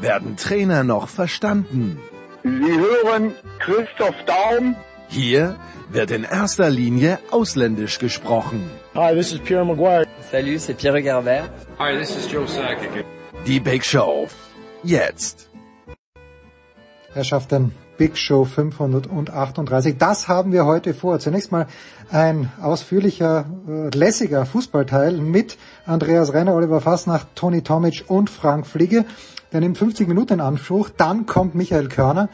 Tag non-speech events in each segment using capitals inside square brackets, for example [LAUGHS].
werden Trainer noch verstanden. Sie hören Christoph Daum. Hier wird in erster Linie ausländisch gesprochen. Hi, this is Pierre Maguire. Salut, c'est Pierre Garbert. Hi, this is Joe Sakic. Die Big Show. Jetzt. Herrschaften, Big Show 538. Das haben wir heute vor. Zunächst mal ein ausführlicher, äh, lässiger Fußballteil mit Andreas Renner, Oliver Fassnacht, Toni Tomic und Frank Fliege. Der nimmt 50 Minuten in Anspruch. Dann kommt Michael Körner.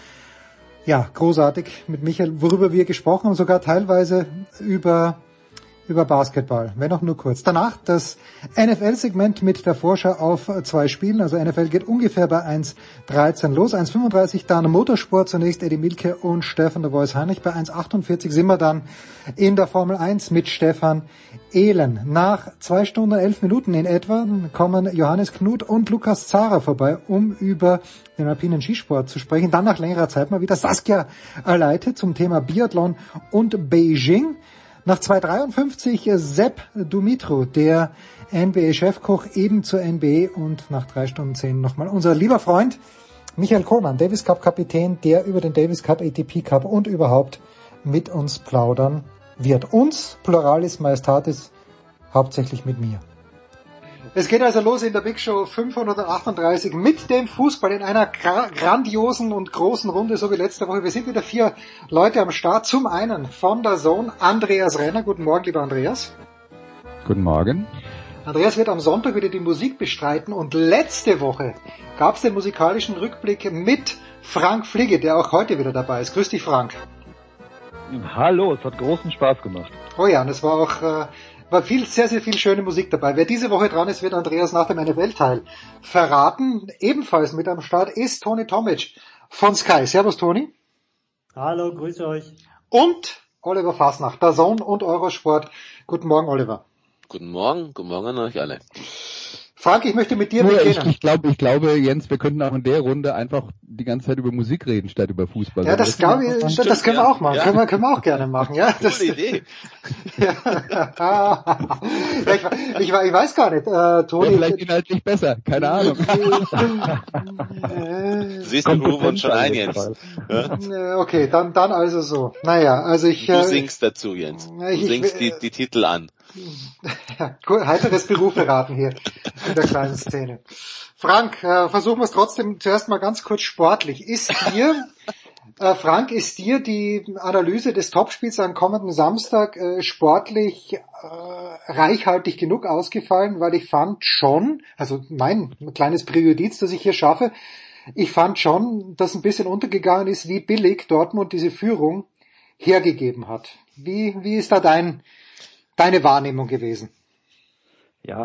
Ja, großartig mit Michael, worüber wir gesprochen haben, sogar teilweise über über Basketball, wenn auch nur kurz. Danach das NFL-Segment mit der Vorschau auf zwei Spielen. Also NFL geht ungefähr bei 1.13 los. 1.35 dann Motorsport zunächst Eddie Milke und Stefan de Vois Heinrich. Bei 1.48 sind wir dann in der Formel 1 mit Stefan Ehlen. Nach zwei Stunden und elf Minuten in etwa kommen Johannes Knut und Lukas Zara vorbei, um über den alpinen Skisport zu sprechen. Dann nach längerer Zeit mal wieder Saskia Aleite zum Thema Biathlon und Beijing. Nach 2,53 Sepp Dumitru, der NBA-Chefkoch eben zur NBA und nach drei Stunden zehn nochmal unser lieber Freund Michael Kohlmann, Davis Cup Kapitän, der über den Davis Cup, ATP Cup und überhaupt mit uns plaudern wird. Uns, Pluralis Majestatis, hauptsächlich mit mir. Es geht also los in der Big Show 538 mit dem Fußball in einer gra grandiosen und großen Runde, so wie letzte Woche. Wir sind wieder vier Leute am Start. Zum einen von der Zone Andreas Renner. Guten Morgen, lieber Andreas. Guten Morgen. Andreas wird am Sonntag wieder die Musik bestreiten und letzte Woche gab es den musikalischen Rückblick mit Frank Fligge, der auch heute wieder dabei ist. Grüß dich, Frank. Hallo, es hat großen Spaß gemacht. Oh ja, und es war auch äh, war viel, sehr, sehr viel schöne Musik dabei. Wer diese Woche dran ist, wird Andreas nach dem NFL-Teil verraten. Ebenfalls mit am Start ist Toni Tomic von Sky. Servus, Toni. Hallo, grüße euch. Und Oliver Fasnacht, der Sohn und Eurosport. Guten Morgen, Oliver. Guten Morgen, guten Morgen an euch alle. Frank, ich möchte mit dir Nur beginnen. Ich, ich glaube, ich glaube, Jens, wir könnten auch in der Runde einfach die ganze Zeit über Musik reden statt über Fußball. Ja, das, glaube ich, das, das können wir auch machen. Ja. Können, wir, können wir auch gerne machen. Ja, das, Coole Idee. [LAUGHS] ja, ich, ich, ich, weiß gar nicht. Äh, Toni, ja, vielleicht inhaltlich besser. Keine [LAUGHS] Ahnung. du siehst, wir rufen uns schon ein, Jens. Ja? Okay, dann, dann also so. Naja, also ich. Du singst dazu, Jens. Du ich, singst die, die Titel an. Ja, cool, heiteres Berufe raten hier in der kleinen Szene. Frank, äh, versuchen wir es trotzdem zuerst mal ganz kurz sportlich. Ist dir, äh, Frank, ist dir die Analyse des Topspiels am kommenden Samstag äh, sportlich äh, reichhaltig genug ausgefallen? Weil ich fand schon, also mein kleines Präjudiz, das ich hier schaffe, ich fand schon, dass ein bisschen untergegangen ist, wie billig Dortmund diese Führung hergegeben hat. Wie, wie ist da dein, deine Wahrnehmung gewesen? Ja,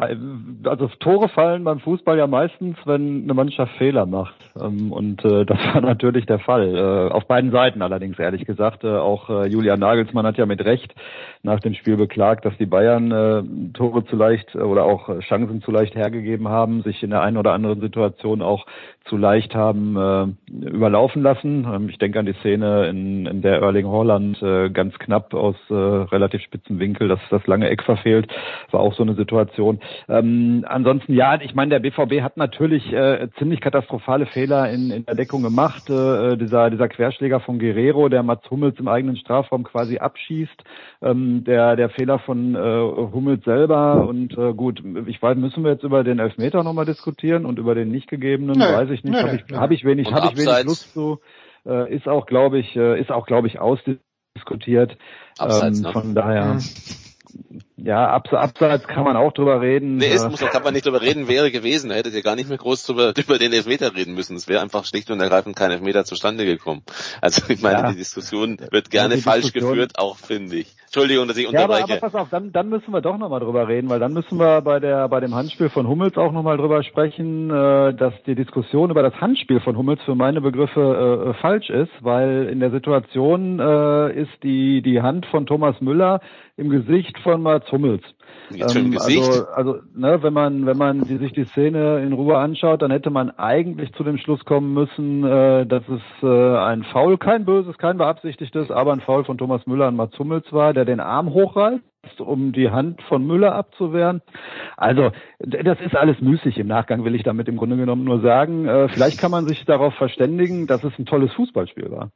also Tore fallen beim Fußball ja meistens, wenn eine Mannschaft Fehler macht. Ähm, und äh, [LAUGHS] das war natürlich der Fall. Äh, auf beiden Seiten allerdings, ehrlich gesagt. Äh, auch Julian Nagelsmann hat ja mit Recht nach dem Spiel beklagt, dass die Bayern Tore zu leicht oder auch Chancen zu leicht hergegeben haben, sich in der einen oder anderen Situation auch zu leicht haben äh, überlaufen lassen. Ähm, ich denke an die Szene, in, in der Erling Haaland äh, ganz knapp aus äh, relativ spitzen Winkel das, das lange Eck verfehlt. War auch so eine Situation. Ähm, ansonsten, ja, ich meine, der BVB hat natürlich äh, ziemlich katastrophale Fehler in, in der Deckung gemacht. Äh, dieser, dieser Querschläger von Guerrero, der Mats Hummels im eigenen Strafraum quasi abschießt. Ähm, der, der Fehler von äh, Hummels selber. Und äh, gut, ich weiß, müssen wir jetzt über den Elfmeter nochmal diskutieren und über den nicht gegebenen, nee. weiß ich nicht, nee, habe ich, hab ich wenig, habe ich wenig Lust zu. Äh, ist auch, glaube ich, äh, ist auch, glaube ich, ausdiskutiert. Abseits, ähm, ne? Von daher. Ja, abs abseits kann man auch drüber reden. Nee, ist, muss, kann man nicht drüber reden, wäre gewesen. Da hättet ihr gar nicht mehr groß drüber, [LAUGHS] über den Elfmeter reden müssen. Es wäre einfach schlicht und ergreifend kein Elfmeter zustande gekommen. Also ich meine, ja. die Diskussion wird gerne ja, falsch Diskussion. geführt, auch finde ich. Entschuldigung, dass ich unterbreche. Ja, aber, aber pass auf, dann, dann müssen wir doch nochmal drüber reden, weil dann müssen wir bei der bei dem Handspiel von Hummels auch nochmal drüber sprechen, äh, dass die Diskussion über das Handspiel von Hummels für meine Begriffe äh, äh falsch ist, weil in der Situation äh, ist die die Hand von Thomas Müller im Gesicht von Mats Hummels. Jetzt ähm. Also, also ne, wenn man wenn man die, sich die Szene in Ruhe anschaut, dann hätte man eigentlich zu dem Schluss kommen müssen, äh, dass es äh, ein Foul, kein böses, kein beabsichtigtes, aber ein Foul von Thomas Müller an Mats Hummels war, der den Arm hochreißt um die Hand von Müller abzuwehren. Also das ist alles müßig im Nachgang, will ich damit im Grunde genommen nur sagen. Äh, vielleicht kann man sich darauf verständigen, dass es ein tolles Fußballspiel war.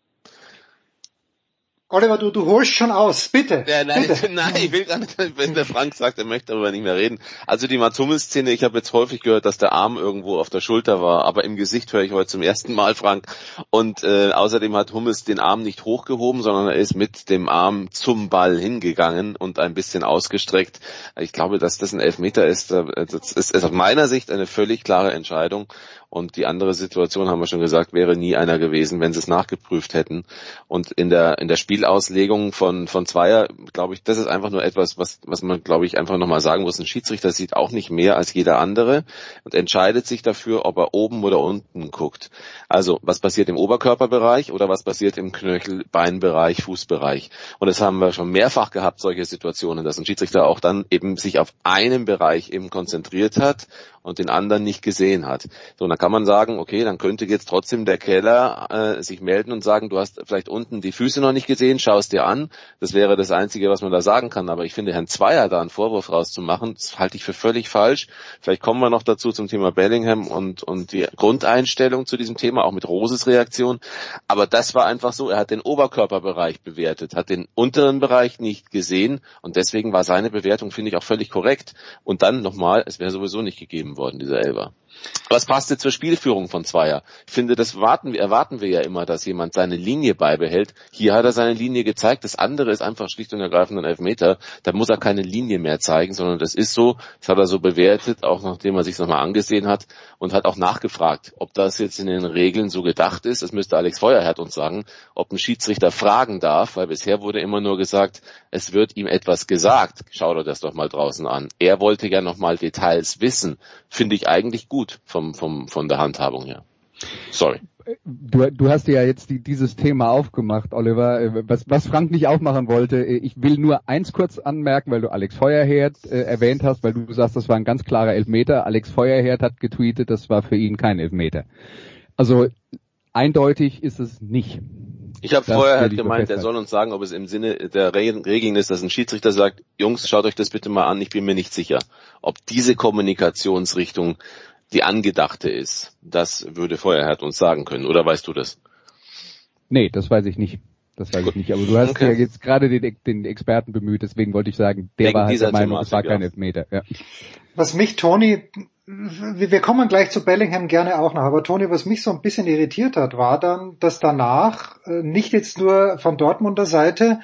Oliver, du, du holst schon aus, bitte. Ja, nein, bitte. [LAUGHS] nein, ich will gar nicht, wenn der Frank sagt, er möchte darüber nicht mehr reden. Also die Matsumis-Szene, ich habe jetzt häufig gehört, dass der Arm irgendwo auf der Schulter war, aber im Gesicht höre ich heute zum ersten Mal, Frank. Und äh, außerdem hat Hummels den Arm nicht hochgehoben, sondern er ist mit dem Arm zum Ball hingegangen und ein bisschen ausgestreckt. Ich glaube, dass das ein Elfmeter ist. Das ist aus meiner Sicht eine völlig klare Entscheidung. Und die andere Situation, haben wir schon gesagt, wäre nie einer gewesen, wenn sie es nachgeprüft hätten. Und in der, in der Spielauslegung von, von Zweier, glaube ich, das ist einfach nur etwas, was, was man, glaube ich, einfach nochmal sagen muss. Ein Schiedsrichter sieht auch nicht mehr als jeder andere und entscheidet sich dafür, ob er oben oder unten guckt. Also, was passiert im Oberkörperbereich oder was passiert im Knöchel, Beinbereich, Fußbereich. Und das haben wir schon mehrfach gehabt, solche Situationen, dass ein Schiedsrichter auch dann eben sich auf einen Bereich eben konzentriert hat und den anderen nicht gesehen hat. So, dann kann man sagen, okay, dann könnte jetzt trotzdem der Keller äh, sich melden und sagen, du hast vielleicht unten die Füße noch nicht gesehen, schau es dir an. Das wäre das Einzige, was man da sagen kann. Aber ich finde, Herrn Zweier da einen Vorwurf rauszumachen, das halte ich für völlig falsch. Vielleicht kommen wir noch dazu zum Thema Bellingham und, und die Grundeinstellung zu diesem Thema, auch mit Roses Reaktion. Aber das war einfach so, er hat den Oberkörperbereich bewertet, hat den unteren Bereich nicht gesehen und deswegen war seine Bewertung, finde ich, auch völlig korrekt. Und dann nochmal, es wäre sowieso nicht gegeben worden, dieser Elber. Was passte zur Spielführung von Zweier? Ich finde, das warten, erwarten wir ja immer, dass jemand seine Linie beibehält. Hier hat er seine Linie gezeigt. Das andere ist einfach schlicht und ergreifend ein Elfmeter. Da muss er keine Linie mehr zeigen, sondern das ist so. Das hat er so bewertet, auch nachdem er sich nochmal angesehen hat und hat auch nachgefragt, ob das jetzt in den Regeln so gedacht ist. Das müsste Alex Feuerherd uns sagen, ob ein Schiedsrichter fragen darf, weil bisher wurde immer nur gesagt, es wird ihm etwas gesagt. Schau dir das doch mal draußen an. Er wollte ja nochmal Details wissen. Finde ich eigentlich gut gut vom, vom, von der Handhabung her. Sorry. Du, du hast ja jetzt die, dieses Thema aufgemacht, Oliver, was, was Frank nicht aufmachen wollte. Ich will nur eins kurz anmerken, weil du Alex Feuerherd äh, erwähnt hast, weil du sagst, das war ein ganz klarer Elfmeter. Alex Feuerherd hat getweetet, das war für ihn kein Elfmeter. Also eindeutig ist es nicht. Ich habe vorher halt gemeint, er soll uns sagen, ob es im Sinne der Regeln ist, dass ein Schiedsrichter sagt, Jungs, schaut euch das bitte mal an, ich bin mir nicht sicher, ob diese Kommunikationsrichtung die angedachte ist. Das würde Feuerherd uns sagen können, oder weißt du das? Nee, das weiß ich nicht. Das weiß Gut. ich nicht. Aber du hast okay. ja jetzt gerade den, den, Experten bemüht, deswegen wollte ich sagen, der Wegen war halt der Meinung, es war kein Elfmeter. Ja. Was mich, Toni, wir kommen gleich zu Bellingham gerne auch noch, aber Toni, was mich so ein bisschen irritiert hat, war dann, dass danach äh, nicht jetzt nur von Dortmunder Seite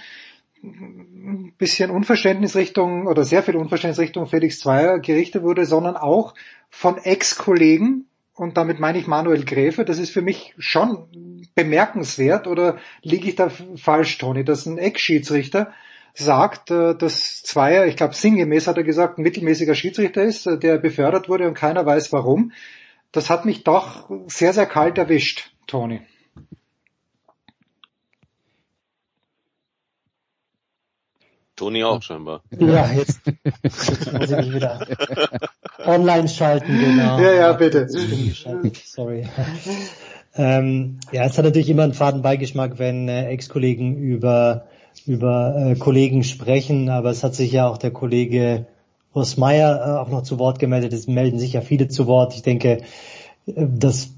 ein bisschen Unverständnis Richtung oder sehr viel Unverständnis Richtung Felix Zweier gerichtet wurde, sondern auch von Ex-Kollegen, und damit meine ich Manuel Gräfe, das ist für mich schon bemerkenswert, oder liege ich da falsch, Toni, dass ein Ex-Schiedsrichter sagt, äh, dass Zweier, ich glaube sinngemäß hat er gesagt, ein mittelmäßiger Schiedsrichter ist, äh, der befördert wurde und keiner weiß warum. Das hat mich doch sehr, sehr kalt erwischt, Toni. Toni auch scheinbar. Ja, jetzt, jetzt muss ich mich wieder online schalten, genau. Ja, ja, bitte. Sorry. Ähm, ja, es hat natürlich immer einen faden Beigeschmack, wenn äh, Ex-Kollegen über, über äh, Kollegen sprechen, aber es hat sich ja auch der Kollege Urs Meier äh, auch noch zu Wort gemeldet. Es melden sich ja viele zu Wort. Ich denke, äh, dass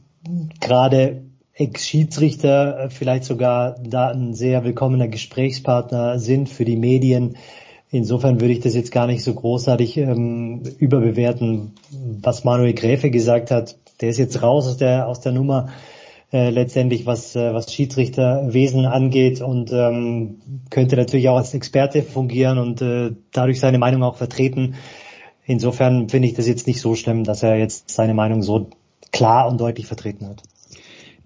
gerade Ex-Schiedsrichter äh, vielleicht sogar da ein sehr willkommener Gesprächspartner sind für die Medien. Insofern würde ich das jetzt gar nicht so großartig ähm, überbewerten, was Manuel Gräfe gesagt hat. Der ist jetzt raus aus der aus der Nummer. äh, letztendlich, was, äh, was Schiedsrichterwesen angeht und ähm, könnte natürlich auch als Experte fungieren und äh, dadurch seine Meinung auch vertreten. Insofern finde ich das jetzt nicht so schlimm, dass er jetzt seine Meinung so klar und deutlich vertreten hat.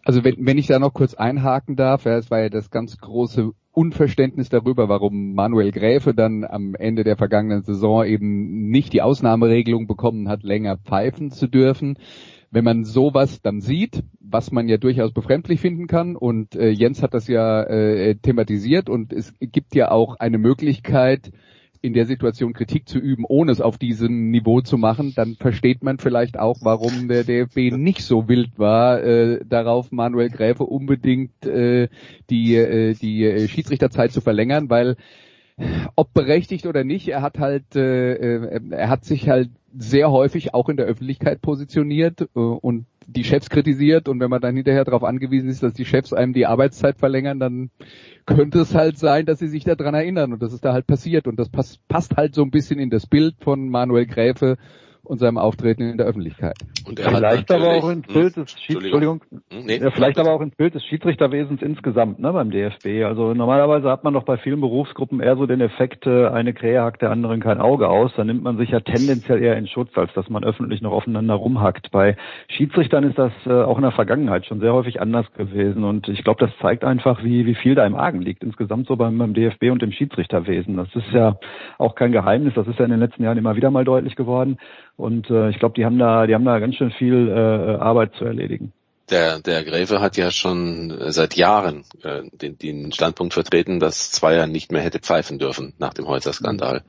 Also wenn, wenn ich da noch kurz einhaken darf, ja, es war ja das ganz große Unverständnis darüber, warum Manuel Gräfe dann am Ende der vergangenen Saison eben nicht die Ausnahmeregelung bekommen hat, länger pfeifen zu dürfen. Wenn man sowas dann sieht, was man ja durchaus befremdlich finden kann, und äh, Jens hat das ja äh, thematisiert, und es gibt ja auch eine Möglichkeit, in der Situation Kritik zu üben, ohne es auf diesem Niveau zu machen, dann versteht man vielleicht auch, warum der DFB nicht so wild war, äh, darauf Manuel Gräfe unbedingt äh, die, äh, die äh, Schiedsrichterzeit zu verlängern, weil ob berechtigt oder nicht, er hat halt, äh, äh er hat sich halt sehr häufig auch in der Öffentlichkeit positioniert äh, und die Chefs kritisiert und wenn man dann hinterher darauf angewiesen ist, dass die Chefs einem die Arbeitszeit verlängern, dann könnte es halt sein, dass sie sich daran erinnern und das ist da halt passiert und das passt, passt halt so ein bisschen in das Bild von Manuel Gräfe, und seinem Auftreten in der Öffentlichkeit. Und vielleicht aber auch ins Bild des Entschuldigung, hm, nee, ja, vielleicht aber auch ins Bild des Schiedsrichterwesens insgesamt, ne, beim DFB. Also normalerweise hat man doch bei vielen Berufsgruppen eher so den Effekt, äh, eine Krähe hackt der anderen kein Auge aus. Da nimmt man sich ja tendenziell eher in Schutz, als dass man öffentlich noch aufeinander rumhackt. Bei Schiedsrichtern ist das äh, auch in der Vergangenheit schon sehr häufig anders gewesen. Und ich glaube, das zeigt einfach, wie, wie viel da im Argen liegt, insgesamt so beim, beim DFB und dem Schiedsrichterwesen. Das ist ja auch kein Geheimnis. Das ist ja in den letzten Jahren immer wieder mal deutlich geworden. Und äh, ich glaube, die haben da, die haben da ganz schön viel äh, Arbeit zu erledigen. Der, der Gräfe hat ja schon seit Jahren äh, den, den Standpunkt vertreten, dass Zweier nicht mehr hätte pfeifen dürfen nach dem Holzer-Skandal.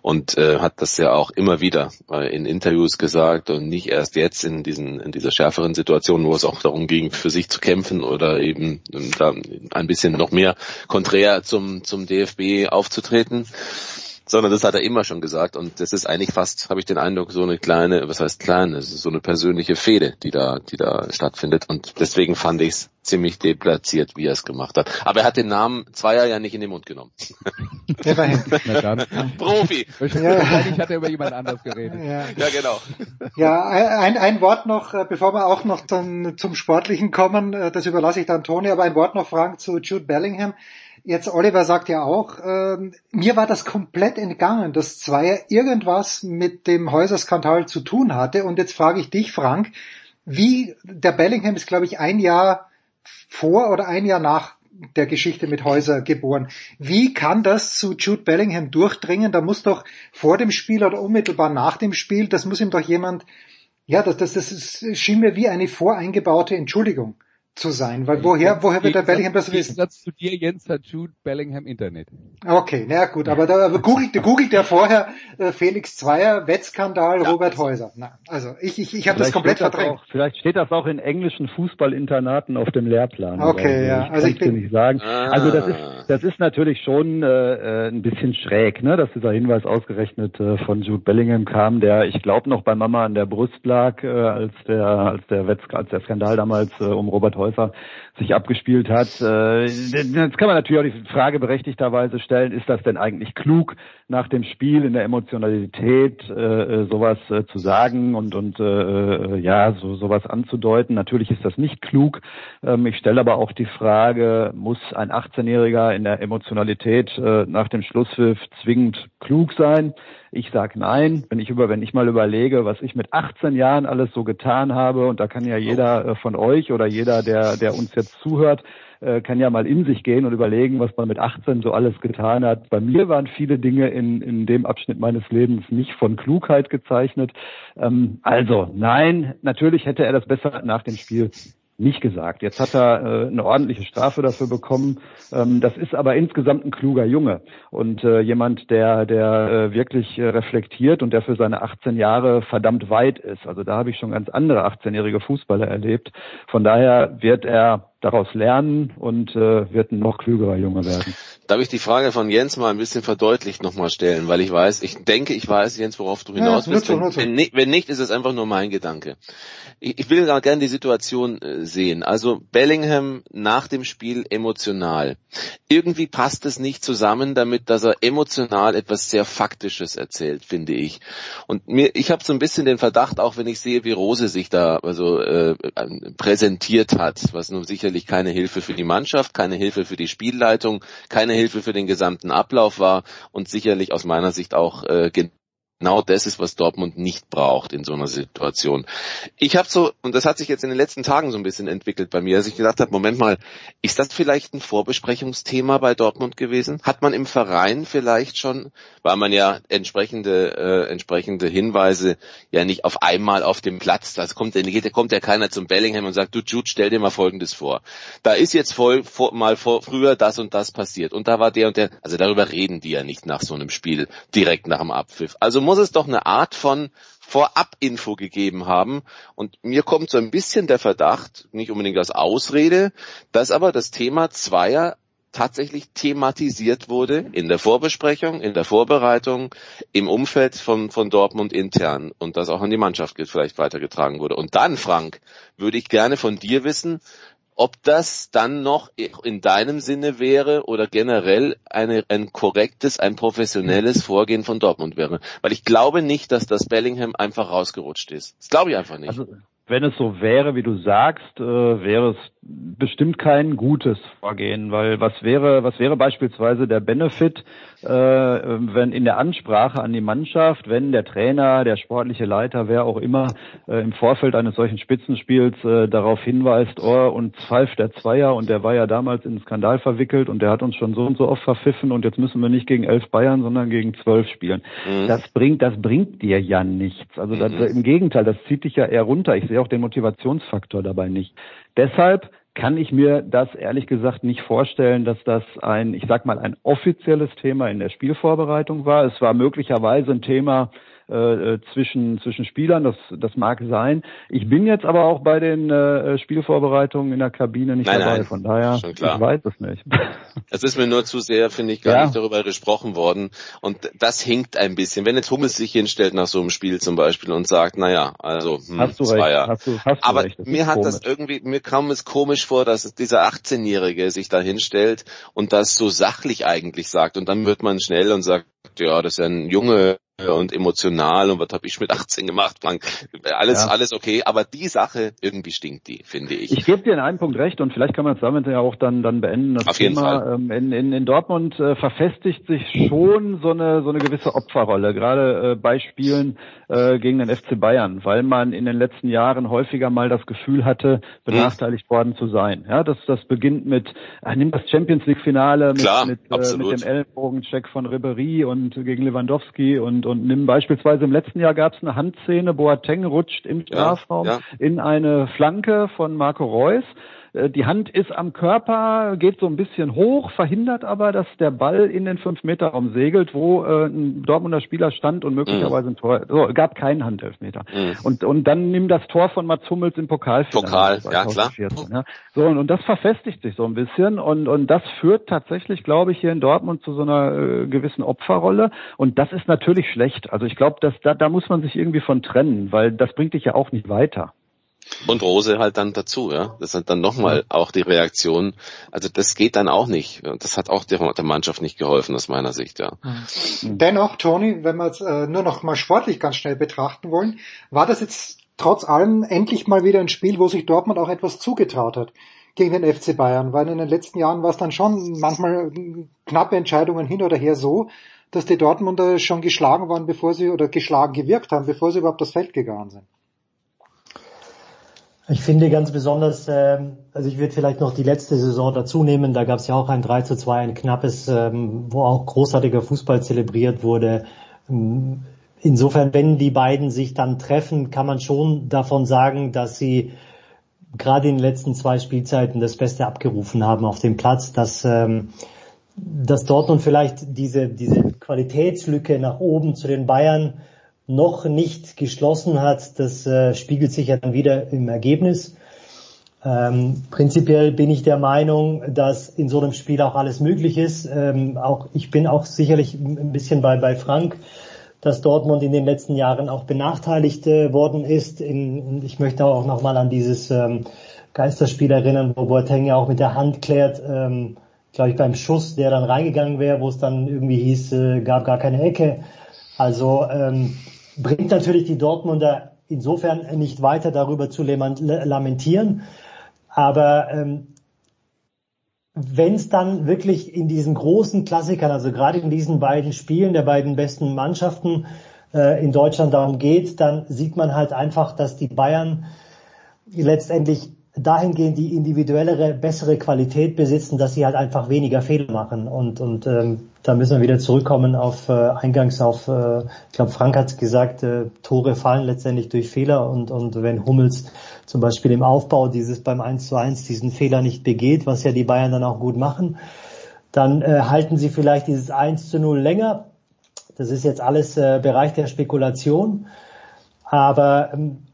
Und äh, hat das ja auch immer wieder äh, in Interviews gesagt und nicht erst jetzt in, diesen, in dieser schärferen Situation, wo es auch darum ging, für sich zu kämpfen oder eben ähm, da ein bisschen noch mehr konträr zum, zum DFB aufzutreten sondern das hat er immer schon gesagt und das ist eigentlich fast, habe ich den Eindruck, so eine kleine, was heißt kleine, es ist so eine persönliche Fehde, die da, die da stattfindet und deswegen fand ich es ziemlich deplatziert, wie er es gemacht hat. Aber er hat den Namen Zweier ja nicht in den Mund genommen. [LAUGHS] Immerhin. Profi. [LAUGHS] Wahrscheinlich hat er über jemand anderes geredet. Ja, ja genau. Ja, ein, ein Wort noch, äh, bevor wir auch noch zum, zum Sportlichen kommen, äh, das überlasse ich dann Toni, aber ein Wort noch, Frank, zu Jude Bellingham. Jetzt Oliver sagt ja auch, äh, mir war das komplett entgangen, dass Zweier irgendwas mit dem Häuserskandal zu tun hatte. Und jetzt frage ich dich, Frank, wie der Bellingham ist, glaube ich, ein Jahr vor oder ein Jahr nach der Geschichte mit Häuser geboren. Wie kann das zu Jude Bellingham durchdringen? Da muss doch vor dem Spiel oder unmittelbar nach dem Spiel, das muss ihm doch jemand, ja, das, das, das schien mir wie eine voreingebaute Entschuldigung zu sein, weil woher, woher wird der Bellingham das wissen? Satz zu dir, Jens, hat Jude Bellingham Internet. Okay, na gut, aber da googelt, googelt ja vorher äh, Felix Zweier, Wettskandal, ja. Robert Häuser. Na, also ich, ich, ich habe das komplett verdrängt. Auch, vielleicht steht das auch in englischen Fußballinternaten auf dem Lehrplan. Okay, ja. Ich also ich bin nicht sagen. Ah. Also das ist, das ist natürlich schon äh, äh, ein bisschen schräg, ne, dass dieser Hinweis ausgerechnet äh, von Jude Bellingham kam, der, ich glaube, noch bei Mama an der Brust lag, äh, als der, als der Wetz, als der Skandal damals äh, um Robert Häuser Verkäufer sich abgespielt hat. Äh, jetzt kann man natürlich auch die Frage berechtigterweise stellen, ist das denn eigentlich klug, nach dem Spiel in der Emotionalität äh, sowas äh, zu sagen und, und äh, ja, so, sowas anzudeuten? Natürlich ist das nicht klug. Ähm, ich stelle aber auch die Frage, muss ein 18-Jähriger in der Emotionalität äh, nach dem Schlusspfiff zwingend klug sein? Ich sage nein. Wenn ich über, wenn ich mal überlege, was ich mit 18 Jahren alles so getan habe, und da kann ja jeder äh, von euch oder jeder, der, der uns jetzt zuhört, äh, kann ja mal in sich gehen und überlegen, was man mit 18 so alles getan hat. Bei mir waren viele Dinge in, in dem Abschnitt meines Lebens nicht von Klugheit gezeichnet. Ähm, also nein, natürlich hätte er das besser nach dem Spiel nicht gesagt. Jetzt hat er äh, eine ordentliche Strafe dafür bekommen. Ähm, das ist aber insgesamt ein kluger Junge und äh, jemand, der, der äh, wirklich äh, reflektiert und der für seine 18 Jahre verdammt weit ist. Also da habe ich schon ganz andere 18-jährige Fußballer erlebt. Von daher wird er daraus lernen und äh, wird ein noch klügerer Junge werden. Darf ich die Frage von Jens mal ein bisschen verdeutlicht nochmal stellen, weil ich weiß, ich denke, ich weiß, Jens, worauf du hinaus ja, bist. Wenn, wenn, nicht, wenn nicht, ist es einfach nur mein Gedanke. Ich, ich will gerne die Situation äh, sehen. Also Bellingham nach dem Spiel emotional. Irgendwie passt es nicht zusammen damit, dass er emotional etwas sehr Faktisches erzählt, finde ich. Und mir, ich habe so ein bisschen den Verdacht, auch wenn ich sehe, wie Rose sich da also äh, präsentiert hat, was nun sicherlich keine Hilfe für die Mannschaft, keine Hilfe für die Spielleitung, keine Hilfe für den gesamten Ablauf war und sicherlich aus meiner Sicht auch äh, genau das ist, was Dortmund nicht braucht in so einer Situation. Ich habe so, und das hat sich jetzt in den letzten Tagen so ein bisschen entwickelt bei mir, dass ich gedacht habe, Moment mal, ist das vielleicht ein Vorbesprechungsthema bei Dortmund gewesen? Hat man im Verein vielleicht schon, weil man ja entsprechende, äh, entsprechende Hinweise ja nicht auf einmal auf dem Platz, das kommt, da kommt ja keiner zum Bellingham und sagt, du Jude, stell dir mal Folgendes vor. Da ist jetzt voll, vor, mal vor, früher das und das passiert und da war der und der, also darüber reden die ja nicht nach so einem Spiel direkt nach dem Abpfiff. Also muss es doch eine Art von Vorab-Info gegeben haben. Und mir kommt so ein bisschen der Verdacht, nicht unbedingt als Ausrede, dass aber das Thema Zweier tatsächlich thematisiert wurde in der Vorbesprechung, in der Vorbereitung, im Umfeld von, von Dortmund intern und das auch an die Mannschaft vielleicht weitergetragen wurde. Und dann, Frank, würde ich gerne von dir wissen, ob das dann noch in deinem Sinne wäre oder generell eine, ein korrektes, ein professionelles Vorgehen von Dortmund wäre. Weil ich glaube nicht, dass das Bellingham einfach rausgerutscht ist. Das glaube ich einfach nicht. Also, wenn es so wäre, wie du sagst, äh, wäre es bestimmt kein gutes Vorgehen, weil was wäre, was wäre beispielsweise der Benefit, äh, wenn in der Ansprache an die Mannschaft, wenn der Trainer, der sportliche Leiter, wer auch immer äh, im Vorfeld eines solchen Spitzenspiels äh, darauf hinweist, oh, und pfeift der Zweier und der war ja damals in den Skandal verwickelt und der hat uns schon so und so oft verpfiffen und jetzt müssen wir nicht gegen elf Bayern, sondern gegen zwölf spielen. Mhm. Das bringt, das bringt dir ja nichts. Also das, mhm. im Gegenteil, das zieht dich ja eher runter. Ich sehe auch den Motivationsfaktor dabei nicht. Deshalb kann ich mir das ehrlich gesagt nicht vorstellen, dass das ein, ich sag mal, ein offizielles Thema in der Spielvorbereitung war. Es war möglicherweise ein Thema äh, äh, zwischen, zwischen Spielern, das, das mag sein. Ich bin jetzt aber auch bei den äh, Spielvorbereitungen in der Kabine nicht nein, dabei, nein, von daher ich weiß es nicht. [LAUGHS] Es ist mir nur zu sehr, finde ich, gar ja. nicht darüber gesprochen worden und das hinkt ein bisschen. Wenn jetzt Hummels sich hinstellt nach so einem Spiel zum Beispiel und sagt, naja, also hm, hast du recht, hast du, hast aber recht. mir hat komisch. das irgendwie, mir kam es komisch vor, dass dieser 18-Jährige sich da hinstellt und das so sachlich eigentlich sagt und dann wird man schnell und sagt, ja, das ist ein Junge, und emotional und was habe ich mit 18 gemacht, Frank. Alles, ja. alles okay, aber die Sache, irgendwie stinkt die, finde ich. Ich gebe dir in einem Punkt recht und vielleicht kann man es damit ja auch dann, dann beenden. Das Auf Thema, jeden Fall. Ähm, in, in, in Dortmund äh, verfestigt sich schon so eine, so eine gewisse Opferrolle, gerade äh, bei Spielen äh, gegen den FC Bayern, weil man in den letzten Jahren häufiger mal das Gefühl hatte, benachteiligt hm. worden zu sein. Ja, das, das beginnt mit, äh, nimm das Champions League Finale mit, Klar, mit, äh, mit dem Ellenbogencheck von Ribery und gegen Lewandowski und und nimm beispielsweise im letzten Jahr gab es eine Handszene, Boateng rutscht im Strafraum ja, ja. in eine Flanke von Marco Reus. Äh, die Hand ist am Körper, geht so ein bisschen hoch, verhindert aber, dass der Ball in den 5-Meter-Raum segelt, wo äh, ein Dortmunder Spieler stand und möglicherweise ein Tor. So, gab keinen Handelfmeter. Mhm. Und, und dann nimm das Tor von Mats Hummels im Pokalfinale. Pokal, ja klar. Ja. So, und, und das verfestigt sich so ein bisschen und, und das führt tatsächlich, glaube ich, hier in Dortmund zu so einer äh, gewissen Opferrolle. Und das ist natürlich schlecht. Also ich glaube, dass da, da muss man sich irgendwie von trennen, weil das bringt dich ja auch nicht weiter. Und Rose halt dann dazu, ja. Das ist dann nochmal auch die Reaktion. Also das geht dann auch nicht. Das hat auch der, der Mannschaft nicht geholfen, aus meiner Sicht, ja. Dennoch, Toni, wenn wir es äh, nur noch mal sportlich ganz schnell betrachten wollen, war das jetzt trotz allem endlich mal wieder ein Spiel, wo sich Dortmund auch etwas zugetraut hat gegen den FC Bayern, weil in den letzten Jahren war es dann schon manchmal knappe Entscheidungen hin oder her so, dass die Dortmunder schon geschlagen waren, bevor sie oder geschlagen gewirkt haben, bevor sie überhaupt das Feld gegangen sind. Ich finde ganz besonders, ähm, also ich würde vielleicht noch die letzte Saison dazu nehmen, da gab es ja auch ein 3 zu 2, ein knappes, ähm, wo auch großartiger Fußball zelebriert wurde. Ähm, insofern, wenn die beiden sich dann treffen, kann man schon davon sagen, dass sie gerade in den letzten zwei Spielzeiten das Beste abgerufen haben auf dem Platz, dass, dass Dortmund vielleicht diese, diese Qualitätslücke nach oben zu den Bayern noch nicht geschlossen hat, das äh, spiegelt sich ja dann wieder im Ergebnis. Ähm, prinzipiell bin ich der Meinung, dass in so einem Spiel auch alles möglich ist. Ähm, auch ich bin auch sicherlich ein bisschen bei bei Frank, dass Dortmund in den letzten Jahren auch benachteiligt äh, worden ist. In, ich möchte auch noch mal an dieses ähm, Geisterspiel erinnern, wo Boateng ja auch mit der Hand klärt, ähm, glaube ich beim Schuss, der dann reingegangen wäre, wo es dann irgendwie hieß, äh, gab gar keine Ecke. Also ähm, bringt natürlich die Dortmunder insofern nicht weiter darüber zu lamentieren. Aber ähm, wenn es dann wirklich in diesen großen Klassikern, also gerade in diesen beiden Spielen der beiden besten Mannschaften äh, in Deutschland darum geht, dann sieht man halt einfach, dass die Bayern letztendlich dahingehend die individuellere, bessere Qualität besitzen, dass sie halt einfach weniger Fehler machen. Und, und ähm, da müssen wir wieder zurückkommen auf äh, eingangs auf, äh, ich glaube Frank hat gesagt, äh, Tore fallen letztendlich durch Fehler und, und wenn Hummels zum Beispiel im Aufbau dieses beim 1 zu 1 diesen Fehler nicht begeht, was ja die Bayern dann auch gut machen, dann äh, halten sie vielleicht dieses 1 zu 0 länger. Das ist jetzt alles äh, Bereich der Spekulation. Aber ähm,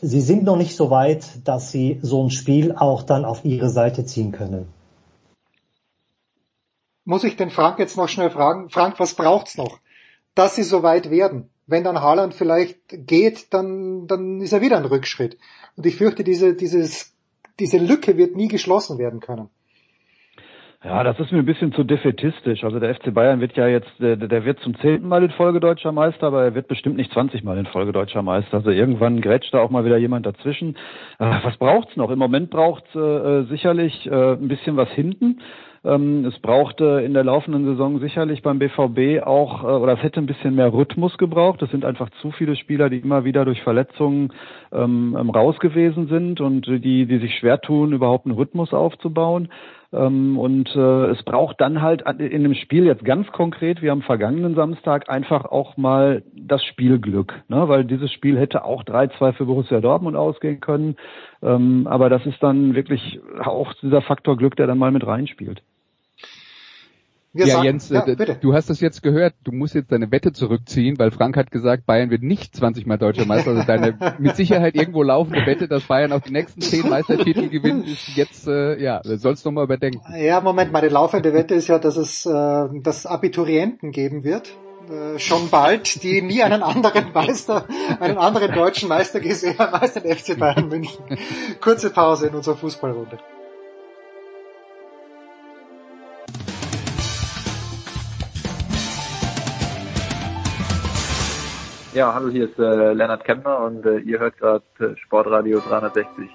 sie sind noch nicht so weit, dass sie so ein Spiel auch dann auf ihre Seite ziehen können. Muss ich den Frank jetzt noch schnell fragen, Frank, was braucht's noch, dass sie so weit werden? Wenn dann Haaland vielleicht geht, dann, dann ist er wieder ein Rückschritt. Und ich fürchte, diese, dieses, diese Lücke wird nie geschlossen werden können. Ja, das ist mir ein bisschen zu defetistisch. Also der FC Bayern wird ja jetzt, der, der wird zum zehnten Mal in Folge deutscher Meister, aber er wird bestimmt nicht 20 Mal in Folge deutscher Meister. Also irgendwann grätscht da auch mal wieder jemand dazwischen. Äh, was braucht's noch? Im Moment braucht's äh, sicherlich äh, ein bisschen was hinten. Ähm, es brauchte in der laufenden Saison sicherlich beim BVB auch, äh, oder es hätte ein bisschen mehr Rhythmus gebraucht. Es sind einfach zu viele Spieler, die immer wieder durch Verletzungen ähm, ähm raus gewesen sind und die, die sich schwer tun, überhaupt einen Rhythmus aufzubauen. Ähm, und äh, es braucht dann halt in dem Spiel jetzt ganz konkret, wie am vergangenen Samstag, einfach auch mal das Spielglück. Ne? Weil dieses Spiel hätte auch 3-2 für Borussia Dortmund ausgehen können. Ähm, aber das ist dann wirklich auch dieser Faktor Glück, der dann mal mit reinspielt. Wir ja, sagen, Jens, ja, äh, du hast es jetzt gehört, du musst jetzt deine Wette zurückziehen, weil Frank hat gesagt, Bayern wird nicht 20 Mal deutscher Meister. Also deine [LAUGHS] mit Sicherheit irgendwo laufende Wette, dass Bayern auch die nächsten 10 Meistertitel gewinnt, ist jetzt, äh, ja, sollst du mal überdenken. Ja, Moment, meine laufende Wette ist ja, dass es äh, dass Abiturienten geben wird. Äh, schon bald, die nie einen anderen [LAUGHS] Meister, einen anderen deutschen Meister gesehen haben als den FC Bayern München. Kurze Pause in unserer Fußballrunde. Ja, hallo, hier ist äh, Lennart Kempner und äh, ihr hört gerade äh, Sportradio 360.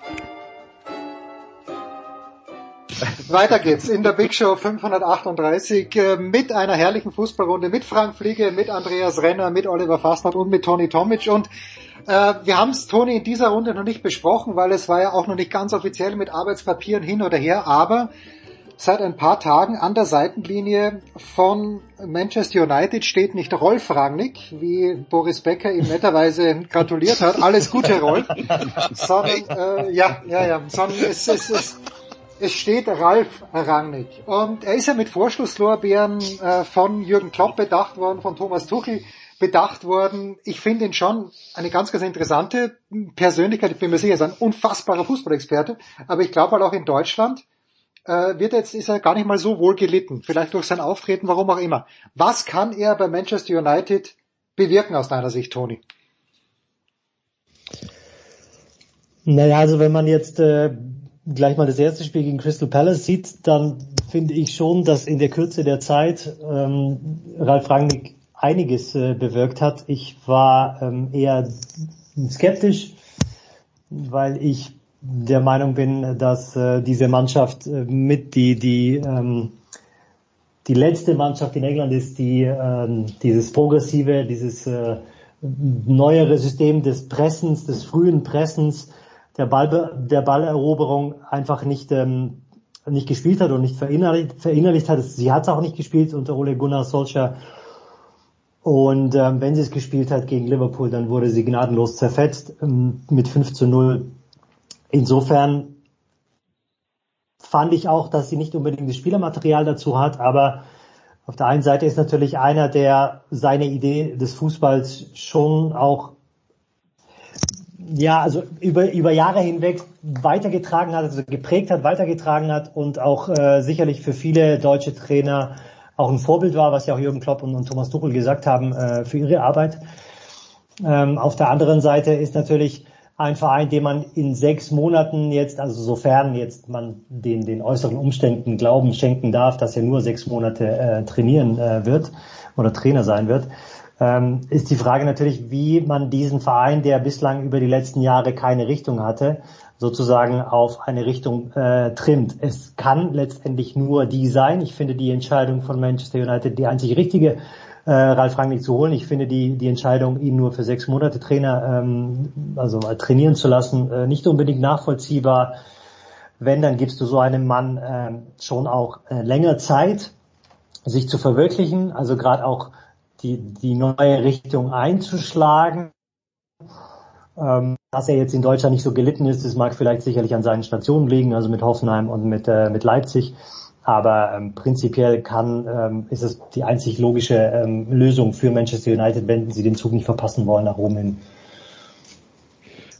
Weiter geht's in der Big Show 538 äh, mit einer herrlichen Fußballrunde mit Frank Fliege, mit Andreas Renner, mit Oliver Fastnacht und mit Toni Tomic und äh, wir haben es, Toni, in dieser Runde noch nicht besprochen, weil es war ja auch noch nicht ganz offiziell mit Arbeitspapieren hin oder her, aber Seit ein paar Tagen an der Seitenlinie von Manchester United steht nicht Rolf Rangnick, wie Boris Becker ihm netterweise [LAUGHS] gratuliert hat. Alles Gute, Rolf. sondern, äh, ja, ja, ja, sondern es, es, es, es steht Ralf Rangnick. Und er ist ja mit Vorschlusslorbeeren äh, von Jürgen Klopp bedacht worden, von Thomas Tuchel bedacht worden. Ich finde ihn schon eine ganz, ganz interessante Persönlichkeit. Ich bin mir sicher, er ist ein unfassbarer Fußballexperte. Aber ich glaube halt auch in Deutschland äh, wird jetzt, ist er gar nicht mal so wohl gelitten. Vielleicht durch sein Auftreten, warum auch immer. Was kann er bei Manchester United bewirken aus deiner Sicht, Toni? Naja, also wenn man jetzt äh, gleich mal das erste Spiel gegen Crystal Palace sieht, dann finde ich schon, dass in der Kürze der Zeit ähm, Ralf Rangnick einiges äh, bewirkt hat. Ich war ähm, eher skeptisch, weil ich der Meinung bin, dass äh, diese Mannschaft äh, mit die die ähm, die letzte Mannschaft in England ist, die ähm, dieses progressive, dieses äh, neuere System des Pressens, des frühen Pressens, der Ball der Balleroberung einfach nicht ähm, nicht gespielt hat und nicht verinnerlicht, verinnerlicht hat. Sie hat es auch nicht gespielt unter Ole Gunnar Solskjaer. Und ähm, wenn sie es gespielt hat gegen Liverpool, dann wurde sie gnadenlos zerfetzt ähm, mit 5 zu 0 Insofern fand ich auch, dass sie nicht unbedingt das Spielermaterial dazu hat, aber auf der einen Seite ist natürlich einer, der seine Idee des Fußballs schon auch ja, also über, über Jahre hinweg weitergetragen hat, also geprägt hat, weitergetragen hat und auch äh, sicherlich für viele deutsche Trainer auch ein Vorbild war, was ja auch Jürgen Klopp und, und Thomas Tuchel gesagt haben, äh, für ihre Arbeit. Ähm, auf der anderen Seite ist natürlich ein Verein, den man in sechs Monaten jetzt, also sofern jetzt man den, den äußeren Umständen Glauben schenken darf, dass er nur sechs Monate äh, trainieren äh, wird oder Trainer sein wird, ähm, ist die Frage natürlich, wie man diesen Verein, der bislang über die letzten Jahre keine Richtung hatte, sozusagen auf eine Richtung äh, trimmt. Es kann letztendlich nur die sein. Ich finde die Entscheidung von Manchester United die einzig richtige, äh, Ralf Rangnick zu holen. Ich finde die, die Entscheidung, ihn nur für sechs Monate Trainer, ähm, also trainieren zu lassen, äh, nicht unbedingt nachvollziehbar. Wenn, dann gibst du so einem Mann äh, schon auch äh, länger Zeit, sich zu verwirklichen, also gerade auch die, die neue Richtung einzuschlagen. Ähm, dass er jetzt in Deutschland nicht so gelitten ist, das mag vielleicht sicherlich an seinen Stationen liegen, also mit Hoffenheim und mit, äh, mit Leipzig. Aber ähm, prinzipiell kann, ähm, ist es die einzig logische ähm, Lösung für Manchester United, wenn sie den Zug nicht verpassen wollen nach oben hin.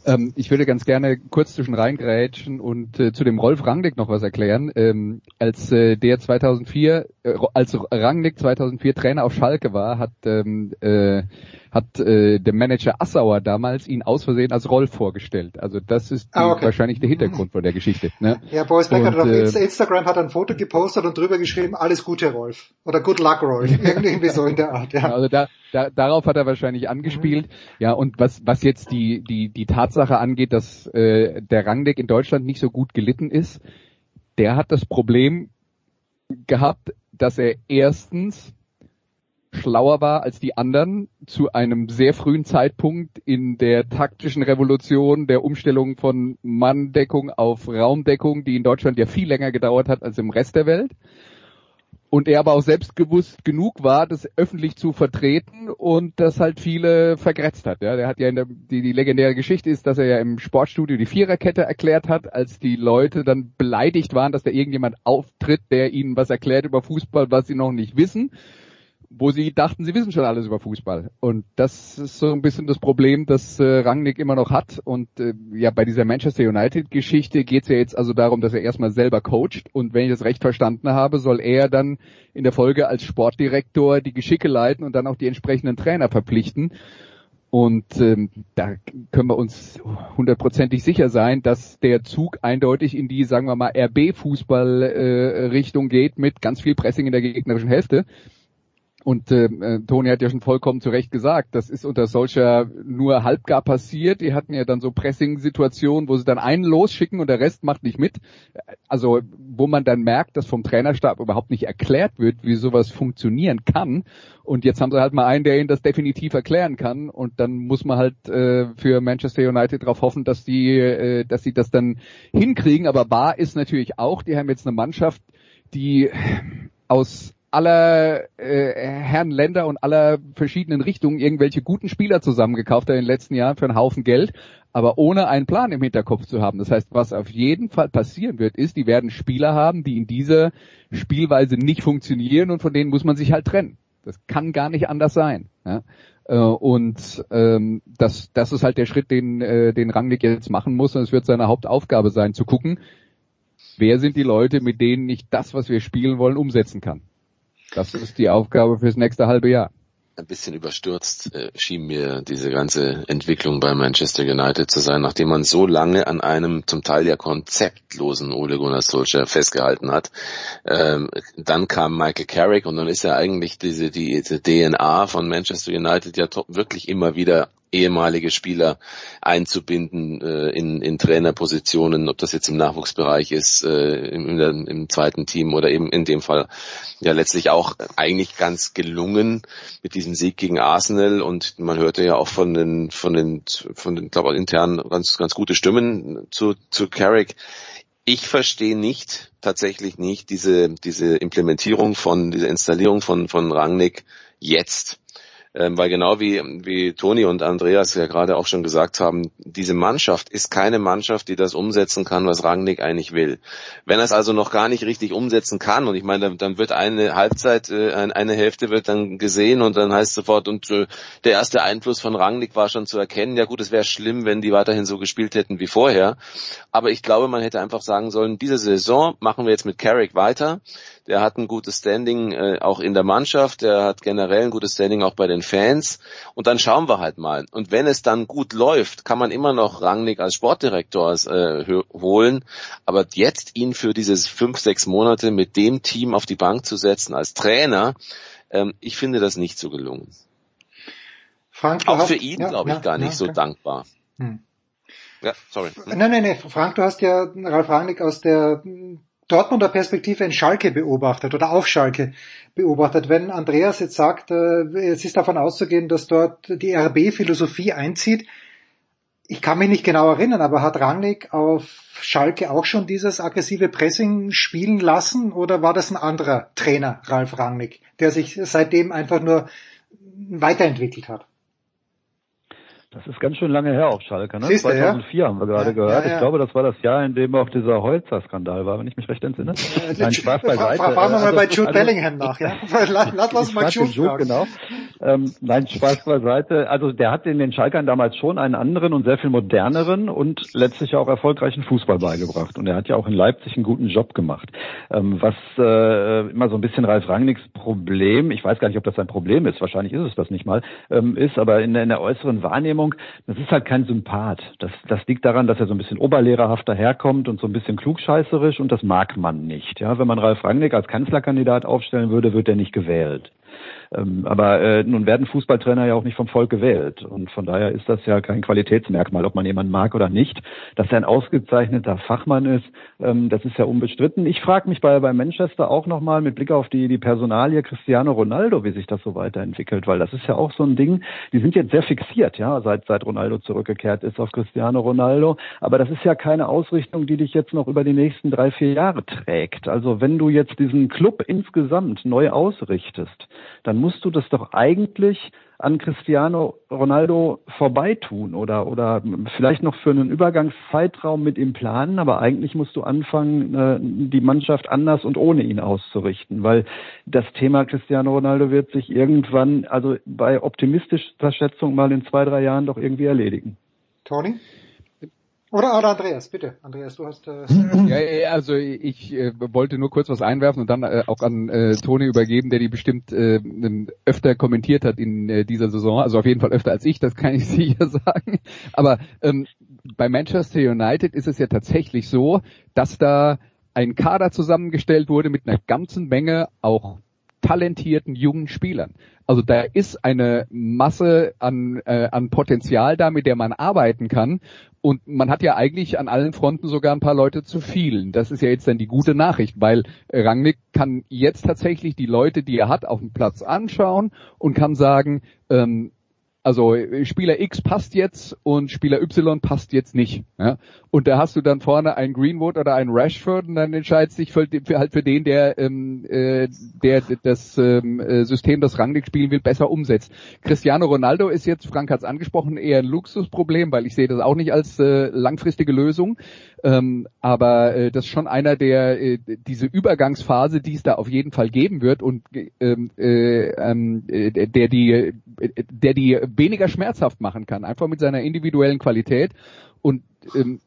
Ähm, ich würde ganz gerne kurz zwischen reingrätschen und äh, zu dem Rolf Rangnick noch was erklären. Ähm, als äh, der 2004, äh, als Rangnick 2004 Trainer auf Schalke war, hat ähm, äh, hat äh, der Manager Assauer damals ihn aus Versehen als Rolf vorgestellt. Also das ist ah, okay. wahrscheinlich der Hintergrund von der Geschichte. Ne? Ja, Boris Becker hat auf äh, Instagram hat ein Foto gepostet und drüber geschrieben, alles Gute Rolf. Oder Good Luck Rolf. [LAUGHS] Irgendwie so in der Art. Ja. Also da, da, darauf hat er wahrscheinlich angespielt. Mhm. Ja, und was, was jetzt die, die, die Tatsache angeht, dass äh, der Rangdeck in Deutschland nicht so gut gelitten ist, der hat das Problem gehabt, dass er erstens schlauer war als die anderen zu einem sehr frühen Zeitpunkt in der taktischen Revolution der Umstellung von Manndeckung auf Raumdeckung, die in Deutschland ja viel länger gedauert hat als im Rest der Welt. Und er aber auch selbstbewusst genug war, das öffentlich zu vertreten und das halt viele vergrätzt hat. Ja, der hat ja in der, die, die legendäre Geschichte ist, dass er ja im Sportstudio die Viererkette erklärt hat, als die Leute dann beleidigt waren, dass da irgendjemand auftritt, der ihnen was erklärt über Fußball, was sie noch nicht wissen wo sie dachten, sie wissen schon alles über Fußball. Und das ist so ein bisschen das Problem, das äh, Rangnick immer noch hat. Und äh, ja, bei dieser Manchester United-Geschichte geht es ja jetzt also darum, dass er erstmal selber coacht. Und wenn ich das recht verstanden habe, soll er dann in der Folge als Sportdirektor die Geschicke leiten und dann auch die entsprechenden Trainer verpflichten. Und ähm, da können wir uns hundertprozentig sicher sein, dass der Zug eindeutig in die, sagen wir mal, RB-Fußball-Richtung äh, geht mit ganz viel Pressing in der gegnerischen Hälfte. Und äh, äh, Toni hat ja schon vollkommen zu Recht gesagt, das ist unter solcher nur halbgar passiert. Die hatten ja dann so Pressing-Situationen, wo sie dann einen losschicken und der Rest macht nicht mit. Also wo man dann merkt, dass vom Trainerstab überhaupt nicht erklärt wird, wie sowas funktionieren kann. Und jetzt haben sie halt mal einen, der ihnen das definitiv erklären kann. Und dann muss man halt äh, für Manchester United darauf hoffen, dass die, äh, dass sie das dann hinkriegen. Aber wahr ist natürlich auch, die haben jetzt eine Mannschaft, die aus aller äh, Herren Länder und aller verschiedenen Richtungen irgendwelche guten Spieler zusammengekauft hat in den letzten Jahren für einen Haufen Geld, aber ohne einen Plan im Hinterkopf zu haben. Das heißt, was auf jeden Fall passieren wird, ist, die werden Spieler haben, die in dieser Spielweise nicht funktionieren und von denen muss man sich halt trennen. Das kann gar nicht anders sein. Ja? Äh, und ähm, das, das ist halt der Schritt, den, äh, den Rangnick jetzt machen muss. Und es wird seine Hauptaufgabe sein, zu gucken, wer sind die Leute, mit denen ich das, was wir spielen wollen, umsetzen kann. Das ist die Aufgabe fürs nächste halbe Jahr. Ein bisschen überstürzt äh, schien mir diese ganze Entwicklung bei Manchester United zu sein, nachdem man so lange an einem zum Teil ja konzeptlosen Ole Gunnar Solskjaer festgehalten hat. Ähm, dann kam Michael Carrick und dann ist ja eigentlich diese, die, diese DNA von Manchester United ja wirklich immer wieder ehemalige Spieler einzubinden äh, in, in Trainerpositionen, ob das jetzt im Nachwuchsbereich ist, äh, im, im, im zweiten Team oder eben in dem Fall ja letztlich auch eigentlich ganz gelungen mit diesem Sieg gegen Arsenal und man hörte ja auch von den von den von den glaube intern ganz ganz gute Stimmen zu zu Carrick. Ich verstehe nicht tatsächlich nicht diese diese Implementierung von dieser Installierung von von Rangnick jetzt Ähm, weil genau wie, wie Toni und Andreas ja gerade auch schon gesagt haben, diese Mannschaft ist keine Mannschaft, die das umsetzen kann, was Rangnick eigentlich will. Wenn er es also noch gar nicht richtig umsetzen kann, und ich meine, dann, dann wird eine Halbzeit, äh, eine Hälfte wird dann gesehen und dann heißt sofort, und äh, der erste Einfluss von Rangnick war schon zu erkennen. Ja gut, es wäre schlimm, wenn die weiterhin so gespielt hätten wie vorher. Aber ich glaube, man hätte einfach sagen sollen, diese Saison machen wir jetzt mit Carrick weiter. Der hat ein gutes Standing äh, auch in der Mannschaft, der hat generell ein gutes Standing auch bei den Fans. Und dann schauen wir halt mal. Und wenn es dann gut läuft, kann man immer noch Rangnick als Sportdirektor äh, holen. Aber jetzt ihn für dieses fünf, sechs Monate mit dem Team auf die Bank zu setzen als Trainer, ähm, ich finde das nicht so gelungen. Frank, auch für ihn, ja, glaube ich, ja, gar nicht ja, so dankbar. Hm. Ja, sorry. Hm. Nein, nein, nein. Frank, du hast ja Ralf Rangnick aus der Dortmunder Perspektive in Schalke beobachtet oder auf Schalke beobachtet. Wenn Andreas jetzt sagt, äh, es ist davon auszugehen, dass dort die RB-Philosophie einzieht, ich kann mich nicht genau erinnern, aber hat Rangnick auf Schalke auch schon dieses aggressive Pressing spielen lassen oder war das ein anderer Trainer, Ralf Rangnick, der sich seitdem einfach nur weiterentwickelt hat? Das ist ganz schön lange her auf Schalke, ne? Siehste, 2004 ja? haben wir gerade ja, gehört. Ja, ich glaube, das war das Jahr, in dem auch dieser Holzer-Skandal war, wenn ich mich recht entsinne. Äh, Nein, Spaß beiseite. Fragen wir mal also, bei Jude also, Bellingham nach, ja? [LAUGHS] lass, lass uns mal Jude, Jude genau. Ähm, nein, Spaß beiseite. Also der hat in den Schalkern damals schon einen anderen und sehr viel moderneren und letztlich auch erfolgreichen Fußball beigebracht. Und er hat ja auch in Leipzig einen guten Job gemacht. Ähm, was äh, immer so ein bisschen Ralf Rangnicks Problem, ich weiß gar nicht, ob das ein Problem ist, wahrscheinlich ist es das nicht mal, ähm, ist, aber in, in der äußeren Wahrnehmung Wahrnehmung, das ist halt kein Sympath. Das, das liegt daran, dass er so ein bisschen oberlehrerhaft daherkommt und so ein bisschen klugscheißerisch und das mag man nicht. Ja, wenn man Ralf Rangnick als Kanzlerkandidat aufstellen würde, wird er nicht gewählt. Ähm, aber äh, nun werden Fußballtrainer ja auch nicht vom Volk gewählt. Und von daher ist das ja kein Qualitätsmerkmal, ob man jemanden mag oder nicht. Dass er ein ausgezeichneter Fachmann ist, ähm, das ist ja unbestritten. Ich frage mich bei, bei Manchester auch nochmal mit Blick auf die, die Personalie Cristiano Ronaldo, wie sich das so weiterentwickelt, weil das ist ja auch so ein Ding, die sind jetzt sehr fixiert, ja, seit, seit Ronaldo zurückgekehrt ist auf Cristiano Ronaldo. Aber das ist ja keine Ausrichtung, die dich jetzt noch über die nächsten drei, vier Jahre trägt. Also wenn du jetzt diesen Club insgesamt neu ausrichtest, dann musst du das doch eigentlich an Cristiano Ronaldo vorbeitun oder, oder vielleicht noch für einen Übergangszeitraum mit ihm planen, aber eigentlich musst du anfangen, äh, die Mannschaft anders und ohne ihn auszurichten, weil das Thema Cristiano Ronaldo wird sich irgendwann, also bei optimistischer Schätzung mal in zwei, drei Jahren doch irgendwie erledigen. Tony? Oder, oder Andreas, bitte. Andreas, du hast. Äh [CLEARS THROAT] ja, also ich äh, wollte nur kurz was einwerfen und dann äh, auch an äh, Toni übergeben, der die bestimmt äh, öfter kommentiert hat in äh, dieser Saison. Also auf jeden Fall öfter als ich, das kann ich [LAUGHS] sicher sagen. Aber ähm, bei Manchester United ist es ja tatsächlich so, dass da ein Kader zusammengestellt wurde mit einer ganzen Menge auch talentierten jungen Spielern. Also da ist eine Masse an, äh, an Potenzial da, mit der man arbeiten kann. Und man hat ja eigentlich an allen Fronten sogar ein paar Leute zu vielen. Das ist ja jetzt dann die gute Nachricht, weil Rangnick kann jetzt tatsächlich die Leute, die er hat, auf dem Platz anschauen und kann sagen, ähm, also Spieler X passt jetzt und Spieler Y passt jetzt nicht. Ja? Und da hast du dann vorne einen Greenwood oder einen Rashford und dann entscheidest dich für, für, halt für den, der, ähm, äh, der das ähm, äh, System, das Rangnick spielen will, besser umsetzt. Cristiano Ronaldo ist jetzt, Frank hat es angesprochen, eher ein Luxusproblem, weil ich sehe das auch nicht als äh, langfristige Lösung. Ähm, aber äh, das ist schon einer, der äh, diese Übergangsphase, die es da auf jeden Fall geben wird und ähm, äh, äh, der die der die weniger schmerzhaft machen kann, einfach mit seiner individuellen Qualität und ähm,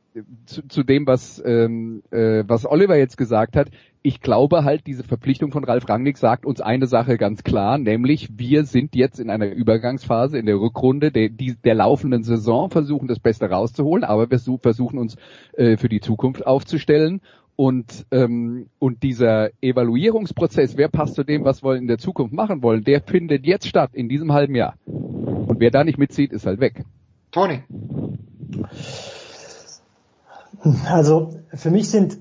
zu, zu dem, was, ähm, äh, was Oliver jetzt gesagt hat, ich glaube halt, diese Verpflichtung von Ralf Rangnick sagt uns eine Sache ganz klar, nämlich wir sind jetzt in einer Übergangsphase in der Rückrunde der, die, der laufenden Saison, versuchen das Beste rauszuholen, aber wir versuchen uns äh, für die Zukunft aufzustellen. Und, ähm, und dieser Evaluierungsprozess, wer passt zu dem, was wir in der Zukunft machen wollen, der findet jetzt statt, in diesem halben Jahr. Und wer da nicht mitzieht, ist halt weg. Tony. Also für mich sind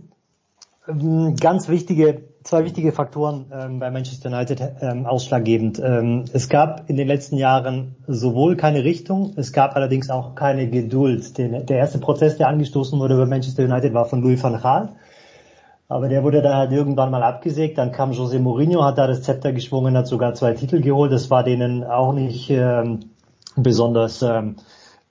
ähm, ganz wichtige, zwei wichtige Faktoren ähm, bei Manchester United ähm, ausschlaggebend. Ähm, es gab in den letzten Jahren sowohl keine Richtung, es gab allerdings auch keine Geduld. Den, der erste Prozess, der angestoßen wurde bei Manchester United, war von Louis van Gaal. Aber der wurde dann halt irgendwann mal abgesägt. Dann kam José Mourinho, hat da das Zepter geschwungen, hat sogar zwei Titel geholt. Das war denen auch nicht ähm, besonders ähm,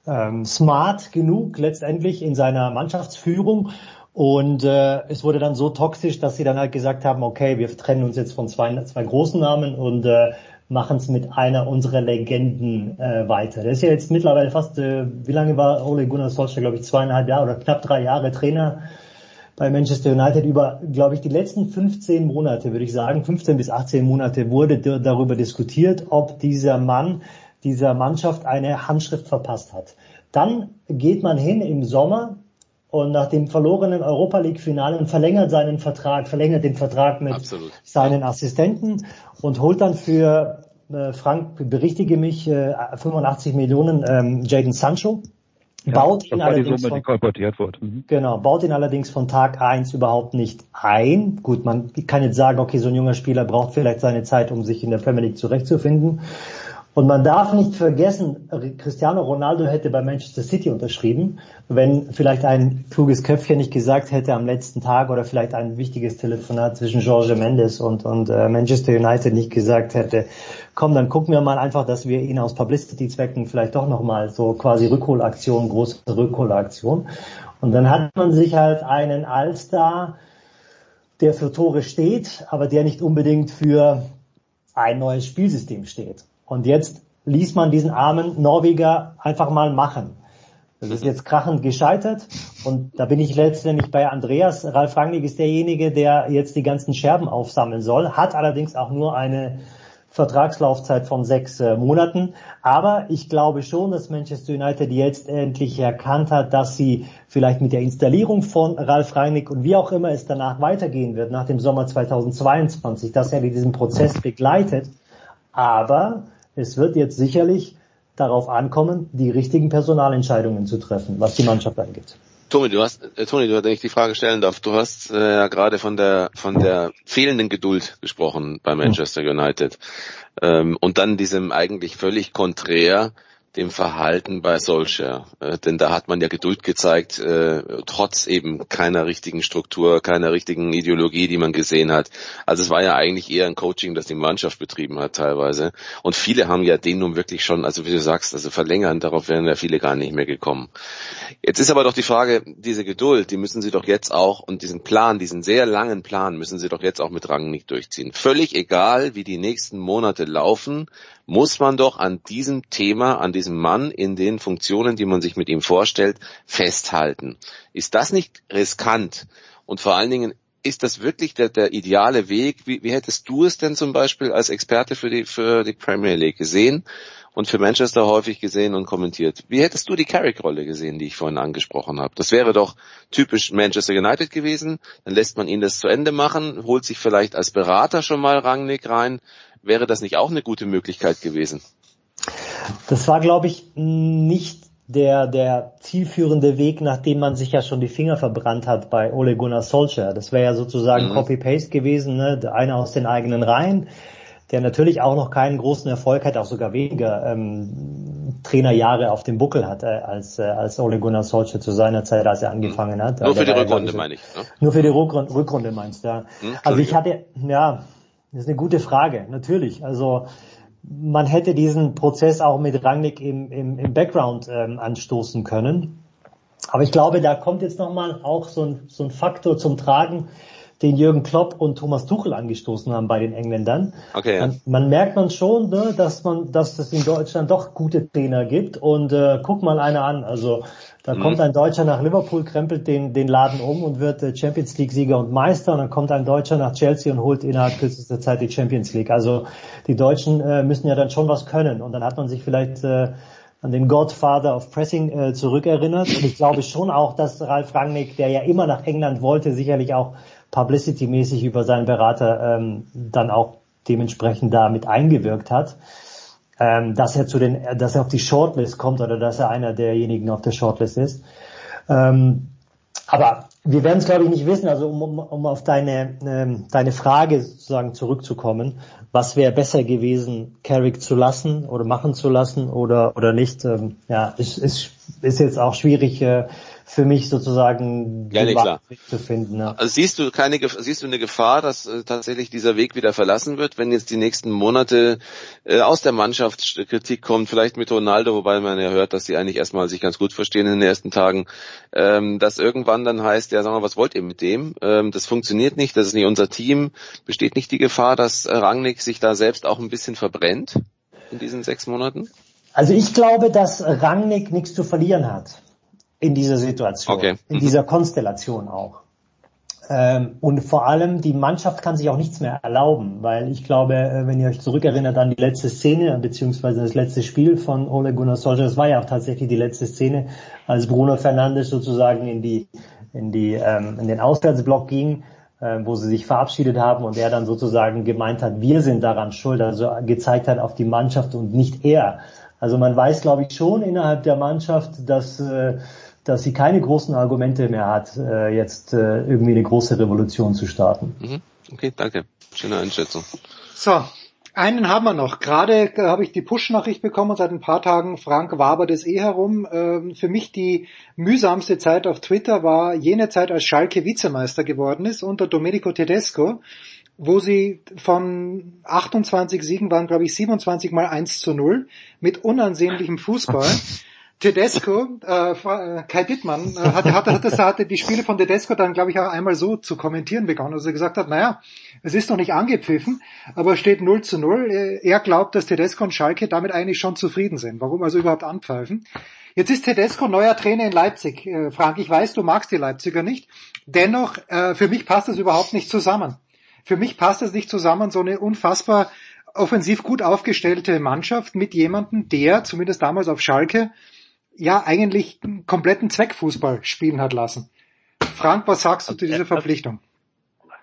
ähm, smart genug letztendlich in seiner Mannschaftsführung. Und äh, es wurde dann so toxisch, dass sie dann halt gesagt haben, okay, wir trennen uns jetzt von zwei, zwei großen Namen und äh, machen es mit einer unserer Legenden äh, weiter. Der ist ja jetzt mittlerweile fast, äh, wie lange war Ole Gunnar Solskjaer, glaube ich, zweieinhalb Jahre oder knapp drei Jahre Trainer bei Manchester United. Über, glaube ich, die letzten 15 Monate, würde ich sagen, 15 bis 18 Monate wurde darüber diskutiert, ob dieser Mann dieser Mannschaft eine Handschrift verpasst hat. Dann geht man hin im Sommer und nach dem verlorenen Europa League Finale und verlängert seinen Vertrag, verlängert den Vertrag mit Absolut. seinen Assistenten und holt dann für äh, Frank, berichtige mich, äh, 85 Millionen ähm, Jaden Sancho. Ja, baut ihn allerdings Summe, von, mhm. genau, baut ihn allerdings von Tag eins überhaupt nicht ein. Gut, man kann jetzt sagen, okay, so ein junger Spieler braucht vielleicht seine Zeit, um sich in der Premier League zurechtzufinden. Und man darf nicht vergessen, Cristiano Ronaldo hätte bei Manchester City unterschrieben, wenn vielleicht ein kluges Köpfchen nicht gesagt hätte am letzten Tag oder vielleicht ein wichtiges Telefonat zwischen Jorge Mendes und, und äh, Manchester United nicht gesagt hätte, komm, dann gucken wir mal einfach, dass wir ihn aus Publicity-Zwecken vielleicht doch nochmal so quasi Rückholaktion, große Rückholaktion. Und dann hat man sich halt einen Allstar, der für Tore steht, aber der nicht unbedingt für ein neues Spielsystem steht. Und jetzt ließ man diesen armen Norweger einfach mal machen. Das ist jetzt krachend gescheitert und da bin ich letztendlich bei Andreas. Ralf Rangnick ist derjenige, der jetzt die ganzen Scherben aufsammeln soll, hat allerdings auch nur eine Vertragslaufzeit von sechs äh, Monaten. Aber ich glaube schon, dass Manchester United jetzt endlich erkannt hat, dass sie vielleicht mit der Installierung von Ralf Rangnick und wie auch immer es danach weitergehen wird, nach dem Sommer 2022, dass er diesen Prozess begleitet. Aber es wird jetzt sicherlich darauf ankommen, die richtigen Personalentscheidungen zu treffen, was die Mannschaft angeht. Toni, du hast, äh, Toni, du, wenn ich die Frage stellen darf, du hast äh, ja gerade von der von der fehlenden Geduld gesprochen bei Manchester United ähm, und dann diesem eigentlich völlig konträr dem Verhalten bei Solskjaer. Äh, denn da hat man ja Geduld gezeigt, äh, trotz eben keiner richtigen Struktur, keiner richtigen Ideologie, die man gesehen hat. Also es war ja eigentlich eher ein Coaching, das die Mannschaft betrieben hat teilweise. Und viele haben ja den nun wirklich schon, also wie du sagst, also verlängern, darauf wären ja viele gar nicht mehr gekommen. Jetzt ist aber doch die Frage, diese Geduld, die müssen sie doch jetzt auch, und diesen Plan, diesen sehr langen Plan müssen sie doch jetzt auch mit Rangnick durchziehen. Völlig egal, wie die nächsten Monate laufen, muss man doch an diesem Thema, an diesem Mann in den Funktionen, die man sich mit ihm vorstellt, festhalten. Ist das nicht riskant? Und vor allen Dingen, ist das wirklich der, der ideale Weg? Wie, wie hättest du es denn zum Beispiel als Experte für die, für die Premier League gesehen und für Manchester häufig gesehen und kommentiert? Wie hättest du die Carrick-Rolle gesehen, die ich vorhin angesprochen habe? Das wäre doch typisch Manchester United gewesen. Dann lässt man ihn das zu Ende machen, holt sich vielleicht als Berater schon mal Rangnick rein, Wäre das nicht auch eine gute Möglichkeit gewesen? Das war, glaube ich, nicht der, der zielführende Weg, nachdem man sich ja schon die Finger verbrannt hat bei Ole Gunnar Solskjaer. Das wäre ja sozusagen mhm. Copy-Paste gewesen, ne? einer aus den eigenen Reihen, der natürlich auch noch keinen großen Erfolg hat, auch sogar weniger ähm, Trainerjahre auf dem Buckel hat, äh, als, äh, als Ole Gunnar Solskjaer zu seiner Zeit, als er angefangen hat. Nur für die Rückrunde, meine ich. Ne? Nur für die Rückrunde, Rückrunde meinst du, ja. Hm, also ich hatte, ja, das ist eine gute Frage, natürlich. Also man hätte diesen Prozess auch mit Rangnick im, im, im Background ähm, anstoßen können. Aber ich glaube, da kommt jetzt nochmal auch so ein, so ein Faktor zum Tragen, den Jürgen Klopp und Thomas Tuchel angestoßen haben bei den Engländern. Okay. Man, man merkt man schon, ne, dass man, dass es in Deutschland doch gute Trainer gibt. Und äh, guck mal einer an. Also da mhm. kommt ein Deutscher nach Liverpool, krempelt den, den Laden um und wird äh, Champions League Sieger und Meister. Und dann kommt ein Deutscher nach Chelsea und holt innerhalb kürzester Zeit die Champions League. Also die Deutschen äh, müssen ja dann schon was können. Und dann hat man sich vielleicht äh, an den Godfather of Pressing äh, zurückerinnert. Und ich glaube schon auch, dass Ralf Rangnick, der ja immer nach England wollte, sicherlich auch publicity-mäßig über seinen Berater ähm, dann auch dementsprechend damit eingewirkt hat, ähm, dass er zu den, dass er auf die Shortlist kommt oder dass er einer derjenigen auf der Shortlist ist. Ähm, aber wir werden es glaube ich nicht wissen. Also um, um, um auf deine ähm, deine Frage sozusagen zurückzukommen, was wäre besser gewesen, Carrick zu lassen oder machen zu lassen oder oder nicht? Ähm, ja, ist, ist ist jetzt auch schwierig äh, für mich sozusagen ja, nee, klar. zu finden. Ja. Also siehst du keine siehst du eine Gefahr, dass äh, tatsächlich dieser Weg wieder verlassen wird, wenn jetzt die nächsten Monate äh, aus der Mannschaft Kritik kommt, vielleicht mit Ronaldo, wobei man ja hört, dass die eigentlich erstmal sich ganz gut verstehen in den ersten Tagen, ähm, dass irgendwann dann heißt, ja, sag mal, was wollt ihr mit dem? Ähm, das funktioniert nicht, das ist nicht unser Team. Besteht nicht die Gefahr, dass Rangnick sich da selbst auch ein bisschen verbrennt in diesen sechs Monaten? Also ich glaube, dass Rangnick nichts zu verlieren hat in dieser Situation, okay. in dieser Konstellation auch. Ähm, und vor allem die Mannschaft kann sich auch nichts mehr erlauben, weil ich glaube, äh, wenn ihr euch zurückerinnert an die letzte Szene beziehungsweise das letzte Spiel von Ole Gunnar Solskjaer, das war ja auch tatsächlich die letzte Szene, als Bruno Fernandes sozusagen in die in die ähm, in den Auswärtsblock ging, äh, wo sie sich verabschiedet haben und er dann sozusagen gemeint hat, wir sind daran schuld, also gezeigt hat auf die Mannschaft und nicht er. Also man weiß, glaube ich, schon innerhalb der Mannschaft, dass, äh, dass sie keine großen Argumente mehr hat, äh, jetzt äh, irgendwie eine große Revolution zu starten. Mhm. Okay, danke. Schöne Einschätzung. So, einen haben wir noch. Gerade äh, habe ich die Push-Nachricht bekommen seit ein paar Tagen. Frank wabert es eh herum. Ähm, für mich die mühsamste Zeit auf Twitter war jene Zeit, als Schalke Vizemeister geworden ist unter Domenico Tedesco wo sie von 28 Siegen waren, glaube ich, 27 mal 1 zu 0 mit unansehnlichem Fußball. [LAUGHS] Tedesco, äh, äh, Kai Dittmann, äh, hatte, hatte, hatte, [LAUGHS] hatte die Spiele von Tedesco dann, glaube ich, auch einmal so zu kommentieren begonnen, also er gesagt hat, naja, es ist noch nicht angepfiffen, aber steht 0 zu 0. Äh, er glaubt, dass Tedesco und Schalke damit eigentlich schon zufrieden sind. Warum also überhaupt anpfeifen? Jetzt ist Tedesco neuer Trainer in Leipzig. Äh, Frank, ich weiß, du magst die Leipziger nicht. Dennoch, äh, für mich passt das überhaupt nicht zusammen. Für mich passt es nicht zusammen, so eine unfassbar offensiv gut aufgestellte Mannschaft mit jemandem, der, zumindest damals auf Schalke, ja eigentlich einen kompletten Zweckfußball spielen hat lassen. Frank, was sagst du zu dieser Verpflichtung?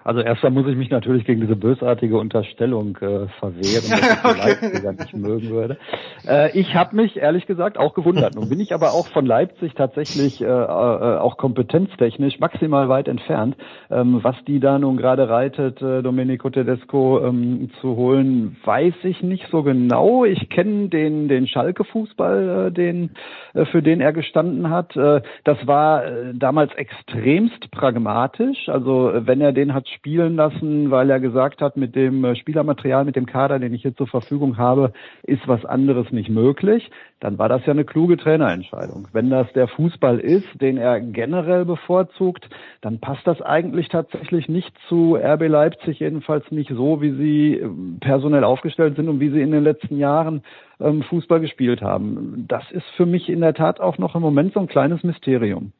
Also erstmal muss ich mich natürlich gegen diese bösartige Unterstellung äh, verwehren, dass ich [LAUGHS] Leipziger nicht mögen würde. Äh, ich habe mich ehrlich gesagt auch gewundert. Nun bin ich aber auch von Leipzig tatsächlich äh, äh, auch kompetenztechnisch maximal weit entfernt. Ähm, was die da nun gerade reitet, äh, Domenico Tedesco ähm, zu holen, weiß ich nicht so genau. Ich kenne den den Schalke-Fußball, äh, den äh, für den er gestanden hat. Äh, das war äh, damals extremst pragmatisch. Also äh, wenn er den hat spielen lassen, weil er gesagt hat, mit dem äh, Spielermaterial, mit dem Kader, den ich hier zur Verfügung habe, ist was anderes nicht möglich, dann war das ja eine kluge Trainerentscheidung. Wenn das der Fußball ist, den er generell bevorzugt, dann passt das eigentlich tatsächlich nicht zu RB Leipzig, jedenfalls nicht so, wie sie ähm, personell aufgestellt sind und wie sie in den letzten Jahren ähm, Fußball gespielt haben. Das ist für mich in der Tat auch noch im Moment so ein kleines Mysterium.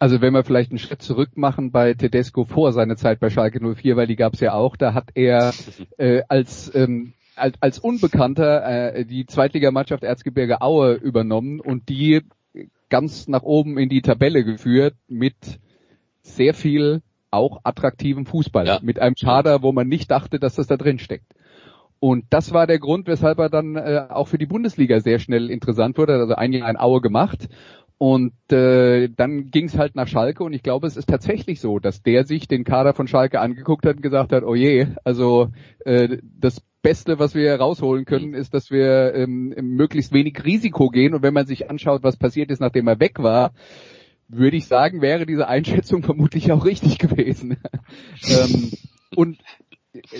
Also wenn wir vielleicht einen Schritt zurück machen bei Tedesco vor seiner Zeit bei Schalke 04, weil die gab es ja auch, da hat er [LAUGHS] äh, als ähm, als, als Unbekannter äh, die Zweitligamannschaft Erzgebirge Aue übernommen und die ganz nach oben in die Tabelle geführt mit sehr viel auch attraktivem Fußball, ja. mit einem Kader, wo man nicht dachte, dass das da drin steckt. Und das war der Grund, weshalb er dann äh, auch für die Bundesliga sehr schnell interessant wurde. Also ein Jahr in Aue gemacht und äh, dann ging es halt nach Schalke und ich glaube, es ist tatsächlich so, dass der sich den Kader von Schalke angeguckt hat und gesagt hat, oh je, also äh, das Beste, was wir rausholen können, ist, dass wir ähm, möglichst wenig Risiko gehen. Und wenn man sich anschaut, was passiert ist, nachdem er weg war, würde ich sagen, wäre diese Einschätzung [LAUGHS] vermutlich auch richtig gewesen. [LAUGHS] ähm, und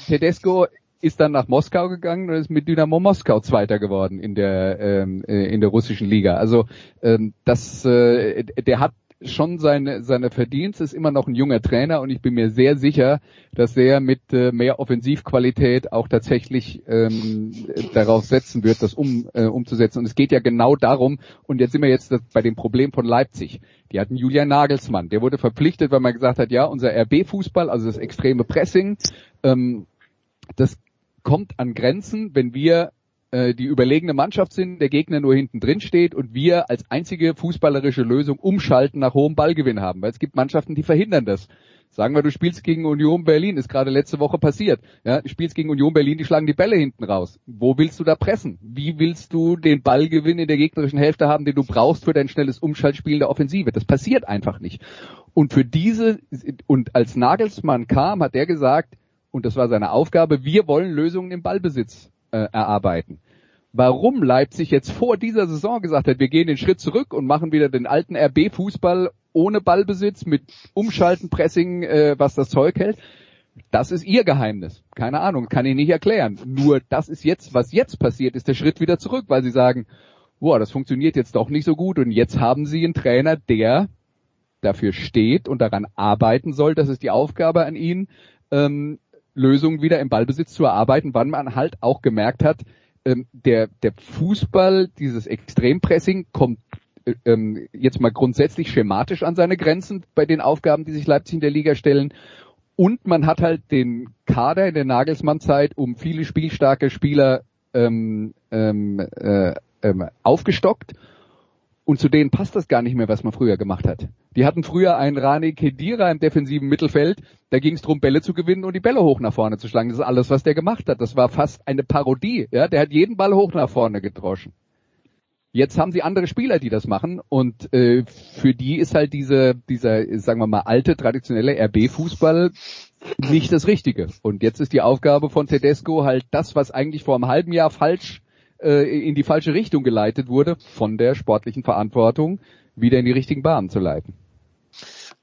Tedesco ist dann nach Moskau gegangen und ist mit Dynamo Moskau Zweiter geworden in der ähm, äh, in der russischen Liga. Also ähm, das, äh, der hat schon seine seine Verdienste, ist immer noch ein junger Trainer und ich bin mir sehr sicher, dass er mit äh, mehr Offensivqualität auch tatsächlich ähm, darauf setzen wird, das um äh, umzusetzen. Und es geht ja genau darum. Und jetzt sind wir jetzt bei dem Problem von Leipzig. Die hatten Julian Nagelsmann, der wurde verpflichtet, weil man gesagt hat, ja, unser RB-Fußball, also das extreme Pressing, ähm, das kommt an Grenzen, wenn wir äh, die überlegene Mannschaft sind, der Gegner nur hinten drin steht und wir als einzige fußballerische Lösung umschalten nach hohem Ballgewinn haben. Weil es gibt Mannschaften, die verhindern das. Sagen wir, du spielst gegen Union Berlin, ist gerade letzte Woche passiert. Ja, du spielst gegen Union Berlin, die schlagen die Bälle hinten raus. Wo willst du da pressen? Wie willst du den Ballgewinn in der gegnerischen Hälfte haben, den du brauchst für dein schnelles Umschaltspiel der Offensive? Das passiert einfach nicht. Und für diese, und als Nagelsmann kam, hat er gesagt, und das war seine Aufgabe, wir wollen Lösungen im Ballbesitz äh, erarbeiten. warum Leipzig jetzt vor dieser Saison gesagt hat, wir gehen den Schritt zurück und machen wieder den alten RB-Fußball ohne Ballbesitz mit Umschalten, Pressing, äh, was das Zeug hält. Das ist ihr Geheimnis. Keine Ahnung, kann ich nicht erklären. Nur das ist jetzt, was jetzt passiert, ist der Schritt wieder zurück, weil sie sagen, boah, das funktioniert jetzt doch nicht so gut und jetzt haben sie einen Trainer, der dafür steht und daran arbeiten soll, das ist die Aufgabe an ihn, ähm, Lösungen wieder im Ballbesitz zu erarbeiten, wann man halt auch gemerkt hat, ähm, der, der Fußball, dieses Extrempressing kommt äh, ähm, jetzt mal grundsätzlich schematisch an seine Grenzen bei den Aufgaben, die sich Leipzig in der Liga stellen. Und man hat halt den Kader in der Nagelsmann-Zeit um viele spielstarke Spieler ähm, ähm, äh, ähm, aufgestockt und zu denen passt das gar nicht mehr, was man früher gemacht hat. Die hatten früher einen Rani Kedira im defensiven Mittelfeld, da ging es darum, Bälle zu gewinnen und die Bälle hoch nach vorne zu schlagen. Das ist alles, was der gemacht hat. Das war fast eine Parodie. Ja, der hat jeden Ball hoch nach vorne gedroschen. Jetzt haben sie andere Spieler, die das machen und äh, für die ist halt diese, dieser, sagen wir mal, alte, traditionelle RB-Fußball nicht das Richtige. Und jetzt ist die Aufgabe von Tedesco halt das, was eigentlich vor einem halben Jahr falsch äh, in die falsche Richtung geleitet wurde, von der sportlichen Verantwortung wieder in die richtigen Bahnen zu leiten.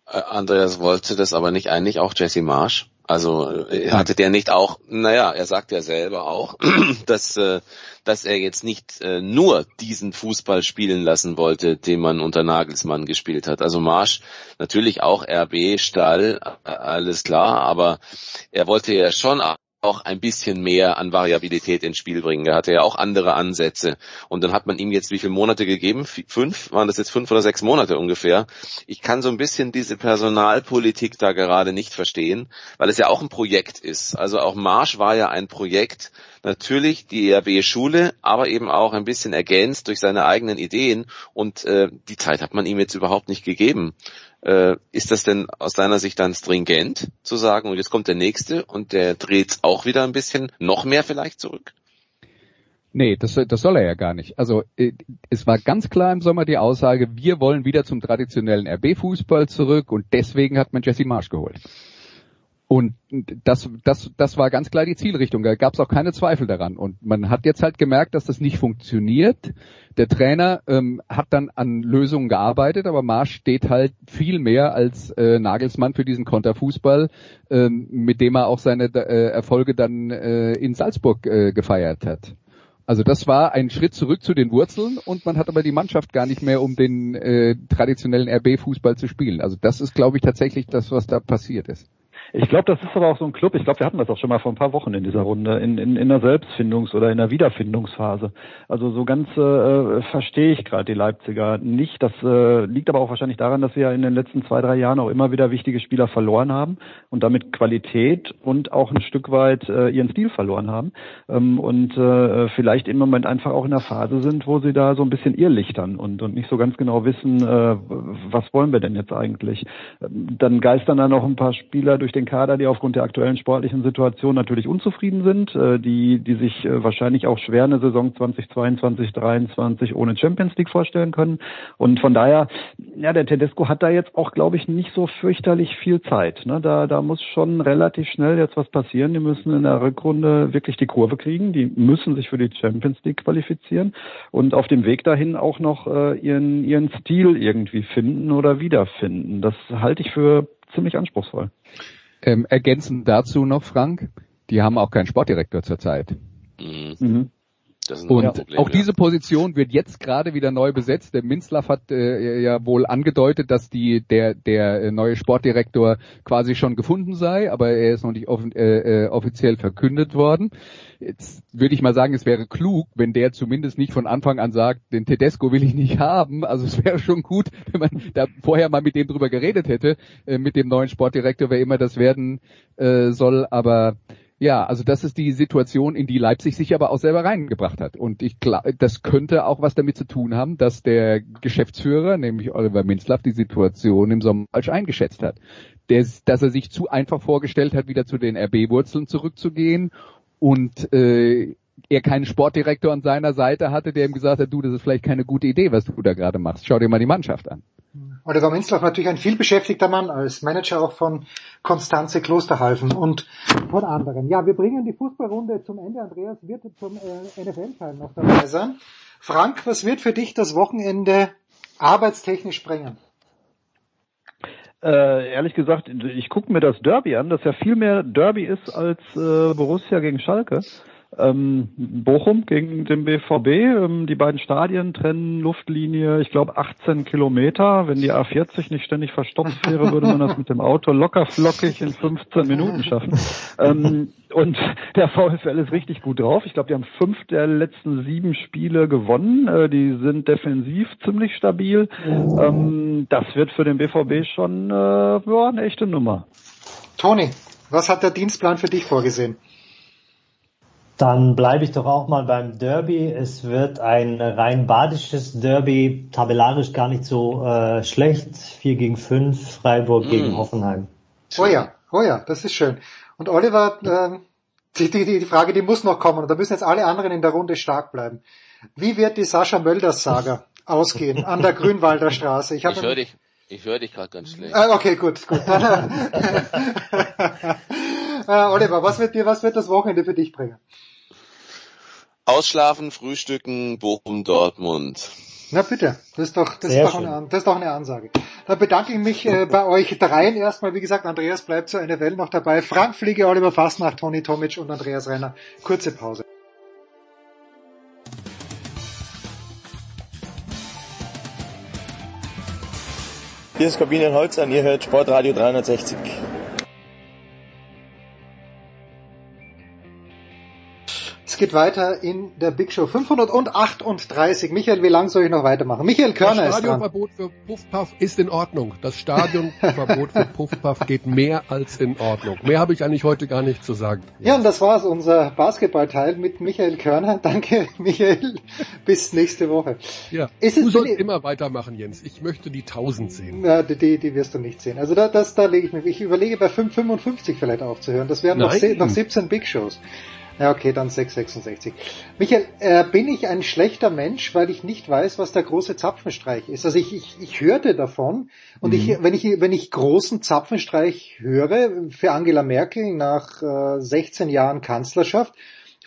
Äh, Andreas wollte das aber nicht eigentlich auch Jesse Marsch? Also äh, hatte der nicht auch, naja, er sagt ja selber auch, [CLEARS THROAT] dass, äh, dass er jetzt nicht äh, nur diesen Fußball spielen lassen wollte, den man unter Nagelsmann gespielt hat. Also Marsch natürlich auch RB, Stall, alles klar, aber er wollte ja schon auch ein bisschen mehr an Variabilität ins Spiel bringen. Er hatte ja auch andere Ansätze. Und dann hat man ihm jetzt wie viele Monate gegeben? Fünf? Waren das jetzt fünf oder sechs Monate ungefähr? Ich kann so ein bisschen diese Personalpolitik da gerade nicht verstehen, weil es ja auch ein Projekt ist. Also auch Marsch war ja ein Projekt, natürlich die ERB-Schule, aber eben auch ein bisschen ergänzt durch seine eigenen Ideen. Und äh, die Zeit hat man ihm jetzt überhaupt nicht gegeben. Äh, ist das denn aus deiner Sicht dann stringent zu sagen, und jetzt kommt der nächste und der dreht auch wieder ein bisschen noch mehr vielleicht zurück? Nee, das, das soll er ja gar nicht. Also äh, es war ganz klar im Sommer die Aussage, wir wollen wieder zum traditionellen RB-Fußball zurück und deswegen hat man Jesse Marsch geholt. Und das, das, das war ganz klar die Zielrichtung. Da gab es auch keine Zweifel daran. Und man hat jetzt halt gemerkt, dass das nicht funktioniert. Der Trainer ähm, hat dann an Lösungen gearbeitet, aber Marsch steht halt viel mehr als äh, Nagelsmann für diesen Konterfußball, ähm, mit dem er auch seine äh, Erfolge dann äh, in Salzburg äh, gefeiert hat. Also das war ein Schritt zurück zu den Wurzeln und man hat aber die Mannschaft gar nicht mehr, um den äh, traditionellen RB-Fußball zu spielen. Also das ist, glaube ich, tatsächlich das, was da passiert ist. Ich glaube, das ist aber auch so ein Club, ich glaube, wir hatten das auch schon mal vor ein paar Wochen in dieser Runde, in, in, in der Selbstfindungs- oder in der Wiederfindungsphase. Also so ganz äh, verstehe ich gerade die Leipziger nicht. Das äh, liegt aber auch wahrscheinlich daran, dass wir ja in den letzten zwei, drei Jahren auch immer wieder wichtige Spieler verloren haben und damit Qualität und auch ein Stück weit äh, ihren Stil verloren haben. Ähm, und äh, vielleicht im Moment einfach auch in der Phase sind, wo sie da so ein bisschen irrlichtern und, und nicht so ganz genau wissen, äh, was wollen wir denn jetzt eigentlich. Ähm, dann geistern da noch ein paar Spieler durch den Kader, die aufgrund der aktuellen sportlichen Situation natürlich unzufrieden sind, äh, die, die sich äh, wahrscheinlich auch schwer eine Saison 2022, 2023 ohne Champions League vorstellen können. Und von daher, ja, der Tedesco hat da jetzt auch, glaube ich, nicht so fürchterlich viel Zeit. Ne? Da, da muss schon relativ schnell jetzt was passieren. Die müssen in der Rückrunde wirklich die Kurve kriegen. Die müssen sich für die Champions League qualifizieren und auf dem Weg dahin auch noch äh, ihren, ihren Stil irgendwie finden oder wiederfinden. Das halte ich für ziemlich anspruchsvoll. Ähm, ergänzend dazu noch, Frank, die haben auch keinen Sportdirektor zurzeit. Mhm. Und Problem, auch ja. diese Position wird jetzt gerade wieder neu besetzt. Der Minzlaff hat äh, ja wohl angedeutet, dass die der der äh, neue Sportdirektor quasi schon gefunden sei, aber er ist noch nicht off äh, äh, offiziell verkündet worden. Jetzt würde ich mal sagen, es wäre klug, wenn der zumindest nicht von Anfang an sagt, den Tedesco will ich nicht haben. Also es wäre schon gut, [LAUGHS] wenn man da vorher mal mit dem drüber geredet hätte, äh, mit dem neuen Sportdirektor, wer immer das werden äh, soll. Aber ja, also das ist die Situation, in die Leipzig sich aber auch selber reingebracht hat. Und ich glaube, das könnte auch was damit zu tun haben, dass der Geschäftsführer, nämlich Oliver Minzlaff, die Situation im Sommer falsch eingeschätzt hat. Der, dass er sich zu einfach vorgestellt hat, wieder zu den RB-Wurzeln zurückzugehen und äh, er keinen Sportdirektor an seiner Seite hatte, der ihm gesagt hat, du, das ist vielleicht keine gute Idee, was du da gerade machst. Schau dir mal die Mannschaft an. Oliver Minzlaff natürlich ein vielbeschäftigter Mann als Manager auch von Konstanze Klosterhalfen und von anderen. Ja, wir bringen die Fußballrunde zum Ende. Andreas wird zum äh, NFL-Teil noch dabei sein. Frank, was wird für dich das Wochenende arbeitstechnisch bringen? Äh, ehrlich gesagt, ich gucke mir das Derby an, das ja viel mehr Derby ist als äh, Borussia gegen Schalke. Ähm, Bochum gegen den BVB. Ähm, die beiden Stadien trennen Luftlinie, ich glaube 18 Kilometer. Wenn die A40 nicht ständig verstopft wäre, würde man das mit dem Auto locker flockig in 15 Minuten schaffen. Ähm, und der VfL ist richtig gut drauf. Ich glaube, die haben fünf der letzten sieben Spiele gewonnen. Äh, die sind defensiv ziemlich stabil. Ähm, das wird für den BVB schon äh, ja, eine echte Nummer. Toni, was hat der Dienstplan für dich vorgesehen? Dann bleibe ich doch auch mal beim Derby. Es wird ein rein badisches Derby, tabellarisch gar nicht so äh, schlecht. 4 gegen 5, Freiburg mm. gegen Hoffenheim. Oh ja, oh ja, das ist schön. Und Oliver, äh, die, die, die Frage, die muss noch kommen. Und da müssen jetzt alle anderen in der Runde stark bleiben. Wie wird die Sascha Mölders Saga [LAUGHS] ausgehen an der Grünwalder Straße? Ich, ich höre dich, ich höre dich gerade ganz schlecht. Ah, okay, gut, gut. [LAUGHS] [LAUGHS] äh, [LAUGHS] Oliver, was wird dir, was wird das Wochenende für dich bringen? Ausschlafen, frühstücken, Bochum, Dortmund. Na bitte, das ist doch, das ist doch, eine, das ist doch eine Ansage. Dann bedanke ich mich äh, bei euch dreien erstmal. Wie gesagt, Andreas bleibt zur NFL noch dabei. Frank Fliege, Oliver Fastnacht, Toni Tomic und Andreas Renner. Kurze Pause. Hier ist Corbinian Holzer und ihr hört Sportradio 360. Es geht weiter in der Big Show 538. Michael, wie lang soll ich noch weitermachen? Michael Körner ist dran. Das Stadionverbot für Puffpuff ist in Ordnung. Das Stadionverbot für Puffpuff geht mehr als in Ordnung. Mehr habe ich eigentlich heute gar nicht zu sagen. Ja, und das war's, unser Basketballteil mit Michael Körner. [LAUGHS] Danke, Michael. Bis nächste Woche. Ja, ist du sollst immer weitermachen, Jens. Ich möchte die 1000 sehen. Ja, die, die wirst du nicht sehen. Also da, das, da lege ich mich. Ich überlege bei 555 vielleicht aufzuhören. Das wären noch, noch 17 Big Shows. Ja, okay, dann 666. Michael, äh, bin ich ein schlechter Mensch, weil ich nicht weiß, was der große Zapfenstreich ist? Also ich, ich, ich hörte davon und mhm. ich, wenn ich, wenn ich großen Zapfenstreich höre für Angela Merkel nach äh, 16 Jahren Kanzlerschaft,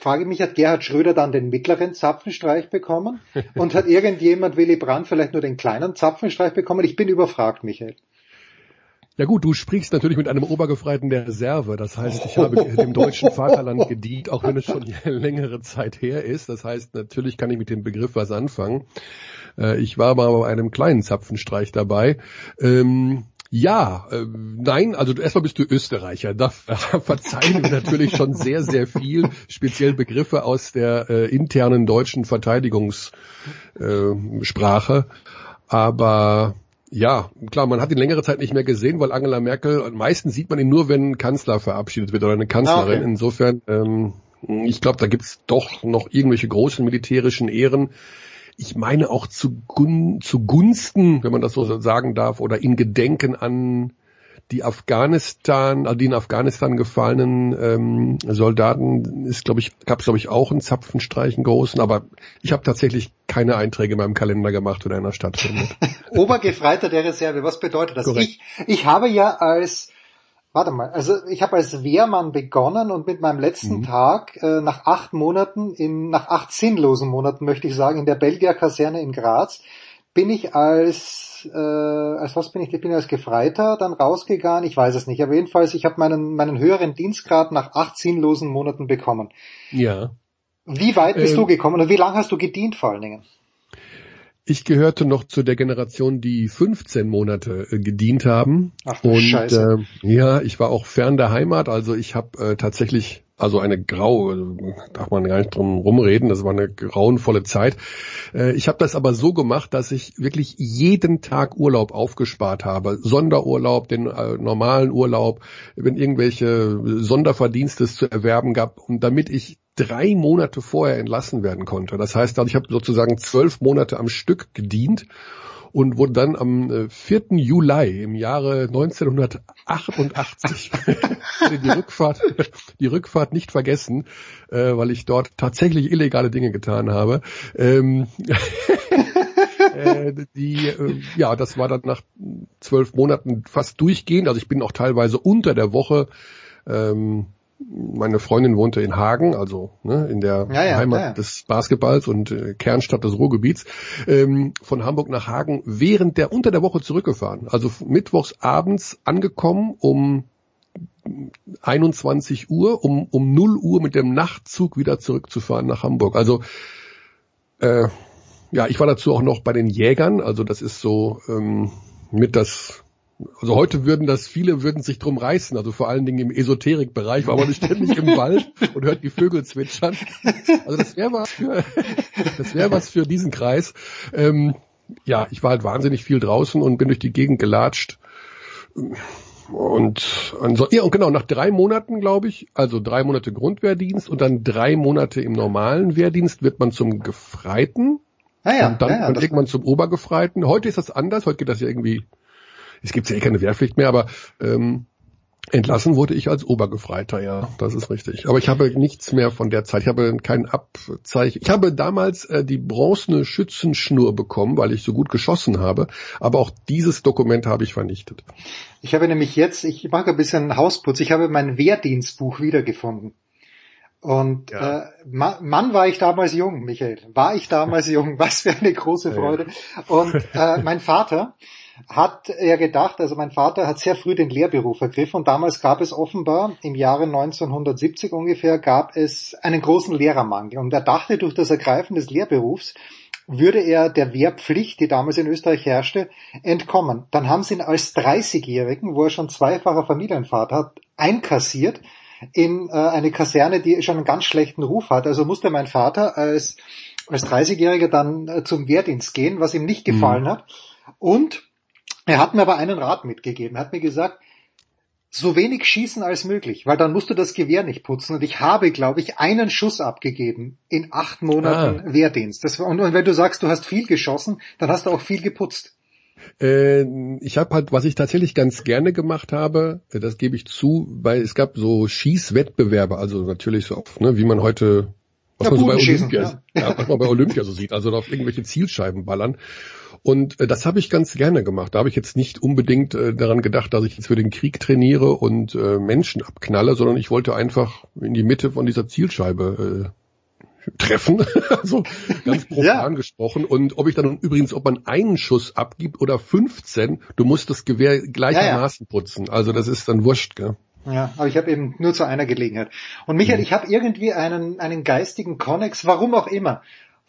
frage ich mich, hat Gerhard Schröder dann den mittleren Zapfenstreich bekommen? [LAUGHS] Und hat irgendjemand Willy Brandt vielleicht nur den kleinen Zapfenstreich bekommen? Ich bin überfragt, Michael. Ja gut, du sprichst natürlich mit einem Obergefreiten der Reserve. Das heißt, ich habe dem deutschen Vaterland gedient, auch wenn es schon [LAUGHS] längere Zeit her ist. Das heißt, natürlich kann ich mit dem Begriff was anfangen. Äh, ich war aber bei einem kleinen Zapfenstreich dabei. Ähm, ja, äh, nein, also erstmal bist du Österreicher. Da [LAUGHS] verzeihen wir natürlich schon sehr, sehr viel, speziell Begriffe aus der äh, internen deutschen Verteidigungssprache. Äh, aber ja, klar, man hat ihn längere Zeit nicht mehr gesehen, weil Angela Merkel, meistens sieht man ihn nur, wenn ein Kanzler verabschiedet wird oder eine Kanzlerin. Okay. Insofern, ähm, ich glaube, da gibt's doch noch irgendwelche großen militärischen Ehren. Ich meine auch zu, gun zugunsten, wenn man das so sagen darf, oder in Gedenken an die Afghanistan, also die in Afghanistan gefallenen ähm, Soldaten ist, glaube ich, gab es glaube ich auch einen Zapfenstreich, einen großen, aber ich habe tatsächlich keine Einträge in meinem Kalender gemacht, wenn einer stattfindet. [LAUGHS] Obergefreiter der Reserve, was bedeutet das? Ich, ich habe ja als Warte mal, also ich habe als Wehrmann begonnen und mit meinem letzten mhm. Tag äh, nach acht Monaten, in, nach acht sinnlosen Monaten möchte ich sagen, in der Belgier Kaserne in Graz, bin ich als äh, als was bin ich? Ich bin als Gefreiter dann rausgegangen, ich weiß es nicht. Aber jedenfalls, ich habe meinen, meinen höheren Dienstgrad nach acht sinnlosen Monaten bekommen. Ja. Wie weit bist ähm, du gekommen und wie lange hast du gedient vor allen Dingen? Ich gehörte noch zu der Generation, die 15 Monate äh, gedient haben. Ach, und Scheiße. Äh, ja, ich war auch fern der Heimat, also ich habe äh, tatsächlich also eine graue, darf man gar nicht drum rumreden, das war eine grauenvolle Zeit. Äh, ich habe das aber so gemacht, dass ich wirklich jeden Tag Urlaub aufgespart habe. Sonderurlaub, den äh, normalen Urlaub, wenn irgendwelche Sonderverdienste zu erwerben gab. Und damit ich drei Monate vorher entlassen werden konnte. Das heißt, also ich habe sozusagen zwölf Monate am Stück gedient und wurde dann am 4. Äh, Juli im Jahre 1988 [LAUGHS] die Rückfahrt, die Rückfahrt nicht vergessen, äh, weil ich dort tatsächlich illegale Dinge getan habe. Ähm, [LAUGHS] äh, die, äh, ja, das war dann nach zwölf Monaten fast durchgehend. Also ich bin auch teilweise unter der Woche ähm, meine Freundin wohnte in Hagen, also ne, in der ja, ja, Heimat ja, des Basketballs und äh, Kernstadt des Ruhrgebiets, ähm, von Hamburg nach Hagen während der unter der Woche zurückgefahren. Also mittwochs abends angekommen um 21 Uhr, um, um 0 Uhr mit dem Nachtzug wieder zurückzufahren nach Hamburg. Also äh, ja, ich war dazu auch noch bei den Jägern, also das ist so ähm, mit das also heute würden das, viele würden sich drum reißen, also vor allen Dingen im Esoterikbereich, weil man ist ständig im Wald [LAUGHS] und hört die Vögel zwitschern. Also das wäre was für, das wäre was für diesen Kreis. Ähm, ja, ich war halt wahnsinnig viel draußen und bin durch die Gegend gelatscht. Und, also, ja, und genau, nach drei Monaten, glaube ich, also drei Monate Grundwehrdienst und dann drei Monate im normalen Wehrdienst wird man zum Gefreiten. Ah ja, und dann ja, ja, irgendwann zum Obergefreiten. Heute ist das anders, heute geht das ja irgendwie es gibt ja eh keine Wehrpflicht mehr, aber ähm, entlassen wurde ich als Obergefreiter, ja, das ist richtig. Aber ich habe nichts mehr von der Zeit. Ich habe kein Abzeichen. Ich habe damals äh, die bronzene Schützenschnur bekommen, weil ich so gut geschossen habe. Aber auch dieses Dokument habe ich vernichtet. Ich habe nämlich jetzt, ich mache ein bisschen Hausputz, ich habe mein Wehrdienstbuch wiedergefunden. Und ja. äh, Mann war ich damals jung, Michael. War ich damals jung. Was für eine große Freude. Und äh, mein Vater hat er gedacht, also mein Vater hat sehr früh den Lehrberuf ergriffen und damals gab es offenbar, im Jahre 1970 ungefähr, gab es einen großen Lehrermangel und er dachte, durch das Ergreifen des Lehrberufs würde er der Wehrpflicht, die damals in Österreich herrschte, entkommen. Dann haben sie ihn als 30-Jährigen, wo er schon zweifacher Familienvater hat, einkassiert in äh, eine Kaserne, die schon einen ganz schlechten Ruf hat. Also musste mein Vater als, als 30-Jähriger dann äh, zum Wehrdienst gehen, was ihm nicht gefallen mhm. hat. Und er hat mir aber einen Rat mitgegeben. Er hat mir gesagt, so wenig schießen als möglich, weil dann musst du das Gewehr nicht putzen. Und ich habe, glaube ich, einen Schuss abgegeben in acht Monaten ah. Wehrdienst. Das, und, und wenn du sagst, du hast viel geschossen, dann hast du auch viel geputzt. Äh, ich habe halt, was ich tatsächlich ganz gerne gemacht habe, das gebe ich zu, weil es gab so Schießwettbewerbe, also natürlich so, ne, wie man heute, was ja, man so bei Olympia, ja. ja. was man bei Olympia so sieht, also auf irgendwelche Zielscheiben ballern. Und äh, das habe ich ganz gerne gemacht. Da habe ich jetzt nicht unbedingt äh, daran gedacht, dass ich jetzt für den Krieg trainiere und äh, Menschen abknalle, sondern ich wollte einfach in die Mitte von dieser Zielscheibe äh, treffen, [LAUGHS] also ganz [LAUGHS] profan ja. gesprochen. Und ob ich dann übrigens, ob man einen Schuss abgibt oder 15, du musst das Gewehr gleichermaßen ja, ja. putzen. Also das ist dann wurscht, gell? Ja, aber ich habe eben nur zu einer Gelegenheit. Und Michael, mhm. ich habe irgendwie einen, einen geistigen Konnex, warum auch immer,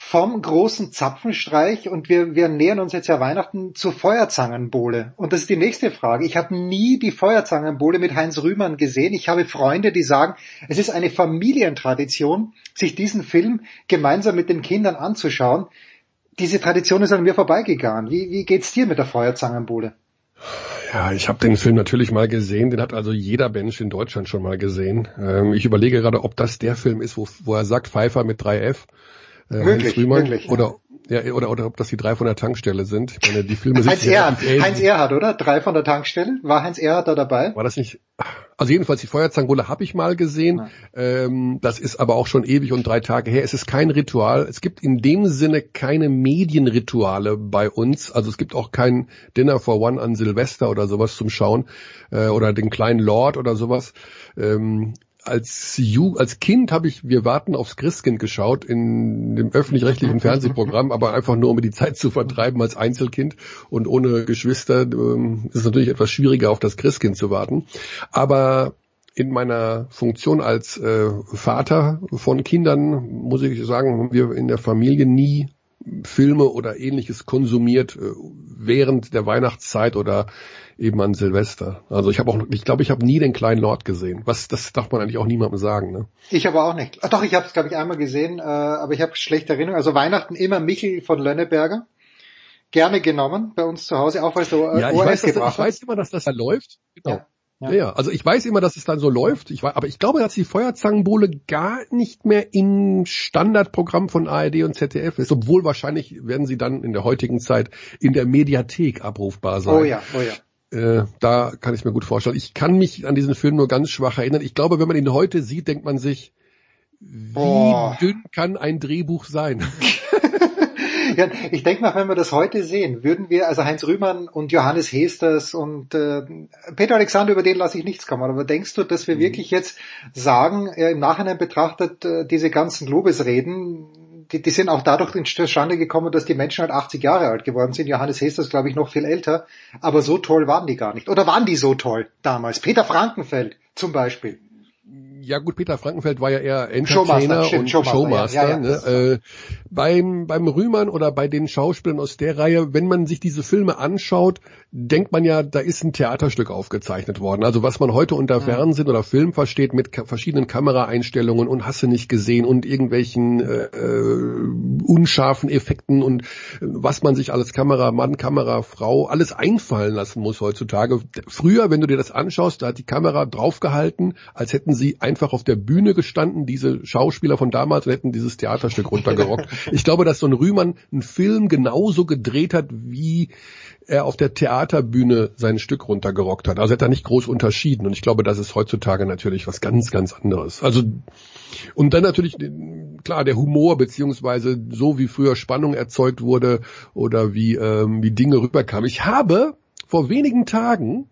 vom großen Zapfenstreich und wir, wir nähern uns jetzt ja Weihnachten zur Feuerzangenbowle. Und das ist die nächste Frage. Ich habe nie die Feuerzangenbowle mit Heinz Rühmann gesehen. Ich habe Freunde, die sagen, es ist eine Familientradition, sich diesen Film gemeinsam mit den Kindern anzuschauen. Diese Tradition ist an mir vorbeigegangen. Wie, wie geht's dir mit der Feuerzangenbowle? Ja, ich habe den Film natürlich mal gesehen. Den hat also jeder Mensch in Deutschland schon mal gesehen. Ähm, ich überlege gerade, ob das der Film ist, wo, wo er sagt Pfeiffer mit 3F. Äh, möglich, Rühmann, möglich. Oder, ja. oder, oder ob das die drei von der Tankstelle sind. Ich meine, die Filme sind Heinz Erhardt, Heinz Erhardt, oder? Drei von der Tankstelle? War Heinz Erhardt da dabei? War das nicht? Also jedenfalls die Feuerzangenbowle habe ich mal gesehen. Ähm, das ist aber auch schon ewig und drei Tage her. Es ist kein Ritual. Es gibt in dem Sinne keine Medienrituale bei uns. Also es gibt auch kein Dinner for One an Silvester oder sowas zum Schauen äh, oder den kleinen Lord oder sowas. Ähm, als Ju als Kind habe ich Wir warten aufs Christkind geschaut in dem öffentlich-rechtlichen [LAUGHS] Fernsehprogramm, aber einfach nur um die Zeit zu vertreiben als Einzelkind und ohne Geschwister ähm, ist es natürlich etwas schwieriger auf das Christkind zu warten. Aber in meiner Funktion als äh, Vater von Kindern muss ich sagen, haben wir in der Familie nie Filme oder ähnliches konsumiert äh, während der Weihnachtszeit oder eben an Silvester. Also ich habe auch, ich glaube, ich habe nie den kleinen Lord gesehen. Was, das darf man eigentlich auch niemandem sagen. Ne? Ich aber auch nicht. Ach, doch, ich habe es glaube ich einmal gesehen, äh, aber ich habe schlechte Erinnerungen. Also Weihnachten immer Michel von Lönneberger. Gerne genommen bei uns zu Hause, auch weil es so äh, ja, ich weiß, dass, ich weiß immer, dass das da läuft. Genau. Ja. Ja. ja, also ich weiß immer, dass es dann so läuft. Ich weiß, aber ich glaube, dass die Feuerzangenbowle gar nicht mehr im Standardprogramm von ARD und ZDF ist, obwohl wahrscheinlich werden sie dann in der heutigen Zeit in der Mediathek abrufbar sein. Oh ja, oh ja. Äh, da kann ich mir gut vorstellen. Ich kann mich an diesen Film nur ganz schwach erinnern. Ich glaube, wenn man ihn heute sieht, denkt man sich, wie oh. dünn kann ein Drehbuch sein? [LAUGHS] ja, [LAUGHS] ich denke mal, wenn wir das heute sehen, würden wir, also Heinz Rühmann und Johannes Hesters und äh, Peter Alexander, über den lasse ich nichts kommen, aber denkst du, dass wir mhm. wirklich jetzt sagen, äh, im Nachhinein betrachtet, äh, diese ganzen Lobesreden, die, die sind auch dadurch zustande gekommen, dass die Menschen halt 80 Jahre alt geworden sind. Johannes Hesters, glaube ich, noch viel älter. Aber so toll waren die gar nicht. Oder waren die so toll damals? Peter Frankenfeld zum Beispiel ja gut, Peter Frankenfeld war ja eher Entertainer Showmaster, und Showmaster. Showmaster ja, ja, ne? äh, beim, beim Rühmann oder bei den Schauspielern aus der Reihe, wenn man sich diese Filme anschaut, denkt man ja, da ist ein Theaterstück aufgezeichnet worden. Also was man heute unter Fernsehen oder Film versteht mit ka verschiedenen Kameraeinstellungen und Hasse nicht gesehen und irgendwelchen äh, äh, unscharfen Effekten und äh, was man sich als Kameramann, Kamerafrau alles einfallen lassen muss heutzutage. Früher, wenn du dir das anschaust, da hat die Kamera draufgehalten, als hätten sie einfach auf der Bühne gestanden, diese Schauspieler von damals und hätten dieses Theaterstück runtergerockt. [LAUGHS] ich glaube, dass so ein Rühmann einen Film genauso gedreht hat, wie er auf der Theaterbühne sein Stück runtergerockt hat. Also er hat da nicht groß unterschieden. Und ich glaube, das ist heutzutage natürlich was ganz, ganz anderes. Also, und dann natürlich, klar, der Humor, beziehungsweise so wie früher Spannung erzeugt wurde oder wie, ähm, wie Dinge rüberkamen. Ich habe vor wenigen Tagen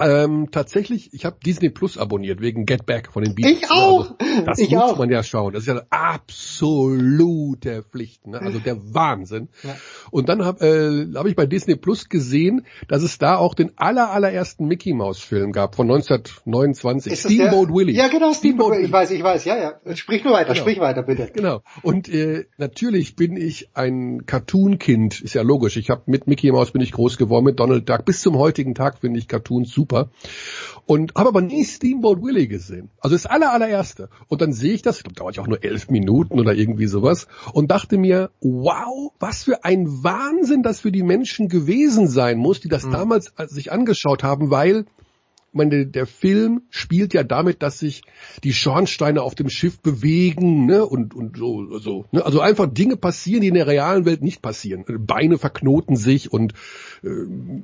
ähm, tatsächlich, ich habe Disney Plus abonniert wegen Get Back von den Beatles. Ich auch. Also, [LAUGHS] das ich muss auch. man ja schauen. Das ist ja absolute Pflicht. Ne? Also der Wahnsinn. Ja. Und dann habe äh, hab ich bei Disney Plus gesehen, dass es da auch den aller allerersten Mickey Mouse Film gab von 1929. Ist Steamboat Willie. Ja genau, Steamboat Willie. Ich weiß, ich weiß. Ja, ja. Sprich nur weiter. Genau. Sprich weiter bitte. Genau. Und äh, natürlich bin ich ein Cartoon-Kind. Ist ja logisch. Ich habe mit Mickey Mouse bin ich groß geworden, mit Donald Duck. Bis zum heutigen Tag finde ich Cartoons super super. Und habe aber nie Steamboat Willie gesehen. Also das aller, allererste. Und dann sehe ich das, ich glaube, dauert ja auch nur elf Minuten oder irgendwie sowas, und dachte mir, wow, was für ein Wahnsinn das für die Menschen gewesen sein muss, die das mhm. damals sich angeschaut haben, weil meine, der Film spielt ja damit, dass sich die Schornsteine auf dem Schiff bewegen, ne, und, und so, so, ne? Also einfach Dinge passieren, die in der realen Welt nicht passieren. Beine verknoten sich und äh,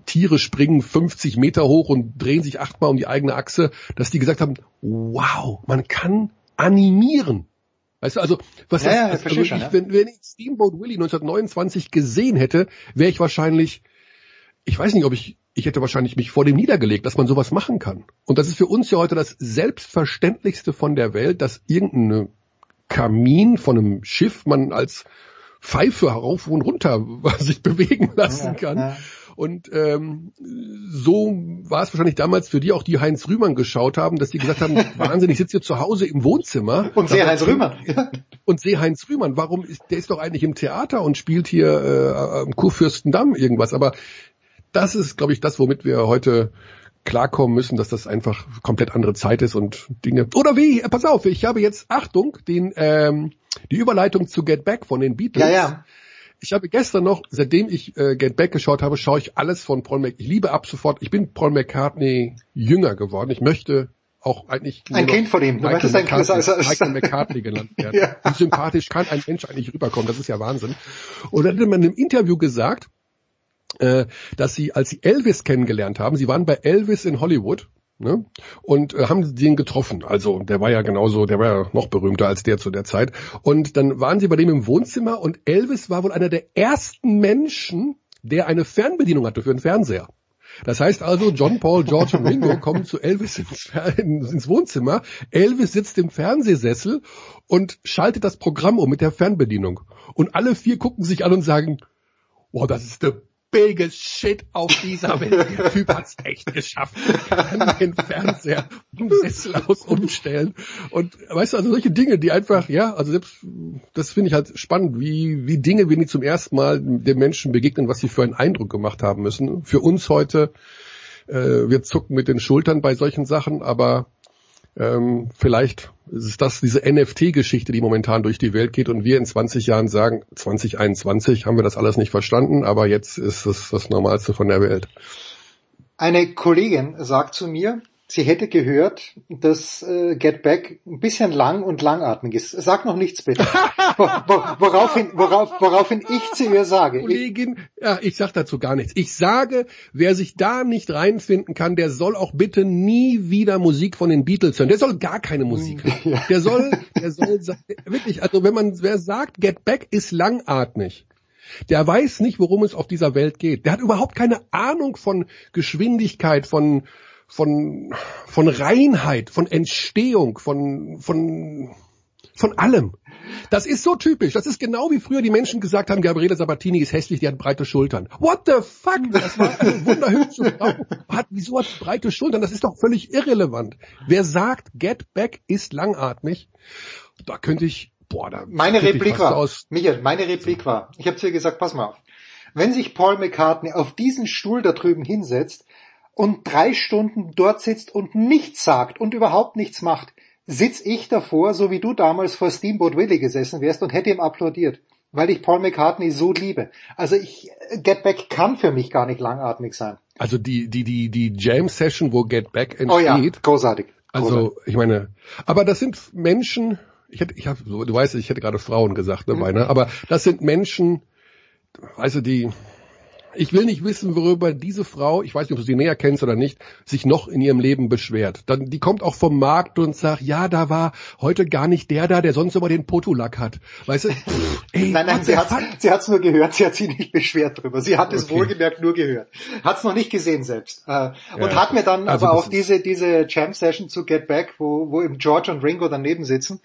Tiere springen 50 Meter hoch und drehen sich achtmal um die eigene Achse, dass die gesagt haben, wow, man kann animieren. Weißt du, also, was ja, das, ja, also, ich, ja. wenn, wenn ich Steamboat Willie 1929 gesehen hätte, wäre ich wahrscheinlich, ich weiß nicht, ob ich ich hätte wahrscheinlich mich vor dem niedergelegt, dass man sowas machen kann. Und das ist für uns ja heute das Selbstverständlichste von der Welt, dass irgendein Kamin von einem Schiff man als Pfeife herauf und runter [LAUGHS] sich bewegen lassen kann. Ja, ja. Und ähm, so war es wahrscheinlich damals für die auch, die Heinz Rühmann geschaut haben, dass die gesagt haben, [LAUGHS] Wahnsinn, ich sitze hier zu Hause im Wohnzimmer. Und sehe Heinz Rühmann. Und sehe Heinz Rühmann. Warum ist, der ist doch eigentlich im Theater und spielt hier äh, am Kurfürstendamm irgendwas. Aber das ist, glaube ich, das, womit wir heute klarkommen müssen, dass das einfach komplett andere Zeit ist und Dinge. Oder wie? Pass auf, ich habe jetzt Achtung, den ähm, die Überleitung zu Get Back von den Beatles. Ja, ja. Ich habe gestern noch, seitdem ich äh, Get Back geschaut habe, schaue ich alles von Paul McCartney. Ich liebe ab sofort. Ich bin Paul McCartney jünger geworden. Ich möchte auch eigentlich ein Kind von ihm. Du möchtest ein Kind Michael McCartney genannt [LAUGHS] werden. ja. Wie sympathisch kann ein Mensch eigentlich rüberkommen? Das ist ja Wahnsinn. Und dann hat man in einem Interview gesagt, äh, dass sie, als sie Elvis kennengelernt haben, sie waren bei Elvis in Hollywood, ne? Und äh, haben den getroffen. Also der war ja genauso, der war ja noch berühmter als der zu der Zeit. Und dann waren sie bei dem im Wohnzimmer und Elvis war wohl einer der ersten Menschen, der eine Fernbedienung hatte für den Fernseher. Das heißt also, John Paul, George und Ringo [LAUGHS] kommen zu Elvis ins Wohnzimmer. Elvis sitzt im Fernsehsessel und schaltet das Programm um mit der Fernbedienung. Und alle vier gucken sich an und sagen, wow, das ist der biggest shit auf dieser [LAUGHS] Welt. Der Typ hat's echt geschafft. Kann den Fernseher im Sessel aus umstellen. Und weißt du, also solche Dinge, die einfach, ja, also selbst, das finde ich halt spannend, wie, wie Dinge, wenn die zum ersten Mal den Menschen begegnen, was sie für einen Eindruck gemacht haben müssen. Für uns heute, äh, wir zucken mit den Schultern bei solchen Sachen, aber ähm, vielleicht ist das diese NFT-Geschichte, die momentan durch die Welt geht und wir in 20 Jahren sagen, 2021 haben wir das alles nicht verstanden, aber jetzt ist es das Normalste von der Welt. Eine Kollegin sagt zu mir, sie hätte gehört, dass äh, Get Back ein bisschen lang und langatmig ist. Sag noch nichts bitte. [LAUGHS] woraufhin, worauf, woraufhin ich zu ihr sage. Kollegin, ja, ich sag dazu gar nichts. Ich sage, wer sich da nicht reinfinden kann, der soll auch bitte nie wieder Musik von den Beatles hören. Der soll gar keine Musik hören. Ja. Der soll, der soll, wirklich, also wenn man, wer sagt, Get Back ist langatmig, der weiß nicht, worum es auf dieser Welt geht. Der hat überhaupt keine Ahnung von Geschwindigkeit, von, von, von Reinheit, von Entstehung, von, von, von allem. Das ist so typisch. Das ist genau wie früher die Menschen gesagt haben, Gabriele Sabatini ist hässlich, die hat breite Schultern. What the fuck? Das war eine [LAUGHS] wunderhübsche Frau. Hat, wieso hat sie breite Schultern? Das ist doch völlig irrelevant. Wer sagt, Get Back ist langatmig, da könnte ich, boah, da Meine Replik war, Michael, meine Replik war, ich habe zu ihr gesagt, pass mal auf. Wenn sich Paul McCartney auf diesen Stuhl da drüben hinsetzt, und drei Stunden dort sitzt und nichts sagt und überhaupt nichts macht, sitz ich davor, so wie du damals vor Steamboat Willie gesessen wärst und hätte ihm applaudiert, weil ich Paul McCartney so liebe. Also ich, Get Back kann für mich gar nicht langatmig sein. Also die, die, die, die Jam Session, wo Get Back entsteht. Oh ja, großartig. Also, ich meine, aber das sind Menschen, ich hätte, ich habe, du weißt, ich hätte gerade Frauen gesagt dabei, mhm. ne? aber das sind Menschen, weißt du, die, ich will nicht wissen, worüber diese Frau, ich weiß nicht, ob du sie näher kennst oder nicht, sich noch in ihrem Leben beschwert. Dann, die kommt auch vom Markt und sagt, ja, da war heute gar nicht der da, der sonst immer den Potulack hat. Weißt du? [LAUGHS] ey, nein, nein, sie hat sie hat's nur gehört, sie hat sich nicht beschwert drüber. Sie hat es wohlgemerkt nur gehört. Hat's noch nicht gesehen selbst. Äh, und ja, hat mir dann also aber auch diese, diese Jam-Session zu Get Back, wo, wo eben George und Ringo daneben sitzen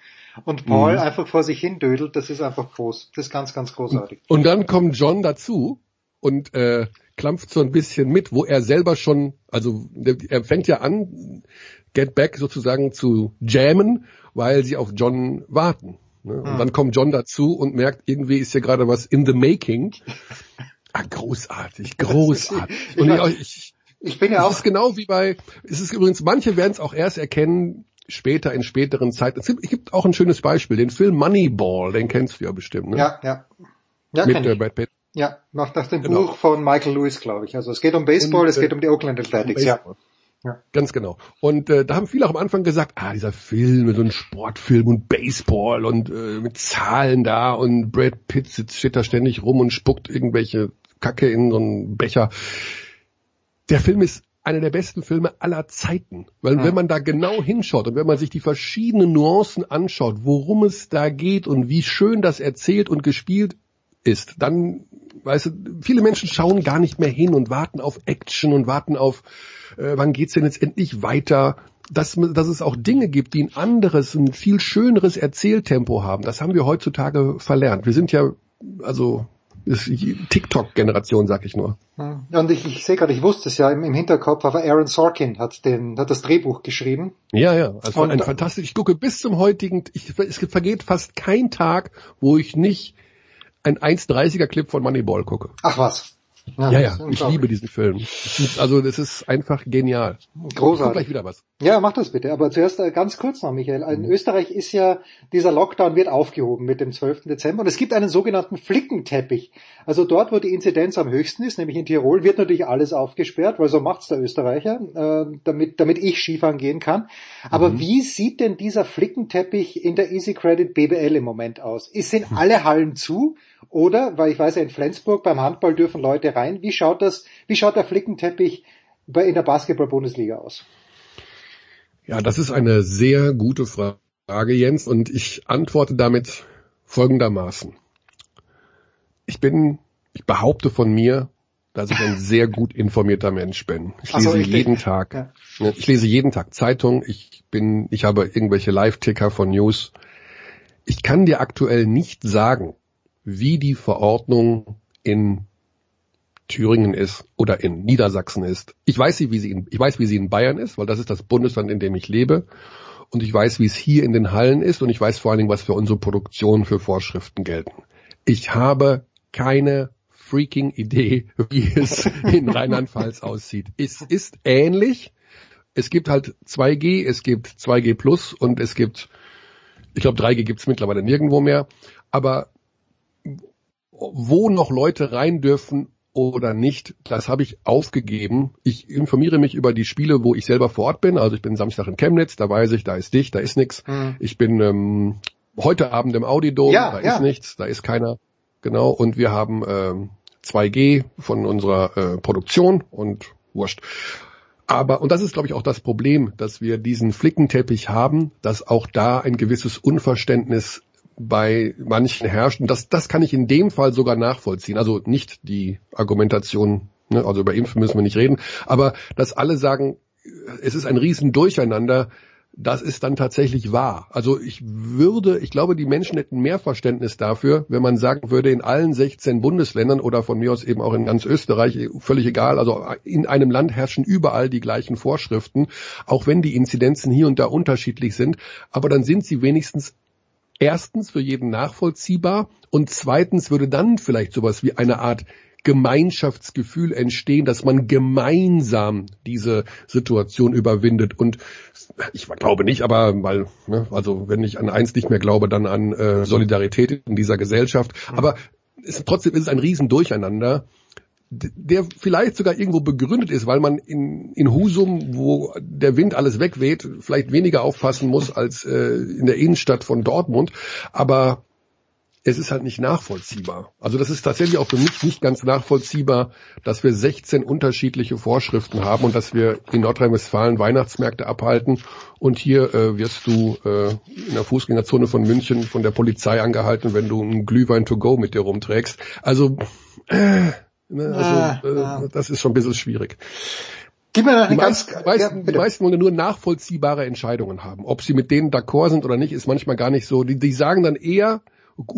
und Paul mhm. einfach vor sich hin dödelt, das ist einfach groß. Das ist ganz, ganz großartig. Und dann kommt John dazu und äh, klampft so ein bisschen mit, wo er selber schon, also er fängt ja an, Get Back sozusagen zu jammen, weil sie auf John warten. Ne? Und hm. dann kommt John dazu und merkt, irgendwie ist hier gerade was in the making. Ah, großartig, großartig. [LAUGHS] Und ich, ich, ich bin ja auch. Es ist genau wie bei, es ist übrigens, manche werden es auch erst erkennen, später in späteren Zeiten. Es gibt, es gibt auch ein schönes Beispiel, den Film Moneyball, den kennst du ja bestimmt, ne? Ja, ja. Ja, Mit äh, Brad Pitt. Ja, nach, nach dem genau. Buch von Michael Lewis, glaube ich. Also es geht um Baseball, Und, es geht um die Oakland Athletics, um ja. Ja. Ganz genau. Und äh, da haben viele auch am Anfang gesagt, ah, dieser Film, so ein Sportfilm und Baseball und äh, mit Zahlen da und Brad Pitt sitzt, steht da ständig rum und spuckt irgendwelche Kacke in so einen Becher. Der Film ist einer der besten Filme aller Zeiten. Weil ja. wenn man da genau hinschaut und wenn man sich die verschiedenen Nuancen anschaut, worum es da geht und wie schön das erzählt und gespielt ist, dann, weißt du, viele Menschen schauen gar nicht mehr hin und warten auf Action und warten auf, äh, wann geht's denn jetzt endlich weiter? Dass, dass es auch Dinge gibt, die ein anderes, ein viel schöneres Erzähltempo haben. Das haben wir heutzutage verlernt. Wir sind ja, also TikTok-Generation, sag ich nur. Und ich, ich sehe gerade, ich wusste es ja im, im, Hinterkopf, aber Aaron Sorkin hat den, hat das Drehbuch geschrieben. Ja, ja, also und, ein fantastisch. Ich gucke bis zum heutigen, ich, es vergeht fast kein Tag, wo ich nicht ein 1,30er Clip von Moneyball gucke. Ach was. Ja, ja, ja ich liebe diesen Film. Also das ist einfach genial. Großartig. gleich wieder was. Ja, mach das bitte. Aber zuerst äh, ganz kurz noch, Michael. In mhm. Österreich ist ja, dieser Lockdown wird aufgehoben mit dem 12. Dezember und es gibt einen sogenannten Flickenteppich. Also dort, wo die Inzidenz am höchsten ist, nämlich in Tirol, wird natürlich alles aufgesperrt, weil so macht's der Österreicher, äh, damit, damit ich Skifahren gehen kann. Aber mhm. wie sieht denn dieser Flickenteppich in der Easy Credit BBL im Moment aus? Sind hm. alle Hallen zu? Oder, weil ich weiß ja, in Flensburg beim Handball dürfen Leute rein. Wie schaut das, wie schaut der Flickenteppich bei, in der Basketball-Bundesliga aus? Ja, das ist eine sehr gute Frage, Jens, und ich antworte damit folgendermaßen. Ich bin, ich behaupte von mir, dass ich ein [LAUGHS] sehr gut informierter Mensch bin. Ich lese so, jeden. Tag, ja. Ne, ich lese jeden Tag Zeitung, ich bin, ich habe irgendwelche Live-Ticker von News. Ich kann dir aktuell nicht sagen, wie die Verordnung in Thüringen ist oder in Niedersachsen ist. Ich weiß, wie sie in, ich weiß, wie sie in Bayern ist, weil das ist das Bundesland, in dem ich lebe. Und ich weiß, wie es hier in den Hallen ist. Und ich weiß vor allen Dingen, was für unsere Produktion für Vorschriften gelten. Ich habe keine freaking Idee, [LAUGHS] wie es in Rheinland-Pfalz aussieht. Es ist ähnlich. Es gibt halt 2G, es gibt 2G Plus und es gibt, ich glaube 3G gibt es mittlerweile nirgendwo mehr. Aber wo noch Leute rein dürfen oder nicht, das habe ich aufgegeben. Ich informiere mich über die Spiele, wo ich selber vor Ort bin. Also ich bin Samstag in Chemnitz, da weiß ich, da ist dicht, da ist nichts. Mhm. Ich bin ähm, heute Abend im Audidom, ja, da ja. ist nichts, da ist keiner. Genau, und wir haben ähm, 2G von unserer äh, Produktion und wurscht. Aber, und das ist, glaube ich, auch das Problem, dass wir diesen Flickenteppich haben, dass auch da ein gewisses Unverständnis bei manchen herrscht. Und das, das kann ich in dem Fall sogar nachvollziehen. Also nicht die Argumentation, ne, also über Impfen müssen wir nicht reden, aber dass alle sagen, es ist ein Riesendurcheinander, das ist dann tatsächlich wahr. Also ich würde, ich glaube, die Menschen hätten mehr Verständnis dafür, wenn man sagen würde, in allen 16 Bundesländern oder von mir aus eben auch in ganz Österreich, völlig egal, also in einem Land herrschen überall die gleichen Vorschriften, auch wenn die Inzidenzen hier und da unterschiedlich sind, aber dann sind sie wenigstens erstens für jeden nachvollziehbar und zweitens würde dann vielleicht sowas wie eine Art Gemeinschaftsgefühl entstehen, dass man gemeinsam diese Situation überwindet. Und ich glaube nicht, aber weil, ne, also wenn ich an eins nicht mehr glaube, dann an äh, Solidarität in dieser Gesellschaft. Aber es, trotzdem ist es ein Riesendurcheinander der vielleicht sogar irgendwo begründet ist, weil man in, in Husum, wo der Wind alles wegweht, vielleicht weniger aufpassen muss als äh, in der Innenstadt von Dortmund. Aber es ist halt nicht nachvollziehbar. Also das ist tatsächlich auch für mich nicht ganz nachvollziehbar, dass wir 16 unterschiedliche Vorschriften haben und dass wir in Nordrhein-Westfalen Weihnachtsmärkte abhalten und hier äh, wirst du äh, in der Fußgängerzone von München von der Polizei angehalten, wenn du einen Glühwein to go mit dir rumträgst. Also, äh, ne, also ah, ah. das ist schon ein bisschen schwierig. Die ganz, meisten, meisten, ja, die meisten wollen nur nachvollziehbare Entscheidungen haben. Ob sie mit denen d'accord sind oder nicht, ist manchmal gar nicht so. Die, die sagen dann eher,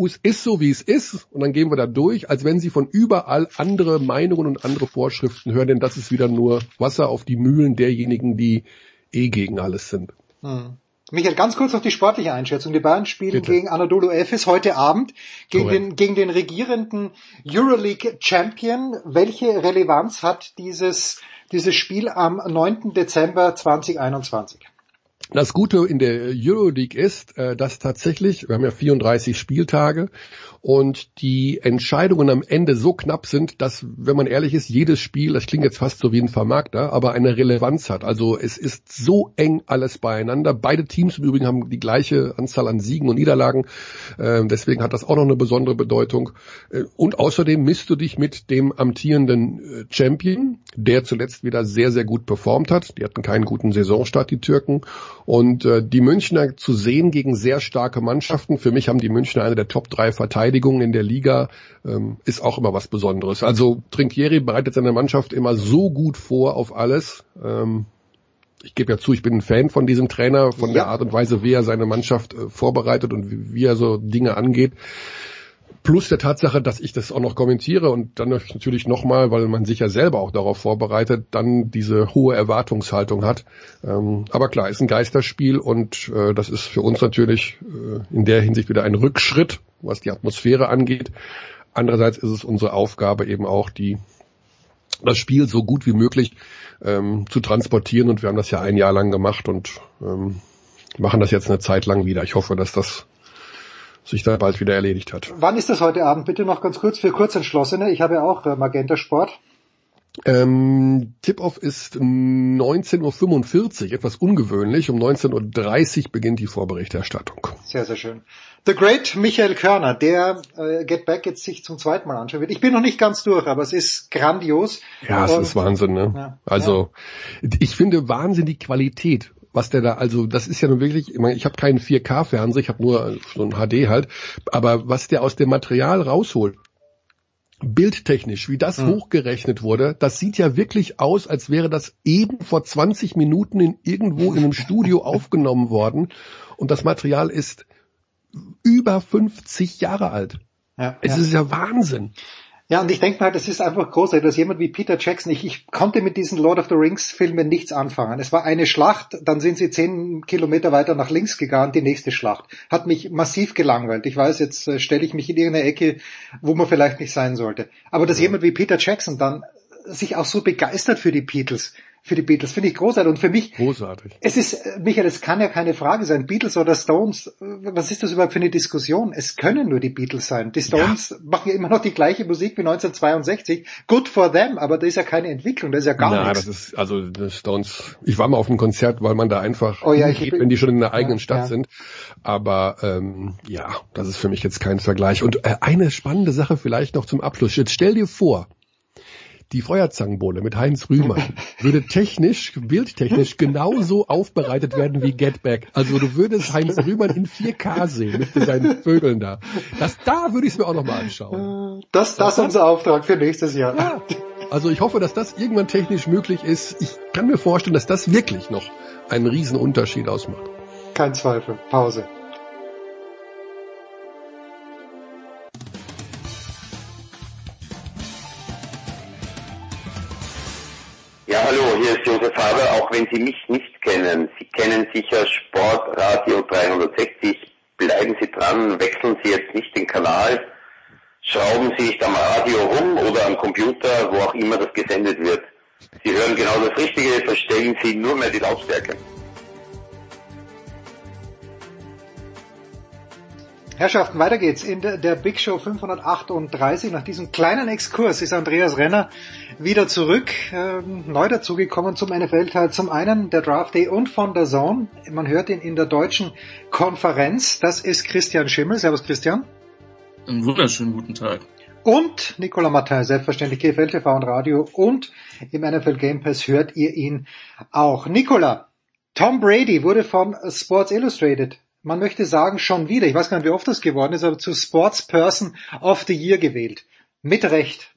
es ist so, wie es ist, und dann gehen wir da durch, als wenn sie von überall andere Meinungen und andere Vorschriften hören, denn das ist wieder nur Wasser auf die Mühlen derjenigen, die eh gegen alles sind. Hm. Michael, ganz kurz auf die sportliche Einschätzung. Die Bayern spielen Bitte. gegen Anadolu Efes heute Abend, gegen den, gegen den regierenden Euroleague Champion. Welche Relevanz hat dieses, dieses Spiel am 9. Dezember 2021? Das Gute in der Euroleague ist, äh, dass tatsächlich, wir haben ja 34 Spieltage und die Entscheidungen am Ende so knapp sind, dass, wenn man ehrlich ist, jedes Spiel, das klingt jetzt fast so wie ein Vermarkter, aber eine Relevanz hat. Also es ist so eng alles beieinander. Beide Teams im Übrigen haben die gleiche Anzahl an Siegen und Niederlagen. Ähm, deswegen hat das auch noch eine besondere Bedeutung. Äh, und außerdem misst du dich mit dem amtierenden äh, Champion, der zuletzt wieder sehr, sehr gut performt hat. Die hatten keinen guten Saisonstart, die Türken. Und äh, die Münchner zu sehen gegen sehr starke Mannschaften. Für mich haben die Münchner eine der Top drei Verteidiger Verteidigung in der Liga ähm, ist auch immer was Besonderes. Also Trinkieri bereitet seine Mannschaft immer so gut vor auf alles. Ähm, ich gebe ja zu, ich bin ein Fan von diesem Trainer, von ja. der Art und Weise, wie er seine Mannschaft äh, vorbereitet und wie, wie er so Dinge angeht. Plus der Tatsache, dass ich das auch noch kommentiere und dann natürlich nochmal, weil man sich ja selber auch darauf vorbereitet, dann diese hohe Erwartungshaltung hat. Ähm, aber klar, ist ein Geisterspiel und äh, das ist für uns natürlich äh, in der Hinsicht wieder ein Rückschritt, was die Atmosphäre angeht. Andererseits ist es unsere Aufgabe eben auch, die das Spiel so gut wie möglich ähm, zu transportieren und wir haben das ja ein Jahr lang gemacht und ähm, machen das jetzt eine Zeit lang wieder. Ich hoffe, dass das sich da bald wieder erledigt hat. Wann ist das heute Abend? Bitte noch ganz kurz für Kurzentschlossene. Ich habe ja auch äh, Magenta Sport. Ähm, Tip-Off ist 19.45 Uhr, etwas ungewöhnlich. Um 19.30 Uhr beginnt die Vorberichterstattung. Sehr, sehr schön. The Great Michael Körner, der äh, Get Back jetzt sich zum zweiten Mal anschauen wird. Ich bin noch nicht ganz durch, aber es ist grandios. Ja, es Und, ist Wahnsinn. Ne? Ja, also ja. ich finde Wahnsinn die Qualität was der da, also das ist ja nun wirklich, ich, meine, ich habe keinen 4K-Fernseher, ich habe nur so ein HD halt, aber was der aus dem Material rausholt, bildtechnisch, wie das mhm. hochgerechnet wurde, das sieht ja wirklich aus, als wäre das eben vor 20 Minuten in irgendwo in einem Studio [LAUGHS] aufgenommen worden und das Material ist über 50 Jahre alt. Ja, es ja. ist ja Wahnsinn. Ja, und ich denke mal, das ist einfach großartig, dass jemand wie Peter Jackson, ich, ich konnte mit diesen Lord of the Rings Filmen nichts anfangen. Es war eine Schlacht, dann sind sie zehn Kilometer weiter nach links gegangen, die nächste Schlacht. Hat mich massiv gelangweilt. Ich weiß, jetzt äh, stelle ich mich in irgendeine Ecke, wo man vielleicht nicht sein sollte. Aber dass ja. jemand wie Peter Jackson dann sich auch so begeistert für die Beatles, für die Beatles. Finde ich großartig. Und für mich, großartig. es ist, äh, Michael, es kann ja keine Frage sein, Beatles oder Stones, äh, was ist das überhaupt für eine Diskussion? Es können nur die Beatles sein. Die Stones ja. machen ja immer noch die gleiche Musik wie 1962. Good for them, aber da ist ja keine Entwicklung, da ist ja gar Na, nichts. das ist, also die Stones, ich war mal auf einem Konzert, weil man da einfach oh ja, ich, geht, wenn die schon in der eigenen ja, Stadt sind. Aber ähm, ja, das ist für mich jetzt kein Vergleich. Und äh, eine spannende Sache vielleicht noch zum Abschluss. Jetzt stell dir vor, die Feuerzangenbowle mit Heinz Rühmann würde technisch, bildtechnisch genauso aufbereitet werden wie Get Back. Also du würdest Heinz Rühmann in 4K sehen mit seinen Vögeln da. Das, da würde ich es mir auch nochmal anschauen. Das, das ist unser Auftrag für nächstes Jahr. Ja. Also ich hoffe, dass das irgendwann technisch möglich ist. Ich kann mir vorstellen, dass das wirklich noch einen riesen Unterschied ausmacht. Kein Zweifel. Pause. Ja, hallo, hier ist Josef Haber, auch wenn Sie mich nicht kennen. Sie kennen sicher Sportradio 360. Bleiben Sie dran, wechseln Sie jetzt nicht den Kanal, schrauben Sie nicht am Radio rum oder am Computer, wo auch immer das gesendet wird. Sie hören genau das Richtige, verstellen Sie nur mehr die Lautstärke. Herrschaften, weiter geht's. In der, Big Show 538, nach diesem kleinen Exkurs, ist Andreas Renner wieder zurück, ähm, neu dazugekommen zum NFL-Teil. Zum einen der Draft Day und von der Zone. Man hört ihn in der deutschen Konferenz. Das ist Christian Schimmel. Servus Christian. Einen wunderschönen guten Tag. Und Nicola Martin, selbstverständlich GFL TV und Radio und im NFL Game Pass hört ihr ihn auch. Nicola, Tom Brady wurde von Sports Illustrated man möchte sagen, schon wieder, ich weiß gar nicht, wie oft das geworden ist, aber zu Sportsperson of the Year gewählt. Mit Recht.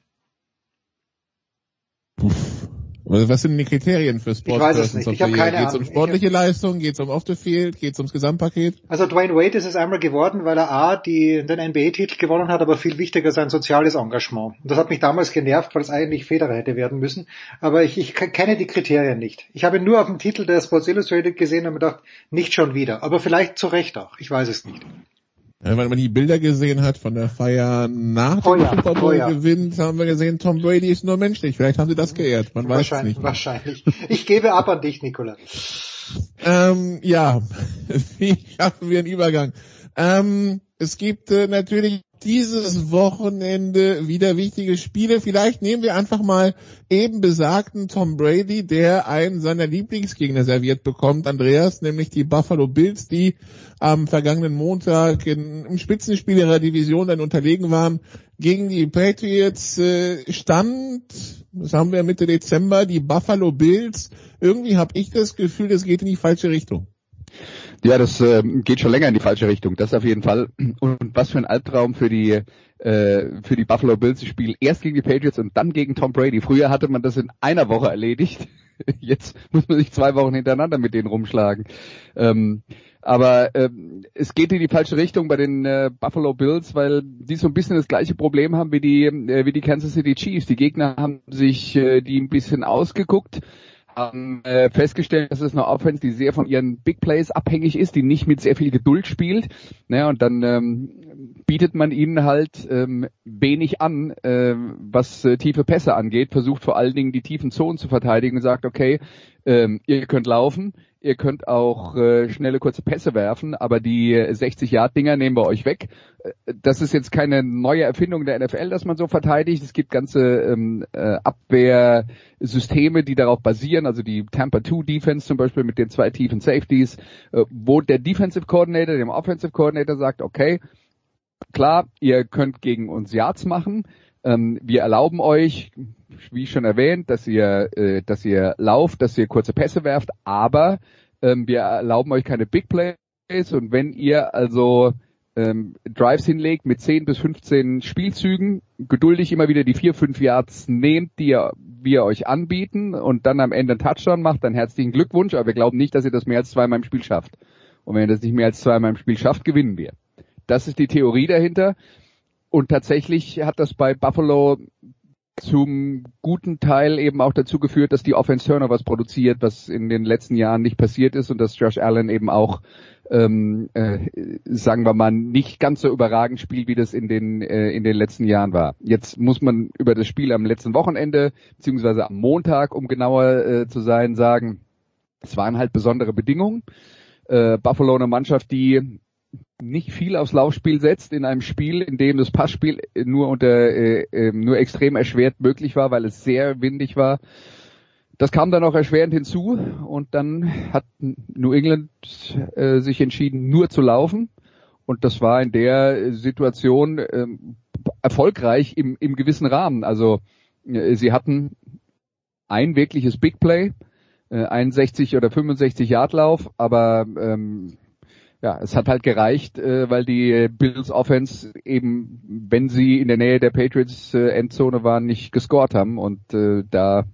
Also was sind die Kriterien für Sport? Ich weiß es nicht. Ich habe keine Ahnung. Geht es um sportliche Leistung? Geht es um Off the Field? Geht es ums Gesamtpaket? Also Dwayne Wade ist es einmal geworden, weil er A, die, den NBA-Titel gewonnen hat, aber viel wichtiger sein soziales Engagement. Und das hat mich damals genervt, weil es eigentlich Federer hätte werden müssen. Aber ich, ich kenne die Kriterien nicht. Ich habe nur auf dem Titel der Sports Illustrated gesehen und mir gedacht, nicht schon wieder. Aber vielleicht zu Recht auch. Ich weiß es nicht. Ja, wenn man die Bilder gesehen hat von der Feier nach dem oh Super Bowl oh gewinnt, haben wir gesehen, Tom Brady ist nur menschlich. Vielleicht haben sie das geehrt. Man weiß es nicht. Wahrscheinlich. Ich gebe ab an dich, Nikola. ähm, ja, [LAUGHS] wie schaffen wir einen Übergang? Ähm, es gibt äh, natürlich dieses Wochenende wieder wichtige Spiele. Vielleicht nehmen wir einfach mal eben besagten Tom Brady, der einen seiner Lieblingsgegner serviert bekommt, Andreas, nämlich die Buffalo Bills, die am vergangenen Montag in, im Spitzenspiel ihrer Division dann unterlegen waren gegen die Patriots. Äh, stand, das haben wir Mitte Dezember, die Buffalo Bills. Irgendwie habe ich das Gefühl, das geht in die falsche Richtung. Ja, das äh, geht schon länger in die falsche Richtung, das auf jeden Fall. Und was für ein Albtraum für die äh, für die Buffalo Bills, das Spiel erst gegen die Patriots und dann gegen Tom Brady. Früher hatte man das in einer Woche erledigt. [LAUGHS] Jetzt muss man sich zwei Wochen hintereinander mit denen rumschlagen. Ähm, aber ähm, es geht in die falsche Richtung bei den äh, Buffalo Bills, weil die so ein bisschen das gleiche Problem haben wie die äh, wie die Kansas City Chiefs. Die Gegner haben sich äh, die ein bisschen ausgeguckt haben äh, festgestellt, dass es eine Offense, die sehr von ihren Big Plays abhängig ist, die nicht mit sehr viel Geduld spielt. Naja, und dann ähm, bietet man ihnen halt ähm, wenig an, äh, was äh, tiefe Pässe angeht, versucht vor allen Dingen die tiefen Zonen zu verteidigen und sagt, okay, ähm, ihr könnt laufen, ihr könnt auch äh, schnelle kurze Pässe werfen, aber die 60-Yard-Dinger nehmen wir euch weg. Äh, das ist jetzt keine neue Erfindung der NFL, dass man so verteidigt. Es gibt ganze ähm, äh, Abwehrsysteme, die darauf basieren, also die Tampa 2 Defense zum Beispiel mit den zwei tiefen Safeties, äh, wo der Defensive Coordinator dem Offensive Coordinator sagt, okay, klar, ihr könnt gegen uns Yards machen, ähm, wir erlauben euch, wie schon erwähnt, dass ihr, äh, dass ihr lauft, dass ihr kurze Pässe werft, aber ähm, wir erlauben euch keine Big Plays und wenn ihr also ähm, Drives hinlegt mit 10 bis 15 Spielzügen, geduldig immer wieder die 4, 5 Yards nehmt, die ihr, wir euch anbieten und dann am Ende einen Touchdown macht, dann herzlichen Glückwunsch, aber wir glauben nicht, dass ihr das mehr als zweimal im Spiel schafft. Und wenn ihr das nicht mehr als zweimal im Spiel schafft, gewinnen wir. Das ist die Theorie dahinter. Und tatsächlich hat das bei Buffalo zum guten Teil eben auch dazu geführt, dass die Offense Turnovers produziert, was in den letzten Jahren nicht passiert ist und dass Josh Allen eben auch ähm, äh, sagen wir mal nicht ganz so überragend spielt, wie das in den äh, in den letzten Jahren war. Jetzt muss man über das Spiel am letzten Wochenende beziehungsweise am Montag, um genauer äh, zu sein, sagen, es waren halt besondere Bedingungen. Äh, Buffalo eine Mannschaft, die nicht viel aufs Laufspiel setzt in einem Spiel, in dem das Passspiel nur unter äh, äh, nur extrem erschwert möglich war, weil es sehr windig war. Das kam dann auch erschwerend hinzu und dann hat New England äh, sich entschieden, nur zu laufen. Und das war in der Situation äh, erfolgreich im, im gewissen Rahmen. Also äh, sie hatten ein wirkliches Big Play, äh, 61 oder 65 Yard Lauf, aber ähm, ja, es hat halt gereicht, äh, weil die Bills Offense eben, wenn sie in der Nähe der Patriots äh, Endzone waren, nicht gescored haben und äh, da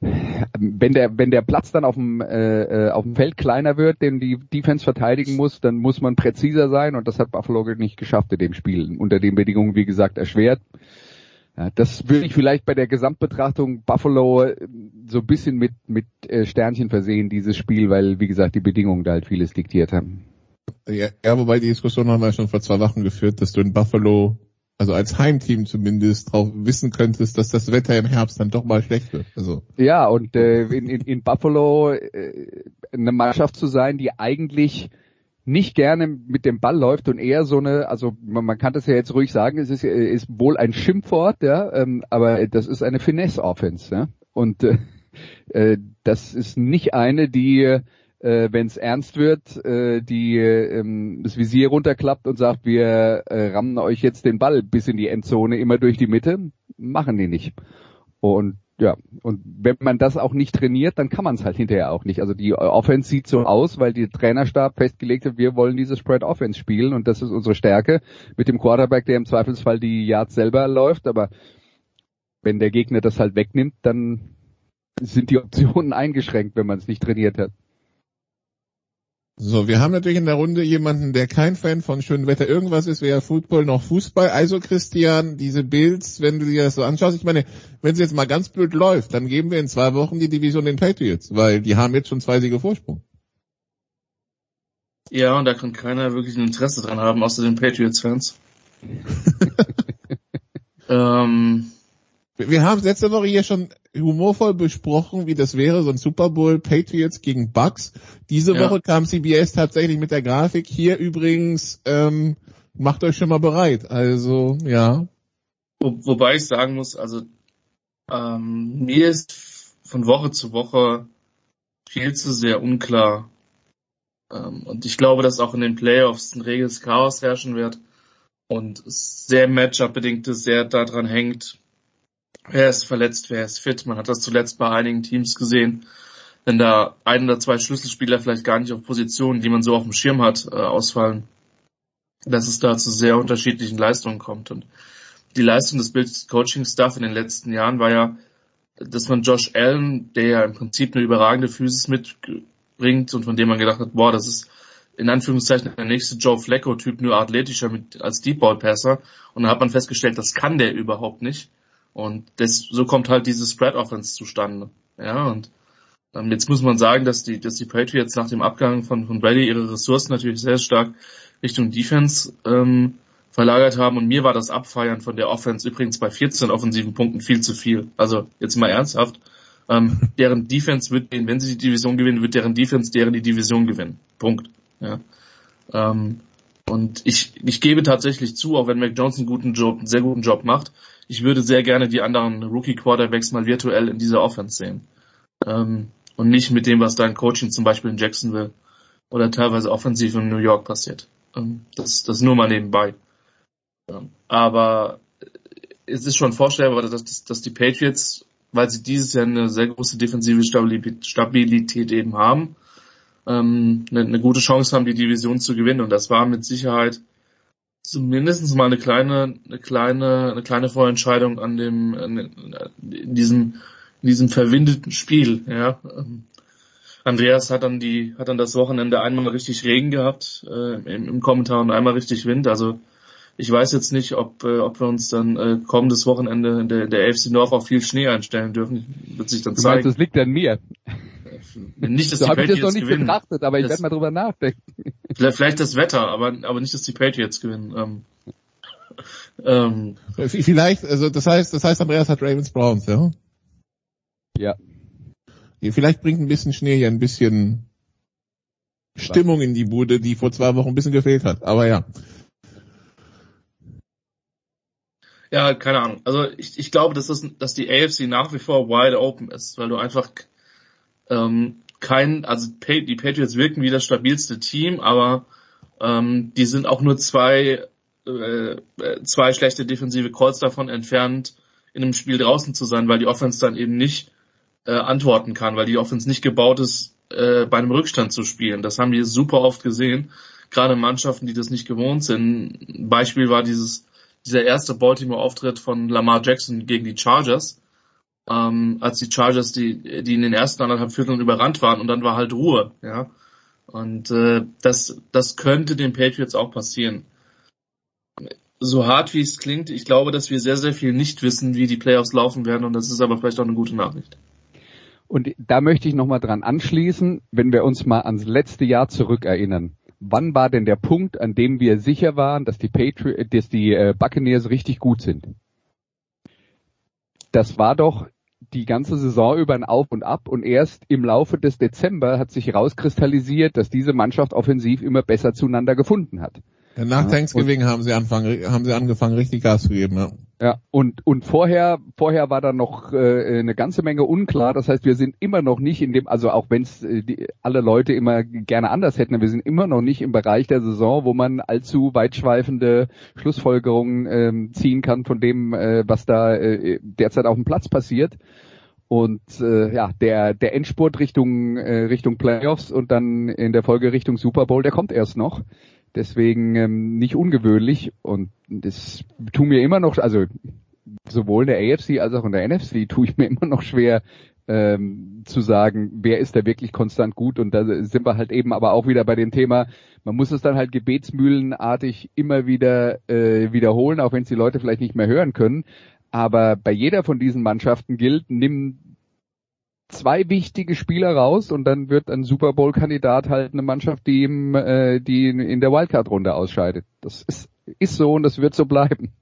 wenn der wenn der Platz dann auf dem äh, äh, auf dem Feld kleiner wird, den die Defense verteidigen muss, dann muss man präziser sein und das hat Buffalo nicht geschafft in dem Spiel. Unter den Bedingungen, wie gesagt, erschwert. Ja, das würde ich vielleicht bei der Gesamtbetrachtung Buffalo äh, so ein bisschen mit mit äh, Sternchen versehen dieses Spiel, weil wie gesagt die Bedingungen da halt vieles diktiert haben. Ja, ja, wobei die Diskussion haben wir schon vor zwei Wochen geführt, dass du in Buffalo, also als Heimteam zumindest, drauf wissen könntest, dass das Wetter im Herbst dann doch mal schlecht wird. Also. Ja, und äh, in, in, in Buffalo äh, eine Mannschaft zu sein, die eigentlich nicht gerne mit dem Ball läuft und eher so eine, also man, man kann das ja jetzt ruhig sagen, es ist, ist wohl ein Schimpfwort, ja, ähm, aber das ist eine Finesse-Offense, ja. Und äh, äh, das ist nicht eine, die äh, wenn es ernst wird, äh, die ähm, das Visier runterklappt und sagt, wir äh, rammen euch jetzt den Ball bis in die Endzone immer durch die Mitte, machen die nicht. Und ja, und wenn man das auch nicht trainiert, dann kann man es halt hinterher auch nicht. Also die Offense sieht so aus, weil die Trainerstab festgelegt hat, wir wollen diese Spread Offense spielen und das ist unsere Stärke mit dem Quarterback, der im Zweifelsfall die Yards selber läuft, aber wenn der Gegner das halt wegnimmt, dann sind die Optionen [LAUGHS] eingeschränkt, wenn man es nicht trainiert hat. So, wir haben natürlich in der Runde jemanden, der kein Fan von schönem Wetter irgendwas ist, weder Football noch Fußball. Also Christian, diese Bills, wenn du dir das so anschaust, ich meine, wenn es jetzt mal ganz blöd läuft, dann geben wir in zwei Wochen die Division den Patriots, weil die haben jetzt schon zwei Siege Vorsprung. Ja, und da kann keiner wirklich ein Interesse dran haben, außer den Patriots-Fans. [LAUGHS] ähm, wir haben letzte Woche hier schon humorvoll besprochen, wie das wäre, so ein Super Bowl Patriots gegen Bucks. Diese ja. Woche kam CBS tatsächlich mit der Grafik. Hier übrigens, ähm, macht euch schon mal bereit. Also, ja. Wo, wobei ich sagen muss, also ähm, mir ist von Woche zu Woche viel zu sehr unklar. Ähm, und ich glaube, dass auch in den Playoffs ein reges Chaos herrschen wird und sehr Matchup-bedingt ist, sehr daran hängt, wer ist verletzt, wer ist fit. Man hat das zuletzt bei einigen Teams gesehen. Wenn da ein oder zwei Schlüsselspieler vielleicht gar nicht auf Positionen, die man so auf dem Schirm hat, äh, ausfallen, dass es da zu sehr unterschiedlichen Leistungen kommt. Und die Leistung des Bild Coaching Staff in den letzten Jahren war ja, dass man Josh Allen, der ja im Prinzip eine überragende Physis mitbringt und von dem man gedacht hat, boah, das ist in Anführungszeichen der nächste Joe Flacco-Typ, nur athletischer mit, als Deep Ball Passer. Und dann hat man festgestellt, das kann der überhaupt nicht. Und das, so kommt halt diese Spread Offense zustande. Ja, und ähm, jetzt muss man sagen, dass die, dass die Patriots nach dem Abgang von, von Brady ihre Ressourcen natürlich sehr stark Richtung Defense ähm, verlagert haben. Und mir war das Abfeiern von der Offense übrigens bei 14 offensiven Punkten viel zu viel. Also jetzt mal ernsthaft. Ähm, [LAUGHS] deren Defense wird, wenn sie die Division gewinnen, wird deren Defense deren die Division gewinnen. Punkt. Ja. Ähm, und ich, ich gebe tatsächlich zu, auch wenn Mac Jones einen guten Job, einen sehr guten Job macht, ich würde sehr gerne die anderen Rookie Quarterbacks mal virtuell in dieser Offense sehen. Ähm, und nicht mit dem, was da in Coaching zum Beispiel in Jacksonville oder teilweise offensiv in New York passiert. Ähm, das, das nur mal nebenbei. Ähm, aber es ist schon vorstellbar, dass, dass die Patriots, weil sie dieses Jahr eine sehr große defensive Stabilität eben haben, ähm, eine, eine gute Chance haben, die Division zu gewinnen. Und das war mit Sicherheit zumindest mal eine kleine, eine kleine, eine kleine Vorentscheidung an dem, in diesem, in diesem verwindeten Spiel, ja. Andreas hat dann die, hat dann das Wochenende einmal richtig Regen gehabt, äh, im, im Kommentar und einmal richtig Wind, also ich weiß jetzt nicht, ob, äh, ob wir uns dann äh, kommendes Wochenende in der, in der AFC North auf viel Schnee einstellen dürfen. Wird sich dann Du zeigen. meinst, das liegt an mir. Nicht, dass So die das noch Patriots nicht betrachtet, aber ich werde mal drüber nachdenken. Vielleicht, das Wetter, aber, aber nicht, dass die Patriots gewinnen. Ähm, ähm, Vielleicht, also das heißt, das heißt, Andreas hat Ravens Browns, ja? Ja. Vielleicht bringt ein bisschen Schnee ja ein bisschen Stimmung in die Bude, die vor zwei Wochen ein bisschen gefehlt hat. Aber ja. Ja, keine Ahnung. Also ich, ich glaube, dass, das, dass die AFC nach wie vor wide open ist, weil du einfach ähm, kein, also die Patriots wirken wie das stabilste Team, aber ähm, die sind auch nur zwei, äh, äh, zwei schlechte defensive Calls davon entfernt, in einem Spiel draußen zu sein, weil die Offense dann eben nicht äh, antworten kann, weil die Offense nicht gebaut ist, äh, bei einem Rückstand zu spielen. Das haben wir super oft gesehen, gerade Mannschaften, die das nicht gewohnt sind. Ein Beispiel war dieses dieser erste Baltimore-Auftritt von Lamar Jackson gegen die Chargers, ähm, als die Chargers, die, die in den ersten anderthalb Vierteln überrannt waren und dann war halt Ruhe, ja. Und äh, das, das könnte den Patriots auch passieren. So hart wie es klingt, ich glaube, dass wir sehr, sehr viel nicht wissen, wie die Playoffs laufen werden und das ist aber vielleicht auch eine gute Nachricht. Und da möchte ich nochmal dran anschließen, wenn wir uns mal ans letzte Jahr zurückerinnern. Wann war denn der Punkt, an dem wir sicher waren, dass die Patri dass die äh, Buccaneers richtig gut sind? Das war doch die ganze Saison über ein Auf und Ab und erst im Laufe des Dezember hat sich herauskristallisiert, dass diese Mannschaft offensiv immer besser zueinander gefunden hat. Nach Ja, Thanksgiving haben sie anfangen, haben sie angefangen, richtig Gas zu geben, ja. Ja, und, und vorher, vorher war da noch äh, eine ganze Menge unklar. Das heißt, wir sind immer noch nicht in dem, also auch wenn es äh, alle Leute immer gerne anders hätten, wir sind immer noch nicht im Bereich der Saison, wo man allzu weitschweifende Schlussfolgerungen ähm, ziehen kann von dem, äh, was da äh, derzeit auf dem Platz passiert. Und äh, ja, der der Endspurt Richtung äh, Richtung Playoffs und dann in der Folge Richtung Super Bowl, der kommt erst noch. Deswegen ähm, nicht ungewöhnlich und das tut mir immer noch, also sowohl in der AFC als auch in der NFC tue ich mir immer noch schwer ähm, zu sagen, wer ist da wirklich konstant gut und da sind wir halt eben aber auch wieder bei dem Thema, man muss es dann halt gebetsmühlenartig immer wieder äh, wiederholen, auch wenn es die Leute vielleicht nicht mehr hören können. Aber bei jeder von diesen Mannschaften gilt, nimm zwei wichtige Spieler raus und dann wird ein Super Bowl Kandidat halt eine Mannschaft, die ihm, äh, die in, der Wildcard Runde ausscheidet. Das ist, ist so und das wird so bleiben.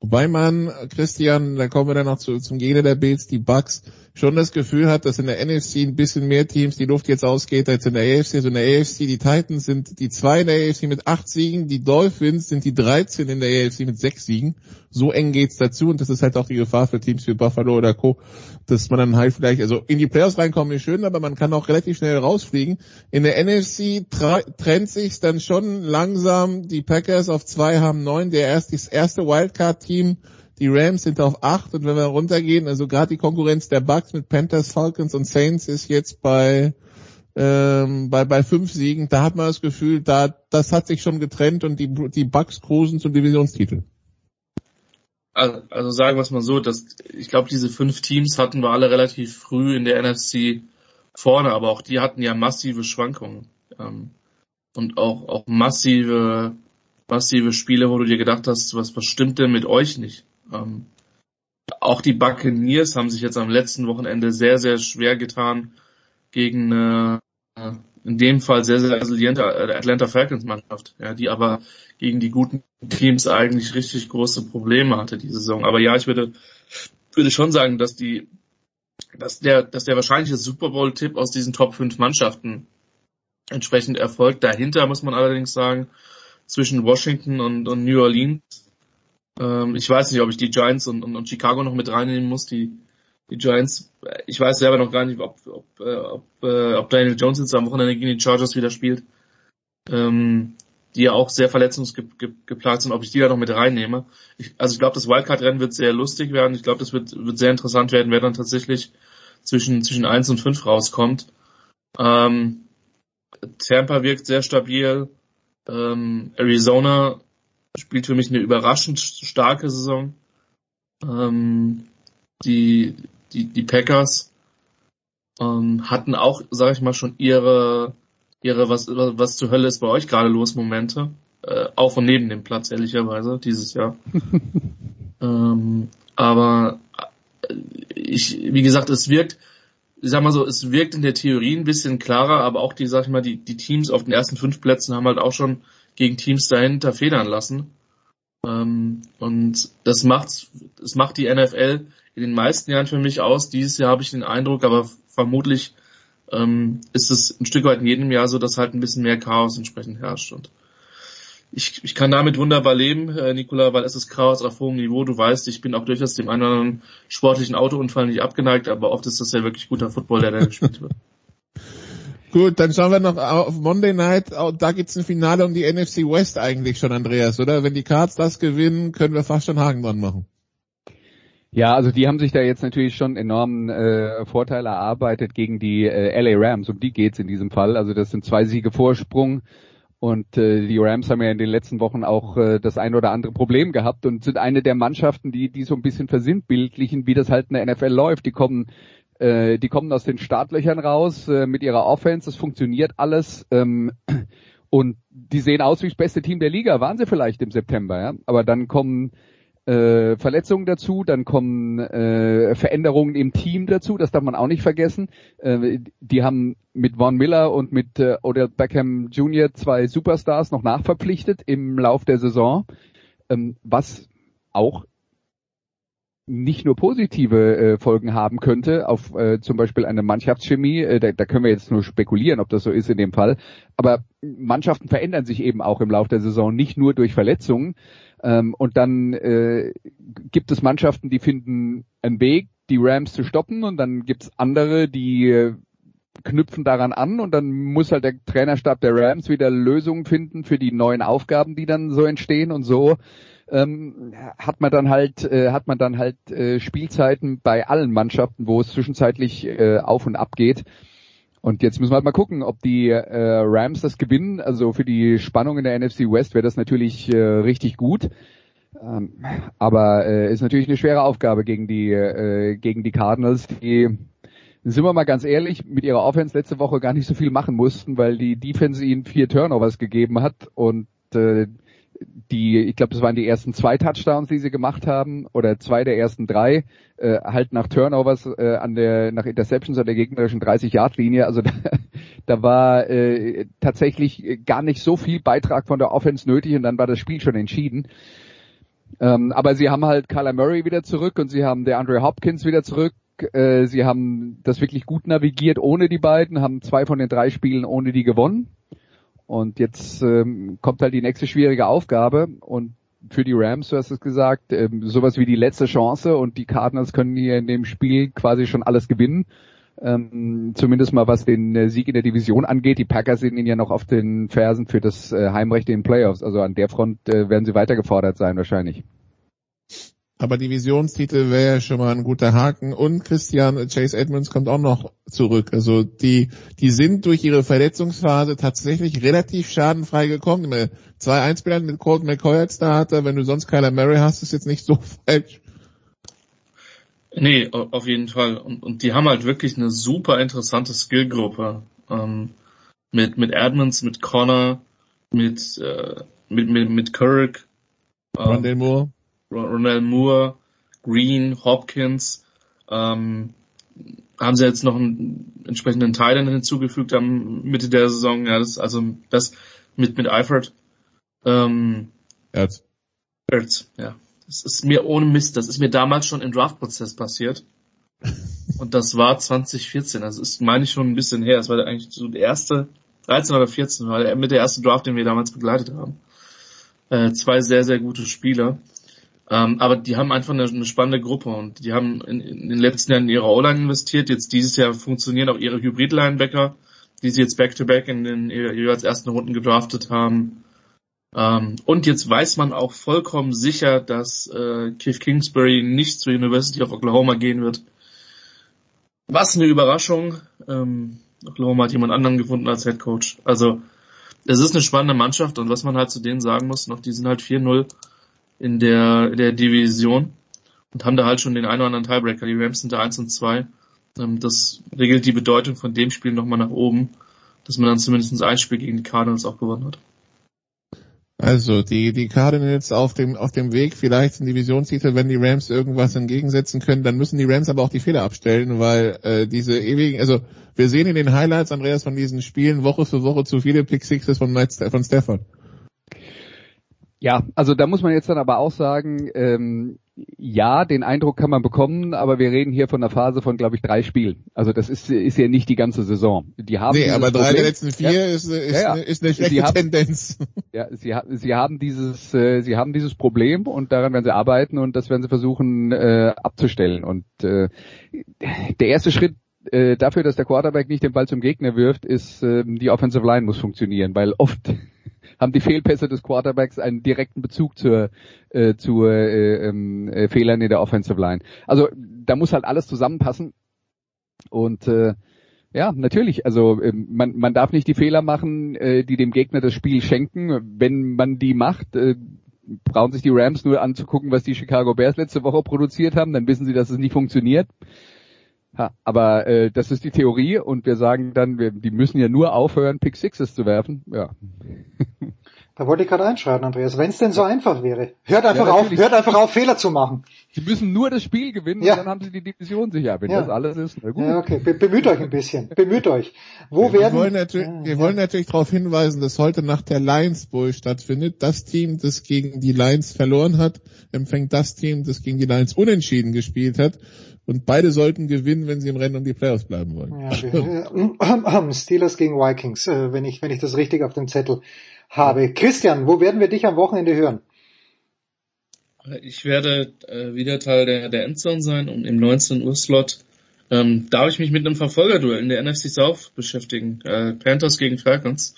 Wobei man, Christian, da kommen wir dann noch zu, zum Gegner der Bills, die Bucks, schon das Gefühl hat, dass in der NFC ein bisschen mehr Teams die Luft jetzt ausgeht als in der AFC. Also in der AFC, die Titans sind die zwei in der AFC mit acht Siegen, die Dolphins sind die 13 in der AFC mit sechs Siegen. So eng geht's dazu und das ist halt auch die Gefahr für Teams wie Buffalo oder Co., dass man dann halt vielleicht, also in die Playoffs reinkommen ist schön, aber man kann auch relativ schnell rausfliegen. In der NFC trennt sich dann schon langsam. Die Packers auf zwei haben neun, der erst das erste Wildcard-Team. Die Rams sind auf acht und wenn wir runtergehen, also gerade die Konkurrenz der Bucks mit Panthers, Falcons und Saints ist jetzt bei ähm, bei bei fünf Siegen. Da hat man das Gefühl, da das hat sich schon getrennt und die die Bucks cruisen zum Divisionstitel. Also, also sagen wir es mal so, dass ich glaube, diese fünf Teams hatten wir alle relativ früh in der NFC vorne, aber auch die hatten ja massive Schwankungen ähm, und auch auch massive massive Spiele, wo du dir gedacht hast, was was stimmt denn mit euch nicht? Ähm, auch die Buccaneers haben sich jetzt am letzten Wochenende sehr sehr schwer getan gegen äh, in dem Fall sehr, sehr resiliente Atlanta Falcons Mannschaft, ja, die aber gegen die guten Teams eigentlich richtig große Probleme hatte diese Saison. Aber ja, ich würde, würde schon sagen, dass die, dass der, dass der wahrscheinliche Super Bowl Tipp aus diesen Top 5 Mannschaften entsprechend erfolgt. Dahinter muss man allerdings sagen, zwischen Washington und, und New Orleans. Ähm, ich weiß nicht, ob ich die Giants und, und, und Chicago noch mit reinnehmen muss, die, die Giants, ich weiß selber noch gar nicht, ob, ob, äh, ob, äh, ob Daniel Jones jetzt am Wochenende gegen die Chargers wieder spielt, ähm, die ja auch sehr verletzungsgeplagt sind, ob ich die da noch mit reinnehme. Ich, also ich glaube, das Wildcard-Rennen wird sehr lustig werden. Ich glaube, das wird, wird sehr interessant werden, wer dann tatsächlich zwischen, zwischen 1 und 5 rauskommt. Ähm, Tampa wirkt sehr stabil. Ähm, Arizona spielt für mich eine überraschend starke Saison. Ähm, die, die, die Packers ähm, hatten auch, sag ich mal, schon ihre, ihre was, was zur Hölle ist bei euch gerade los Momente. äh, auf und neben dem Platz, ehrlicherweise, dieses Jahr. [LAUGHS] ähm, aber äh, ich, wie gesagt, es wirkt, ich sag mal so, es wirkt in der Theorie ein bisschen klarer, aber auch die, sag ich mal, die, die Teams auf den ersten fünf Plätzen haben halt auch schon gegen Teams dahinter federn lassen. Ähm, und das macht, das macht die NFL in den meisten Jahren für mich aus. Dieses Jahr habe ich den Eindruck, aber vermutlich ähm, ist es ein Stück weit in jedem Jahr so, dass halt ein bisschen mehr Chaos entsprechend herrscht. Und ich, ich kann damit wunderbar leben, äh, Nikola, weil es ist Chaos auf hohem Niveau. Du weißt, ich bin auch durchaus dem einen oder anderen sportlichen Autounfall nicht abgeneigt, aber oft ist das ja wirklich guter Football, der da gespielt wird. [LAUGHS] Gut, dann schauen wir noch auf Monday Night. Da gibt's ein Finale um die NFC West eigentlich schon, Andreas, oder? Wenn die Cards das gewinnen, können wir fast schon Haken dran machen. Ja, also die haben sich da jetzt natürlich schon enormen äh, Vorteile erarbeitet gegen die äh, LA Rams. Um die geht's in diesem Fall. Also das sind zwei Siege Vorsprung. Und äh, die Rams haben ja in den letzten Wochen auch äh, das ein oder andere Problem gehabt und sind eine der Mannschaften, die, die so ein bisschen versinnbildlichen, wie das halt in der NFL läuft. Die kommen äh, die kommen aus den Startlöchern raus äh, mit ihrer Offense, es funktioniert alles. Ähm, und die sehen aus wie das beste Team der Liga, waren sie vielleicht im September, ja. Aber dann kommen äh, Verletzungen dazu, dann kommen äh, Veränderungen im Team dazu, das darf man auch nicht vergessen. Äh, die haben mit Von Miller und mit äh, Odell Beckham Jr. zwei Superstars noch nachverpflichtet im Lauf der Saison, ähm, was auch nicht nur positive äh, Folgen haben könnte auf äh, zum Beispiel eine Mannschaftschemie. Äh, da, da können wir jetzt nur spekulieren, ob das so ist in dem Fall. Aber Mannschaften verändern sich eben auch im Laufe der Saison, nicht nur durch Verletzungen. Ähm, und dann äh, gibt es Mannschaften, die finden einen Weg, die Rams zu stoppen, und dann gibt es andere, die äh, knüpfen daran an und dann muss halt der Trainerstab der Rams wieder Lösungen finden für die neuen Aufgaben, die dann so entstehen und so ähm, hat man dann halt äh, hat man dann halt äh, Spielzeiten bei allen Mannschaften, wo es zwischenzeitlich äh, auf und ab geht. Und jetzt müssen wir halt mal gucken, ob die äh, Rams das gewinnen. Also für die Spannung in der NFC West wäre das natürlich äh, richtig gut. Ähm, aber äh, ist natürlich eine schwere Aufgabe gegen die äh, gegen die Cardinals, die sind wir mal ganz ehrlich, mit ihrer Offense letzte Woche gar nicht so viel machen mussten, weil die Defense ihnen vier Turnovers gegeben hat und äh, die, ich glaube, das waren die ersten zwei Touchdowns, die sie gemacht haben, oder zwei der ersten drei, äh, halt nach Turnovers äh, an der, nach Interceptions an der gegnerischen 30-Yard-Linie. Also [LAUGHS] da, da war äh, tatsächlich gar nicht so viel Beitrag von der Offense nötig und dann war das Spiel schon entschieden. Ähm, aber sie haben halt Kyler Murray wieder zurück und sie haben der Andre Hopkins wieder zurück. Äh, sie haben das wirklich gut navigiert ohne die beiden, haben zwei von den drei Spielen ohne die gewonnen. Und jetzt ähm, kommt halt die nächste schwierige Aufgabe und für die Rams, du hast es gesagt, ähm, sowas wie die letzte Chance und die Cardinals können hier in dem Spiel quasi schon alles gewinnen. Ähm, zumindest mal was den äh, Sieg in der Division angeht. Die Packers sind ihnen ja noch auf den Fersen für das äh, Heimrecht in den Playoffs. Also an der Front äh, werden sie weiter gefordert sein wahrscheinlich. Aber Divisionstitel wäre ja schon mal ein guter Haken. Und Christian Chase Edmonds kommt auch noch zurück. Also die, die sind durch ihre Verletzungsphase tatsächlich relativ schadenfrei gekommen. Zwei Einspieler mit Colt McCoy als Starter. Wenn du sonst Kyler Murray hast, ist jetzt nicht so [LAUGHS] falsch. Nee, auf jeden Fall. Und, und die haben halt wirklich eine super interessante Skillgruppe. Ähm, mit, mit Edmonds, mit Connor, mit, äh, mit, mit, mit Kirk. Ähm, Rondell Moore. Ronald Moore, Green, Hopkins, ähm, haben sie jetzt noch einen entsprechenden Teil hinzugefügt am Mitte der Saison, ja, das, also das mit, mit Eifert, ähm, Erz. Erz, ja. Das ist mir ohne Mist, das ist mir damals schon im Draftprozess passiert. [LAUGHS] Und das war 2014, also ist, meine ich, schon ein bisschen her. Das war eigentlich so der erste, 13 oder 14, war der, mit der erste Draft, den wir damals begleitet haben. Äh, zwei sehr, sehr gute Spieler. Ähm, aber die haben einfach eine, eine, spannende Gruppe und die haben in, in den letzten Jahren in ihre O-Line investiert. Jetzt dieses Jahr funktionieren auch ihre Hybrid-Linebacker, die sie jetzt back-to-back -back in den jeweils ersten Runden gedraftet haben. Ähm, und jetzt weiß man auch vollkommen sicher, dass äh, Keith Kingsbury nicht zur University of Oklahoma gehen wird. Was eine Überraschung. Ähm, Oklahoma hat jemand anderen gefunden als Head Coach. Also es ist eine spannende Mannschaft und was man halt zu denen sagen muss, noch die sind halt 4-0 in der, der Division und haben da halt schon den einen oder anderen Tiebreaker. Die Rams sind da 1 und 2. Ähm, das regelt die Bedeutung von dem Spiel nochmal nach oben, dass man dann zumindest ein Spiel gegen die Cardinals auch gewonnen hat. Also die, die Cardinals auf dem, auf dem Weg vielleicht zum Divisionstitel, wenn die Rams irgendwas entgegensetzen können, dann müssen die Rams aber auch die Fehler abstellen, weil äh, diese ewigen, also wir sehen in den Highlights, Andreas, von diesen Spielen Woche für Woche zu viele Pick Sixes von, Matt, von Stafford. Ja, also da muss man jetzt dann aber auch sagen, ähm, ja, den Eindruck kann man bekommen, aber wir reden hier von einer Phase von, glaube ich, drei Spielen. Also das ist, ist ja nicht die ganze Saison. Die haben nee, aber drei Problem. der letzten vier ja. ist, ist, ja, ja. Eine, ist eine schlechte haben, Tendenz. [LAUGHS] Ja, sie, sie haben dieses, äh, sie haben dieses Problem und daran werden sie arbeiten und das werden sie versuchen äh, abzustellen. Und äh, der erste Schritt äh, dafür, dass der Quarterback nicht den Ball zum Gegner wirft, ist äh, die Offensive Line muss funktionieren, weil oft haben die Fehlpässe des Quarterbacks einen direkten Bezug zur, äh, zu äh, ähm, äh, Fehlern in der Offensive Line. Also da muss halt alles zusammenpassen. Und äh, ja, natürlich. Also äh, man, man darf nicht die Fehler machen, äh, die dem Gegner das Spiel schenken. Wenn man die macht, äh, brauchen sich die Rams nur anzugucken, was die Chicago Bears letzte Woche produziert haben, dann wissen sie, dass es nicht funktioniert. Ha, aber äh, das ist die Theorie und wir sagen dann, wir, die müssen ja nur aufhören, Pick Sixes zu werfen. Ja. [LAUGHS] Da wollte ich gerade einschreiten, Andreas. Wenn es denn so einfach wäre. Hört einfach ja, auf, hört einfach auf, Fehler zu machen. Sie müssen nur das Spiel gewinnen ja. und dann haben sie die Division sicher. Wenn ja. das alles ist, na gut. Ja, okay. Be bemüht euch ein bisschen. Bemüht euch. Wo wir werden... Wollen natürlich, wir wollen natürlich darauf hinweisen, dass heute nach der Lions Bowl stattfindet. Das Team, das gegen die Lions verloren hat, empfängt das Team, das gegen die Lions unentschieden gespielt hat. Und beide sollten gewinnen, wenn sie im Rennen um die Playoffs bleiben wollen. Ja, [CLEARS THROAT] Steelers gegen Vikings, äh, wenn ich, wenn ich das richtig auf dem Zettel habe. Christian, wo werden wir dich am Wochenende hören? Ich werde äh, wieder Teil der, der Endzone sein und im 19 Uhr Slot ähm, darf ich mich mit einem Verfolgerduell in der NFC South beschäftigen. Äh, Panthers gegen Falcons,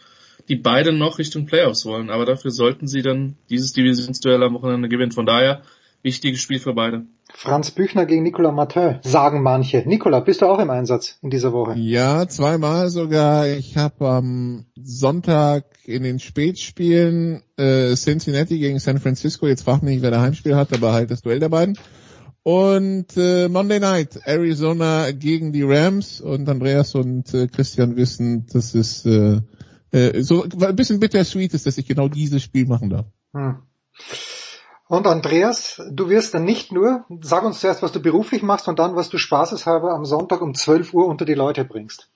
die beide noch Richtung Playoffs wollen, aber dafür sollten sie dann dieses Divisionsduell am Wochenende gewinnen. Von daher wichtiges Spiel für beide. Franz Büchner gegen Nicolas Martin, sagen manche. Nicolas, bist du auch im Einsatz in dieser Woche? Ja, zweimal sogar. Ich habe am Sonntag in den Spätspielen äh, Cincinnati gegen San Francisco, jetzt frag mich nicht, wer der Heimspiel hat, aber halt das Duell der beiden. Und äh, Monday Night, Arizona gegen die Rams und Andreas und äh, Christian wissen, dass es äh, äh, so ein bisschen bittersweet ist, dass ich genau dieses Spiel machen darf. Hm. Und Andreas, du wirst dann nicht nur, sag uns zuerst, was du beruflich machst und dann, was du spaßeshalber am Sonntag um 12 Uhr unter die Leute bringst.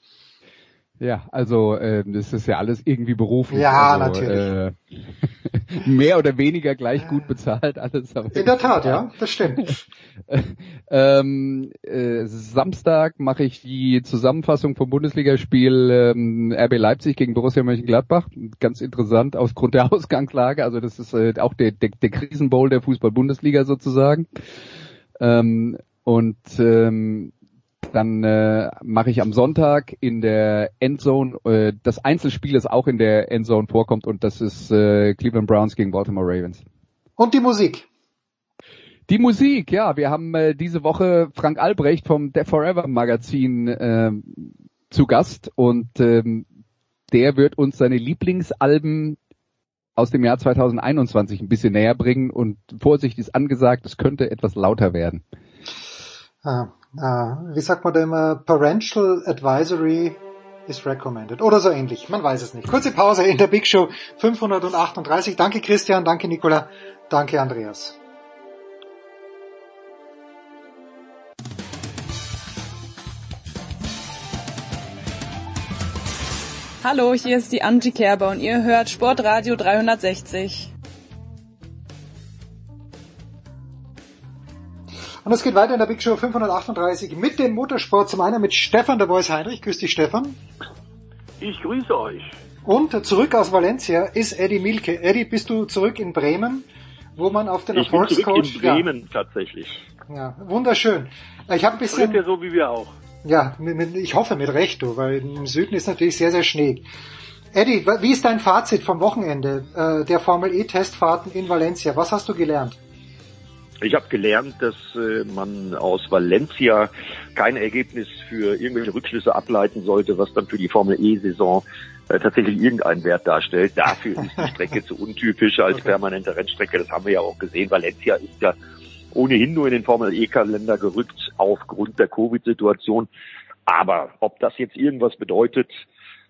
Ja, also äh, das ist ja alles irgendwie beruflich. Ja, also, natürlich. Äh, [LAUGHS] mehr oder weniger gleich gut bezahlt alles. Aber In der [LAUGHS] Tat, ja, das stimmt. [LAUGHS] ähm, äh, Samstag mache ich die Zusammenfassung vom Bundesligaspiel ähm, RB Leipzig gegen Borussia Mönchengladbach. Ganz interessant aus Grund der Ausgangslage. Also das ist äh, auch der, der, der Krisenbowl der Fußball-Bundesliga sozusagen. Ähm, und ähm, dann äh, mache ich am Sonntag in der Endzone äh, das Einzelspiel, das auch in der Endzone vorkommt und das ist äh, Cleveland Browns gegen Baltimore Ravens. Und die Musik? Die Musik, ja, wir haben äh, diese Woche Frank Albrecht vom Death Forever Magazin äh, zu Gast und ähm, der wird uns seine Lieblingsalben aus dem Jahr 2021 ein bisschen näher bringen und Vorsicht ist angesagt, es könnte etwas lauter werden. Ah, ah, wie sagt man da immer, Parental Advisory is recommended oder so ähnlich, man weiß es nicht. Kurze Pause in der Big Show 538. Danke Christian, danke Nicola, danke Andreas. Hallo, hier ist die Angie Kerber und ihr hört Sportradio 360. Und es geht weiter in der Big Show 538 mit dem Motorsport. Zum einen mit Stefan der Voice Heinrich. Grüß dich, Stefan. Ich grüße euch. Und zurück aus Valencia ist Eddie Milke. Eddie, bist du zurück in Bremen, wo man auf den ich Erfolgscoach... Bin zurück in Bremen ja. tatsächlich. Ja, wunderschön. Ich habe ein bisschen... ja so wie wir auch. Ja, ich hoffe mit Recht, du, weil im Süden ist natürlich sehr, sehr schneeg. Eddie, wie ist dein Fazit vom Wochenende äh, der Formel E-Testfahrten in Valencia? Was hast du gelernt? Ich habe gelernt, dass äh, man aus Valencia kein Ergebnis für irgendwelche Rückschlüsse ableiten sollte, was dann für die Formel E-Saison äh, tatsächlich irgendeinen Wert darstellt. Dafür ist die Strecke zu untypisch als okay. permanente Rennstrecke. Das haben wir ja auch gesehen. Valencia ist ja ohnehin nur in den Formel E-Kalender gerückt aufgrund der Covid-Situation. Aber ob das jetzt irgendwas bedeutet,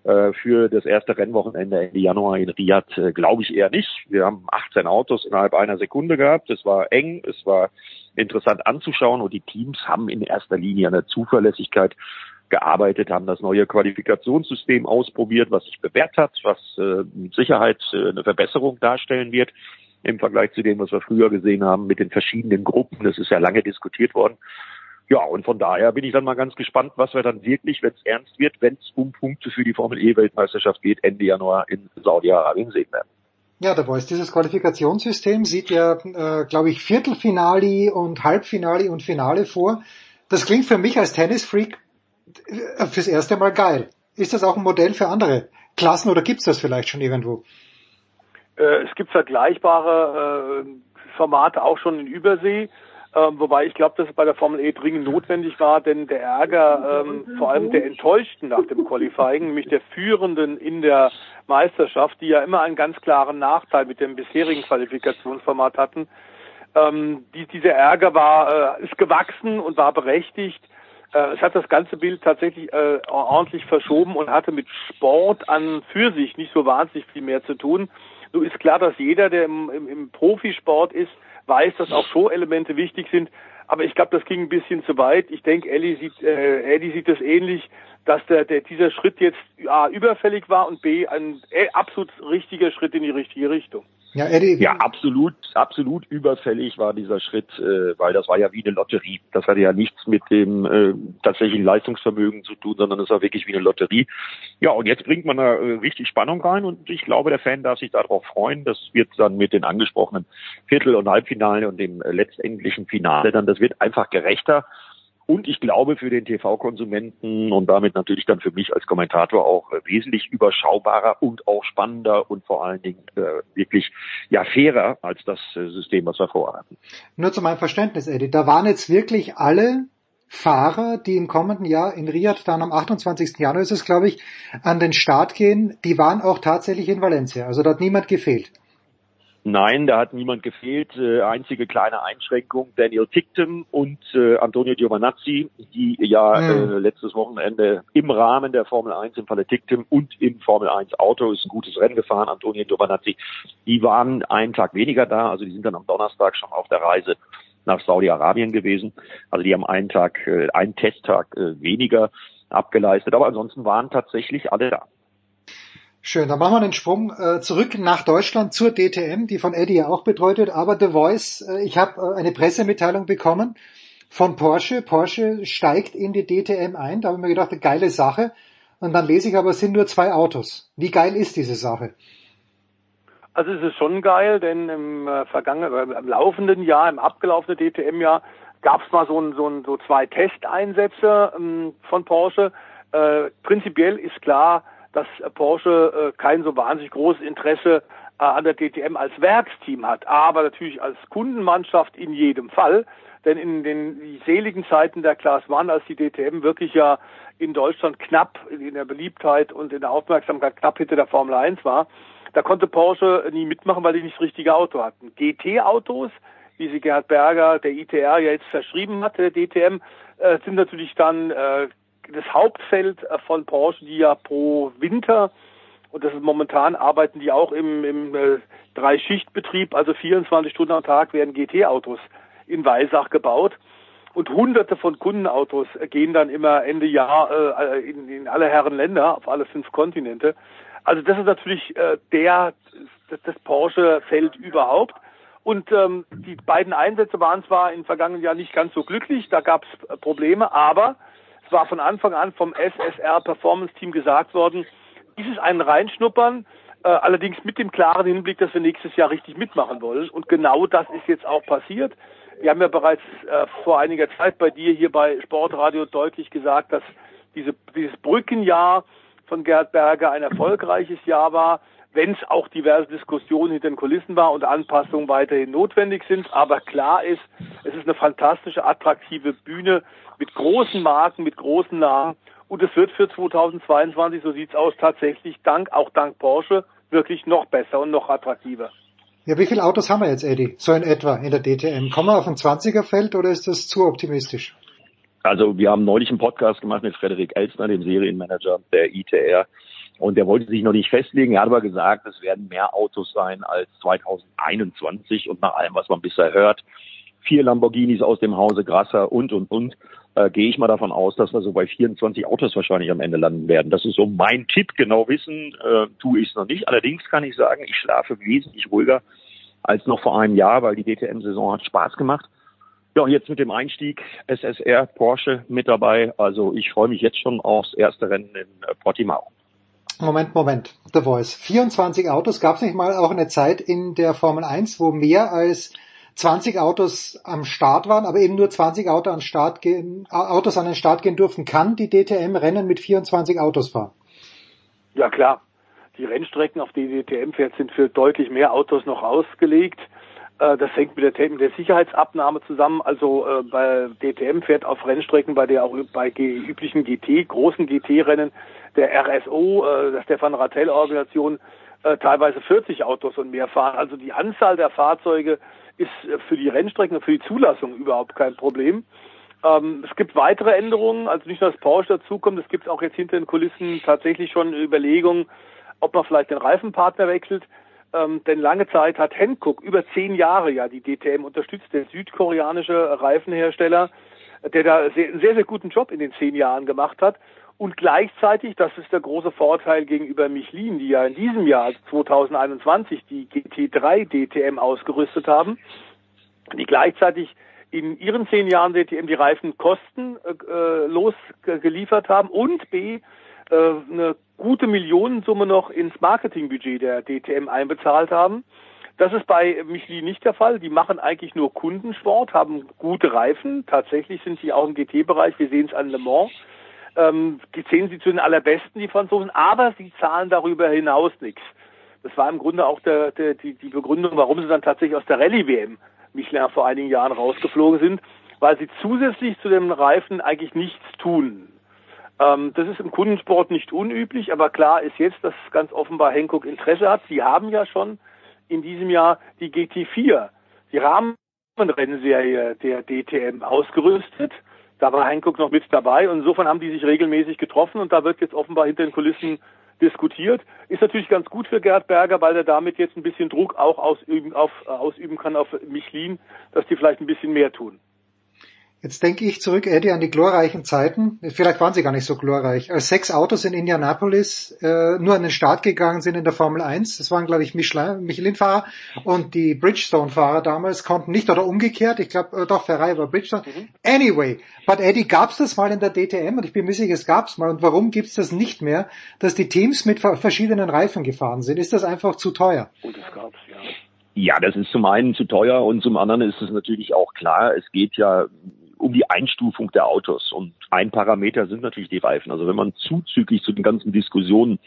für das erste Rennwochenende Ende Januar in Riyadh äh, glaube ich eher nicht. Wir haben 18 Autos innerhalb einer Sekunde gehabt. Es war eng, es war interessant anzuschauen und die Teams haben in erster Linie an der Zuverlässigkeit gearbeitet, haben das neue Qualifikationssystem ausprobiert, was sich bewährt hat, was äh, mit Sicherheit äh, eine Verbesserung darstellen wird im Vergleich zu dem, was wir früher gesehen haben mit den verschiedenen Gruppen. Das ist ja lange diskutiert worden. Ja, und von daher bin ich dann mal ganz gespannt, was wir dann wirklich, wenn es ernst wird, wenn es um Punkte für die Formel E-Weltmeisterschaft geht, Ende Januar in Saudi-Arabien sehen werden. Ja, der Boys, dieses Qualifikationssystem sieht ja, äh, glaube ich, Viertelfinale und Halbfinale und Finale vor. Das klingt für mich als Tennisfreak äh, fürs erste Mal geil. Ist das auch ein Modell für andere Klassen oder gibt's das vielleicht schon irgendwo? Äh, es gibt vergleichbare äh, Formate auch schon in Übersee. Ähm, wobei ich glaube, dass es bei der Formel E dringend notwendig war, denn der Ärger ähm, vor allem der Enttäuschten nach dem Qualifying, nämlich der Führenden in der Meisterschaft, die ja immer einen ganz klaren Nachteil mit dem bisherigen Qualifikationsformat hatten, ähm, die, dieser Ärger war äh, ist gewachsen und war berechtigt. Äh, es hat das ganze Bild tatsächlich äh, ordentlich verschoben und hatte mit Sport an für sich nicht so wahnsinnig viel mehr zu tun. So ist klar, dass jeder, der im, im, im Profisport ist, weiß, dass auch Show-Elemente wichtig sind. Aber ich glaube, das ging ein bisschen zu weit. Ich denke, Ellie sieht, äh, Eddie sieht das ähnlich, dass der, der dieser Schritt jetzt A überfällig war und B ein äh, absolut richtiger Schritt in die richtige Richtung. Ja, Eddie. Ja, absolut, absolut überfällig war dieser Schritt, äh, weil das war ja wie eine Lotterie. Das hatte ja nichts mit dem äh, tatsächlichen Leistungsvermögen zu tun, sondern es war wirklich wie eine Lotterie. Ja, und jetzt bringt man da äh, richtig Spannung rein und ich glaube, der Fan darf sich darauf freuen. Das wird dann mit den angesprochenen Viertel- und Halbfinale und dem äh, letztendlichen Finale dann, das wird einfach gerechter. Und ich glaube für den TV-Konsumenten und damit natürlich dann für mich als Kommentator auch äh, wesentlich überschaubarer und auch spannender und vor allen Dingen äh, wirklich ja fairer als das äh, System, was wir vorher hatten. Nur zu meinem Verständnis, Eddie, da waren jetzt wirklich alle Fahrer, die im kommenden Jahr in Riyadh dann am 28. Januar ist es, glaube ich, an den Start gehen, die waren auch tatsächlich in Valencia. Also da hat niemand gefehlt. Nein, da hat niemand gefehlt. Äh, einzige kleine Einschränkung, Daniel Tictum und äh, Antonio Giovanazzi, die ja mhm. äh, letztes Wochenende im Rahmen der Formel 1 im Falle Tictum und im Formel 1 Auto ist ein gutes Rennen gefahren, Antonio Giovanazzi, die waren einen Tag weniger da, also die sind dann am Donnerstag schon auf der Reise nach Saudi-Arabien gewesen. Also die haben einen Tag, äh, einen Testtag äh, weniger abgeleistet, aber ansonsten waren tatsächlich alle da. Schön, dann machen wir den Sprung äh, zurück nach Deutschland zur DTM, die von Eddie ja auch betreut wird. Aber The Voice, äh, ich habe äh, eine Pressemitteilung bekommen von Porsche. Porsche steigt in die DTM ein. Da habe ich mir gedacht, eine geile Sache. Und dann lese ich aber, es sind nur zwei Autos. Wie geil ist diese Sache? Also es ist schon geil, denn im äh, vergangenen, äh, im laufenden Jahr, im abgelaufenen DTM-Jahr, gab es mal so, ein, so, ein, so zwei Testeinsätze ähm, von Porsche. Äh, prinzipiell ist klar, dass Porsche äh, kein so wahnsinnig großes Interesse äh, an der DTM als Werksteam hat, aber natürlich als Kundenmannschaft in jedem Fall. Denn in den seligen Zeiten der Class One, als die DTM wirklich ja in Deutschland knapp in der Beliebtheit und in der Aufmerksamkeit knapp hinter der Formel 1 war, da konnte Porsche nie mitmachen, weil die nicht das richtige Auto hatten. GT-Autos, wie sie Gerhard Berger, der ITR ja jetzt verschrieben hat, der DTM, äh, sind natürlich dann äh, das Hauptfeld äh, von Porsche, die ja pro Winter und das ist momentan arbeiten die auch im, im äh, Drei-Schicht-Betrieb, also 24 Stunden am Tag werden GT-Autos in Weisach gebaut. Und hunderte von Kundenautos gehen dann immer Ende Jahr äh, in, in alle Herren Länder, auf alle fünf Kontinente. Also das ist natürlich äh, der das, das Porsche-Feld überhaupt. Und ähm, die beiden Einsätze waren zwar im vergangenen Jahr nicht ganz so glücklich, da gab es äh, Probleme, aber es war von Anfang an vom SSR Performance Team gesagt worden, dies ist ein Reinschnuppern, äh, allerdings mit dem klaren Hinblick, dass wir nächstes Jahr richtig mitmachen wollen. Und genau das ist jetzt auch passiert. Wir haben ja bereits äh, vor einiger Zeit bei dir hier bei Sportradio deutlich gesagt, dass diese, dieses Brückenjahr von Gerd Berger ein erfolgreiches Jahr war, wenn es auch diverse Diskussionen hinter den Kulissen war und Anpassungen weiterhin notwendig sind. Aber klar ist, es ist eine fantastische, attraktive Bühne mit großen Marken, mit großen Namen. Und es wird für 2022, so sieht's aus, tatsächlich dank, auch dank Porsche, wirklich noch besser und noch attraktiver. Ja, wie viele Autos haben wir jetzt, Eddie? So in etwa in der DTM. Kommen wir auf ein 20er Feld oder ist das zu optimistisch? Also wir haben neulich einen Podcast gemacht mit Frederik Elsner, dem Serienmanager der ITR. Und er wollte sich noch nicht festlegen. Er hat aber gesagt, es werden mehr Autos sein als 2021 und nach allem, was man bisher hört, vier Lamborghinis aus dem Hause Grasser und, und, und, äh, gehe ich mal davon aus, dass wir so bei 24 Autos wahrscheinlich am Ende landen werden. Das ist so mein Tipp. Genau wissen äh, tue ich es noch nicht. Allerdings kann ich sagen, ich schlafe wesentlich ruhiger als noch vor einem Jahr, weil die DTM-Saison hat Spaß gemacht. Ja, jetzt mit dem Einstieg SSR Porsche mit dabei. Also ich freue mich jetzt schon aufs erste Rennen in äh, Portimao. Moment, Moment. The Voice. 24 Autos. Gab es nicht mal auch eine Zeit in der Formel 1, wo mehr als 20 Autos am Start waren, aber eben nur 20 Autos an, Start gehen, Autos an den Start gehen durften? Kann die DTM Rennen mit 24 Autos fahren? Ja klar. Die Rennstrecken, auf die die DTM fährt, sind für deutlich mehr Autos noch ausgelegt. Äh, das hängt mit der, mit der Sicherheitsabnahme zusammen. Also äh, bei DTM fährt auf Rennstrecken, bei der auch bei üblichen GT, großen GT-Rennen, der RSO, äh, der Stefan Rattel-Organisation, äh, teilweise 40 Autos und mehr fahren. Also die Anzahl der Fahrzeuge ist für die Rennstrecken und für die Zulassung überhaupt kein Problem. Ähm, es gibt weitere Änderungen, also nicht nur, dass Porsche dazukommt, es gibt auch jetzt hinter den Kulissen tatsächlich schon Überlegungen, ob man vielleicht den Reifenpartner wechselt. Ähm, denn lange Zeit hat Hankook über zehn Jahre ja die DTM unterstützt, der südkoreanische Reifenhersteller, der da sehr, einen sehr, sehr guten Job in den zehn Jahren gemacht hat. Und gleichzeitig, das ist der große Vorteil gegenüber Michelin, die ja in diesem Jahr 2021 die GT3 DTM ausgerüstet haben, die gleichzeitig in ihren zehn Jahren DTM die Reifen kostenlos äh, geliefert haben und B äh, eine gute Millionensumme noch ins Marketingbudget der DTM einbezahlt haben. Das ist bei Michelin nicht der Fall. Die machen eigentlich nur Kundensport, haben gute Reifen. Tatsächlich sind sie auch im GT-Bereich. Wir sehen es an Le Mans. Ähm, die zählen sie zu den allerbesten, die Franzosen, aber sie zahlen darüber hinaus nichts. Das war im Grunde auch der, der, die, die Begründung, warum sie dann tatsächlich aus der Rallye-WM Michelin vor einigen Jahren rausgeflogen sind, weil sie zusätzlich zu dem Reifen eigentlich nichts tun. Ähm, das ist im Kundensport nicht unüblich, aber klar ist jetzt, dass ganz offenbar Hankook Interesse hat. Sie haben ja schon in diesem Jahr die GT4, die Rahmenrennserie der DTM ausgerüstet. Da war Hankook noch mit dabei und insofern haben die sich regelmäßig getroffen und da wird jetzt offenbar hinter den Kulissen diskutiert. Ist natürlich ganz gut für Gerd Berger, weil er damit jetzt ein bisschen Druck auch ausüben, auf, ausüben kann auf Michelin, dass die vielleicht ein bisschen mehr tun. Jetzt denke ich zurück, Eddie, an die glorreichen Zeiten. Vielleicht waren sie gar nicht so glorreich. Als sechs Autos in Indianapolis äh, nur an den Start gegangen sind in der Formel 1, das waren, glaube ich, Michelin-Fahrer und die Bridgestone-Fahrer damals konnten nicht, oder umgekehrt, ich glaube, äh, doch, Ferrari war Bridgestone. Mhm. Anyway, but Eddie, gab's das mal in der DTM? Und ich bin mir sicher, es gab's mal. Und warum gibt's das nicht mehr, dass die Teams mit verschiedenen Reifen gefahren sind? Ist das einfach zu teuer? Und das gab's, ja. Ja, das ist zum einen zu teuer und zum anderen ist es natürlich auch klar, es geht ja um die Einstufung der Autos. Und ein Parameter sind natürlich die Reifen. Also wenn man zuzüglich zu den ganzen Diskussionen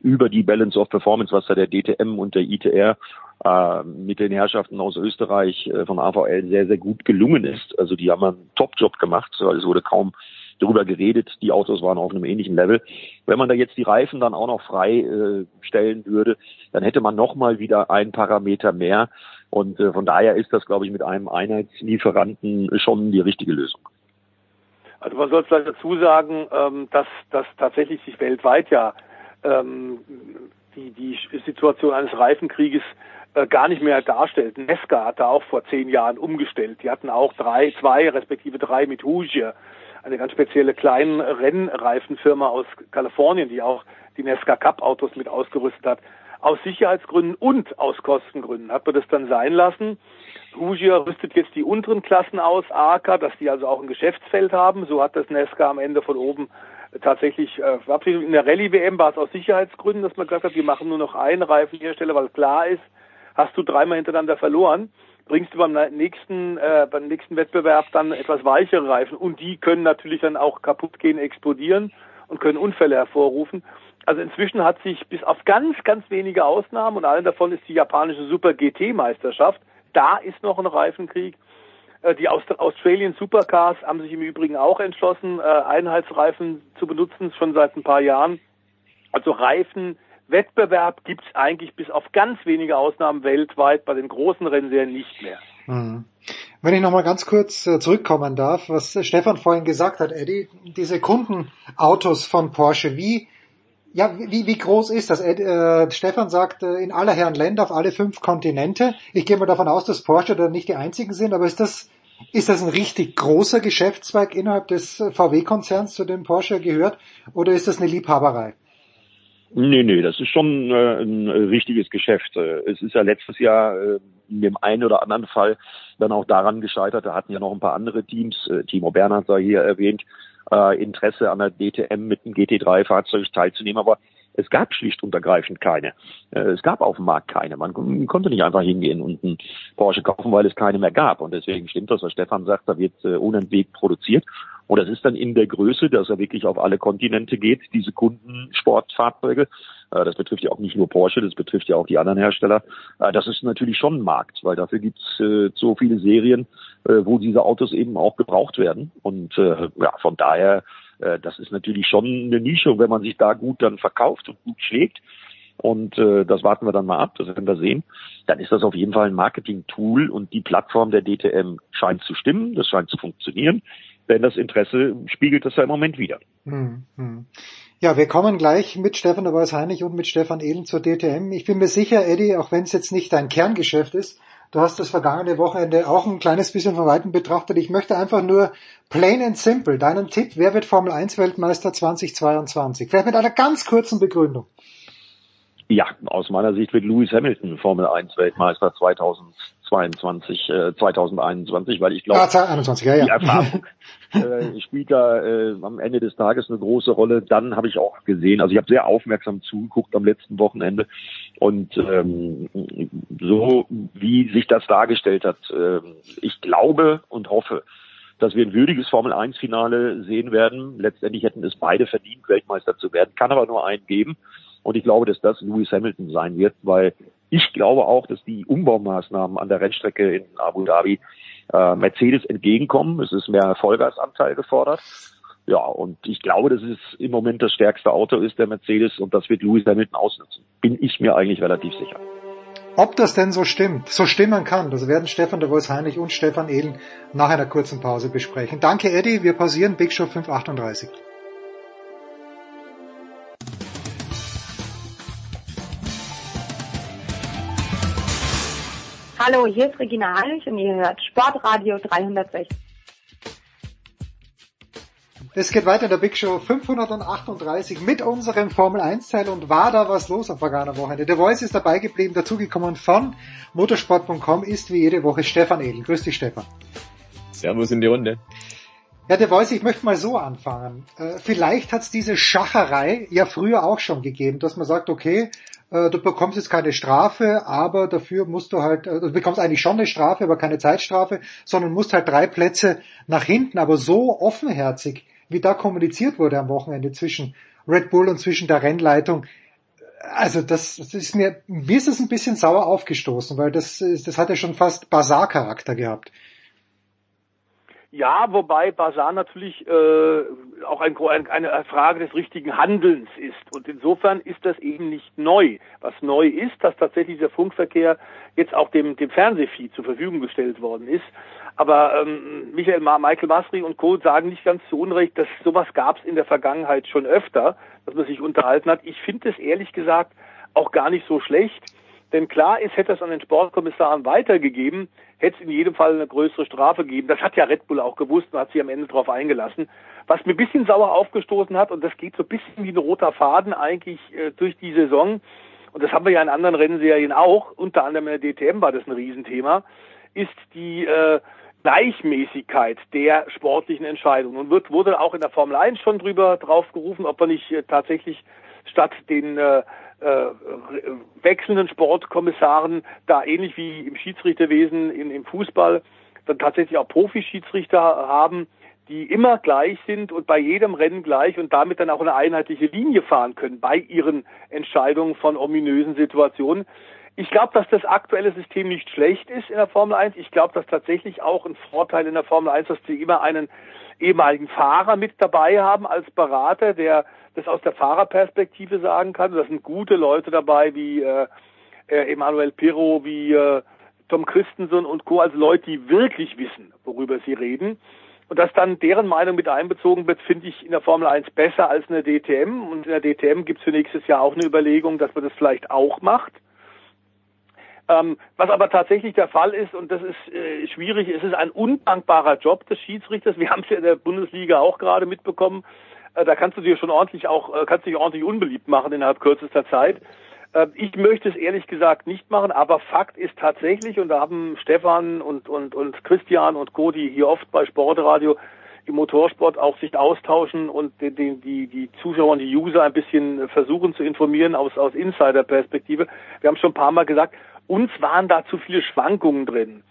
über die Balance of Performance, was da der DTM und der ITR äh, mit den Herrschaften aus Österreich äh, von AVL sehr, sehr gut gelungen ist. Also die haben einen Top-Job gemacht, weil es wurde kaum darüber geredet. Die Autos waren auf einem ähnlichen Level. Wenn man da jetzt die Reifen dann auch noch frei äh, stellen würde, dann hätte man nochmal wieder einen Parameter mehr. Und äh, von daher ist das, glaube ich, mit einem Einheitslieferanten schon die richtige Lösung. Also man soll vielleicht dazu sagen, ähm, dass, dass tatsächlich sich weltweit ja ähm, die, die Situation eines Reifenkrieges äh, gar nicht mehr darstellt. Nesca hat da auch vor zehn Jahren umgestellt. Die hatten auch drei, zwei respektive drei mit Hoosier, eine ganz spezielle kleine Rennreifenfirma aus Kalifornien, die auch die Nesca Cup Autos mit ausgerüstet hat aus Sicherheitsgründen und aus Kostengründen hat man das dann sein lassen. Hoosier rüstet jetzt die unteren Klassen aus, AK, dass die also auch ein Geschäftsfeld haben. So hat das Nesca am Ende von oben tatsächlich äh, in der Rallye-WM war es aus Sicherheitsgründen, dass man gesagt hat, wir machen nur noch einen Reifenhersteller, weil klar ist, hast du dreimal hintereinander verloren, bringst du beim nächsten, äh, beim nächsten Wettbewerb dann etwas weichere Reifen und die können natürlich dann auch kaputt gehen, explodieren und können Unfälle hervorrufen. Also inzwischen hat sich bis auf ganz, ganz wenige Ausnahmen und allen davon ist die japanische Super GT-Meisterschaft. Da ist noch ein Reifenkrieg. Äh, die Australian Supercars haben sich im Übrigen auch entschlossen, äh, Einheitsreifen zu benutzen, schon seit ein paar Jahren. Also Reifenwettbewerb gibt es eigentlich bis auf ganz wenige Ausnahmen weltweit bei den großen Rennserien nicht mehr. Mhm. Wenn ich nochmal ganz kurz äh, zurückkommen darf, was Stefan vorhin gesagt hat, Eddie, diese Kundenautos von Porsche, wie Ja, wie, wie groß ist das? Äh, Stefan sagt, äh, in aller Herren Länder, auf alle fünf Kontinente. Ich gehe mal davon aus, dass Porsche da nicht die einzigen sind, aber ist das, ist das ein richtig großer Geschäftszweig innerhalb des äh, VW-Konzerns, zu dem Porsche gehört, oder ist das eine Liebhaberei? Nee, nee, das ist schon äh, ein richtiges Geschäft. Äh, es ist ja letztes Jahr äh, in dem einen oder anderen Fall dann auch daran gescheitert. Da hatten ja noch ein paar andere Teams, äh, Timo Bernhard sei hier erwähnt, äh, Interesse an der DTM mit dem GT3-Fahrzeug teilzunehmen, aber es gab schlicht und ergreifend keine. Äh, es gab auf dem Markt keine. Man konnte nicht einfach hingehen und einen Porsche kaufen, weil es keine mehr gab. Und deswegen stimmt das, was Stefan sagt, da wird äh, unentwegt produziert. Und das ist dann in der Größe, dass er wirklich auf alle Kontinente geht, diese Kundensportfahrzeuge. Äh, das betrifft ja auch nicht nur Porsche, das betrifft ja auch die anderen Hersteller. Äh, das ist natürlich schon ein Markt, weil dafür gibt es äh, so viele Serien, wo diese Autos eben auch gebraucht werden. Und ja, von daher, das ist natürlich schon eine Nische. Wenn man sich da gut dann verkauft und gut schlägt, und äh, das warten wir dann mal ab, das werden wir sehen, dann ist das auf jeden Fall ein Marketing-Tool und die Plattform der DTM scheint zu stimmen, das scheint zu funktionieren, denn das Interesse spiegelt das ja im Moment wieder. Hm, hm. Ja, wir kommen gleich mit Stefan de Heinig und mit Stefan Ehlen zur DTM. Ich bin mir sicher, Eddie, auch wenn es jetzt nicht dein Kerngeschäft ist, du hast das vergangene Wochenende auch ein kleines bisschen von Weitem betrachtet. Ich möchte einfach nur plain and simple deinen Tipp, wer wird Formel 1 Weltmeister 2022? Vielleicht mit einer ganz kurzen Begründung. Ja, aus meiner Sicht wird Lewis Hamilton Formel 1 Weltmeister 2022, äh, 2021, weil ich glaube, ah, 21, ja, ja. die Erfahrung [LAUGHS] äh, spielt da äh, am Ende des Tages eine große Rolle. Dann habe ich auch gesehen, also ich habe sehr aufmerksam zugeguckt am letzten Wochenende und ähm, so wie sich das dargestellt hat, äh, ich glaube und hoffe, dass wir ein würdiges Formel 1 Finale sehen werden. Letztendlich hätten es beide verdient, Weltmeister zu werden, kann aber nur einen geben. Und ich glaube, dass das Lewis Hamilton sein wird, weil ich glaube auch, dass die Umbaumaßnahmen an der Rennstrecke in Abu Dhabi äh, Mercedes entgegenkommen. Es ist mehr Vollgasanteil gefordert. Ja, und ich glaube, dass es im Moment das stärkste Auto ist, der Mercedes, und das wird Lewis Hamilton ausnutzen. Bin ich mir eigentlich relativ sicher. Ob das denn so stimmt, so stimmen kann, das werden Stefan de Vois Heinrich und Stefan Ehlen nach einer kurzen Pause besprechen. Danke, Eddie. Wir pausieren Big Show 538. Hallo, hier ist Regina Heinrich und ihr hört Sportradio 360. Es geht weiter in der Big Show 538 mit unserem Formel 1 Teil und war da was los am vergangenen Wochenende. Der Voice ist dabei geblieben, dazugekommen von motorsport.com ist wie jede Woche Stefan Edel. Grüß dich Stefan. Servus in die Runde. Ja, der Voice, ich möchte mal so anfangen. Äh, vielleicht hat es diese Schacherei ja früher auch schon gegeben, dass man sagt, okay, du bekommst jetzt keine Strafe, aber dafür musst du halt, äh, du bekommst eigentlich schon eine Strafe, aber keine Zeitstrafe, sondern musst halt drei Plätze nach hinten, aber so offenherzig, wie da kommuniziert wurde am Wochenende zwischen Red Bull und zwischen der Rennleitung, also das, das ist mir, mir ist es ein bisschen sauer aufgestoßen, weil das, das hat ja schon fast Bazar-Charakter gehabt. Ja, wobei Basar natürlich äh, auch ein, eine Frage des richtigen Handelns ist. Und insofern ist das eben nicht neu. Was neu ist, dass tatsächlich dieser Funkverkehr jetzt auch dem, dem Fernsehfeed zur Verfügung gestellt worden ist. Aber ähm, Michael Ma, Michael Masri und Co. sagen nicht ganz zu Unrecht, dass sowas gab es in der Vergangenheit schon öfter, dass man sich unterhalten hat. Ich finde es ehrlich gesagt auch gar nicht so schlecht. Denn klar ist, hätte es an den Sportkommissaren weitergegeben, hätte es in jedem Fall eine größere Strafe gegeben. Das hat ja Red Bull auch gewusst und hat sich am Ende darauf eingelassen. Was mir ein bisschen sauer aufgestoßen hat, und das geht so ein bisschen wie ein roter Faden eigentlich äh, durch die Saison, und das haben wir ja in anderen Rennserien auch, unter anderem in der DTM war das ein Riesenthema, ist die äh, Gleichmäßigkeit der sportlichen Entscheidungen. Und wird, wurde auch in der Formel 1 schon drüber drauf gerufen, ob wir nicht äh, tatsächlich statt den äh, wechselnden Sportkommissaren da ähnlich wie im Schiedsrichterwesen in, im Fußball dann tatsächlich auch Profischiedsrichter haben, die immer gleich sind und bei jedem Rennen gleich und damit dann auch eine einheitliche Linie fahren können bei ihren Entscheidungen von ominösen Situationen. Ich glaube, dass das aktuelle System nicht schlecht ist in der Formel 1. Ich glaube, dass tatsächlich auch ein Vorteil in der Formel 1, dass sie immer einen ehemaligen Fahrer mit dabei haben als Berater, der das aus der Fahrerperspektive sagen kann. Da sind gute Leute dabei wie äh, äh, Emanuel Pirro, wie äh, Tom Christensen und Co. Also Leute, die wirklich wissen, worüber sie reden. Und dass dann deren Meinung mit einbezogen wird, finde ich in der Formel 1 besser als in der DTM. Und in der DTM gibt es für nächstes Jahr auch eine Überlegung, dass man das vielleicht auch macht. Ähm, was aber tatsächlich der Fall ist, und das ist äh, schwierig, es ist ein undankbarer Job des Schiedsrichters. Wir [LAUGHS] haben es ja in der Bundesliga auch gerade mitbekommen. Äh, da kannst du dir schon ordentlich auch, äh, kannst dich ordentlich unbeliebt machen innerhalb kürzester Zeit. Äh, ich möchte es ehrlich gesagt nicht machen, aber Fakt ist tatsächlich, und da haben Stefan und, und, und Christian und Cody hier oft bei Sportradio im Motorsport auch sich austauschen und die, die, die Zuschauer und die User ein bisschen versuchen zu informieren aus, aus Insider-Perspektive. Wir haben schon ein paar Mal gesagt, uns waren da zu viele Schwankungen drin.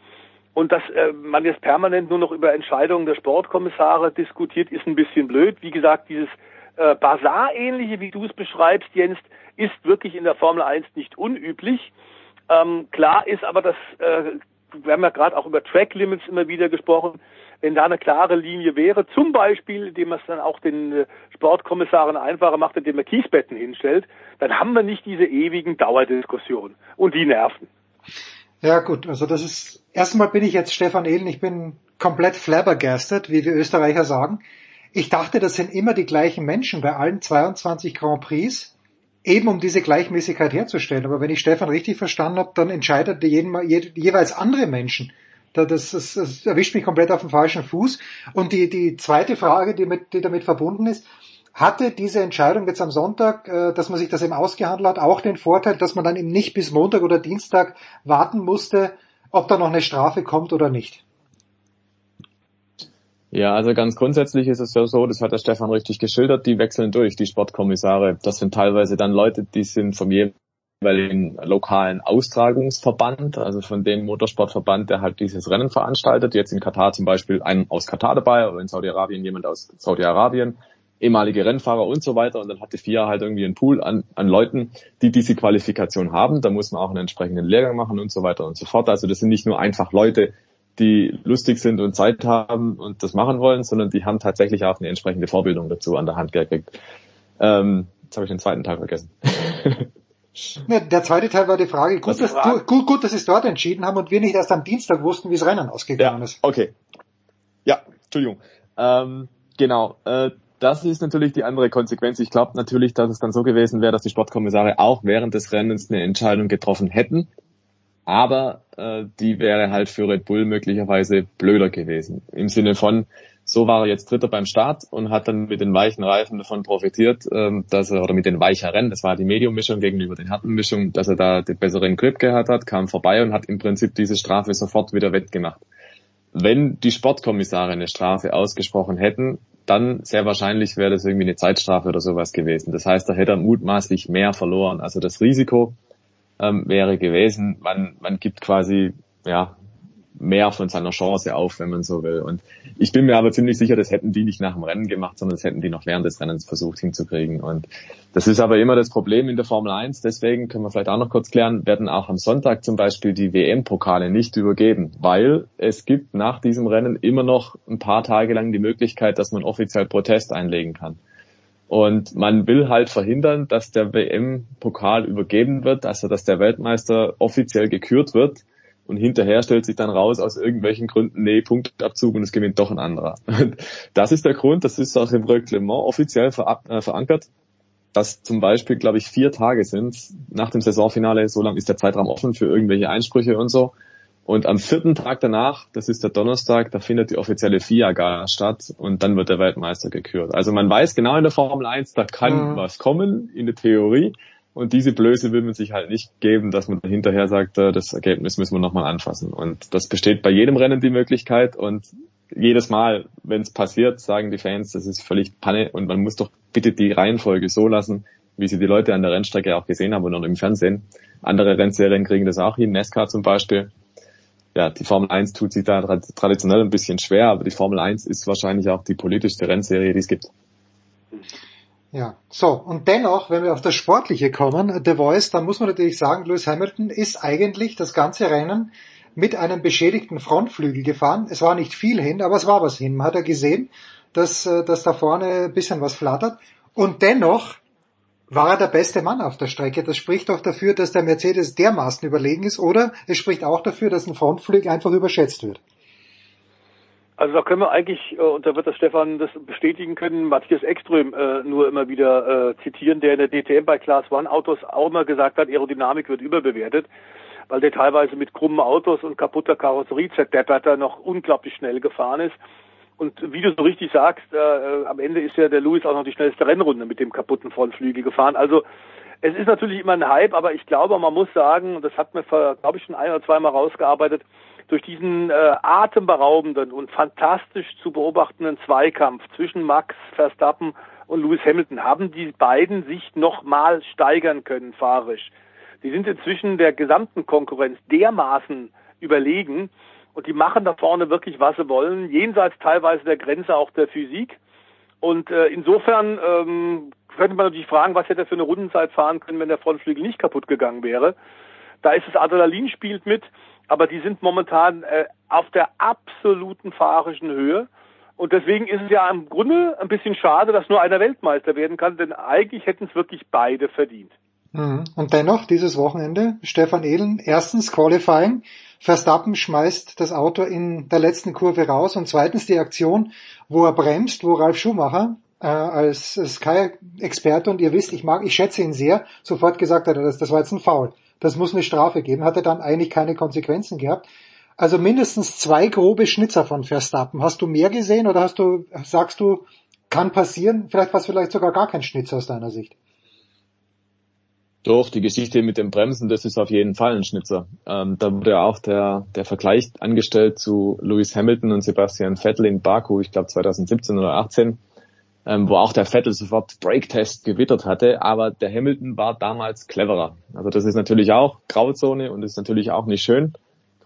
Und dass äh, man jetzt permanent nur noch über Entscheidungen der Sportkommissare diskutiert, ist ein bisschen blöd. Wie gesagt, dieses äh, Bazar-ähnliche, wie du es beschreibst, Jens, ist wirklich in der Formel 1 nicht unüblich. Ähm, klar ist aber, dass äh, wir haben ja gerade auch über Track Limits immer wieder gesprochen, wenn da eine klare Linie wäre, zum Beispiel, indem man es dann auch den äh, Sportkommissaren einfacher macht, indem man Kiesbetten hinstellt, dann haben wir nicht diese ewigen Dauerdiskussionen und die nerven. Ja gut, also das ist, erstmal bin ich jetzt Stefan Ehlen, ich bin komplett flabbergasted, wie wir Österreicher sagen. Ich dachte, das sind immer die gleichen Menschen bei allen 22 Grand Prix, eben um diese Gleichmäßigkeit herzustellen. Aber wenn ich Stefan richtig verstanden habe, dann entscheidet jeden, jeweils andere Menschen. Das, das, das erwischt mich komplett auf dem falschen Fuß. Und die, die zweite Frage, die, mit, die damit verbunden ist, hatte diese Entscheidung jetzt am Sonntag, äh, dass man sich das eben ausgehandelt hat, auch den Vorteil, dass man dann eben nicht bis Montag oder Dienstag warten musste, ob da noch eine Strafe kommt oder nicht? Ja, also ganz grundsätzlich ist es ja so, das hat der Stefan richtig geschildert, die wechseln durch, die Sportkommissare. Das sind teilweise dann Leute, die sind vom jeweiligen lokalen Austragungsverband, also von dem Motorsportverband, der halt dieses Rennen veranstaltet. Jetzt in Katar zum Beispiel ein aus Katar dabei oder in Saudi-Arabien jemand aus Saudi-Arabien ehemalige Rennfahrer und so weiter. Und dann hatte FIA halt irgendwie einen Pool an, an Leuten, die diese Qualifikation haben. Da muss man auch einen entsprechenden Lehrgang machen und so weiter und so fort. Also das sind nicht nur einfach Leute, die lustig sind und Zeit haben und das machen wollen, sondern die haben tatsächlich auch eine entsprechende Vorbildung dazu an der Hand gekriegt. Ähm, jetzt habe ich den zweiten Teil vergessen. [LAUGHS] Ja, der zweite Teil war die Frage. Gut, dass, du, gut, gut, dass sie es dort entschieden haben und wir nicht erst am Dienstag wussten, wie das Rennen ausgegangen ja, ist. Okay. Ja, Entschuldigung. Ähm, genau. Äh, das ist natürlich die andere Konsequenz. Ich glaube natürlich, dass es dann so gewesen wäre, dass die Sportkommissare auch während des Rennens eine Entscheidung getroffen hätten. Aber äh, die wäre halt für Red Bull möglicherweise blöder gewesen. Im Sinne von, so war er jetzt Dritter beim Start und hat dann mit den weichen Reifen davon profitiert, ähm, dass er, oder mit den weicheren, das war die Medium-Mischung gegenüber den harten Mischungen, dass er da den besseren Grip gehabt hat, kam vorbei und hat im Prinzip diese Strafe sofort wieder wettgemacht. Wenn die Sportkommissare eine Strafe ausgesprochen hätten, dann sehr wahrscheinlich wäre das irgendwie eine Zeitstrafe oder sowas gewesen. Das heißt, da hätte er mutmaßlich mehr verloren. Also das Risiko ähm, wäre gewesen, man, man gibt quasi ja mehr von seiner Chance auf, wenn man so will. Und ich bin mir aber ziemlich sicher, das hätten die nicht nach dem Rennen gemacht, sondern das hätten die noch während des Rennens versucht hinzukriegen. Und das ist aber immer das Problem in der Formel 1. Deswegen können wir vielleicht auch noch kurz klären, werden auch am Sonntag zum Beispiel die WM-Pokale nicht übergeben, weil es gibt nach diesem Rennen immer noch ein paar Tage lang die Möglichkeit, dass man offiziell Protest einlegen kann. Und man will halt verhindern, dass der WM-Pokal übergeben wird, also dass der Weltmeister offiziell gekürt wird und hinterher stellt sich dann raus aus irgendwelchen Gründen, nee, Punktabzug und es gewinnt doch ein anderer. Das ist der Grund, das ist auch im Reglement offiziell äh, verankert, dass zum Beispiel, glaube ich, vier Tage sind nach dem Saisonfinale, so lang ist der Zeitraum offen für irgendwelche Einsprüche und so. Und am vierten Tag danach, das ist der Donnerstag, da findet die offizielle FIA-Gala statt und dann wird der Weltmeister gekürt. Also man weiß genau in der Formel 1, da kann mhm. was kommen in der Theorie, und diese Blöße will man sich halt nicht geben, dass man hinterher sagt, äh, das Ergebnis müssen wir nochmal anfassen. Und das besteht bei jedem Rennen die Möglichkeit und jedes Mal, wenn es passiert, sagen die Fans, das ist völlig Panne und man muss doch bitte die Reihenfolge so lassen, wie sie die Leute an der Rennstrecke auch gesehen haben und im Fernsehen. Andere Rennserien kriegen das auch hin, Nesca zum Beispiel. Ja, die Formel 1 tut sich da traditionell ein bisschen schwer, aber die Formel 1 ist wahrscheinlich auch die politischste Rennserie, die es gibt. Ja, so, und dennoch, wenn wir auf das Sportliche kommen, The Voice, dann muss man natürlich sagen, Lewis Hamilton ist eigentlich das ganze Rennen mit einem beschädigten Frontflügel gefahren. Es war nicht viel hin, aber es war was hin. Man hat ja gesehen, dass, äh, dass da vorne ein bisschen was flattert. Und dennoch war er der beste Mann auf der Strecke. Das spricht doch dafür, dass der Mercedes dermaßen überlegen ist, oder es spricht auch dafür, dass ein Frontflügel einfach überschätzt wird. Also da können wir eigentlich, äh, und da wird das Stefan das bestätigen können, Matthias Ekström äh, nur immer wieder äh, zitieren, der in der DTM bei Class One Autos auch immer gesagt hat, Aerodynamik wird überbewertet, weil der teilweise mit krummen Autos und kaputter Karosserie zerdepperter noch unglaublich schnell gefahren ist. Und wie du so richtig sagst, äh, äh, am Ende ist ja der Lewis auch noch die schnellste Rennrunde mit dem kaputten Frontflügel gefahren. Also es ist natürlich immer ein Hype, aber ich glaube, man muss sagen, und das hat mir, glaube ich, schon ein oder zweimal rausgearbeitet, durch diesen äh, atemberaubenden und fantastisch zu beobachtenden Zweikampf zwischen Max Verstappen und Lewis Hamilton haben die beiden sich nochmal steigern können, fahrisch. Die sind inzwischen der gesamten Konkurrenz dermaßen überlegen und die machen da vorne wirklich, was sie wollen, jenseits teilweise der Grenze auch der Physik. Und äh, insofern ähm, könnte man natürlich fragen, was hätte er für eine Rundenzeit fahren können, wenn der Frontflügel nicht kaputt gegangen wäre. Da ist das Adrenalin spielt mit aber die sind momentan äh, auf der absoluten fahrischen Höhe. Und deswegen ist es ja im Grunde ein bisschen schade, dass nur einer Weltmeister werden kann, denn eigentlich hätten es wirklich beide verdient. Mhm. Und dennoch, dieses Wochenende, Stefan Ehlen, erstens Qualifying, Verstappen schmeißt das Auto in der letzten Kurve raus und zweitens die Aktion, wo er bremst, wo Ralf Schumacher äh, als Sky-Experte und ihr wisst, ich mag, ich schätze ihn sehr, sofort gesagt hat, das, das war jetzt ein Foul das muss eine Strafe geben, hat er dann eigentlich keine Konsequenzen gehabt. Also mindestens zwei grobe Schnitzer von Verstappen. Hast du mehr gesehen oder hast du, sagst du, kann passieren? Vielleicht war es vielleicht sogar gar kein Schnitzer aus deiner Sicht. Doch, die Geschichte mit dem Bremsen, das ist auf jeden Fall ein Schnitzer. Ähm, da wurde auch der, der Vergleich angestellt zu Lewis Hamilton und Sebastian Vettel in Baku, ich glaube 2017 oder 18 ähm, wo auch der Vettel sofort Breaktest gewittert hatte, aber der Hamilton war damals cleverer. Also das ist natürlich auch Grauzone und ist natürlich auch nicht schön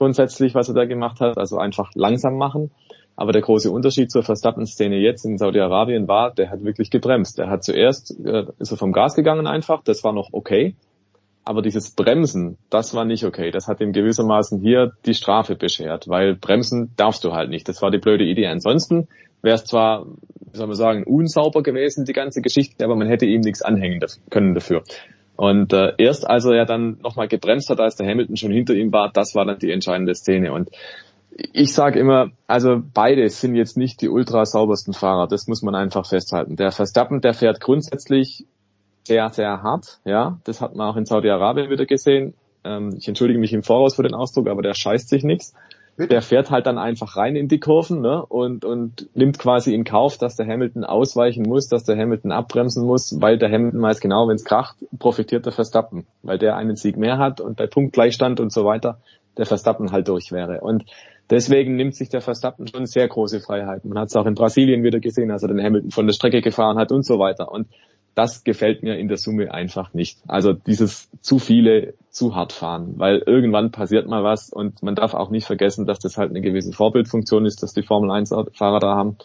grundsätzlich, was er da gemacht hat, also einfach langsam machen. Aber der große Unterschied zur Verstappen-Szene jetzt in Saudi-Arabien war, der hat wirklich gebremst. Er hat zuerst, äh, ist er vom Gas gegangen einfach, das war noch okay. Aber dieses Bremsen, das war nicht okay. Das hat ihm gewissermaßen hier die Strafe beschert, weil bremsen darfst du halt nicht. Das war die blöde Idee. Ansonsten wäre es zwar, wie soll man sagen, unsauber gewesen, die ganze Geschichte, aber man hätte ihm nichts anhängen können dafür. Und äh, erst als er ja dann nochmal gebremst hat, als der Hamilton schon hinter ihm war, das war dann die entscheidende Szene. Und ich sage immer, also beide sind jetzt nicht die ultra saubersten Fahrer, das muss man einfach festhalten. Der Verstappen, der fährt grundsätzlich sehr, sehr hart, ja, das hat man auch in Saudi-Arabien wieder gesehen. Ähm, ich entschuldige mich im Voraus für den Ausdruck, aber der scheißt sich nichts der fährt halt dann einfach rein in die Kurven ne? und, und nimmt quasi in Kauf, dass der Hamilton ausweichen muss, dass der Hamilton abbremsen muss, weil der Hamilton weiß genau, wenn es kracht, profitiert der Verstappen, weil der einen Sieg mehr hat und bei Punktgleichstand und so weiter der Verstappen halt durch wäre. Und deswegen nimmt sich der Verstappen schon sehr große Freiheiten. Man hat es auch in Brasilien wieder gesehen, als er den Hamilton von der Strecke gefahren hat und so weiter. Und das gefällt mir in der Summe einfach nicht. Also dieses zu viele zu hart fahren, weil irgendwann passiert mal was und man darf auch nicht vergessen, dass das halt eine gewisse Vorbildfunktion ist, dass die Formel 1 Fahrer da haben.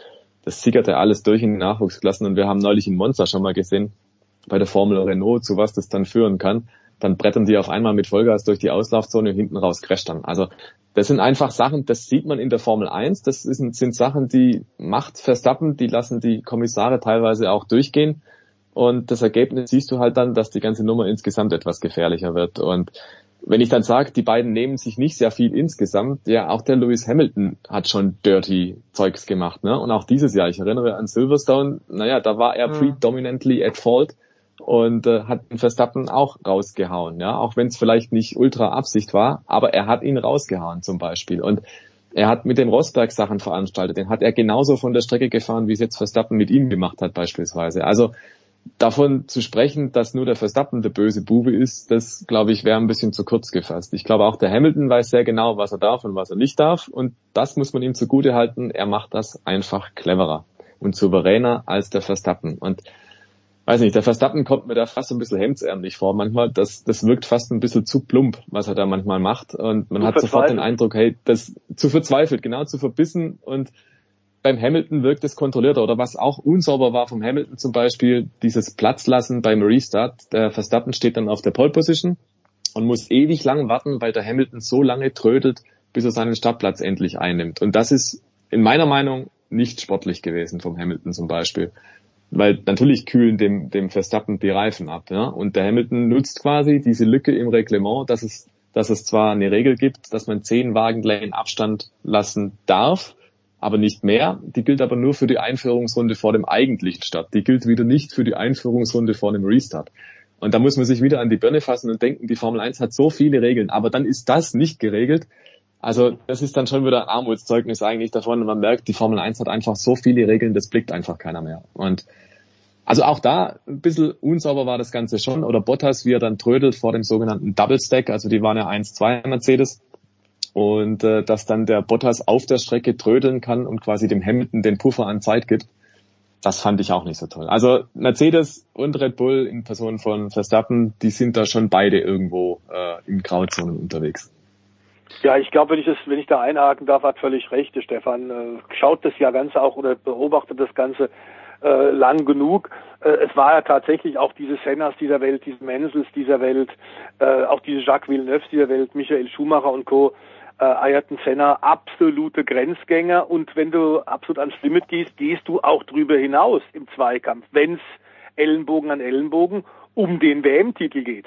Das sickert ja alles durch in den Nachwuchsklassen und wir haben neulich in Monza schon mal gesehen, bei der Formel Renault, zu was das dann führen kann. Dann brettern die auf einmal mit Vollgas durch die Auslaufzone und hinten raus crasht dann. Also das sind einfach Sachen, das sieht man in der Formel 1. Das sind Sachen, die macht Verstappen, die lassen die Kommissare teilweise auch durchgehen. Und das Ergebnis siehst du halt dann, dass die ganze Nummer insgesamt etwas gefährlicher wird. Und wenn ich dann sage, die beiden nehmen sich nicht sehr viel insgesamt, ja, auch der Lewis Hamilton hat schon dirty Zeugs gemacht, ne? Und auch dieses Jahr, ich erinnere an Silverstone, naja, da war er mhm. predominantly at fault und äh, hat den Verstappen auch rausgehauen, ja, auch wenn es vielleicht nicht ultra Absicht war, aber er hat ihn rausgehauen zum Beispiel. Und er hat mit dem Rosberg Sachen veranstaltet, den hat er genauso von der Strecke gefahren, wie es jetzt Verstappen mit ihm gemacht hat beispielsweise. Also davon zu sprechen, dass nur der Verstappen der böse Bube ist, das glaube ich wäre ein bisschen zu kurz gefasst. Ich glaube auch der Hamilton weiß sehr genau, was er darf und was er nicht darf und das muss man ihm zugute halten. Er macht das einfach cleverer und souveräner als der Verstappen und weiß nicht, der Verstappen kommt mir da fast ein bisschen hemdsärmlich vor manchmal. Das, das wirkt fast ein bisschen zu plump, was er da manchmal macht. Und man zu hat sofort den Eindruck, hey, das zu verzweifelt, genau zu verbissen und beim Hamilton wirkt es kontrollierter oder was auch unsauber war vom Hamilton zum Beispiel, dieses Platzlassen beim Restart. Der Verstappen steht dann auf der Pole Position und muss ewig lang warten, weil der Hamilton so lange trödelt, bis er seinen Startplatz endlich einnimmt. Und das ist in meiner Meinung nicht sportlich gewesen vom Hamilton zum Beispiel. Weil natürlich kühlen dem, dem Verstappen die Reifen ab. Ja? Und der Hamilton nutzt quasi diese Lücke im Reglement, dass es, dass es zwar eine Regel gibt, dass man zehn Wagenlängen Abstand lassen darf, aber nicht mehr. Die gilt aber nur für die Einführungsrunde vor dem eigentlichen Start. Die gilt wieder nicht für die Einführungsrunde vor dem Restart. Und da muss man sich wieder an die Birne fassen und denken, die Formel 1 hat so viele Regeln, aber dann ist das nicht geregelt. Also das ist dann schon wieder ein Armutszeugnis eigentlich davon. Und man merkt, die Formel 1 hat einfach so viele Regeln, das blickt einfach keiner mehr. Und also auch da ein bisschen unsauber war das Ganze schon. Oder Bottas, wie er dann trödelt vor dem sogenannten Double Stack, also die waren ja 1-2 Mercedes. Und äh, dass dann der Bottas auf der Strecke trödeln kann und quasi dem Hamilton den Puffer an Zeit gibt, das fand ich auch nicht so toll. Also Mercedes und Red Bull in Person von Verstappen, die sind da schon beide irgendwo äh, im Grauzonen unterwegs. Ja, ich glaube, wenn ich das, wenn ich da einhaken darf, hat völlig recht, Stefan. Äh, schaut das ja Ganze auch oder beobachtet das Ganze äh, lang genug. Äh, es war ja tatsächlich auch diese Sennas dieser Welt, diese Menzels dieser Welt, äh, auch diese Jacques Villeneuve dieser Welt, Michael Schumacher und Co. Äh, Ayrton Senna, absolute Grenzgänger und wenn du absolut ans Limit gehst, gehst du auch drüber hinaus im Zweikampf, wenn's Ellenbogen an Ellenbogen um den WM-Titel geht.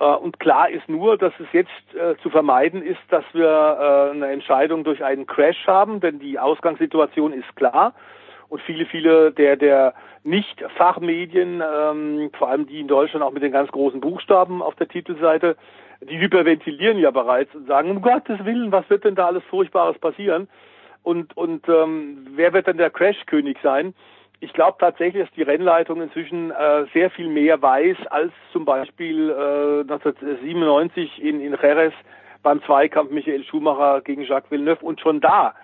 Äh, und klar ist nur, dass es jetzt äh, zu vermeiden ist, dass wir äh, eine Entscheidung durch einen Crash haben, denn die Ausgangssituation ist klar. Und viele, viele der, der Nicht-Fachmedien, ähm, vor allem die in Deutschland auch mit den ganz großen Buchstaben auf der Titelseite, die hyperventilieren ja bereits und sagen, um Gottes Willen, was wird denn da alles Furchtbares passieren? Und, und ähm, wer wird denn der Crash-König sein? ich glaube tatsächlich, dass die Rennleitung inzwischen äh, sehr viel mehr weiß als zum Beispiel äh, 1997 in, in Jerez beim Zweikampf Michael Schumacher gegen Jacques Villeneuve. Und schon da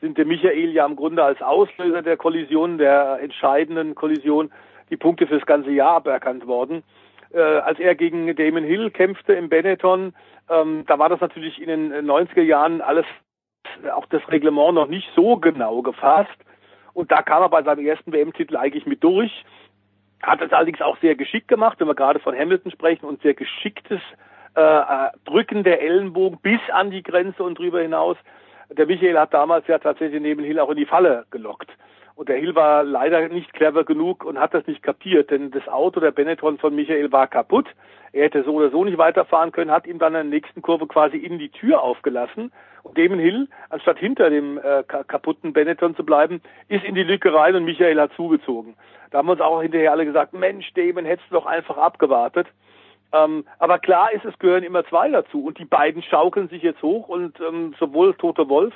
sind der Michael ja im Grunde als Auslöser der Kollision, der entscheidenden Kollision, die Punkte fürs ganze Jahr aberkannt worden. Äh, als er gegen Damon Hill kämpfte im Benetton, ähm, da war das natürlich in den 90er Jahren alles, auch das Reglement noch nicht so genau gefasst. Und da kam er bei seinem ersten WM-Titel eigentlich mit durch. Hat es allerdings auch sehr geschickt gemacht, wenn wir gerade von Hamilton sprechen und sehr geschicktes äh, äh, Drücken der Ellenbogen bis an die Grenze und drüber hinaus. Der Michael hat damals ja tatsächlich neben Hill auch in die Falle gelockt. Und der Hill war leider nicht clever genug und hat das nicht kapiert, denn das Auto der Benetton von Michael war kaputt. Er hätte so oder so nicht weiterfahren können, hat ihm dann in der nächsten Kurve quasi in die Tür aufgelassen. Und Damon Hill, anstatt hinter dem äh, kaputten Benetton zu bleiben, ist in die Lücke rein und Michael hat zugezogen. Da haben uns auch hinterher alle gesagt, Mensch, Damon, hättest du doch einfach abgewartet. Ähm, aber klar ist, es gehören immer zwei dazu. Und die beiden schaukeln sich jetzt hoch und ähm, sowohl Tote Wolf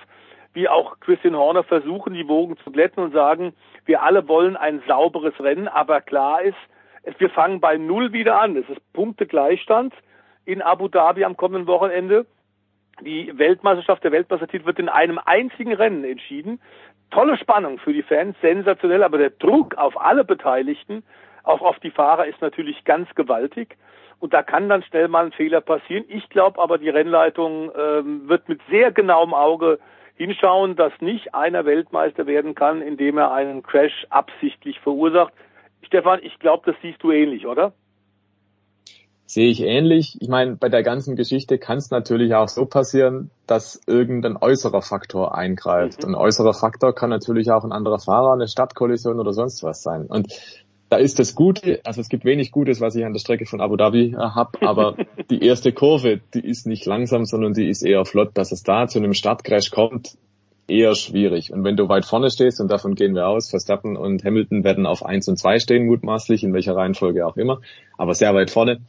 wie auch Christian Horner versuchen, die Wogen zu glätten und sagen, wir alle wollen ein sauberes Rennen, aber klar ist, wir fangen bei Null wieder an. Es ist Punktegleichstand in Abu Dhabi am kommenden Wochenende. Die Weltmeisterschaft, der Weltmeistertitel wird in einem einzigen Rennen entschieden. Tolle Spannung für die Fans, sensationell, aber der Druck auf alle Beteiligten, auch auf die Fahrer, ist natürlich ganz gewaltig. Und da kann dann schnell mal ein Fehler passieren. Ich glaube aber, die Rennleitung ähm, wird mit sehr genauem Auge hinschauen, dass nicht einer Weltmeister werden kann, indem er einen Crash absichtlich verursacht. Stefan, ich glaube, das siehst du ähnlich, oder? Sehe ich ähnlich. Ich meine, bei der ganzen Geschichte kann es natürlich auch so passieren, dass irgendein äußerer Faktor eingreift. Mhm. Ein äußerer Faktor kann natürlich auch ein anderer Fahrer, eine Stadtkollision oder sonst was sein. Und da ist das Gute, also es gibt wenig Gutes, was ich an der Strecke von Abu Dhabi äh, habe, aber [LAUGHS] die erste Kurve, die ist nicht langsam, sondern die ist eher flott, dass es da zu einem Startcrash kommt, eher schwierig. Und wenn du weit vorne stehst, und davon gehen wir aus, Verstappen und Hamilton werden auf eins und zwei stehen, mutmaßlich, in welcher Reihenfolge auch immer, aber sehr weit vorne,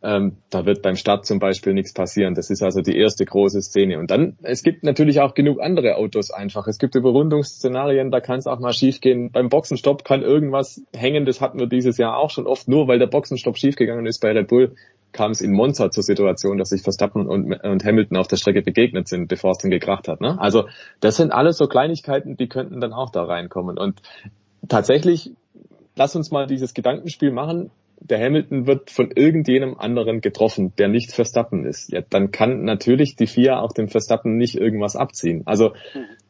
ähm, da wird beim Start zum Beispiel nichts passieren. Das ist also die erste große Szene. Und dann, es gibt natürlich auch genug andere Autos einfach. Es gibt Überrundungsszenarien, da kann es auch mal schiefgehen. Beim Boxenstopp kann irgendwas hängen, das hatten wir dieses Jahr auch schon oft. Nur weil der Boxenstopp schiefgegangen ist bei Red Bull, kam es in Monza zur Situation, dass sich Verstappen und, und Hamilton auf der Strecke begegnet sind, bevor es dann gekracht hat. Ne? Also das sind alles so Kleinigkeiten, die könnten dann auch da reinkommen. Und tatsächlich, lass uns mal dieses Gedankenspiel machen der Hamilton wird von irgendjenem anderen getroffen, der nicht Verstappen ist, ja, dann kann natürlich die FIA auch dem Verstappen nicht irgendwas abziehen. Also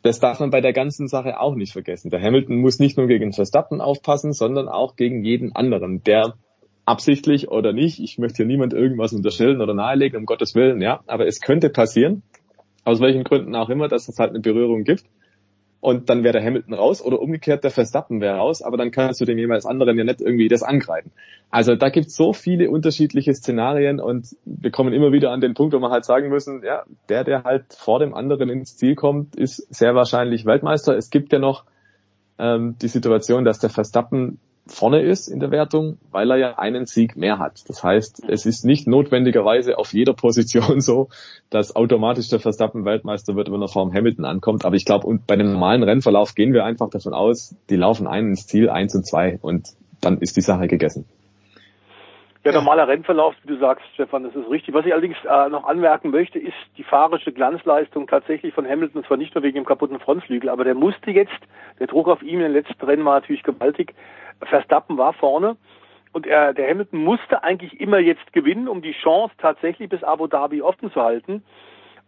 das darf man bei der ganzen Sache auch nicht vergessen. Der Hamilton muss nicht nur gegen Verstappen aufpassen, sondern auch gegen jeden anderen, der absichtlich oder nicht, ich möchte hier niemand irgendwas unterstellen oder nahelegen, um Gottes Willen, ja, aber es könnte passieren, aus welchen Gründen auch immer, dass es halt eine Berührung gibt. Und dann wäre der Hamilton raus oder umgekehrt der Verstappen wäre raus, aber dann kannst du dem jeweils anderen ja nicht irgendwie das angreifen. Also da gibt es so viele unterschiedliche Szenarien und wir kommen immer wieder an den Punkt, wo wir halt sagen müssen, ja, der, der halt vor dem anderen ins Ziel kommt, ist sehr wahrscheinlich Weltmeister. Es gibt ja noch ähm, die Situation, dass der Verstappen vorne ist in der Wertung, weil er ja einen Sieg mehr hat. Das heißt, es ist nicht notwendigerweise auf jeder Position [LAUGHS] so, dass automatisch der Verstappen Weltmeister wird, wenn er vor dem Hamilton ankommt. Aber ich glaube, bei dem normalen Rennverlauf gehen wir einfach davon aus, die laufen ein ins Ziel, eins und zwei und dann ist die Sache gegessen. Ja, normaler Rennverlauf, wie du sagst, Stefan, das ist richtig. Was ich allerdings äh, noch anmerken möchte, ist die fahrische Glanzleistung tatsächlich von Hamilton, zwar nicht nur wegen dem kaputten Frontflügel, aber der musste jetzt, der Druck auf in den letzten Rennen war natürlich gewaltig, Verstappen war vorne und er, der Hamilton musste eigentlich immer jetzt gewinnen, um die Chance tatsächlich bis Abu Dhabi offen zu halten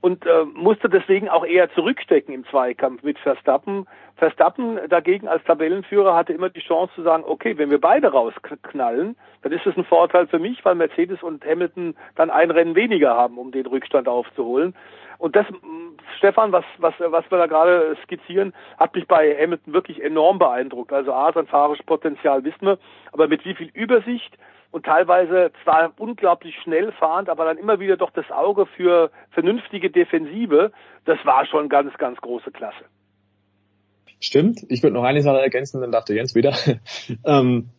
und äh, musste deswegen auch eher zurückstecken im Zweikampf mit Verstappen. Verstappen dagegen als Tabellenführer hatte immer die Chance zu sagen, okay, wenn wir beide rausknallen, dann ist es ein Vorteil für mich, weil Mercedes und Hamilton dann ein Rennen weniger haben, um den Rückstand aufzuholen. Und das, Stefan, was, was, was wir da gerade skizzieren, hat mich bei Hamilton wirklich enorm beeindruckt. Also A, sein fahrisches Potenzial wissen wir, aber mit wie viel Übersicht und teilweise zwar unglaublich schnell fahrend, aber dann immer wieder doch das Auge für vernünftige Defensive, das war schon ganz, ganz große Klasse. Stimmt. Ich würde noch eine Sache ergänzen, dann dachte Jens wieder. [LAUGHS] ähm,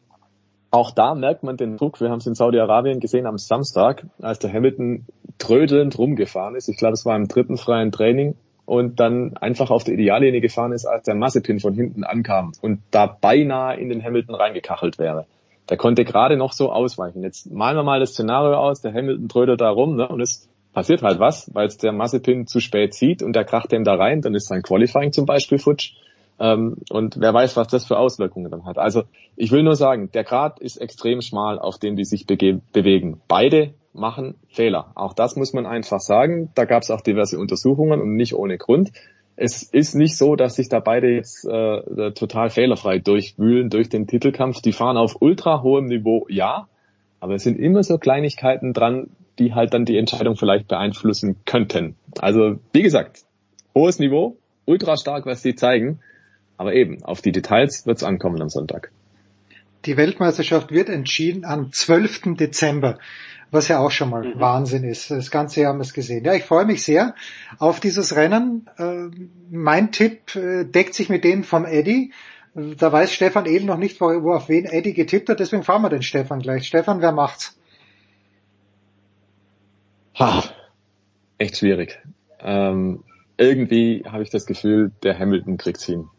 auch da merkt man den Druck. Wir haben es in Saudi-Arabien gesehen am Samstag, als der Hamilton trödelnd rumgefahren ist. Ich glaube, es war im dritten freien Training und dann einfach auf der Ideallinie gefahren ist, als der Massepin von hinten ankam und da beinahe in den Hamilton reingekachelt wäre. Der konnte gerade noch so ausweichen. Jetzt malen wir mal das Szenario aus, der Hamilton trödelt da rum ne, und es passiert halt was, weil es der Massepin zu spät sieht und der kracht dem da rein, dann ist sein Qualifying zum Beispiel futsch. Ähm, und wer weiß, was das für Auswirkungen dann hat. Also ich will nur sagen, der Grad ist extrem schmal, auf dem die sich bewegen. Beide machen Fehler. Auch das muss man einfach sagen. Da gab es auch diverse Untersuchungen und nicht ohne Grund. Es ist nicht so, dass sich da beide jetzt äh, total fehlerfrei durchwühlen durch den Titelkampf. Die fahren auf ultra hohem Niveau, ja, aber es sind immer so Kleinigkeiten dran, die halt dann die Entscheidung vielleicht beeinflussen könnten. Also wie gesagt, hohes Niveau, ultra stark, was sie zeigen. Aber eben, auf die Details wird es ankommen am Sonntag. Die Weltmeisterschaft wird entschieden am 12. Dezember, was ja auch schon mal mhm. Wahnsinn ist. Das ganze Jahr haben wir es gesehen. Ja, ich freue mich sehr auf dieses Rennen. Äh, mein Tipp äh, deckt sich mit dem vom Eddy. Da weiß Stefan Ehl noch nicht, wo, wo auf wen Eddy getippt hat, deswegen fahren wir den Stefan gleich. Stefan, wer macht's? Ha, echt schwierig. Ähm, irgendwie habe ich das Gefühl, der Hamilton kriegt's hin.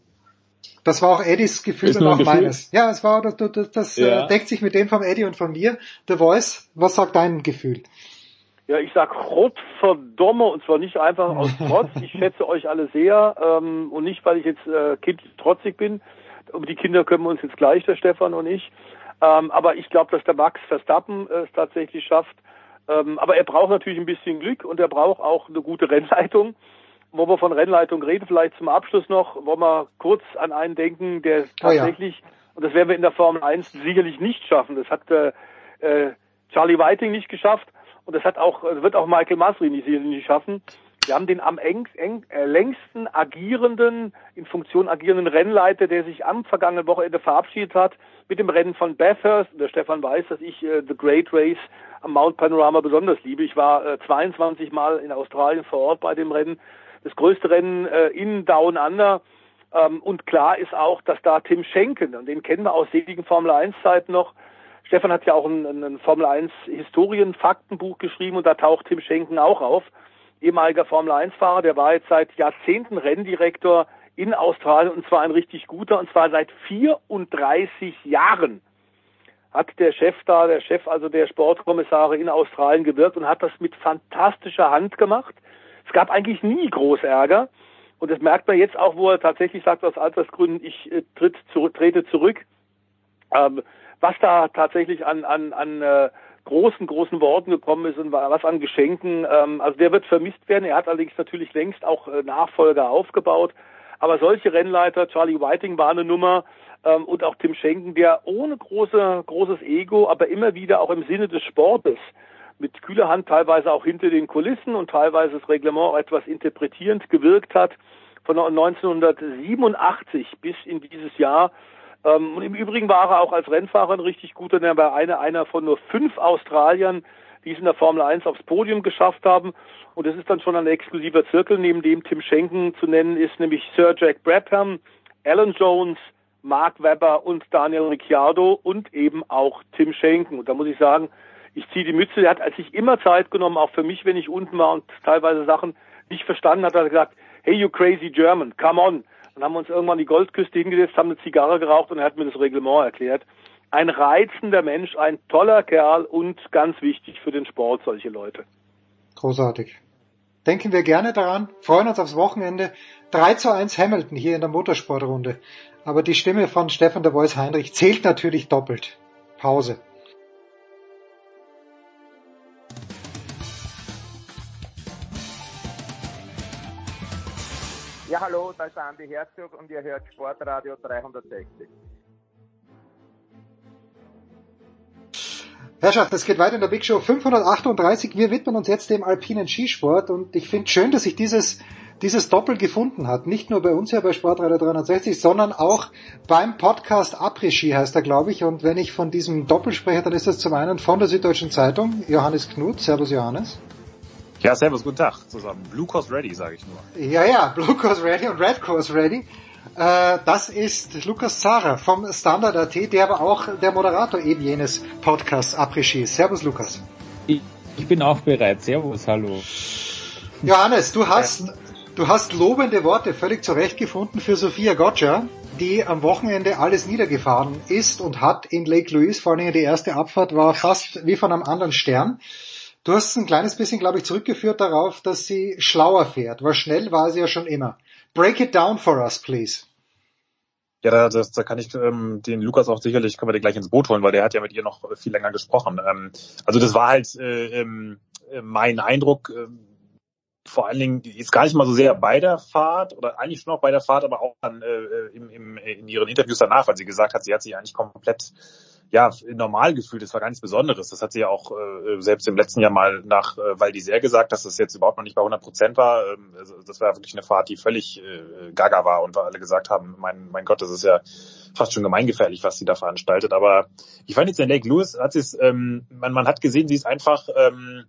Das war auch Eddies Gefühl ist und auch Gefühl? meines. Ja, es war das, das, das äh, ja. deckt sich mit dem von Eddie und von mir. The Voice, was sagt dein Gefühl? Ja, ich sag Rottverdomme und zwar nicht einfach aus [LAUGHS] Trotz. Ich schätze euch alle sehr ähm, und nicht, weil ich jetzt äh, kind trotzig bin. Um die Kinder können wir uns jetzt gleich, der Stefan und ich. Ähm, aber ich glaube, dass der Max Verstappen äh, es tatsächlich schafft. Ähm, aber er braucht natürlich ein bisschen Glück und er braucht auch eine gute Rennleitung wo wir von Rennleitung reden, vielleicht zum Abschluss noch, wollen wir kurz an einen denken, der tatsächlich, oh ja. und das werden wir in der Formel 1 sicherlich nicht schaffen. Das hat äh, äh, Charlie Whiting nicht geschafft und das hat auch, wird auch Michael Masri nicht, nicht schaffen. Wir haben den am eng, eng, äh, längsten agierenden, in Funktion agierenden Rennleiter, der sich am vergangenen Wochenende verabschiedet hat mit dem Rennen von Bathurst. Der Stefan weiß, dass ich äh, The Great Race am Mount Panorama besonders liebe. Ich war äh, 22 Mal in Australien vor Ort bei dem Rennen das größte Rennen äh, in Down Under. Ähm, und klar ist auch, dass da Tim Schenken, und den kennen wir aus seligen Formel 1 Zeiten noch, Stefan hat ja auch ein, ein Formel 1 Historien-Faktenbuch geschrieben und da taucht Tim Schenken auch auf. Ehemaliger Formel 1-Fahrer, der war jetzt seit Jahrzehnten Renndirektor in Australien und zwar ein richtig guter und zwar seit 34 Jahren hat der Chef da, der Chef also der Sportkommissare in Australien gewirkt und hat das mit fantastischer Hand gemacht. Es gab eigentlich nie groß Ärger. Und das merkt man jetzt auch, wo er tatsächlich sagt, aus Altersgründen, ich äh, tritt zu, trete zurück. Ähm, was da tatsächlich an, an, an äh, großen, großen Worten gekommen ist und was an Geschenken. Ähm, also der wird vermisst werden. Er hat allerdings natürlich längst auch äh, Nachfolger aufgebaut. Aber solche Rennleiter, Charlie Whiting war eine Nummer ähm, und auch Tim Schenken, der ohne große, großes Ego, aber immer wieder auch im Sinne des Sportes mit kühler Hand teilweise auch hinter den Kulissen und teilweise das Reglement etwas interpretierend gewirkt hat von 1987 bis in dieses Jahr. Ähm, und im Übrigen war er auch als Rennfahrer ein richtig guter, denn er war einer, einer von nur fünf Australiern, die es in der Formel 1 aufs Podium geschafft haben. Und das ist dann schon ein exklusiver Zirkel, neben dem Tim Schenken zu nennen ist, nämlich Sir Jack Brabham, Alan Jones, Mark Webber und Daniel Ricciardo und eben auch Tim Schenken. Und da muss ich sagen, ich ziehe die Mütze, der hat sich immer Zeit genommen, auch für mich, wenn ich unten war und teilweise Sachen nicht verstanden hat, hat er gesagt, hey you crazy German, come on. Dann haben wir uns irgendwann die Goldküste hingesetzt, haben eine Zigarre geraucht und er hat mir das Reglement erklärt. Ein reizender Mensch, ein toller Kerl und ganz wichtig für den Sport, solche Leute. Großartig. Denken wir gerne daran, freuen uns aufs Wochenende. 3 zu 1 Hamilton hier in der Motorsportrunde. Aber die Stimme von Stefan der Voice Heinrich zählt natürlich doppelt. Pause. Ja, hallo, da ist Andi Herzog und ihr hört Sportradio 360. Herrschaft, es geht weiter in der Big Show 538. Wir widmen uns jetzt dem alpinen Skisport und ich finde schön, dass sich dieses, dieses Doppel gefunden hat. Nicht nur bei uns hier bei Sportradio 360, sondern auch beim Podcast Après Ski heißt er, glaube ich. Und wenn ich von diesem Doppel spreche, dann ist das zum einen von der Süddeutschen Zeitung, Johannes Knut. Servus Johannes. Ja, servus, guten Tag zusammen. Blue Course Ready, sage ich nur. Ja, ja, Blue Course Ready und Red Course Ready. Äh, das ist Lukas Zara vom Standard.at, der aber auch der Moderator eben jenes Podcasts Après Servus Lukas. Ich, ich bin auch bereit. Servus, hallo. Johannes, du hast, du hast lobende Worte völlig zurecht gefunden für Sophia Gotcha, die am Wochenende alles niedergefahren ist und hat in Lake Louise, vor allem die erste Abfahrt war fast wie von einem anderen Stern. Du hast ein kleines bisschen, glaube ich, zurückgeführt darauf, dass sie schlauer fährt, weil schnell war sie ja schon immer. Break it down for us, please. Ja, da, das, da kann ich ähm, den Lukas auch sicherlich, können wir den gleich ins Boot holen, weil der hat ja mit ihr noch viel länger gesprochen. Ähm, also das war halt äh, ähm, mein Eindruck, äh, vor allen Dingen jetzt gar nicht mal so sehr bei der Fahrt oder eigentlich schon auch bei der Fahrt, aber auch dann äh, im, im, in ihren Interviews danach, weil sie gesagt hat, sie hat sich eigentlich komplett ja, normal gefühlt. Das war gar nichts Besonderes. Das hat sie ja auch äh, selbst im letzten Jahr mal nach äh, Val d'Isère gesagt, dass das jetzt überhaupt noch nicht bei 100 Prozent war. Ähm, also das war wirklich eine Fahrt, die völlig äh, gaga war und wir alle gesagt haben, mein, mein Gott, das ist ja fast schon gemeingefährlich, was sie da veranstaltet. Aber ich fand jetzt in Lake Lewis, hat sie es, ähm, man, man hat gesehen, sie ist einfach ähm,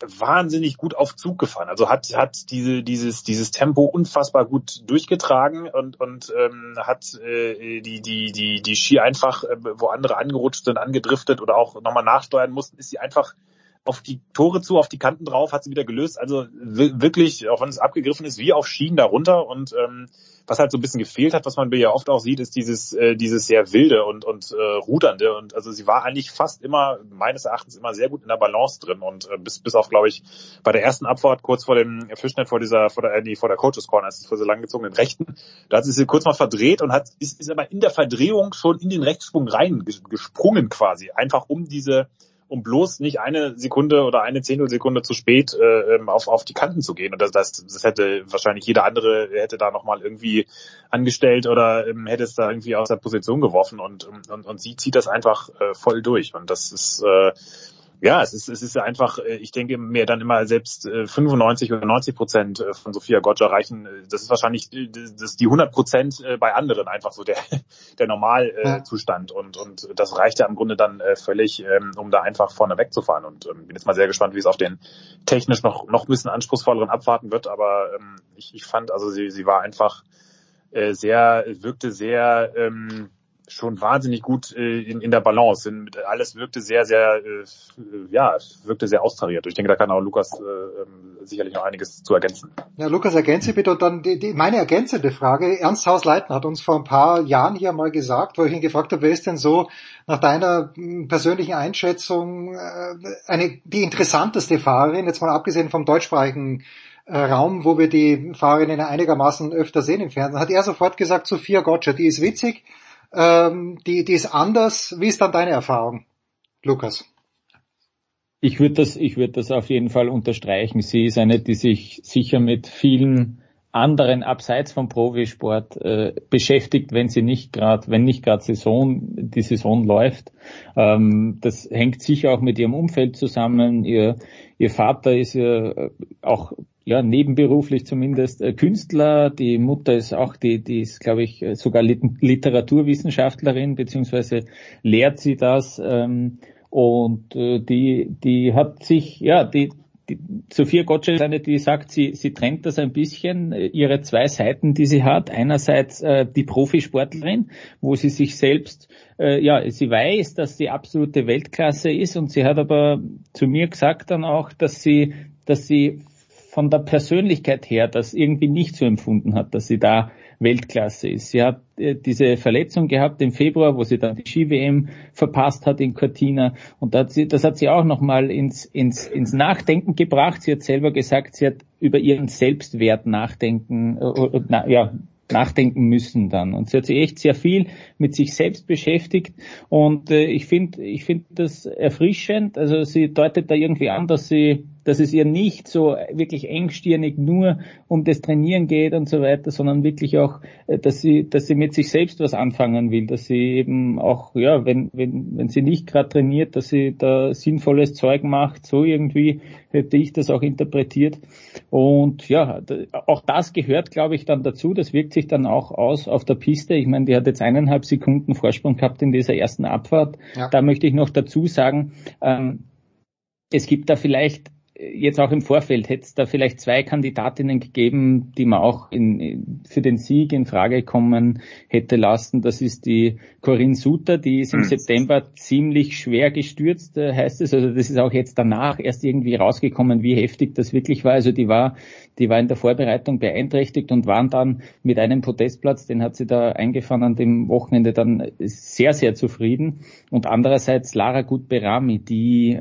wahnsinnig gut auf Zug gefahren. Also hat hat diese dieses dieses Tempo unfassbar gut durchgetragen und und ähm, hat äh, die die die die Ski einfach äh, wo andere angerutscht sind, angedriftet oder auch nochmal nachsteuern mussten, ist sie einfach auf die Tore zu, auf die Kanten drauf, hat sie wieder gelöst. Also wirklich, auch wenn es abgegriffen ist, wie auf Schienen darunter. Und ähm, was halt so ein bisschen gefehlt hat, was man ja oft auch sieht, ist dieses äh, dieses sehr wilde und und äh, rudernde. Und also sie war eigentlich fast immer meines Erachtens immer sehr gut in der Balance drin und äh, bis bis auf glaube ich bei der ersten Abfahrt kurz vor dem Fischnet vor dieser vor der äh, nee, vor der Coaches Corner, ist es vor so langgezogenen Rechten, da hat sie sich kurz mal verdreht und hat ist, ist aber in der Verdrehung schon in den Rechtssprung rein gesprungen quasi, einfach um diese um bloß nicht eine Sekunde oder eine Zehntelsekunde zu spät äh, ähm, auf, auf die Kanten zu gehen. Und das, das, das hätte wahrscheinlich jeder andere hätte da nochmal irgendwie angestellt oder ähm, hätte es da irgendwie aus der Position geworfen und, und, und sie zieht das einfach äh, voll durch. Und das ist äh, ja, es ist, es ist einfach, äh, ich denke mir dann immer selbst 95 äh, oder 90 Prozent äh, von Sophia Gotcha reichen. Das ist wahrscheinlich das ist die 100 Prozent bei anderen einfach so der, [LAUGHS] der Normalzustand. Und, und das reicht ja im Grunde dann völlig, ähm, um da einfach vorne wegzufahren. Und ähm, bin jetzt mal sehr gespannt, wie es auf den technisch noch, noch ein bisschen anspruchsvolleren Abwarten wird. Aber ähm, ich, ich fand, also sie, sie war einfach sehr, wirkte sehr, ähm, schon wahnsinnig gut äh, in, in der Balance. In, alles wirkte sehr, sehr, äh, ja, wirkte sehr austariert. Ich denke, da kann auch Lukas äh, ähm, sicherlich noch einiges zu ergänzen. Ja, Lukas, ergänze bitte und dann die, die, meine ergänzende Frage. Ernst Haus-Leitner hat uns vor ein paar Jahren hier mal gesagt, wo ich ihn gefragt habe, wer ist denn so nach deiner hm, persönlichen Einschätzung äh, eine die interessanteste Fahrerin, jetzt mal abgesehen vom deutschsprachigen äh, Raum, wo wir die Fahrerinnen einigermaßen öfter sehen im Fernsehen, hat er sofort gesagt, Sophia Gotcha, die ist witzig, ähm, die, die ist anders. Wie ist dann deine Erfahrung, Lukas? Ich würde das, ich würde das auf jeden Fall unterstreichen. Sie ist eine, die sich sicher mit vielen anderen abseits vom Profisport äh, beschäftigt, wenn sie nicht gerade, wenn nicht gerade Saison, die Saison läuft. Ähm, das hängt sicher auch mit ihrem Umfeld zusammen. Ihr, ihr Vater ist ja auch ja nebenberuflich zumindest äh, Künstler. Die Mutter ist auch die, die ist, glaube ich, sogar Literaturwissenschaftlerin beziehungsweise lehrt sie das. Ähm, und äh, die, die hat sich, ja, die, die Sophia Gottschalk eine, die sagt, sie, sie trennt das ein bisschen, äh, ihre zwei Seiten, die sie hat. Einerseits äh, die Profisportlerin, wo sie sich selbst, äh, ja, sie weiß, dass sie absolute Weltklasse ist und sie hat aber zu mir gesagt dann auch, dass sie, dass sie von der Persönlichkeit her das irgendwie nicht so empfunden hat, dass sie da Weltklasse ist. Sie hat äh, diese Verletzung gehabt im Februar, wo sie dann die Ski-WM verpasst hat in Cortina. Und das hat sie, das hat sie auch nochmal ins, ins, ins Nachdenken gebracht. Sie hat selber gesagt, sie hat über ihren Selbstwert nachdenken, äh, na, ja, nachdenken müssen dann. Und sie hat sich echt sehr viel mit sich selbst beschäftigt. Und äh, ich finde, ich finde das erfrischend. Also sie deutet da irgendwie an, dass sie dass es ihr nicht so wirklich engstirnig nur um das Trainieren geht und so weiter, sondern wirklich auch, äh, dass sie, dass sie mit sich selbst was anfangen will, dass sie eben auch, ja, wenn, wenn, wenn sie nicht gerade trainiert, dass sie da sinnvolles Zeug macht, so irgendwie hätte ich das auch interpretiert. Und ja, auch das gehört, glaube ich, dann dazu. Das wirkt sich dann auch aus auf der Piste. Ich meine, die hat jetzt eineinhalb Sekunden Vorsprung gehabt in dieser ersten Abfahrt. Ja. Da möchte ich noch dazu sagen, ähm, es gibt da vielleicht jetzt auch im Vorfeld hätte es da vielleicht zwei Kandidatinnen gegeben, die man auch in, für den Sieg in Frage kommen hätte lassen. Das ist die Corinne Suter, die ist im mhm. September ziemlich schwer gestürzt, äh, heißt es. Also das ist auch jetzt danach erst irgendwie rausgekommen, wie heftig das wirklich war. Also die war, die war in der Vorbereitung beeinträchtigt und waren dann mit einem Podestplatz, den hat sie da eingefahren an dem Wochenende dann sehr, sehr zufrieden. Und andererseits Lara Gutberami, die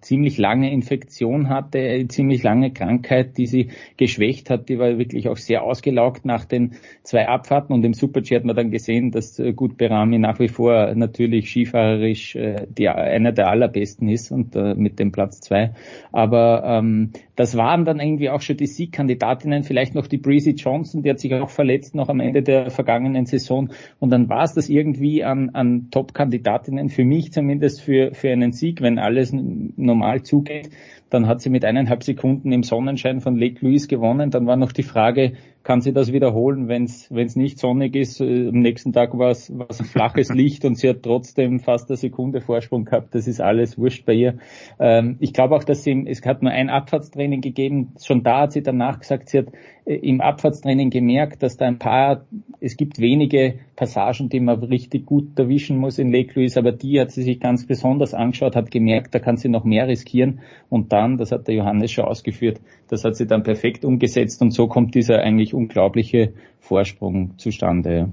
ziemlich lange Infektion hatte, eine ziemlich lange Krankheit, die sie geschwächt hat. Die war wirklich auch sehr ausgelaugt nach den zwei Abfahrten und im Super-G hat man dann gesehen, dass äh, Gut Berami nach wie vor natürlich skifahrerisch äh, die, einer der allerbesten ist und äh, mit dem Platz zwei. Aber ähm, das waren dann irgendwie auch schon die Siegkandidatinnen, vielleicht noch die Breezy Johnson, die hat sich auch verletzt noch am Ende der vergangenen Saison und dann war es das irgendwie an, an Top-Kandidatinnen, für mich zumindest für, für einen Sieg, wenn alles normal zugeht. Dann hat sie mit eineinhalb Sekunden im Sonnenschein von Lake Louise gewonnen. Dann war noch die Frage, kann sie das wiederholen, wenn es nicht sonnig ist? Äh, am nächsten Tag war es flaches Licht und sie hat trotzdem fast eine Sekunde Vorsprung gehabt. Das ist alles wurscht bei ihr. Ähm, ich glaube auch, dass sie, es hat nur ein Abfahrtstraining gegeben. Schon da hat sie danach gesagt, sie hat im Abfahrtstraining gemerkt, dass da ein paar, es gibt wenige Passagen, die man richtig gut erwischen muss in Lake Louise, aber die hat sie sich ganz besonders angeschaut, hat gemerkt, da kann sie noch mehr riskieren und dann, das hat der Johannes schon ausgeführt, das hat sie dann perfekt umgesetzt und so kommt dieser eigentlich unglaubliche Vorsprung zustande.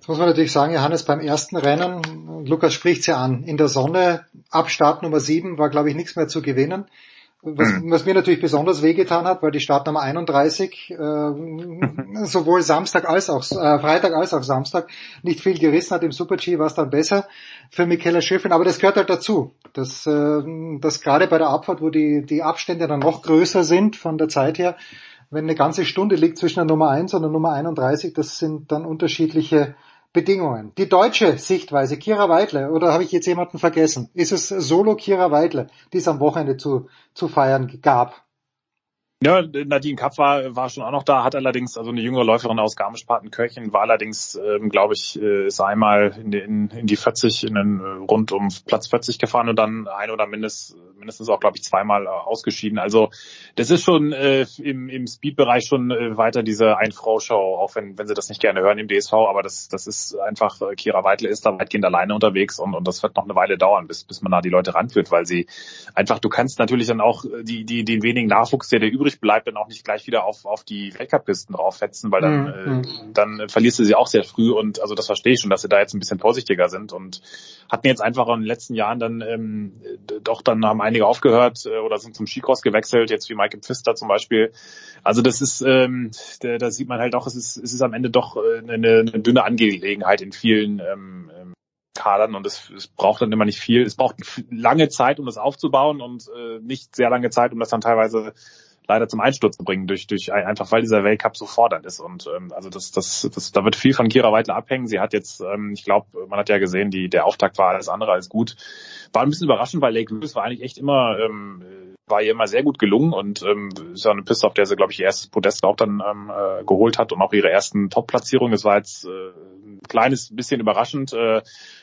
Das muss man natürlich sagen, Johannes, beim ersten Rennen, Lukas spricht's ja an, in der Sonne, ab Start Nummer 7 war, glaube ich, nichts mehr zu gewinnen. Was, mhm. was mir natürlich besonders wehgetan hat, weil die Startnummer 31 [LAUGHS] äh, sowohl Samstag als auch äh, Freitag als auch Samstag nicht viel gerissen hat. Im Super G war es dann besser für Michaela Schiffrin, aber das gehört halt dazu. Dass, äh, dass gerade bei der Abfahrt, wo die, die Abstände dann noch größer sind von der Zeit her, wenn eine ganze Stunde liegt zwischen der Nummer 1 und der Nummer 31, das sind dann unterschiedliche Bedingungen. Die deutsche Sichtweise, Kira Weidle, oder habe ich jetzt jemanden vergessen? Ist es solo Kira Weidle, die es am Wochenende zu, zu feiern gab? Ja, Nadine Kapp war, war schon auch noch da, hat allerdings, also eine jüngere Läuferin aus Garmisch-Partenkirchen, war allerdings, ähm, glaube ich, äh, ist einmal in die, in, in die 40, in den, äh, rund um Platz 40 gefahren und dann ein oder mindest, mindestens auch, glaube ich, zweimal äh, ausgeschieden. Also das ist schon äh, im, im Speed-Bereich schon äh, weiter diese Ein-Frau-Show, auch wenn, wenn sie das nicht gerne hören im DSV, aber das, das ist einfach, äh, Kira Weidle ist da weitgehend alleine unterwegs und, und das wird noch eine Weile dauern, bis, bis man da die Leute ranführt, weil sie einfach, du kannst natürlich dann auch die, die, den wenigen Nachwuchs, der dir übrig übrig bleibt, dann auch nicht gleich wieder auf, auf die Weltcup-Pisten draufhetzen, weil dann, mhm. äh, dann verlierst du sie auch sehr früh und also das verstehe ich schon, dass sie da jetzt ein bisschen vorsichtiger sind und hatten jetzt einfach in den letzten Jahren dann ähm, doch dann haben einige aufgehört äh, oder sind zum Skicross gewechselt, jetzt wie Michael Pfister zum Beispiel. Also das ist, ähm, da, da sieht man halt auch, es ist, es ist am Ende doch äh, eine, eine dünne Angelegenheit in vielen ähm, ähm, Kadern und es, es braucht dann immer nicht viel. Es braucht lange Zeit, um das aufzubauen und äh, nicht sehr lange Zeit, um das dann teilweise leider zum Einsturz zu bringen, durch, durch einfach weil dieser Weltcup so fordernd ist. Und ähm, also das, das, das, da wird viel von Kira Weidler abhängen. Sie hat jetzt, ähm, ich glaube, man hat ja gesehen, die, der Auftakt war alles andere als gut. War ein bisschen überraschend, weil Lake Lewis war eigentlich echt immer, ähm, war ihr immer sehr gut gelungen und ähm, ist ja eine Piste, auf der sie, glaube ich, ihr erstes Podest auch dann ähm, äh, geholt hat und auch ihre ersten Top-Platzierungen. Es war jetzt äh, ein kleines bisschen überraschend. Äh,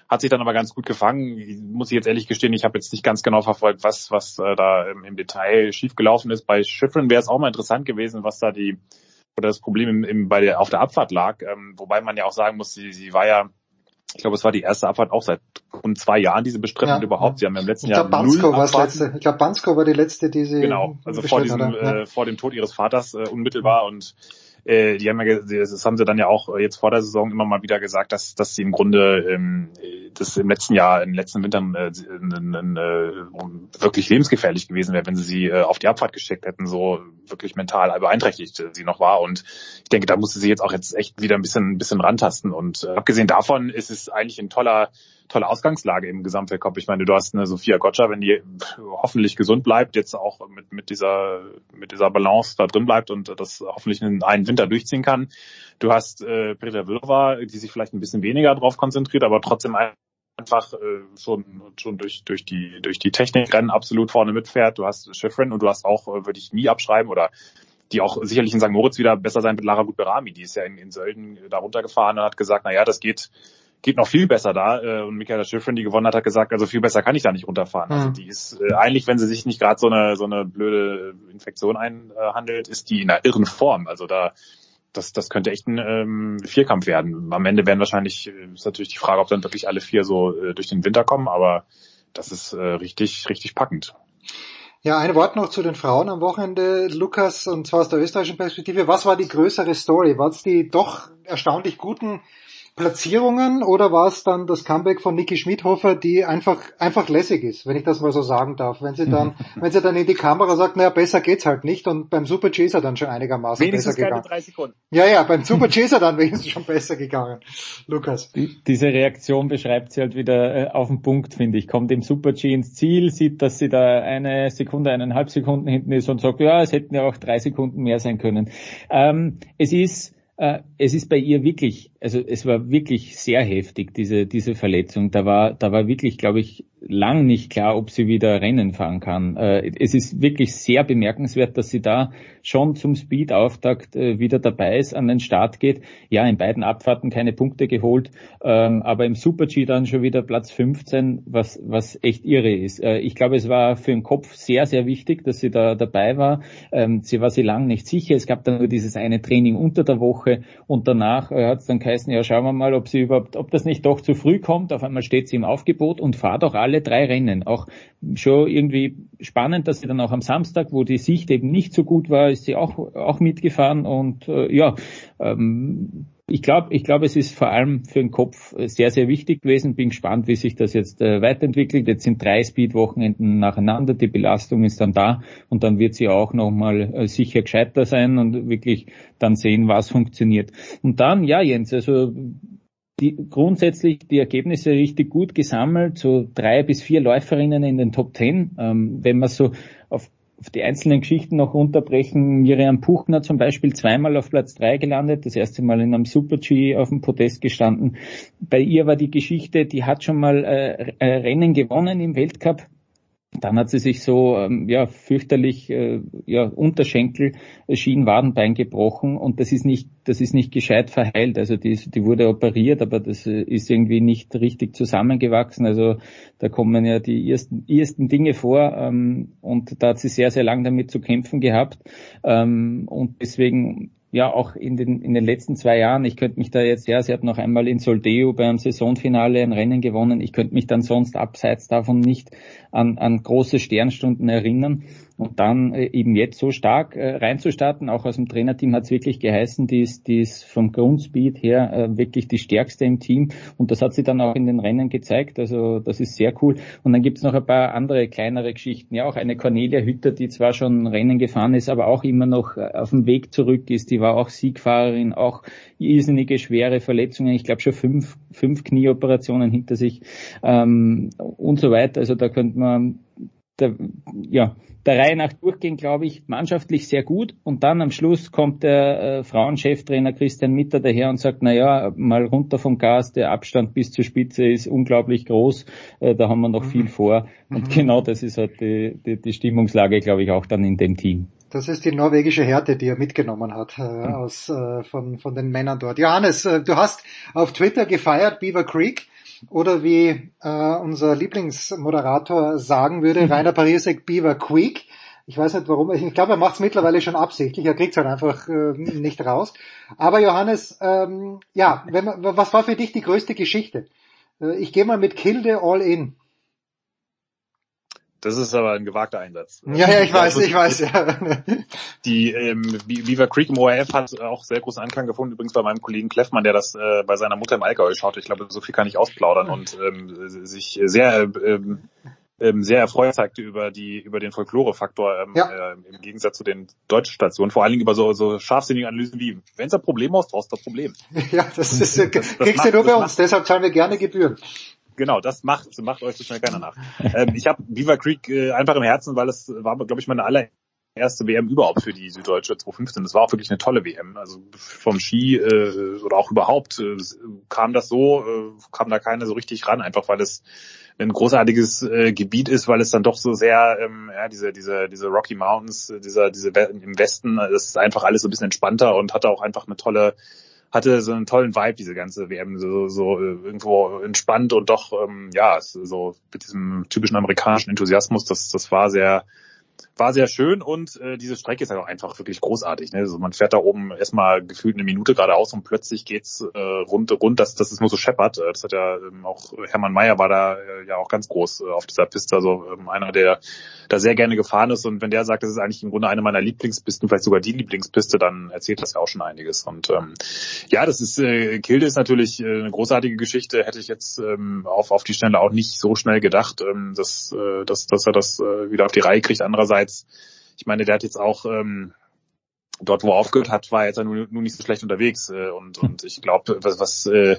hat sich dann aber ganz gut gefangen. Muss ich jetzt ehrlich gestehen, ich habe jetzt nicht ganz genau verfolgt, was, was äh, da im, im Detail schiefgelaufen ist. Bei Schiffrin wäre es auch mal interessant gewesen, was da die oder das Problem im, im, bei der, auf der Abfahrt lag. Ähm, wobei man ja auch sagen muss, sie, sie war ja, ich glaube, es war die erste Abfahrt auch seit rund zwei Jahren, diese bestritten ja, überhaupt. Sie haben ja im letzten ich Jahr glaub, Bansko war das letzte. Ich glaube, Bansko war die letzte, die sie Genau, also vor diesem, äh, vor dem Tod ihres Vaters äh, unmittelbar und äh, die haben ja, das haben sie dann ja auch jetzt vor der Saison immer mal wieder gesagt, dass, dass sie im Grunde ähm, das im letzten Jahr, den letzten Wintern äh, äh, wirklich lebensgefährlich gewesen wäre, wenn sie sie äh, auf die Abfahrt geschickt hätten, so wirklich mental beeinträchtigt sie noch war. Und ich denke, da musste sie jetzt auch jetzt echt wieder ein bisschen, ein bisschen rantasten. Und äh, abgesehen davon ist es eigentlich ein toller tolle Ausgangslage im Gesamtweltcup. Ich meine, du hast eine Sophia Gotcha, wenn die hoffentlich gesund bleibt, jetzt auch mit, mit dieser, mit dieser Balance da drin bleibt und das hoffentlich einen, einen Winter durchziehen kann. Du hast äh, Peter Wilva, die sich vielleicht ein bisschen weniger darauf konzentriert, aber trotzdem einfach äh, schon schon durch durch die durch die Technikrennen absolut vorne mitfährt. Du hast Schifrin und du hast auch äh, würde ich nie abschreiben oder die auch sicherlich in St. Moritz wieder besser sein mit Lara Gutberami. Die ist ja in, in Sölden da runtergefahren und hat gesagt, na ja, das geht geht noch viel besser da. Äh, und Michaela Schiffrin, die gewonnen hat, hat gesagt, also viel besser kann ich da nicht runterfahren. Also mhm. Also die ist äh, eigentlich, wenn sie sich nicht gerade so eine so eine blöde Infektion einhandelt, ist die in einer irren Form. Also da das, das könnte echt ein ähm, Vierkampf werden. Am Ende werden wahrscheinlich, äh, ist natürlich die Frage, ob dann wirklich alle vier so äh, durch den Winter kommen, aber das ist äh, richtig, richtig packend. Ja, ein Wort noch zu den Frauen am Wochenende, Lukas, und zwar aus der österreichischen Perspektive. Was war die größere Story? War es die doch erstaunlich guten Platzierungen oder war es dann das Comeback von Niki Schmidhofer, die einfach einfach lässig ist, wenn ich das mal so sagen darf. Wenn sie dann, [LAUGHS] wenn sie dann in die Kamera sagt, naja, besser geht's halt nicht und beim Super G ist er dann schon einigermaßen wenigstens besser gegangen. Drei Sekunden. Ja, ja, beim Super [LAUGHS] G ist er dann wenigstens schon besser gegangen. Lukas. Diese Reaktion beschreibt sie halt wieder äh, auf den Punkt, finde ich. Kommt im Super G ins Ziel, sieht, dass sie da eine Sekunde, eineinhalb Sekunden hinten ist und sagt, ja, es hätten ja auch drei Sekunden mehr sein können. Ähm, es ist es ist bei ihr wirklich, also es war wirklich sehr heftig, diese, diese Verletzung. Da war, da war wirklich, glaube ich, lang nicht klar, ob sie wieder Rennen fahren kann. Äh, es ist wirklich sehr bemerkenswert, dass sie da schon zum Speed-Auftakt äh, wieder dabei ist, an den Start geht. Ja, in beiden Abfahrten keine Punkte geholt, ähm, aber im Super-G dann schon wieder Platz 15, was, was echt irre ist. Äh, ich glaube, es war für den Kopf sehr, sehr wichtig, dass sie da dabei war. Ähm, sie war sie lang nicht sicher. Es gab dann nur dieses eine Training unter der Woche und danach hat es dann geheißen, ja, schauen wir mal, ob sie überhaupt, ob das nicht doch zu früh kommt. Auf einmal steht sie im Aufgebot und fahrt auch alle alle drei Rennen. Auch schon irgendwie spannend, dass sie dann auch am Samstag, wo die Sicht eben nicht so gut war, ist sie auch, auch mitgefahren und äh, ja, ähm, ich glaube, ich glaube, es ist vor allem für den Kopf sehr, sehr wichtig gewesen. Bin gespannt, wie sich das jetzt äh, weiterentwickelt. Jetzt sind drei Speed-Wochenenden nacheinander. Die Belastung ist dann da und dann wird sie auch nochmal äh, sicher gescheiter sein und wirklich dann sehen, was funktioniert. Und dann, ja, Jens, also die, grundsätzlich die Ergebnisse richtig gut gesammelt, so drei bis vier Läuferinnen in den Top Ten. Ähm, wenn man so auf, auf die einzelnen Geschichten noch runterbrechen, Miriam Puchner zum Beispiel zweimal auf Platz drei gelandet, das erste Mal in einem Super-G auf dem Podest gestanden. Bei ihr war die Geschichte, die hat schon mal äh, äh Rennen gewonnen im Weltcup dann hat sie sich so ähm, ja fürchterlich äh, ja Unterschenkel, äh, Schienwadenbein gebrochen und das ist nicht das ist nicht gescheit verheilt. Also die, die wurde operiert, aber das äh, ist irgendwie nicht richtig zusammengewachsen. Also da kommen ja die ersten, ersten Dinge vor ähm, und da hat sie sehr sehr lang damit zu kämpfen gehabt ähm, und deswegen ja auch in den, in den letzten zwei Jahren, ich könnte mich da jetzt, ja, sie hat noch einmal in Soldeo beim Saisonfinale ein Rennen gewonnen, ich könnte mich dann sonst abseits davon nicht an, an große Sternstunden erinnern. Und dann äh, eben jetzt so stark äh, reinzustarten, auch aus dem Trainerteam hat es wirklich geheißen, die ist, die ist vom Grundspeed her äh, wirklich die stärkste im Team. Und das hat sie dann auch in den Rennen gezeigt. Also das ist sehr cool. Und dann gibt's noch ein paar andere kleinere Geschichten. Ja, auch eine Cornelia Hütter, die zwar schon Rennen gefahren ist, aber auch immer noch auf dem Weg zurück ist. Die war auch Siegfahrerin, auch irrsinnige schwere Verletzungen. Ich glaube schon fünf, fünf Knieoperationen hinter sich ähm, und so weiter. Also da könnte man der, ja, der Reihe nach durchgehen, glaube ich, mannschaftlich sehr gut. Und dann am Schluss kommt der äh, Frauencheftrainer Christian Mitter daher und sagt, na ja, mal runter vom Gas, der Abstand bis zur Spitze ist unglaublich groß, äh, da haben wir noch mhm. viel vor. Und mhm. genau das ist halt die, die, die Stimmungslage, glaube ich, auch dann in dem Team. Das ist die norwegische Härte, die er mitgenommen hat äh, mhm. aus, äh, von, von den Männern dort. Johannes, äh, du hast auf Twitter gefeiert Beaver Creek oder wie äh, unser Lieblingsmoderator sagen würde, mhm. Rainer Parisek Beaver Creek. Ich weiß nicht warum, ich glaube, er macht es mittlerweile schon absichtlich, er kriegt es halt einfach äh, nicht raus. Aber Johannes, ähm, ja, wenn, was war für dich die größte Geschichte? Äh, ich gehe mal mit Kilde All In. Das ist aber ein gewagter Einsatz. Ja, ja, ich weiß, ich weiß, ja. [LAUGHS] Die ähm, Beaver Creek im ORF hat auch sehr großen Anklang gefunden, übrigens bei meinem Kollegen Kleffmann, der das äh, bei seiner Mutter im Allgäu schaut. Ich glaube, so viel kann ich ausplaudern und ähm, sich sehr ähm, ähm, sehr erfreut zeigte über die über den Folklore-Faktor ähm, ja. äh, im Gegensatz zu den deutschen Stationen, vor allen Dingen über so, so scharfsinnige Analysen wie, wenn es ein Problem hast, brauchst du ein Problem. [LAUGHS] Ja, das ist das, das kriegst du nur bei uns, deshalb zahlen wir gerne Gebühren genau, das macht, macht euch so schnell keiner nach. [LAUGHS] ähm, ich habe Beaver Creek äh, einfach im Herzen, weil es war, glaube ich, meine allererste WM überhaupt für die Süddeutsche 2015. Das war auch wirklich eine tolle WM. Also vom Ski äh, oder auch überhaupt äh, kam das so, äh, kam da keiner so richtig ran, einfach weil es ein großartiges äh, Gebiet ist, weil es dann doch so sehr, ähm, ja, diese, diese, diese Rocky Mountains, äh, dieser, diese im Westen, das ist einfach alles so ein bisschen entspannter und hatte auch einfach eine tolle hatte so einen tollen Vibe, diese ganze WM, so, so äh, irgendwo entspannt und doch, ähm, ja, so mit diesem typischen amerikanischen Enthusiasmus, das, das war sehr, war sehr schön und äh, diese Strecke ist halt auch einfach wirklich großartig. Ne? Also man fährt da oben erstmal gefühlt eine Minute geradeaus und plötzlich geht's äh, rund, rund, dass das ist nur so scheppert. Äh, das hat ja ähm, auch Hermann Mayer war da äh, ja auch ganz groß äh, auf dieser Piste, also ähm, einer, der da sehr gerne gefahren ist und wenn der sagt, das ist eigentlich im Grunde eine meiner Lieblingspisten, vielleicht sogar die Lieblingspiste, dann erzählt das ja auch schon einiges. Und ähm, ja, das ist äh, Kilde ist natürlich äh, eine großartige Geschichte, hätte ich jetzt ähm, auf, auf die Schnelle auch nicht so schnell gedacht, ähm, dass, äh, dass, dass er das äh, wieder auf die Reihe kriegt. Andererseits ich meine, der hat jetzt auch ähm, dort, wo er aufgehört hat, war er jetzt nur, nur nicht so schlecht unterwegs. Äh, und, und ich glaube, was, was, äh,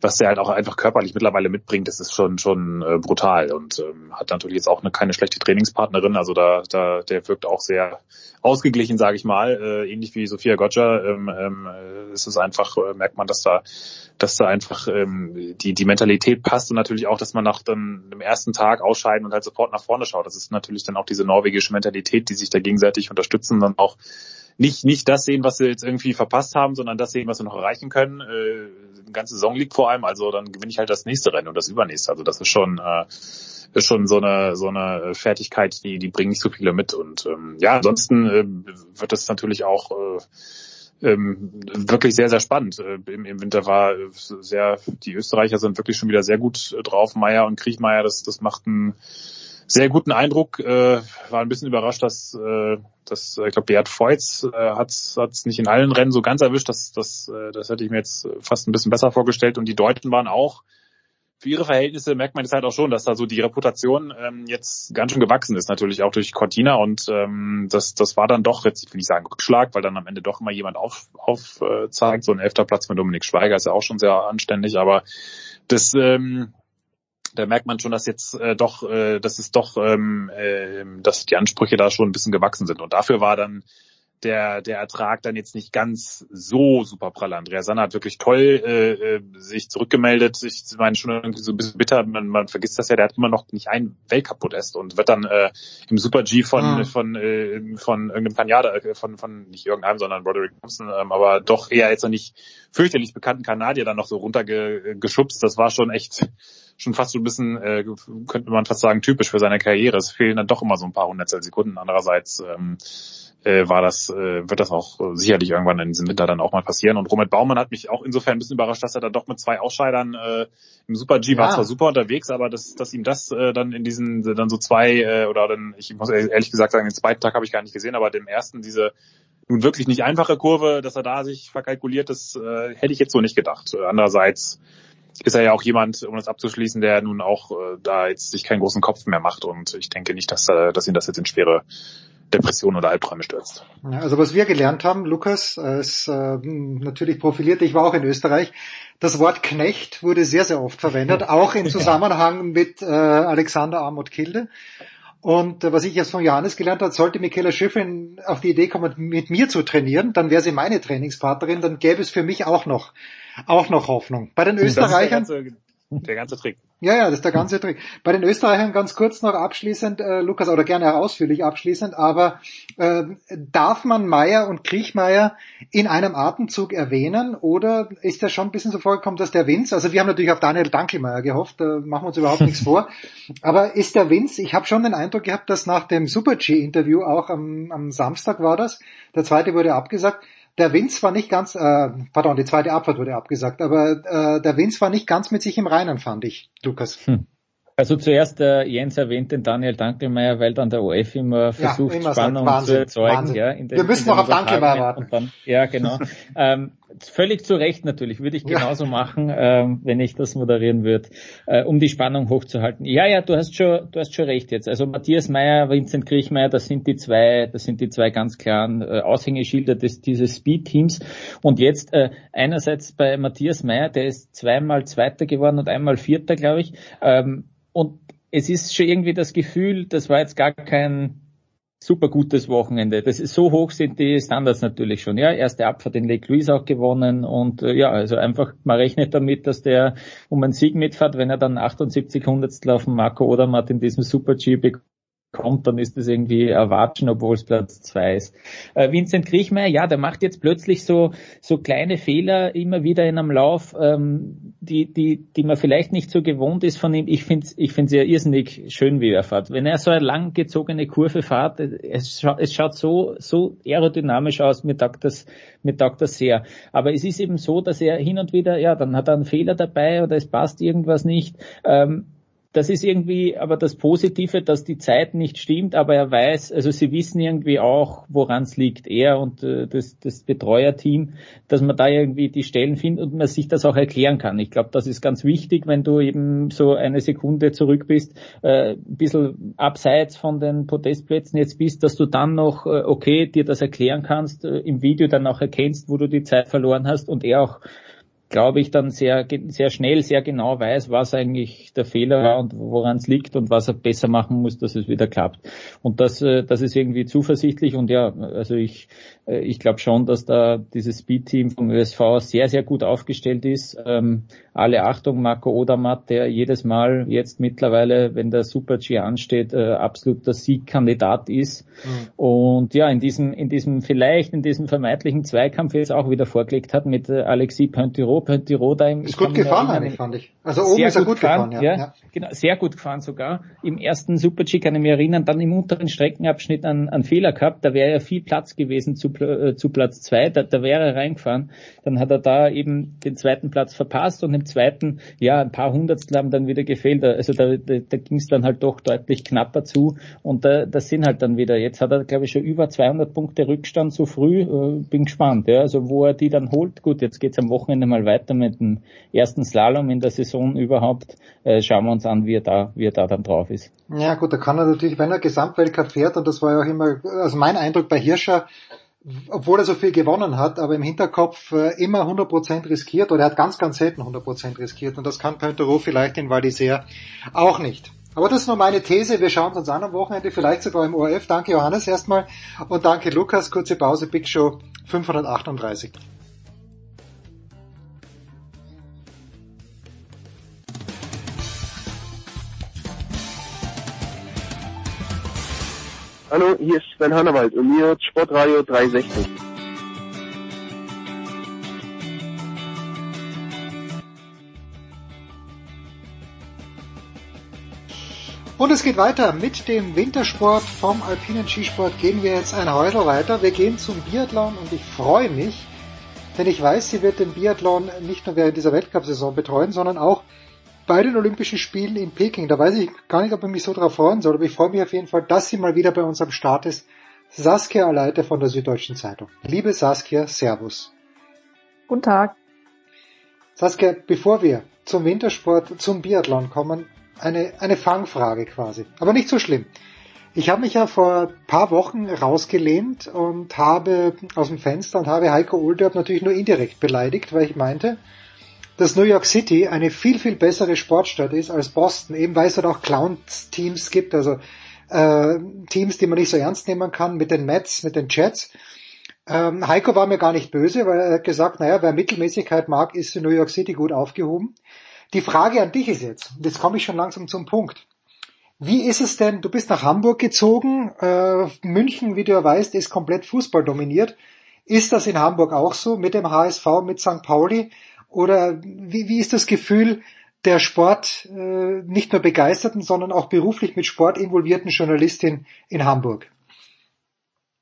was der halt auch einfach körperlich mittlerweile mitbringt, das ist schon schon äh, brutal. Und ähm, hat natürlich jetzt auch eine keine schlechte Trainingspartnerin. Also da, da der wirkt auch sehr ausgeglichen, sage ich mal. Äh, ähnlich wie Sophia Gotcha ähm, ähm, ist einfach, äh, merkt man, dass da dass da einfach ähm, die, die Mentalität passt und natürlich auch, dass man nach dann dem ersten Tag ausscheiden und halt sofort nach vorne schaut. Das ist natürlich dann auch diese norwegische Mentalität, die sich da gegenseitig unterstützen dann auch nicht, nicht das sehen, was sie jetzt irgendwie verpasst haben, sondern das sehen, was sie noch erreichen können. Äh, die ganze Saison liegt vor allem, also dann gewinne ich halt das nächste Rennen und das übernächste. Also das ist schon, äh, ist schon so eine, so eine Fertigkeit, die, die bringen nicht so viele mit. Und ähm, ja, ansonsten äh, wird das natürlich auch äh, ähm, wirklich sehr, sehr spannend. Äh, im, Im Winter war sehr, die Österreicher sind wirklich schon wieder sehr gut drauf. Meier und Kriechmeier, das, das macht einen sehr guten Eindruck. Äh, war ein bisschen überrascht, dass, äh, dass ich glaube, Beat Feutz äh, hat es nicht in allen Rennen so ganz erwischt. Das, das, äh, das hätte ich mir jetzt fast ein bisschen besser vorgestellt. Und die Deutschen waren auch für ihre Verhältnisse merkt man jetzt halt auch schon, dass da so die Reputation ähm, jetzt ganz schön gewachsen ist, natürlich auch durch Cortina und ähm, das, das war dann doch, jetzt will ich sagen Rückschlag, weil dann am Ende doch immer jemand auf, auf äh, zeigt. So ein elfter Platz mit Dominik Schweiger ist ja auch schon sehr anständig, aber das ähm, da merkt man schon, dass jetzt äh, doch, äh, dass es doch, ähm, äh, dass die Ansprüche da schon ein bisschen gewachsen sind. Und dafür war dann der, der Ertrag dann jetzt nicht ganz so super prall. Andrea Sanner hat wirklich toll äh, äh, sich zurückgemeldet. Ich meine schon irgendwie so ein bisschen bitter, man, man vergisst das ja, der hat immer noch nicht ein Weltcup-Podest und wird dann äh, im Super-G von, mhm. von, äh, von irgendeinem Kanadier, äh, von, von nicht irgendeinem, sondern Roderick Thompson, ähm, aber doch eher jetzt noch nicht fürchterlich bekannten Kanadier dann noch so runtergeschubst. Das war schon echt schon fast so ein bisschen, äh, könnte man fast sagen, typisch für seine Karriere. Es fehlen dann doch immer so ein paar Hundertstel Sekunden. Andererseits ähm, äh, war das, äh, wird das auch äh, sicherlich irgendwann in diesem Winter dann auch mal passieren. Und Robert Baumann hat mich auch insofern ein bisschen überrascht, dass er dann doch mit zwei Ausscheidern äh, im Super G ja. war zwar super unterwegs, aber dass, dass ihm das äh, dann in diesen dann so zwei äh, oder dann, ich muss ehrlich gesagt sagen, den zweiten Tag habe ich gar nicht gesehen, aber dem ersten diese nun wirklich nicht einfache Kurve, dass er da sich verkalkuliert, das äh, hätte ich jetzt so nicht gedacht. Andererseits ist er ja auch jemand, um das abzuschließen, der nun auch äh, da jetzt sich keinen großen Kopf mehr macht und ich denke nicht, dass, äh, dass ihn das jetzt in schwere Depression oder Albträume stürzt. Also was wir gelernt haben, Lukas, als äh, natürlich profilierte, ich war auch in Österreich, das Wort Knecht wurde sehr, sehr oft verwendet, [LAUGHS] auch im Zusammenhang mit äh, Alexander Amott Kilde. Und äh, was ich jetzt von Johannes gelernt habe, sollte Michaela Schiffrin auf die Idee kommen, mit mir zu trainieren, dann wäre sie meine Trainingspartnerin, dann gäbe es für mich auch noch, auch noch Hoffnung. Bei den Österreichern. Der ganze Trick. Ja, ja, das ist der ganze Trick. Bei den Österreichern ganz kurz noch abschließend, äh, Lukas, oder gerne ausführlich abschließend, aber äh, darf man Meier und Kriechmeier in einem Atemzug erwähnen oder ist das schon ein bisschen so vorgekommen, dass der Vince, also wir haben natürlich auf Daniel Dankelmeier gehofft, da machen wir uns überhaupt nichts vor, [LAUGHS] aber ist der Vince, ich habe schon den Eindruck gehabt, dass nach dem Super-G-Interview auch am, am Samstag war das, der zweite wurde abgesagt, der Vince war nicht ganz, äh, pardon, die zweite Abfahrt wurde abgesagt, aber äh, der Vince war nicht ganz mit sich im Reinen, fand ich, Lukas. Hm. Also zuerst äh, Jens erwähnt den Daniel Dankelmeier, weil dann der OF immer versucht, ja, immer Spannung Wahnsinn, zu erzeugen. Wahnsinn. Ja, den, Wir müssen noch auf Dankelmeier warten. Dann, ja, genau. [LAUGHS] ähm, völlig zu Recht natürlich, würde ich genauso ja. machen, ähm, wenn ich das moderieren würde, äh, um die Spannung hochzuhalten. Ja, ja, du hast schon, du hast schon recht jetzt. Also Matthias Meyer, Vincent Kriechmeier, das sind die zwei, das sind die zwei ganz klaren äh, Aushängeschilder des dieses Speed-Teams. Und jetzt äh, einerseits bei Matthias Meyer, der ist zweimal Zweiter geworden und einmal Vierter, glaube ich. Ähm, und es ist schon irgendwie das Gefühl, das war jetzt gar kein super gutes Wochenende. Das ist, so hoch sind die Standards natürlich schon. Ja, erste Abfahrt in Lake Louise auch gewonnen und äh, ja, also einfach, man rechnet damit, dass der um einen Sieg mitfährt, wenn er dann 78 Hundertstel auf dem Marco Odermatt in diesem Super G bekommt kommt, dann ist das irgendwie erwatschen, obwohl es Platz zwei ist. Äh, Vincent Kriechmeier, ja, der macht jetzt plötzlich so, so kleine Fehler immer wieder in einem Lauf, ähm, die, die, die man vielleicht nicht so gewohnt ist von ihm. Ich finde ich finde es ja irrsinnig schön, wie er fährt. Wenn er so eine langgezogene Kurve fährt, es, scha es schaut so, so aerodynamisch aus, mir taugt das, mir taugt das sehr. Aber es ist eben so, dass er hin und wieder, ja, dann hat er einen Fehler dabei oder es passt irgendwas nicht. Ähm, das ist irgendwie aber das Positive, dass die Zeit nicht stimmt, aber er weiß, also sie wissen irgendwie auch, woran es liegt, er und äh, das, das Betreuerteam, dass man da irgendwie die Stellen findet und man sich das auch erklären kann. Ich glaube, das ist ganz wichtig, wenn du eben so eine Sekunde zurück bist, äh, ein bisschen abseits von den Podestplätzen jetzt bist, dass du dann noch, äh, okay, dir das erklären kannst, äh, im Video dann auch erkennst, wo du die Zeit verloren hast und er auch glaube ich, dann sehr, sehr schnell, sehr genau weiß, was eigentlich der Fehler war und woran es liegt und was er besser machen muss, dass es wieder klappt. Und das, äh, das ist irgendwie zuversichtlich und ja, also ich, ich glaube schon, dass da dieses Speed-Team vom ÖSV sehr, sehr gut aufgestellt ist. Ähm, alle Achtung, Marco Odermatt, der jedes Mal jetzt mittlerweile, wenn der Super-G ansteht, äh, absoluter Siegkandidat ist. Mhm. Und ja, in diesem, in diesem vielleicht, in diesem vermeintlichen Zweikampf jetzt auch wieder vorgelegt hat mit äh, Alexis Pointiro, Pointiro da im... Ist gut gefahren eigentlich, fand ich. Also oben ist er gut gefahren, gefahren ja. ja. Genau, sehr gut gefahren sogar. Im ersten Super-G kann ich mich erinnern, dann im unteren Streckenabschnitt einen, einen Fehler gehabt, da wäre ja viel Platz gewesen zu, äh, zu Platz zwei, da, da wäre er reingefahren. Dann hat er da eben den zweiten Platz verpasst und im zweiten, ja, ein paar Hundertstel haben dann wieder gefehlt. Also da, da, da ging es dann halt doch deutlich knapper zu und da, das sind halt dann wieder, jetzt hat er glaube ich schon über 200 Punkte Rückstand so früh, äh, bin gespannt, ja, also wo er die dann holt. Gut, jetzt geht's am Wochenende mal weiter mit dem ersten Slalom in der Saison überhaupt. Äh, schauen wir uns an, wie er da, wie er da dann drauf ist. Ja gut, da kann er natürlich, wenn er Gesamtweltcup fährt, und das war ja auch immer, also mein Eindruck bei Hirscher, obwohl er so viel gewonnen hat, aber im Hinterkopf äh, immer 100% riskiert oder er hat ganz, ganz selten 100% riskiert und das kann Pointerot vielleicht in Val d'Isère auch nicht. Aber das ist nur meine These. Wir schauen uns an am Wochenende, vielleicht sogar im ORF. Danke Johannes erstmal und danke Lukas. Kurze Pause, Big Show 538. Hallo, hier ist Sven Hannawald und mir Sportradio 360. Und es geht weiter mit dem Wintersport vom alpinen Skisport. Gehen wir jetzt ein Häusl weiter. Wir gehen zum Biathlon und ich freue mich, denn ich weiß, sie wird den Biathlon nicht nur während dieser Weltcup-Saison betreuen, sondern auch bei den Olympischen Spielen in Peking. Da weiß ich gar nicht, ob ich mich so darauf freuen soll, aber ich freue mich auf jeden Fall, dass sie mal wieder bei uns am Start ist. Saskia Aleite von der Süddeutschen Zeitung. Liebe Saskia, Servus. Guten Tag. Saskia, bevor wir zum Wintersport, zum Biathlon kommen, eine, eine Fangfrage quasi. Aber nicht so schlimm. Ich habe mich ja vor paar Wochen rausgelehnt und habe aus dem Fenster und habe Heiko Ulderb natürlich nur indirekt beleidigt, weil ich meinte, dass New York City eine viel, viel bessere Sportstadt ist als Boston, eben weil es dort auch Clowns-Teams gibt. Also äh, Teams, die man nicht so ernst nehmen kann, mit den Mets, mit den Jets. Ähm, Heiko war mir gar nicht böse, weil er hat gesagt, naja, wer Mittelmäßigkeit mag, ist in New York City gut aufgehoben. Die Frage an dich ist jetzt, und jetzt komme ich schon langsam zum Punkt. Wie ist es denn, du bist nach Hamburg gezogen, äh, München, wie du ja weißt, ist komplett Fußball dominiert. Ist das in Hamburg auch so mit dem HSV, mit St. Pauli? Oder wie, wie ist das Gefühl der Sport äh, nicht nur begeisterten, sondern auch beruflich mit Sport involvierten Journalistin in Hamburg?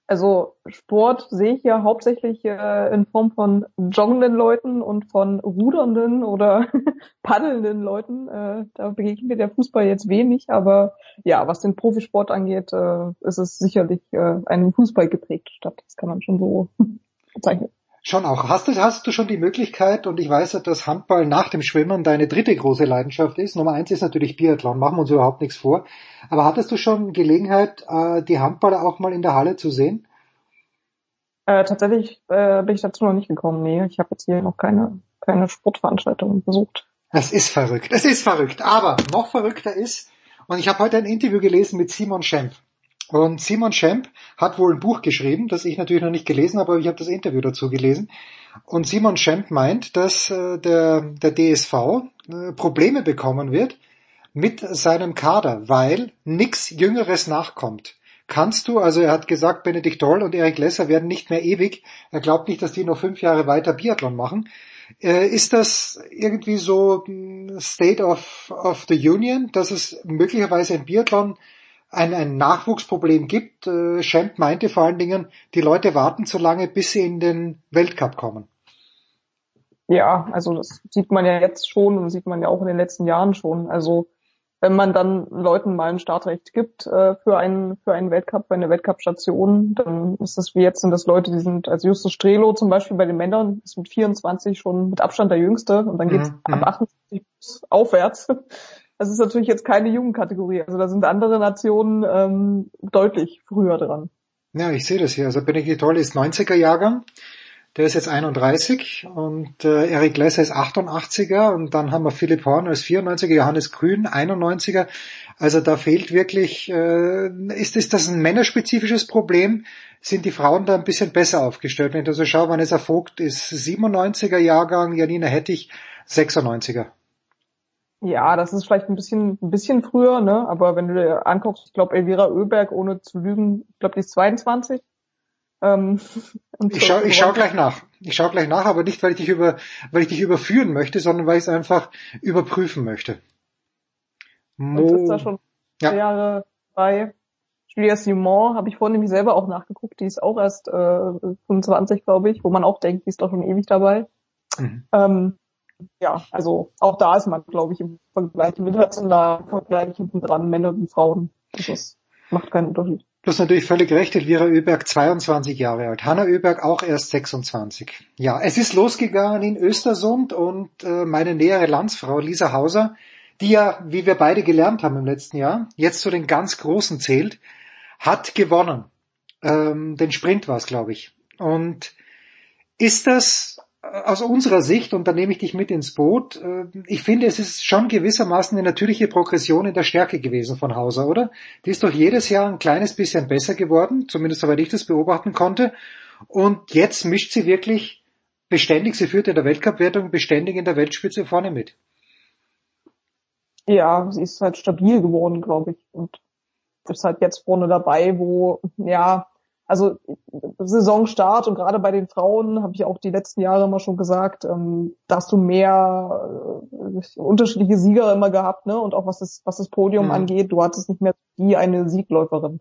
Also Sport sehe ich ja hauptsächlich äh, in Form von joggenden Leuten und von rudernden oder [LAUGHS] paddelnden Leuten. Äh, da begegnet mir der Fußball jetzt wenig, aber ja, was den Profisport angeht, äh, ist es sicherlich äh, eine Fußball geprägte Stadt. Das kann man schon so [LAUGHS] bezeichnen. Schon auch. Hast du, hast du schon die Möglichkeit, und ich weiß ja, dass Handball nach dem Schwimmen deine dritte große Leidenschaft ist. Nummer eins ist natürlich Biathlon, machen wir uns überhaupt nichts vor. Aber hattest du schon Gelegenheit, äh, die Handballer auch mal in der Halle zu sehen? Äh, tatsächlich äh, bin ich dazu noch nicht gekommen. Nee, ich habe jetzt hier noch keine, keine Sportveranstaltung besucht. Das ist verrückt. Das ist verrückt. Aber noch verrückter ist, und ich habe heute ein Interview gelesen mit Simon Schemp. Und Simon Schemp hat wohl ein Buch geschrieben, das ich natürlich noch nicht gelesen habe, aber ich habe das Interview dazu gelesen. Und Simon Schemp meint, dass äh, der, der DSV äh, Probleme bekommen wird mit seinem Kader, weil nichts Jüngeres nachkommt. Kannst du, also er hat gesagt, Benedikt Doll und Erik Lesser werden nicht mehr ewig. Er glaubt nicht, dass die noch fünf Jahre weiter Biathlon machen. Äh, ist das irgendwie so State of, of the Union, dass es möglicherweise im Biathlon ein, ein Nachwuchsproblem gibt. Äh, Schemp meinte vor allen Dingen, die Leute warten zu lange, bis sie in den Weltcup kommen. Ja, also das sieht man ja jetzt schon und sieht man ja auch in den letzten Jahren schon. Also wenn man dann Leuten mal ein Startrecht gibt äh, für einen für einen Weltcup, für eine Weltcup-Station, dann ist das wie jetzt sind das Leute, die sind als Justus Strelo zum Beispiel bei den Männern ist mit 24 schon mit Abstand der Jüngste und dann geht's mhm. ab 28 aufwärts. Das ist natürlich jetzt keine Jugendkategorie. Also da sind andere Nationen ähm, deutlich früher dran. Ja, ich sehe das hier. Also Benedikt Toll ist 90er Jahrgang. Der ist jetzt 31 und äh, Erik Lesser ist 88er und dann haben wir Philipp Horn als 94er, Johannes Grün 91er. Also da fehlt wirklich, äh, ist, ist das ein männerspezifisches Problem? Sind die Frauen da ein bisschen besser aufgestellt? Wenn ich so schaue, Vanessa Vogt ist 97er Jahrgang, Janina Hettich 96er. Ja, das ist vielleicht ein bisschen, ein bisschen früher, ne? Aber wenn du dir anguckst, ich glaube Elvira Oeberg, ohne zu lügen, ich glaube, die ist 22. Ähm, [LAUGHS] ich schau, ich schau gleich nach. Ich schau gleich nach, aber nicht, weil ich dich über, weil ich dich überführen möchte, sondern weil ich es einfach überprüfen möchte. Mo und ist da schon ja. Jahre bei. Julia Simon habe ich vorhin nämlich selber auch nachgeguckt, die ist auch erst äh, 25, glaube ich, wo man auch denkt, die ist doch schon ewig dabei. Mhm. Ähm, ja, also auch da ist man, glaube ich, im Vergleich im internationalen Vergleich hinten dran, Männer und Frauen. Das macht keinen Unterschied. Du hast natürlich völlig recht, Elvira Öberg 22 Jahre alt, Hanna Öberg auch erst 26. Ja, es ist losgegangen in Östersund und äh, meine nähere Landsfrau Lisa Hauser, die ja, wie wir beide gelernt haben im letzten Jahr, jetzt zu den ganz Großen zählt, hat gewonnen. Ähm, den Sprint war es, glaube ich. Und ist das aus unserer Sicht, und da nehme ich dich mit ins Boot, äh, ich finde, es ist schon gewissermaßen eine natürliche Progression in der Stärke gewesen von Hauser, oder? Die ist doch jedes Jahr ein kleines bisschen besser geworden, zumindest soweit ich das beobachten konnte. Und jetzt mischt sie wirklich beständig, sie führt in der Weltcup-Wertung beständig in der Weltspitze vorne mit. Ja, sie ist halt stabil geworden, glaube ich. Und ist halt jetzt vorne dabei, wo, ja, also Saisonstart und gerade bei den Frauen habe ich auch die letzten Jahre immer schon gesagt, ähm, da hast du mehr äh, unterschiedliche Sieger immer gehabt, ne? Und auch was das, was das Podium mhm. angeht, du hattest nicht mehr die eine Siegläuferin.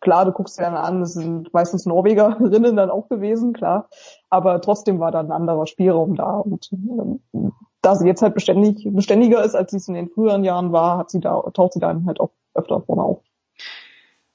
Klar, du guckst dir dann an, das sind meistens Norwegerinnen dann auch gewesen, klar. Aber trotzdem war da ein anderer Spielraum da. Und ähm, da sie jetzt halt beständig, beständiger ist, als sie es in den früheren Jahren war, hat sie da, taucht sie dann halt auch öfter vorne auf.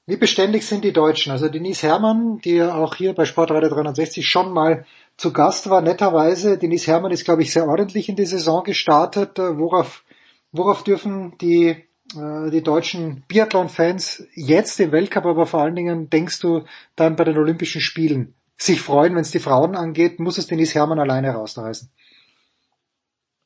Wie beständig sind die Deutschen? Also Denise Herrmann, die ja auch hier bei Sportradio 360 schon mal zu Gast war, netterweise. Denise Herrmann ist, glaube ich, sehr ordentlich in die Saison gestartet. Äh, worauf, worauf dürfen die, äh, die deutschen Biathlon-Fans jetzt im Weltcup, aber vor allen Dingen, denkst du, dann bei den Olympischen Spielen sich freuen, wenn es die Frauen angeht? Muss es Denise Herrmann alleine rausreißen?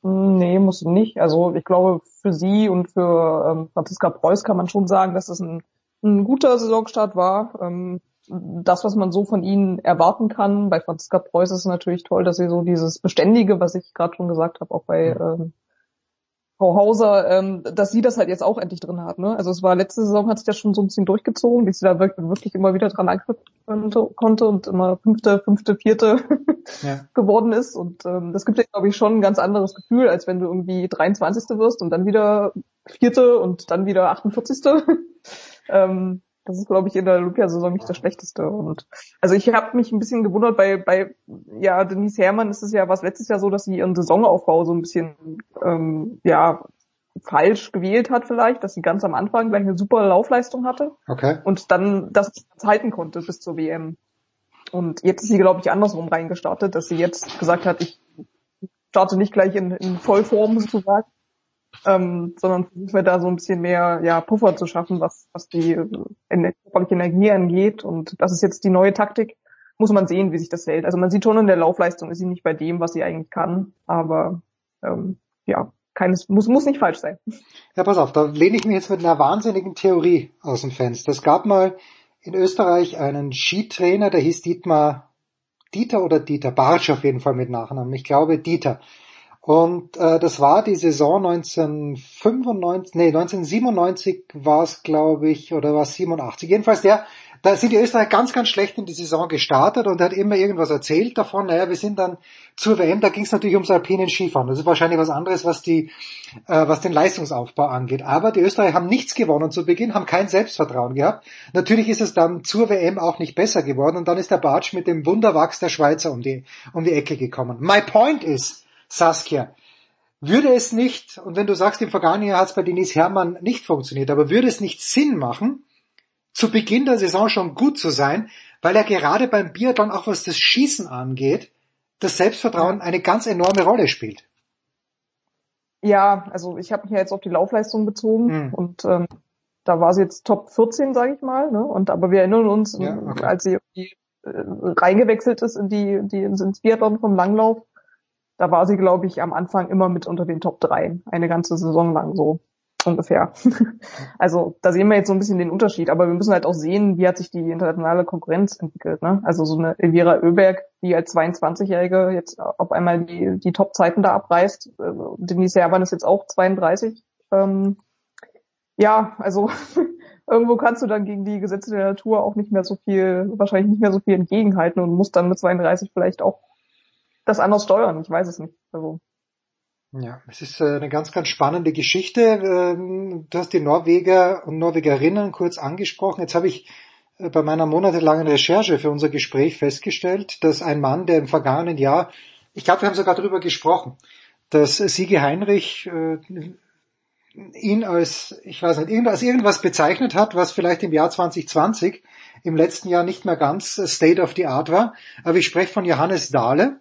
Nee, muss nicht. Also ich glaube, für sie und für ähm, Franziska Preuß kann man schon sagen, dass es ein ein guter Saisonstart war. Ähm, das, was man so von ihnen erwarten kann. Bei Franziska Preuß ist es natürlich toll, dass sie so dieses Beständige, was ich gerade schon gesagt habe, auch bei ähm, Frau Hauser, ähm, dass sie das halt jetzt auch endlich drin hat. Ne? Also es war letzte Saison hat sich das schon so ein bisschen durchgezogen, bis sie da wirklich, wirklich immer wieder dran anknüpfen konnte und immer fünfte, fünfte, vierte ja. [LAUGHS] geworden ist. Und ähm, das gibt ja, glaube ich, schon ein ganz anderes Gefühl, als wenn du irgendwie 23. wirst und dann wieder vierte und dann wieder 48. ähm, das ist, glaube ich, in der Olympiasaison nicht das Schlechteste. Und also ich habe mich ein bisschen gewundert, bei, bei ja, Denise Herrmann ist es ja was letztes Jahr so, dass sie ihren Saisonaufbau so ein bisschen ähm, ja falsch gewählt hat vielleicht, dass sie ganz am Anfang gleich eine super Laufleistung hatte okay. und dann das halten konnte bis zur WM. Und jetzt ist sie, glaube ich, andersrum reingestartet, dass sie jetzt gesagt hat, ich starte nicht gleich in, in Vollform sozusagen, ähm, sondern versuchen wir da so ein bisschen mehr ja, Puffer zu schaffen, was, was die äh, körperliche Energie angeht. Und das ist jetzt die neue Taktik. Muss man sehen, wie sich das hält. Also man sieht schon in der Laufleistung ist sie nicht bei dem, was sie eigentlich kann. Aber ähm, ja, keines muss muss nicht falsch sein. Ja, pass auf, da lehne ich mich jetzt mit einer wahnsinnigen Theorie aus dem Fenster. Es gab mal in Österreich einen Skitrainer, der hieß Dietmar Dieter oder Dieter Bartsch auf jeden Fall mit Nachnamen. Ich glaube Dieter. Und äh, das war die Saison 1995, nee, 1997 war es, glaube ich, oder war es 87. Jedenfalls der, da sind die Österreicher ganz, ganz schlecht in die Saison gestartet und er hat immer irgendwas erzählt davon. Naja, wir sind dann zur WM, da ging es natürlich ums alpinen Skifahren. Das ist wahrscheinlich was anderes, was die, äh, was den Leistungsaufbau angeht. Aber die Österreicher haben nichts gewonnen zu Beginn, haben kein Selbstvertrauen gehabt. Natürlich ist es dann zur WM auch nicht besser geworden und dann ist der Bartsch mit dem Wunderwachs der Schweizer um die, um die Ecke gekommen. My point is, Saskia, würde es nicht, und wenn du sagst, im vergangenen Jahr hat es bei Denise Herrmann nicht funktioniert, aber würde es nicht Sinn machen, zu Beginn der Saison schon gut zu sein, weil er gerade beim Biathlon auch was das Schießen angeht, das Selbstvertrauen eine ganz enorme Rolle spielt. Ja, also ich habe mich ja jetzt auf die Laufleistung bezogen mhm. und ähm, da war sie jetzt Top 14, sage ich mal. Ne? Und aber wir erinnern uns, ja, okay. als sie äh, reingewechselt ist in die, die ins Biathlon vom Langlauf, da war sie, glaube ich, am Anfang immer mit unter den Top 3, eine ganze Saison lang so ungefähr. [LAUGHS] also da sehen wir jetzt so ein bisschen den Unterschied, aber wir müssen halt auch sehen, wie hat sich die internationale Konkurrenz entwickelt. Ne? Also so eine Elvira Oeberg, die als 22-Jährige jetzt auf einmal die, die Top-Zeiten da abreißt. Äh, Denise Herrmann ist jetzt auch 32. Ähm, ja, also [LAUGHS] irgendwo kannst du dann gegen die Gesetze der Natur auch nicht mehr so viel, wahrscheinlich nicht mehr so viel entgegenhalten und musst dann mit 32 vielleicht auch das anders steuern. Ich weiß es nicht. Also. Ja, es ist äh, eine ganz, ganz spannende Geschichte. Ähm, du hast die Norweger und Norwegerinnen kurz angesprochen. Jetzt habe ich äh, bei meiner monatelangen Recherche für unser Gespräch festgestellt, dass ein Mann, der im vergangenen Jahr, ich glaube, wir haben sogar darüber gesprochen, dass Sigi Heinrich äh, ihn als, ich weiß nicht, als irgendwas bezeichnet hat, was vielleicht im Jahr 2020 im letzten Jahr nicht mehr ganz State of the Art war. Aber ich spreche von Johannes Dahle,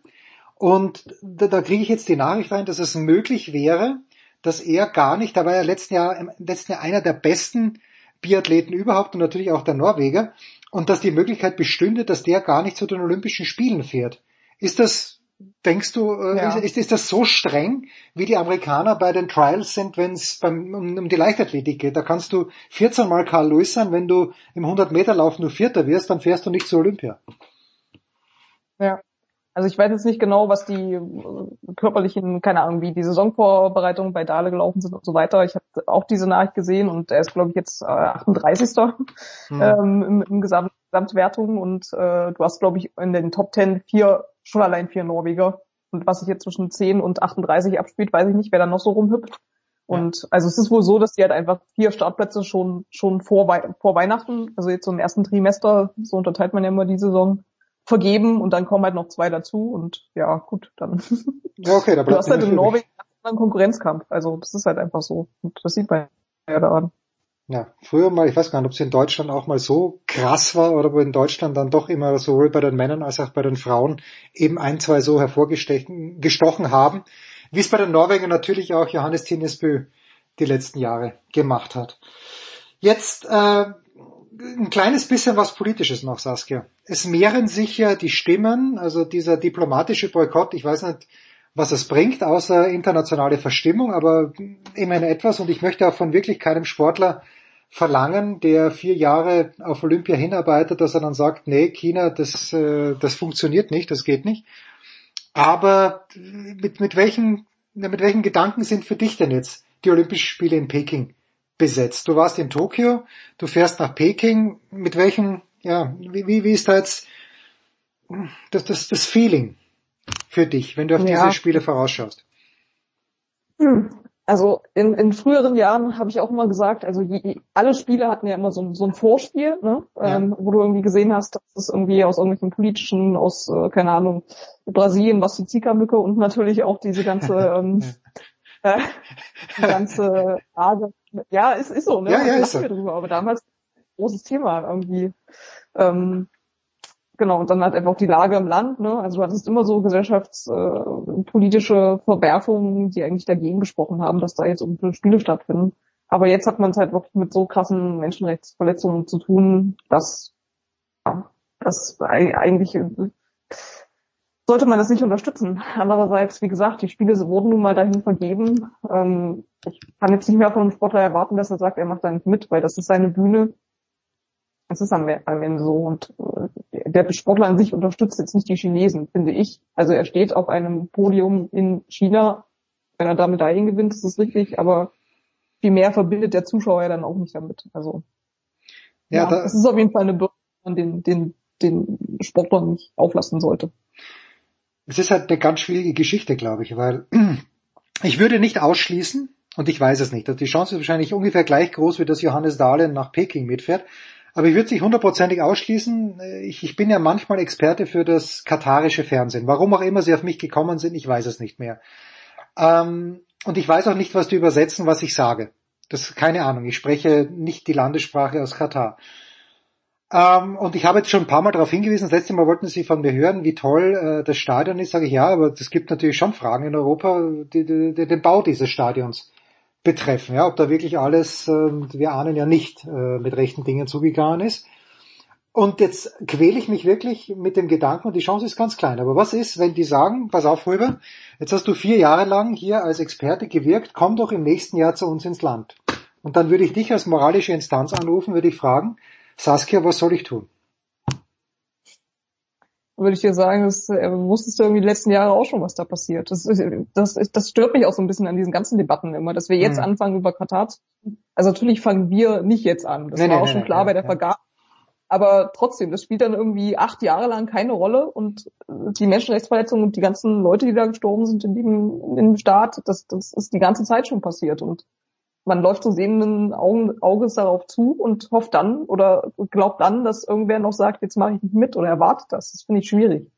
und da, da kriege ich jetzt die Nachricht rein, dass es möglich wäre, dass er gar nicht, da war er letzten Jahr, im letzten Jahr einer der besten Biathleten überhaupt und natürlich auch der Norweger, und dass die Möglichkeit bestünde, dass der gar nicht zu den Olympischen Spielen fährt. Ist das, denkst du, äh, ja. ist, ist das so streng, wie die Amerikaner bei den Trials sind, wenn es um, um die Leichtathletik geht? Da kannst du 14 Mal Carl Lewis sein, wenn du im 100 Meter Lauf nur Vierter wirst, dann fährst du nicht zu Olympia. Ja, also ich weiß jetzt nicht genau, was die äh, körperlichen, keine Ahnung, wie die Saisonvorbereitungen bei Dale gelaufen sind und so weiter. Ich habe auch diese Nachricht gesehen und er ist, glaube ich, jetzt äh, 38. Mhm. Ähm, im, im Gesamt, Gesamtwertung und äh, du hast, glaube ich, in den Top 10 vier, schon allein vier Norweger. Und was sich jetzt zwischen 10 und 38 abspielt, weiß ich nicht, wer da noch so rumhüpft. Und also es ist wohl so, dass die halt einfach vier Startplätze schon schon vor, Wei vor Weihnachten, also jetzt so im ersten Trimester, so unterteilt man ja immer die Saison, vergeben und dann kommen halt noch zwei dazu und ja, gut, dann. [LAUGHS] Ja, okay, da du hast halt in Norwegen einen Konkurrenzkampf. Also das ist halt einfach so. Und das sieht man ja daran. Ja, früher mal, ich weiß gar nicht, ob es in Deutschland auch mal so krass war oder wo in Deutschland dann doch immer sowohl bei den Männern als auch bei den Frauen eben ein, zwei so hervorgestochen gestochen haben, wie es bei den Norwegern natürlich auch Johannes Tinnesbø die letzten Jahre gemacht hat. Jetzt äh, ein kleines bisschen was Politisches noch, Saskia. Es mehren sich ja die Stimmen, also dieser diplomatische Boykott, ich weiß nicht, was es bringt, außer internationale Verstimmung, aber immerhin etwas und ich möchte auch von wirklich keinem Sportler verlangen, der vier Jahre auf Olympia hinarbeitet, dass er dann sagt, nee, China, das, äh, das funktioniert nicht, das geht nicht. Aber mit, mit welchen, mit welchen Gedanken sind für dich denn jetzt die Olympischen Spiele in Peking besetzt? Du warst in Tokio, du fährst nach Peking, mit welchen, ja, wie, wie ist da jetzt das, das, das Feeling für dich, wenn du auf ja. diese Spiele vorausschaust? Hm. Also in, in früheren Jahren habe ich auch immer gesagt, also je, alle Spiele hatten ja immer so, so ein Vorspiel, ne? Ja. Ähm, wo du irgendwie gesehen hast, dass es irgendwie aus irgendwelchen politischen, aus, äh, keine Ahnung, Brasilien, was die Zika-Mücke und natürlich auch diese ganze, [LAUGHS] ähm, äh, die ganze Frage. Ja, ist, ist so, ne? Ja, ja, ist so. drüber, aber damals großes Thema irgendwie. Ähm, genau, und dann halt einfach auch die Lage im Land, ne? Also du hattest immer so gesellschaftspolitische äh, Verwerfungen, die eigentlich dagegen gesprochen haben, dass da jetzt irgendwie Spiele stattfinden. Aber jetzt hat man es halt wirklich mit so krassen Menschenrechtsverletzungen zu tun, dass ja, das eigentlich sollte man das nicht unterstützen. Andererseits, wie gesagt, die Spiele wurden nun mal dahin vergeben. Ähm, ich kann jetzt nicht mehr von einem Sportler erwarten, dass er sagt, er macht da nicht mit, weil das ist seine Bühne. Es ist am, Ende so. Und äh, der Sportler an sich unterstützt jetzt nicht die Chinesen, finde ich. Also er steht auf einem Podium in China. Wenn er da Medaillen gewinnt, ist das richtig, aber viel mehr verbindet der Zuschauer ja dann auch nicht damit. Also ja, ja da, das ist auf jeden Fall eine Bürde, man den, den, den Sportler nicht auflassen sollte. Es ist halt eine ganz schwierige Geschichte, glaube ich, weil [CLEARS THROAT] ich würde nicht ausschließen, und ich weiß es nicht, die Chance ist wahrscheinlich ungefähr gleich groß, wie dass Johannes Dahlen nach Peking mitfährt. Aber ich würde es nicht hundertprozentig ausschließen. Ich, ich bin ja manchmal Experte für das katarische Fernsehen. Warum auch immer sie auf mich gekommen sind, ich weiß es nicht mehr. Ähm, und ich weiß auch nicht, was die übersetzen, was ich sage. Das keine Ahnung. Ich spreche nicht die Landessprache aus Katar. Ähm, und ich habe jetzt schon ein paar Mal darauf hingewiesen, das letzte Mal wollten Sie von mir hören, wie toll äh, das Stadion ist, sage ich ja, aber es gibt natürlich schon Fragen in Europa, die, die, die den Bau dieses Stadions betreffen. Ja, ob da wirklich alles, äh, wir ahnen ja nicht, äh, mit rechten Dingen zugegangen ist. Und jetzt quäle ich mich wirklich mit dem Gedanken, und die Chance ist ganz klein. Aber was ist, wenn die sagen, pass auf, Röber, jetzt hast du vier Jahre lang hier als Experte gewirkt, komm doch im nächsten Jahr zu uns ins Land. Und dann würde ich dich als moralische Instanz anrufen, würde ich fragen, Saskia, was soll ich tun? würde ich dir sagen, das äh, wusstest du irgendwie die letzten Jahre auch schon, was da passiert. Das, das, das stört mich auch so ein bisschen an diesen ganzen Debatten immer, dass wir jetzt mhm. anfangen über Katar zu Also natürlich fangen wir nicht jetzt an. Das nee, war nee, auch nee, schon klar bei der Vergabe. Aber trotzdem, das spielt dann irgendwie acht Jahre lang keine Rolle und die Menschenrechtsverletzungen und die ganzen Leute, die da gestorben sind in dem, in dem Staat, das, das ist die ganze Zeit schon passiert und man läuft so sehenden Augen, Auges darauf zu und hofft dann oder glaubt dann, dass irgendwer noch sagt, jetzt mache ich nicht mit oder erwartet das. Das finde ich schwierig.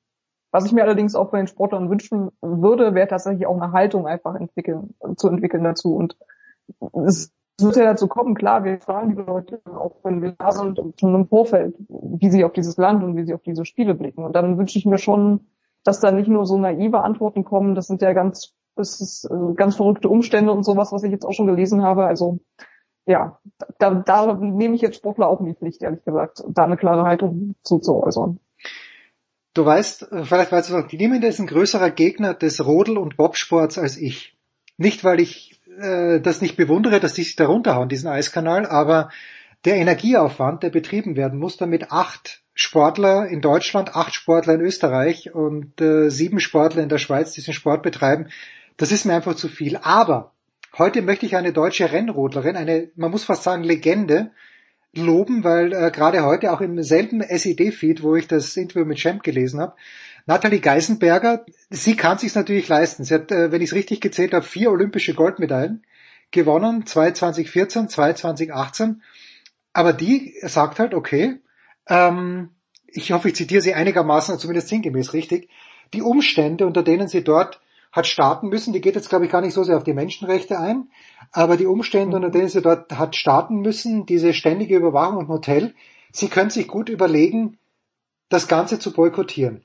Was ich mir allerdings auch bei den Sportlern wünschen würde, wäre tatsächlich auch eine Haltung einfach entwickeln, zu entwickeln dazu. Und es wird ja dazu kommen, klar, wir fragen die Leute, auch wenn wir da sind, schon im Vorfeld, wie sie auf dieses Land und wie sie auf diese Spiele blicken. Und dann wünsche ich mir schon, dass da nicht nur so naive Antworten kommen, das sind ja ganz es ist äh, ganz verrückte Umstände und sowas, was ich jetzt auch schon gelesen habe. Also ja, da, da nehme ich jetzt Sportler auch in die Pflicht, ehrlich gesagt, da eine klare Haltung zu, zu äußern. Du weißt, äh, vielleicht weißt du Niemand ist ein größerer Gegner des Rodel- und Bobsports als ich. Nicht, weil ich äh, das nicht bewundere, dass die sich da runterhauen, diesen Eiskanal, aber der Energieaufwand, der betrieben werden muss, damit acht Sportler in Deutschland, acht Sportler in Österreich und äh, sieben Sportler in der Schweiz diesen Sport betreiben, das ist mir einfach zu viel. Aber heute möchte ich eine deutsche Rennrodlerin, eine, man muss fast sagen, Legende, loben, weil äh, gerade heute auch im selben SED-Feed, wo ich das Interview mit Champ gelesen habe, Nathalie Geisenberger, sie kann sich's natürlich leisten. Sie hat, äh, wenn ich es richtig gezählt habe, vier olympische Goldmedaillen gewonnen, zwei 2014, zwei 2018. Aber die sagt halt, okay, ähm, ich hoffe, ich zitiere sie einigermaßen, zumindest sinngemäß richtig, die Umstände, unter denen sie dort hat starten müssen. Die geht jetzt, glaube ich, gar nicht so sehr auf die Menschenrechte ein, aber die Umstände, unter denen sie dort hat starten müssen, diese ständige Überwachung im Hotel, sie können sich gut überlegen, das Ganze zu boykottieren.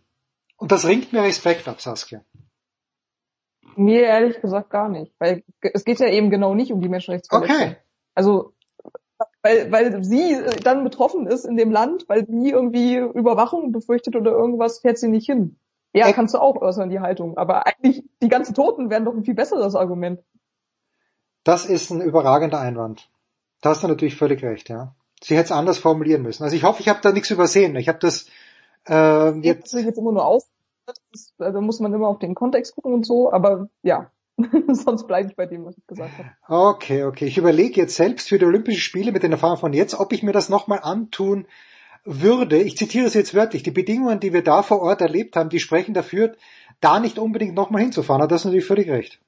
Und das ringt mir Respekt ab, Saskia. Mir ehrlich gesagt gar nicht, weil es geht ja eben genau nicht um die Menschenrechtsverletzung. Okay. Also weil, weil sie dann betroffen ist in dem Land, weil sie irgendwie Überwachung befürchtet oder irgendwas, fährt sie nicht hin. Ja, kannst du auch äußern, die Haltung. Aber eigentlich, die ganzen Toten wären doch ein viel besseres Argument. Das ist ein überragender Einwand. Da hast du natürlich völlig recht, ja. Sie hätte es anders formulieren müssen. Also ich hoffe, ich habe da nichts übersehen. Ich habe das äh, jetzt... Das jetzt immer nur aus. Da muss man immer auf den Kontext gucken und so, aber ja, [LAUGHS] sonst bleibe ich bei dem, was ich gesagt habe. Okay, okay. Ich überlege jetzt selbst für die Olympischen Spiele mit den Erfahrungen von jetzt, ob ich mir das nochmal antun würde. Ich zitiere es jetzt wörtlich. Die Bedingungen, die wir da vor Ort erlebt haben, die sprechen dafür, da nicht unbedingt nochmal hinzufahren. Aber das ist natürlich völlig recht.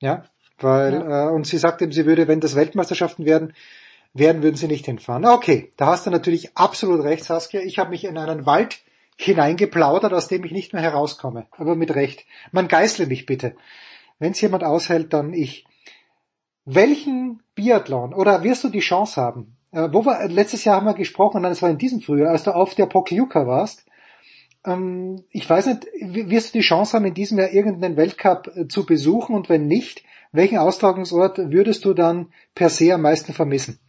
Ja, weil, ja. Äh, und sie sagt eben, sie würde, wenn das Weltmeisterschaften werden, werden würden sie nicht hinfahren. Okay, da hast du natürlich absolut recht, Saskia. Ich habe mich in einen Wald hineingeplaudert, aus dem ich nicht mehr herauskomme. Aber mit Recht. Man geißle mich bitte. Wenn es jemand aushält, dann ich. Welchen Biathlon oder wirst du die Chance haben? Äh, wo wir, letztes Jahr haben wir gesprochen, nein, es war in diesem Frühjahr, als du auf der Pokljuka warst. Ähm, ich weiß nicht, wirst du die Chance haben, in diesem Jahr irgendeinen Weltcup äh, zu besuchen und wenn nicht, welchen Austragungsort würdest du dann per se am meisten vermissen?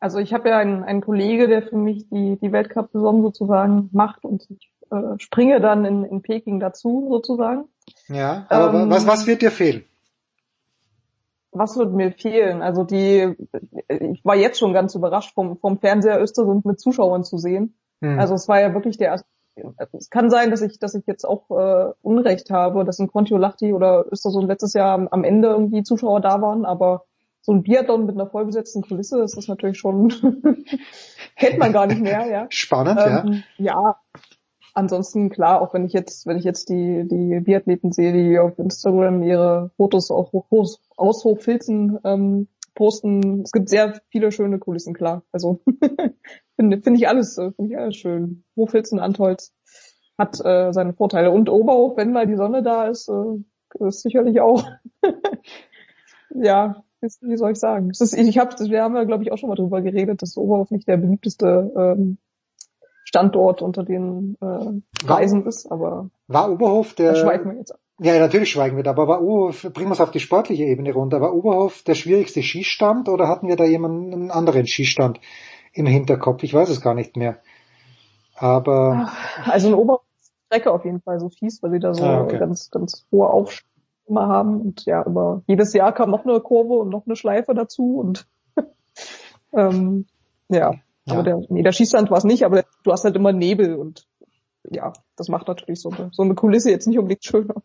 Also ich habe ja einen, einen Kollege, der für mich die, die Weltcup-Saison sozusagen macht und ich äh, springe dann in, in Peking dazu sozusagen. Ja, aber ähm, was, was wird dir fehlen? Was wird mir fehlen? Also die, ich war jetzt schon ganz überrascht vom, vom Fernseher Östersund mit Zuschauern zu sehen. Hm. Also es war ja wirklich der erste es kann sein, dass ich, dass ich jetzt auch äh, Unrecht habe, dass in Kontiolahti oder Östersund letztes Jahr am, Ende irgendwie Zuschauer da waren, aber so ein Biathlon mit einer vollbesetzten Kulisse, das ist natürlich schon, [LAUGHS] kennt man gar nicht mehr, ja. Spannend, ähm, ja. Ja. Ansonsten klar, auch wenn ich jetzt, wenn ich jetzt die, die Biathleten sehe, die auf Instagram ihre Fotos auch hoch, aus Hochfilzen ähm, posten, es gibt sehr viele schöne Kulissen, klar. Also [LAUGHS] finde find ich alles, äh, finde ich alles schön. Hochfilzen, Antolz hat äh, seine Vorteile. Und Oberhof, wenn mal die Sonne da ist, äh, ist sicherlich auch. [LAUGHS] ja, wie soll ich sagen? Ist, ich hab, wir haben ja, glaube ich, auch schon mal drüber geredet, dass Oberhof nicht der beliebteste ähm, Standort unter den äh, Reisen war, ist, aber war Oberhof der schweigen wir jetzt ab. Ja, natürlich schweigen wir da, aber war Oberhof, bringen wir es auf die sportliche Ebene runter, war Oberhof der schwierigste Skistand oder hatten wir da jemanden, einen anderen Skistand im Hinterkopf? Ich weiß es gar nicht mehr. Aber. Also eine Oberstrecke auf jeden Fall so fies, weil sie da so ah, okay. ganz, ganz hohe Aufstiege immer haben und ja, aber jedes Jahr kam noch eine Kurve und noch eine Schleife dazu und [LAUGHS] ähm, ja, ja. aber der, nee, der Schießstand war es nicht, aber du hast halt immer Nebel und ja, das macht natürlich so eine, so eine Kulisse jetzt nicht unbedingt schöner.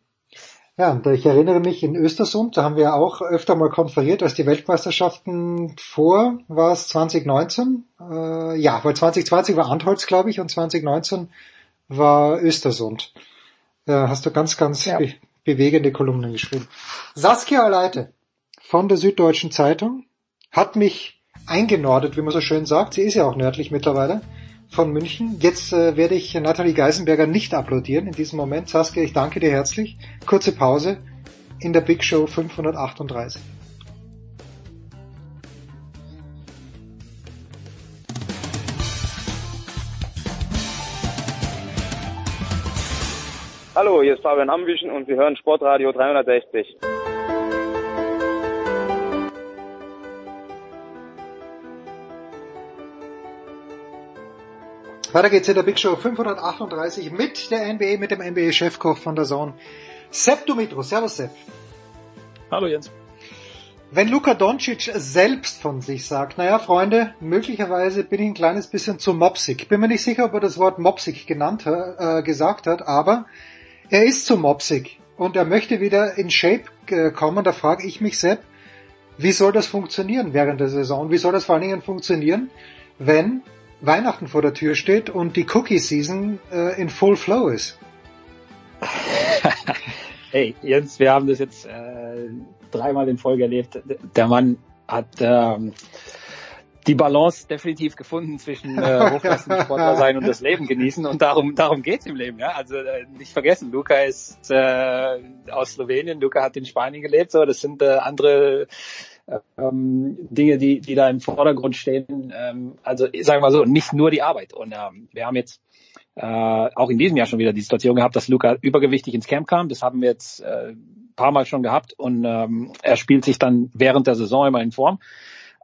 Ja, und ich erinnere mich in Östersund, da haben wir auch öfter mal konferiert, als die Weltmeisterschaften vor, war es 2019? Äh, ja, weil 2020 war Antholz, glaube ich, und 2019 war Östersund. Da hast du ganz, ganz ja. be bewegende Kolumnen geschrieben. Saskia Leite von der Süddeutschen Zeitung hat mich eingenordet, wie man so schön sagt. Sie ist ja auch nördlich mittlerweile von München. Jetzt äh, werde ich Nathalie Geisenberger nicht applaudieren in diesem Moment. Saskia, ich danke dir herzlich. Kurze Pause in der Big Show 538. Hallo, hier ist Fabian Ambüchen und Sie hören Sportradio 360. Weiter geht's in der Big Show 538 mit der NBA, mit dem NBA-Chefkoch von der Zone. Sepp Dumitro. Servus Sepp. Hallo Jens. Wenn Luka Doncic selbst von sich sagt, naja Freunde, möglicherweise bin ich ein kleines bisschen zu mopsig. Bin mir nicht sicher, ob er das Wort mopsig genannt, äh, gesagt hat, aber er ist zu mopsig und er möchte wieder in Shape äh, kommen. Da frage ich mich, Sepp, wie soll das funktionieren während der Saison? Wie soll das vor allen Dingen funktionieren, wenn Weihnachten vor der Tür steht und die Cookie Season äh, in Full Flow ist. [LAUGHS] hey, Jens, wir haben das jetzt äh, dreimal in Folge erlebt. Der Mann hat ähm, die Balance definitiv gefunden zwischen äh, [LAUGHS] Hochklassensportler sein und das Leben genießen und darum darum geht's im Leben. Ja? Also äh, nicht vergessen, Luca ist äh, aus Slowenien, Luca hat in Spanien gelebt, so das sind äh, andere ähm, Dinge, die, die da im Vordergrund stehen. Ähm, also sagen wir mal so, nicht nur die Arbeit. Und ähm, wir haben jetzt äh, auch in diesem Jahr schon wieder die Situation gehabt, dass Luca übergewichtig ins Camp kam. Das haben wir jetzt äh, paar Mal schon gehabt und ähm, er spielt sich dann während der Saison immer in Form.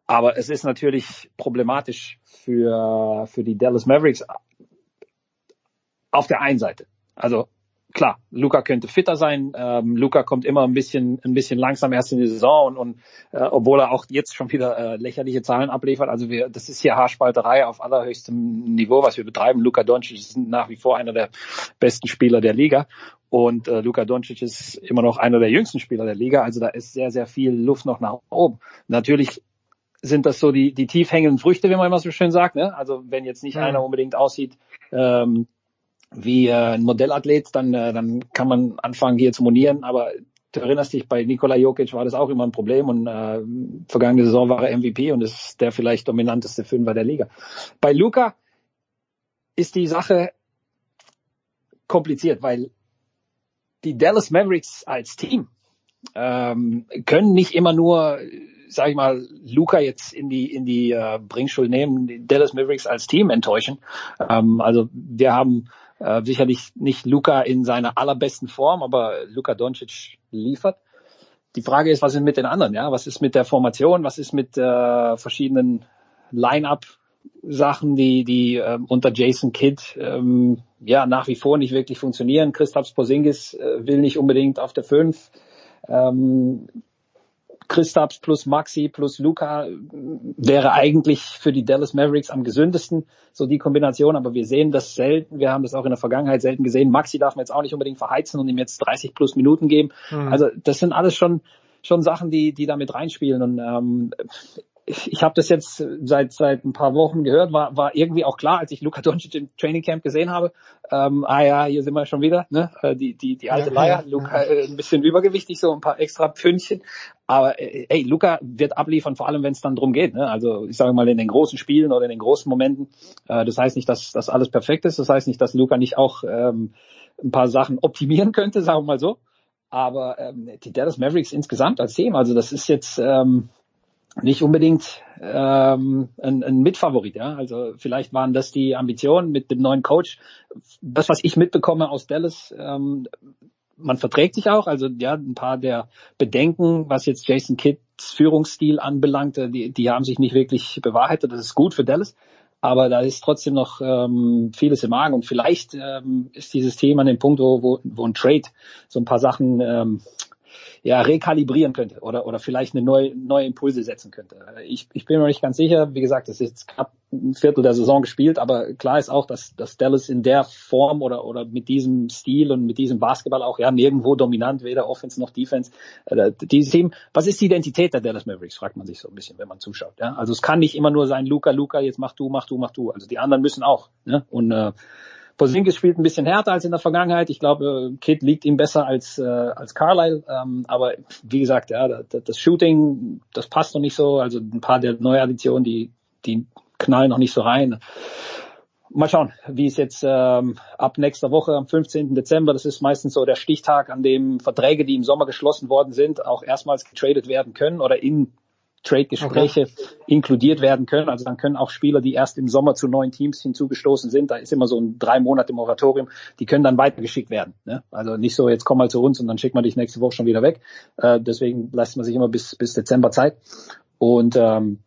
Aber es ist natürlich problematisch für, für die Dallas Mavericks auf der einen Seite. Also klar, Luca könnte fitter sein. Ähm, Luca kommt immer ein bisschen, ein bisschen langsam erst in die Saison und, und äh, obwohl er auch jetzt schon wieder äh, lächerliche Zahlen abliefert. Also wir, das ist hier Haarspalterei auf allerhöchstem Niveau, was wir betreiben. Luca Doncic ist nach wie vor einer der besten Spieler der Liga und äh, Luka Doncic ist immer noch einer der jüngsten Spieler der Liga. Also da ist sehr, sehr viel Luft noch nach oben. Natürlich sind das so die, die tief hängenden Früchte, wie man immer so schön sagt. Ne? Also wenn jetzt nicht mhm. einer unbedingt aussieht ähm, wie äh, ein Modellathlet, dann, äh, dann kann man anfangen hier zu monieren. Aber du erinnerst dich, bei Nikola Jokic war das auch immer ein Problem und äh, vergangene Saison war er MVP und ist der vielleicht dominanteste Fünfer der Liga. Bei Luca ist die Sache kompliziert, weil die Dallas Mavericks als Team ähm, können nicht immer nur sag ich mal, Luca jetzt in die in die äh, Bringschuld nehmen, die Dallas Mavericks als Team enttäuschen. Ähm, also wir haben äh, sicherlich nicht Luca in seiner allerbesten Form, aber Luca Doncic liefert. Die Frage ist, was ist mit den anderen? Ja, was ist mit der Formation? Was ist mit äh, verschiedenen Line-up Sachen, die die äh, unter Jason Kidd ähm, ja nach wie vor nicht wirklich funktionieren. Christoph Posingis äh, will nicht unbedingt auf der 5. Ähm, Christaps plus Maxi plus Luca wäre eigentlich für die Dallas Mavericks am gesündesten, so die Kombination, aber wir sehen das selten, wir haben das auch in der Vergangenheit selten gesehen. Maxi darf man jetzt auch nicht unbedingt verheizen und ihm jetzt 30 plus Minuten geben. Mhm. Also das sind alles schon schon Sachen, die die damit reinspielen und ähm, ich habe das jetzt seit seit ein paar Wochen gehört, war war irgendwie auch klar, als ich Luka Doncic im Training Camp gesehen habe. Ähm, ah ja, hier sind wir schon wieder, ne? Äh, die die die alte ja, Leier. Ja, Luca ja. Äh, ein bisschen übergewichtig, so ein paar extra Pfündchen. Aber äh, ey, Luca wird abliefern, vor allem wenn es dann drum geht. Ne? Also ich sage mal in den großen Spielen oder in den großen Momenten. Äh, das heißt nicht, dass das alles perfekt ist. Das heißt nicht, dass Luca nicht auch ähm, ein paar Sachen optimieren könnte, sagen wir mal so. Aber ähm, die Dallas Mavericks insgesamt als Team, also das ist jetzt ähm, nicht unbedingt ähm, ein, ein Mitfavorit. Ja? Also vielleicht waren das die Ambitionen mit dem neuen Coach. Das, was ich mitbekomme aus Dallas, ähm, man verträgt sich auch. Also ja, ein paar der Bedenken, was jetzt Jason Kidds Führungsstil anbelangt, die, die haben sich nicht wirklich bewahrheitet. Das ist gut für Dallas. Aber da ist trotzdem noch ähm, vieles im Argen und vielleicht ähm, ist dieses Thema an dem Punkt, wo, wo, wo ein Trade so ein paar Sachen ähm, ja, rekalibrieren könnte oder, oder vielleicht eine neue, neue Impulse setzen könnte. Ich, ich bin mir nicht ganz sicher. Wie gesagt, es ist jetzt knapp ein Viertel der Saison gespielt, aber klar ist auch, dass, dass Dallas in der Form oder, oder mit diesem Stil und mit diesem Basketball auch ja nirgendwo dominant, weder Offense noch Defense. Äh, dieses Team, was ist die Identität der Dallas Mavericks, fragt man sich so ein bisschen, wenn man zuschaut. Ja? Also es kann nicht immer nur sein, Luca, Luca, jetzt mach du, mach du, mach du. Also die anderen müssen auch. Ne? Und äh, Porzingis spielt ein bisschen härter als in der Vergangenheit. Ich glaube, Kid liegt ihm besser als, äh, als Carlisle. Ähm, aber wie gesagt, ja, das, das Shooting, das passt noch nicht so. Also ein paar der Neuadditionen, die, die knallen noch nicht so rein. Mal schauen, wie es jetzt ähm, ab nächster Woche am 15. Dezember, das ist meistens so der Stichtag, an dem Verträge, die im Sommer geschlossen worden sind, auch erstmals getradet werden können oder in Trade-Gespräche okay. inkludiert werden können. Also dann können auch Spieler, die erst im Sommer zu neuen Teams hinzugestoßen sind, da ist immer so ein drei Monate Moratorium, die können dann weitergeschickt werden. Ne? Also nicht so, jetzt komm mal zu uns und dann schickt man dich nächste Woche schon wieder weg. Äh, deswegen lässt man sich immer bis, bis Dezember Zeit. Und ähm,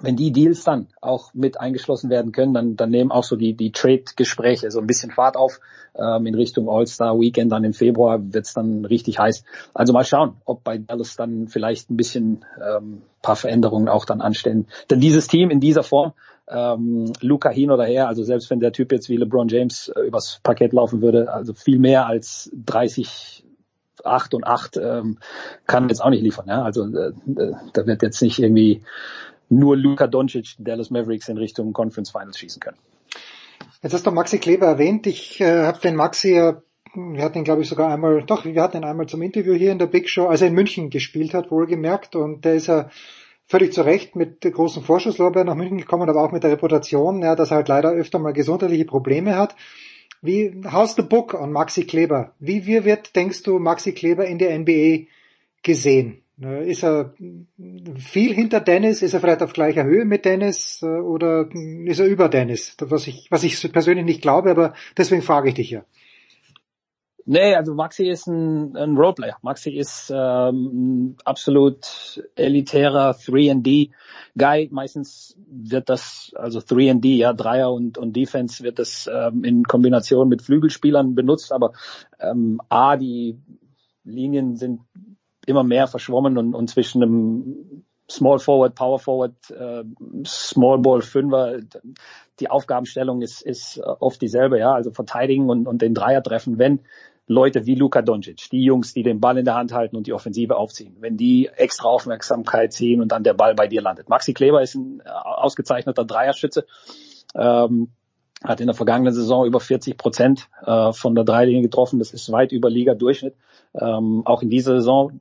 wenn die Deals dann auch mit eingeschlossen werden können, dann, dann nehmen auch so die, die Trade-Gespräche so ein bisschen Fahrt auf ähm, in Richtung All-Star-Weekend dann im Februar wird's dann richtig heiß. Also mal schauen, ob bei Dallas dann vielleicht ein bisschen ähm, paar Veränderungen auch dann anstehen. Denn dieses Team in dieser Form, ähm, Luca hin oder her, also selbst wenn der Typ jetzt wie LeBron James äh, übers Parkett laufen würde, also viel mehr als 30 8 und 8 ähm, kann jetzt auch nicht liefern. Ja? Also äh, da wird jetzt nicht irgendwie nur Luka Doncic, Dallas Mavericks in Richtung Conference Finals schießen können. Jetzt hast du Maxi Kleber erwähnt. Ich äh, habe den Maxi ja, wir hatten ihn glaube ich sogar einmal, doch, wir hatten ihn einmal zum Interview hier in der Big Show, als er in München gespielt hat, wohlgemerkt. Und der ist ja völlig zu Recht mit großen Vorschusslorbeeren nach München gekommen, aber auch mit der Reputation, ja, dass er halt leider öfter mal gesundheitliche Probleme hat. Wie, how's the book on Maxi Kleber? Wie, wie wird, denkst du, Maxi Kleber in der NBA gesehen? Äh, ist er viel hinter Dennis? Ist er vielleicht auf gleicher Höhe mit Dennis? Äh, oder ist er über Dennis? Was ich, was ich persönlich nicht glaube, aber deswegen frage ich dich ja. Nee, also Maxi ist ein, ein Roleplayer. Maxi ist ähm, absolut elitärer 3D-Guy. Meistens wird das, also 3D, ja, Dreier und, und Defense wird das ähm, in Kombination mit Flügelspielern benutzt, aber ähm, A, die Linien sind immer mehr verschwommen und, und zwischen einem Small Forward, Power Forward, äh, Small Ball Fünfer, die Aufgabenstellung ist, ist oft dieselbe, ja, also verteidigen und, und den Dreier treffen, wenn Leute wie Luka Doncic, die Jungs, die den Ball in der Hand halten und die Offensive aufziehen, wenn die extra Aufmerksamkeit ziehen und dann der Ball bei dir landet. Maxi Kleber ist ein ausgezeichneter Dreierschütze, ähm, hat in der vergangenen Saison über 40 Prozent äh, von der Dreilinie getroffen. Das ist weit über Liga-Durchschnitt. Ähm, auch in dieser Saison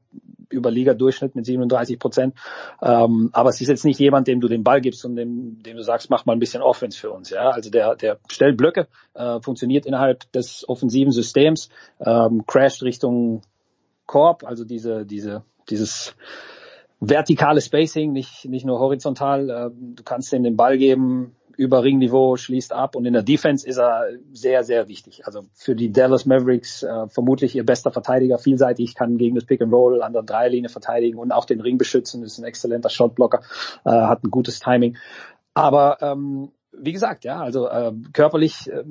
über Liga-Durchschnitt mit 37 Prozent. Ähm, aber es ist jetzt nicht jemand, dem du den Ball gibst und dem, dem du sagst, mach mal ein bisschen Offense für uns. Ja, also der, der stellt Blöcke, äh, funktioniert innerhalb des offensiven Systems, ähm, crasht Richtung Korb, also diese, diese, dieses vertikale Spacing, nicht, nicht nur horizontal. Äh, du kannst ihm den Ball geben, über Ringniveau, schließt ab und in der Defense ist er sehr, sehr wichtig. Also für die Dallas Mavericks äh, vermutlich ihr bester Verteidiger, vielseitig, kann gegen das Pick and Roll an der Dreierlinie verteidigen und auch den Ring beschützen, ist ein exzellenter Shotblocker, äh, hat ein gutes Timing. Aber ähm, wie gesagt, ja, also äh, körperlich äh,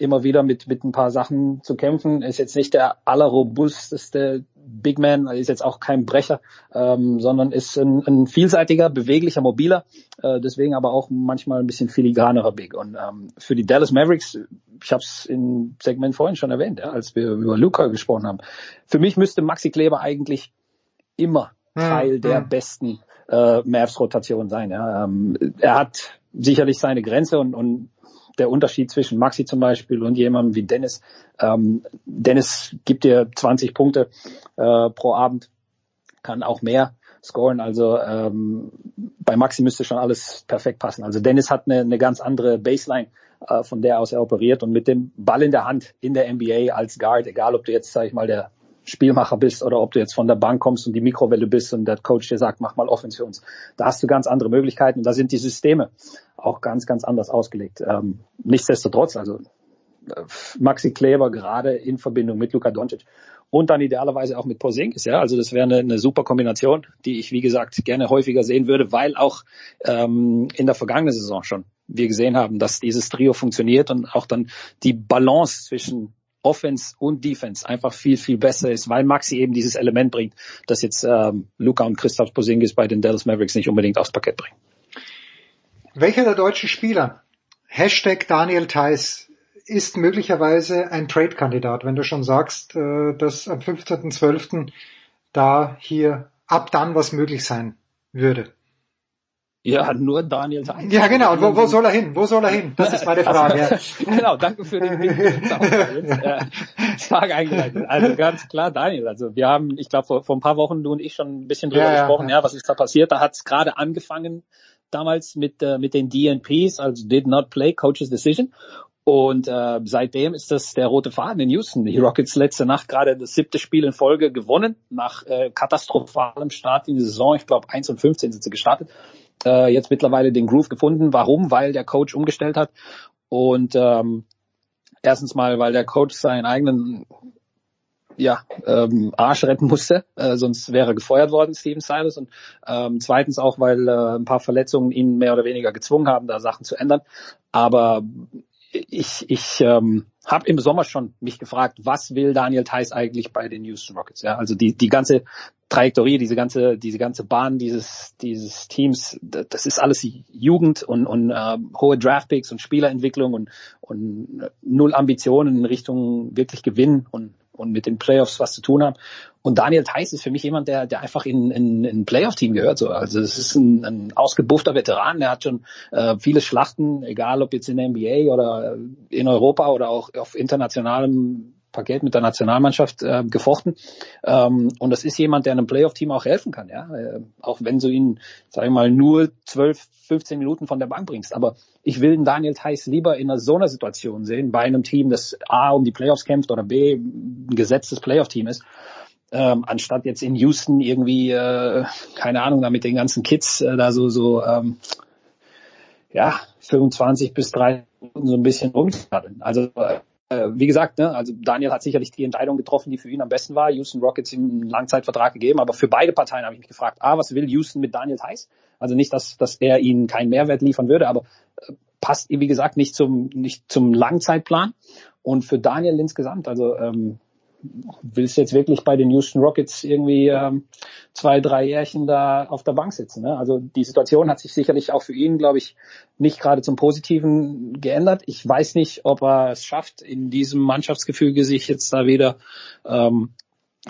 immer wieder mit, mit ein paar Sachen zu kämpfen. Ist jetzt nicht der allerrobusteste Big Man, ist jetzt auch kein Brecher, ähm, sondern ist ein, ein vielseitiger, beweglicher, mobiler, äh, deswegen aber auch manchmal ein bisschen filigranerer Big. Und ähm, für die Dallas Mavericks, ich habe es im Segment vorhin schon erwähnt, ja, als wir über Luca gesprochen haben, für mich müsste Maxi Kleber eigentlich immer hm, Teil hm. der besten äh, Mavs-Rotation sein. Ja. Ähm, er hat sicherlich seine Grenze und, und der Unterschied zwischen Maxi zum Beispiel und jemandem wie Dennis. Ähm, Dennis gibt dir 20 Punkte äh, pro Abend, kann auch mehr scoren. Also ähm, bei Maxi müsste schon alles perfekt passen. Also Dennis hat eine, eine ganz andere Baseline, äh, von der aus er operiert und mit dem Ball in der Hand in der NBA als Guard, egal ob du jetzt, sag ich mal, der Spielmacher bist oder ob du jetzt von der Bank kommst und die Mikrowelle bist und der Coach dir sagt, mach mal Offense für uns. Da hast du ganz andere Möglichkeiten. Da sind die Systeme auch ganz, ganz anders ausgelegt. Ähm, nichtsdestotrotz, also äh, Maxi Kleber gerade in Verbindung mit Luka Doncic und dann idealerweise auch mit Porzingis, ja, also das wäre eine, eine super Kombination, die ich wie gesagt gerne häufiger sehen würde, weil auch ähm, in der vergangenen Saison schon wir gesehen haben, dass dieses Trio funktioniert und auch dann die Balance zwischen Offense und Defense einfach viel, viel besser ist, weil Maxi eben dieses Element bringt, das jetzt ähm, Luca und Christoph Posingis bei den Dallas Mavericks nicht unbedingt aufs Parkett bringen. Welcher der deutschen Spieler, Hashtag Daniel Theiss, ist möglicherweise ein Trade-Kandidat, wenn du schon sagst, äh, dass am 15.12. da hier ab dann was möglich sein würde? Ja, nur Daniel Heinz. Ja, genau. Und wo, wo soll er hin? Wo soll er hin? Das ist meine Frage. Also, [LAUGHS] genau, danke für den [LAUGHS] äh, Frage eingeleitet. Also ganz klar, Daniel. Also wir haben, ich glaube, vor, vor ein paar Wochen du und ich schon ein bisschen drüber ja, gesprochen. Ja, ja. was ist da passiert? Da hat es gerade angefangen damals mit äh, mit den DNPs, also Did Not Play Coaches Decision. Und äh, seitdem ist das der rote Faden in Houston. Die Rockets letzte Nacht gerade das siebte Spiel in Folge gewonnen, nach äh, katastrophalem Start in die Saison. Ich glaube, 1 und 15 sind sie gestartet äh, jetzt mittlerweile den Groove gefunden. Warum? Weil der Coach umgestellt hat. Und ähm, erstens mal, weil der Coach seinen eigenen ja, ähm, Arsch retten musste, äh, sonst wäre er gefeuert worden, Steven Silas. Und ähm, zweitens auch, weil äh, ein paar Verletzungen ihn mehr oder weniger gezwungen haben, da Sachen zu ändern. Aber ich, ich ähm, habe im Sommer schon mich gefragt, was will Daniel Theiss eigentlich bei den Houston Rockets? Ja, also die, die ganze Trajektorie, diese ganze, diese ganze Bahn dieses, dieses Teams, das ist alles Jugend und, und äh, hohe Draftpicks und Spielerentwicklung und, und null Ambitionen in Richtung wirklich Gewinn und und mit den Playoffs was zu tun haben. Und Daniel Theiss ist für mich jemand, der, der einfach in, in, in ein Playoff-Team gehört. So. Also es ist ein, ein ausgebuffter Veteran, der hat schon äh, viele Schlachten, egal ob jetzt in der NBA oder in Europa oder auch auf internationalem Parkett mit der Nationalmannschaft äh, gefochten. Ähm, und das ist jemand, der einem Playoff-Team auch helfen kann, ja. Äh, auch wenn du ihn, sag ich mal, nur 12, 15 Minuten von der Bank bringst. Aber ich will den Daniel Theiss lieber in einer so einer Situation sehen, bei einem Team, das A um die Playoffs kämpft oder B ein gesetztes Playoff-Team ist. Ähm, anstatt jetzt in Houston irgendwie, äh, keine Ahnung, da mit den ganzen Kids äh, da so, so ähm, ja, 25 bis 30 Minuten so ein bisschen rumzudaddeln. Also äh, wie gesagt, ne, also Daniel hat sicherlich die Entscheidung getroffen, die für ihn am besten war. Houston Rockets ihm einen Langzeitvertrag gegeben, aber für beide Parteien habe ich mich gefragt, ah, was will Houston mit Daniel Theiss? Also nicht, dass, dass er ihnen keinen Mehrwert liefern würde, aber äh, passt, wie gesagt, nicht zum, nicht zum Langzeitplan. Und für Daniel insgesamt, also ähm, willst jetzt wirklich bei den Houston Rockets irgendwie ähm, zwei, drei Jährchen da auf der Bank sitzen. Ne? Also die Situation hat sich sicherlich auch für ihn, glaube ich, nicht gerade zum Positiven geändert. Ich weiß nicht, ob er es schafft, in diesem Mannschaftsgefüge sich jetzt da wieder ähm,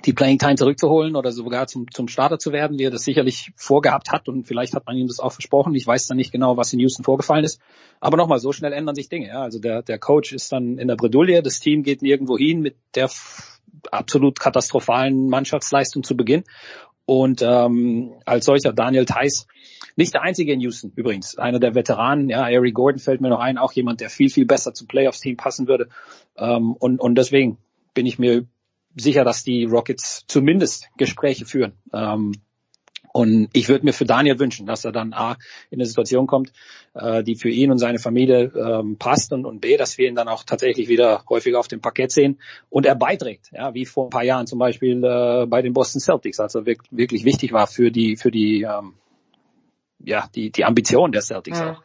die Playing Time zurückzuholen oder sogar zum, zum Starter zu werden, wie er das sicherlich vorgehabt hat und vielleicht hat man ihm das auch versprochen. Ich weiß dann nicht genau, was in Houston vorgefallen ist. Aber nochmal, so schnell ändern sich Dinge. Ja. Also der, der Coach ist dann in der Bredouille, das Team geht nirgendwo hin mit der absolut katastrophalen Mannschaftsleistung zu Beginn. Und ähm, als solcher Daniel Theiss, nicht der einzige in Houston übrigens, einer der Veteranen, ja, Eric Gordon fällt mir noch ein, auch jemand, der viel, viel besser zum Playoffs-Team passen würde. Ähm, und, und deswegen bin ich mir sicher, dass die Rockets zumindest Gespräche führen. Ähm, und ich würde mir für Daniel wünschen, dass er dann A in eine Situation kommt, äh, die für ihn und seine Familie ähm, passt und, und B, dass wir ihn dann auch tatsächlich wieder häufiger auf dem Parkett sehen und er beiträgt, ja, wie vor ein paar Jahren zum Beispiel äh, bei den Boston Celtics, also wirklich, wirklich wichtig war für die für die ähm, ja die die Ambition der Celtics mhm. auch.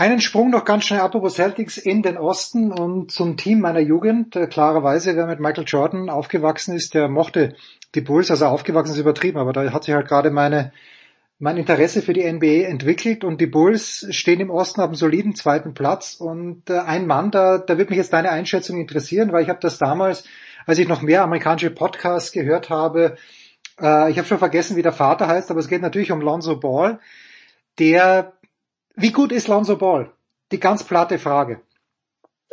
Einen Sprung noch ganz schnell apropos Celtics in den Osten und zum Team meiner Jugend. Äh, klarerweise, wer mit Michael Jordan aufgewachsen ist, der mochte die Bulls, also aufgewachsen ist übertrieben, aber da hat sich halt gerade meine, mein Interesse für die NBA entwickelt und die Bulls stehen im Osten auf einem soliden zweiten Platz und äh, ein Mann, da, da wird mich jetzt deine Einschätzung interessieren, weil ich habe das damals, als ich noch mehr amerikanische Podcasts gehört habe, äh, ich habe schon vergessen, wie der Vater heißt, aber es geht natürlich um Lonzo Ball, der, wie gut ist Lonzo Ball? Die ganz platte Frage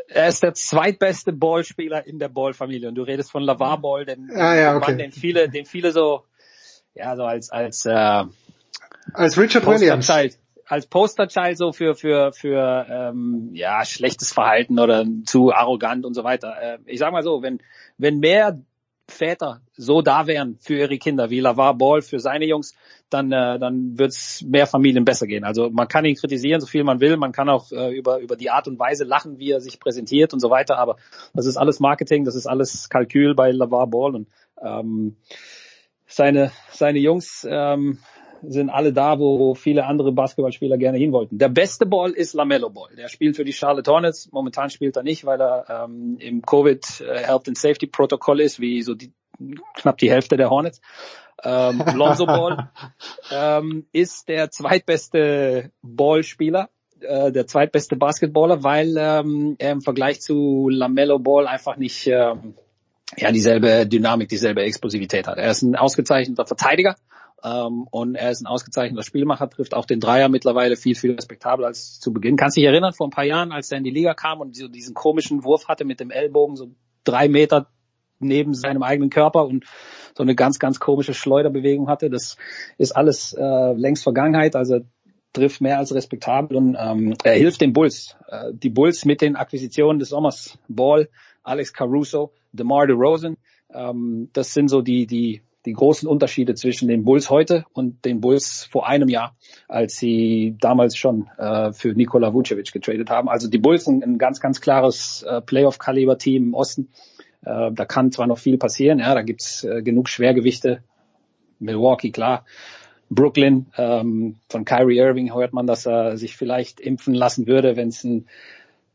er ist der zweitbeste Ballspieler in der Ballfamilie. Und du redest von Lavar Ball, den, ah, ja, okay. Mann, den viele, den viele so, ja, so als, als, äh, als Richard Williams. Als Posterchild so für, für, für, ähm, ja, schlechtes Verhalten oder zu arrogant und so weiter. Äh, ich sag mal so, wenn, wenn mehr Väter so da wären für ihre Kinder wie Lavar Ball für seine Jungs, dann, äh, dann wird es mehr Familien besser gehen. Also man kann ihn kritisieren, so viel man will, man kann auch äh, über, über die Art und Weise lachen, wie er sich präsentiert und so weiter, aber das ist alles Marketing, das ist alles Kalkül bei Lavar Ball. Und ähm, seine, seine Jungs ähm, sind alle da, wo viele andere Basketballspieler gerne hin wollten. Der beste Ball ist Lamello Ball. Der spielt für die Charlotte Hornets. Momentan spielt er nicht, weil er ähm, im Covid äh, Health and Safety Protokoll ist, wie so die, knapp die Hälfte der Hornets. Ähm, Lonzo Ball [LAUGHS] ähm, ist der zweitbeste Ballspieler, äh, der zweitbeste Basketballer, weil ähm, er im Vergleich zu Lamello Ball einfach nicht ähm, ja dieselbe Dynamik, dieselbe Explosivität hat. Er ist ein ausgezeichneter Verteidiger ähm, und er ist ein ausgezeichneter Spielmacher, trifft auch den Dreier mittlerweile viel, viel respektabler als zu Beginn. Kannst dich erinnern, vor ein paar Jahren, als er in die Liga kam und so diesen komischen Wurf hatte mit dem Ellbogen, so drei Meter neben seinem eigenen Körper und so eine ganz, ganz komische Schleuderbewegung hatte. Das ist alles äh, längst Vergangenheit, also trifft mehr als respektabel und ähm, er hilft den Bulls. Äh, die Bulls mit den Akquisitionen des Sommers, Ball, Alex Caruso, DeMar DeRozan, ähm, das sind so die, die die großen Unterschiede zwischen den Bulls heute und den Bulls vor einem Jahr, als sie damals schon äh, für Nikola Vucevic getradet haben. Also die Bulls sind ein ganz, ganz klares äh, Playoff-Kaliber-Team im Osten. Äh, da kann zwar noch viel passieren, ja, da gibt's äh, genug Schwergewichte. Milwaukee, klar. Brooklyn, ähm, von Kyrie Irving hört man, dass er sich vielleicht impfen lassen würde, wenn es ein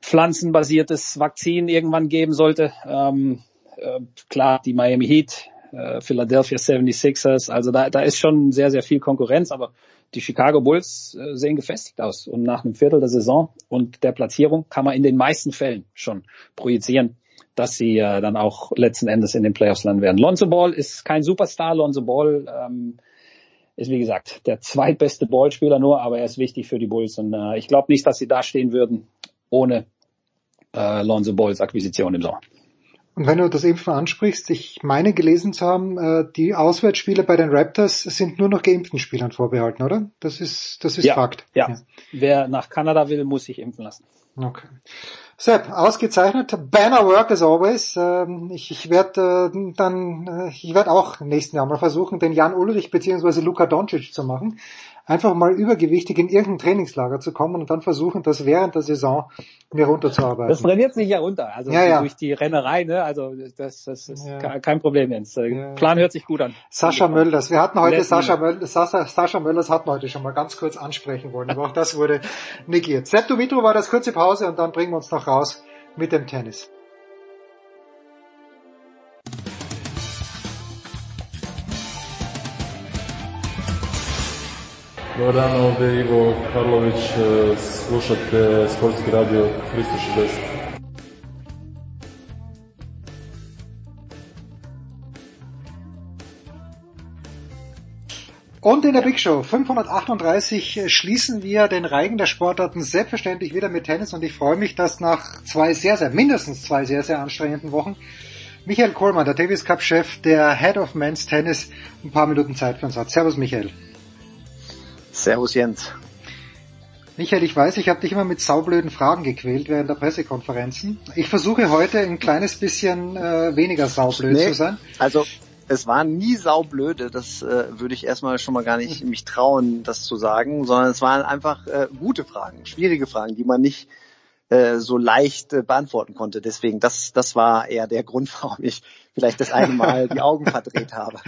pflanzenbasiertes Vakzin irgendwann geben sollte. Ähm, äh, klar, die Miami Heat, äh, Philadelphia 76ers. Also da, da ist schon sehr, sehr viel Konkurrenz, aber die Chicago Bulls äh, sehen gefestigt aus. Und nach einem Viertel der Saison und der Platzierung kann man in den meisten Fällen schon projizieren, dass sie äh, dann auch letzten Endes in den Playoffs landen werden. Lonzo Ball ist kein Superstar. Lonzo Ball ähm, ist wie gesagt der zweitbeste Ballspieler nur, aber er ist wichtig für die Bulls. Und äh, ich glaube nicht, dass sie da stehen würden ohne äh, Lonzo Balls Akquisition im Sommer. Und wenn du das Impfen ansprichst, ich meine gelesen zu haben, äh, die Auswärtsspiele bei den Raptors sind nur noch geimpften Spielern vorbehalten, oder? Das ist, das ist ja, Fakt. Ja. ja. Wer nach Kanada will, muss sich impfen lassen. Okay. Sepp, ausgezeichnet. Banner work as always. Ähm, ich, ich werde äh, dann, äh, ich werde auch nächsten Jahr mal versuchen, den Jan Ulrich beziehungsweise Luka Doncic zu machen einfach mal übergewichtig in irgendein Trainingslager zu kommen und dann versuchen, das während der Saison mir runterzuarbeiten. Das trainiert sich ja runter, also ja, ja. durch die Rennerei, ne? Also das, das ist ja. kein Problem, Jens. Plan hört sich gut an. Sascha Mölders, wir hatten heute Sascha Mölders, Sascha, Sascha Mölders hatten heute schon mal ganz kurz ansprechen wollen, aber auch das wurde negiert. Sepp Dumitro war das kurze Pause und dann bringen wir uns noch raus mit dem Tennis. Dobar dan, ovdje je Ivo Karlović, slušate Sportski radio 360. Und in der Big Show 538 schließen wir den Reigen der Sportarten selbstverständlich wieder mit Tennis und ich freue mich, dass nach zwei sehr, sehr, mindestens zwei sehr, sehr anstrengenden Wochen Michael Kohlmann, der Davis Cup Chef, der Head of Men's Tennis, ein paar Minuten Zeit für uns hat. Servus Michael. Servus Jens. Michael, ich weiß, ich habe dich immer mit saublöden Fragen gequält während der Pressekonferenzen. Ich versuche heute ein kleines bisschen äh, weniger saublöd nee, zu sein. Also es waren nie saublöde, das äh, würde ich erstmal schon mal gar nicht mich trauen, das zu sagen, sondern es waren einfach äh, gute Fragen, schwierige Fragen, die man nicht äh, so leicht äh, beantworten konnte. Deswegen, das, das war eher der Grund, [LAUGHS] warum ich vielleicht das eine Mal die Augen verdreht habe.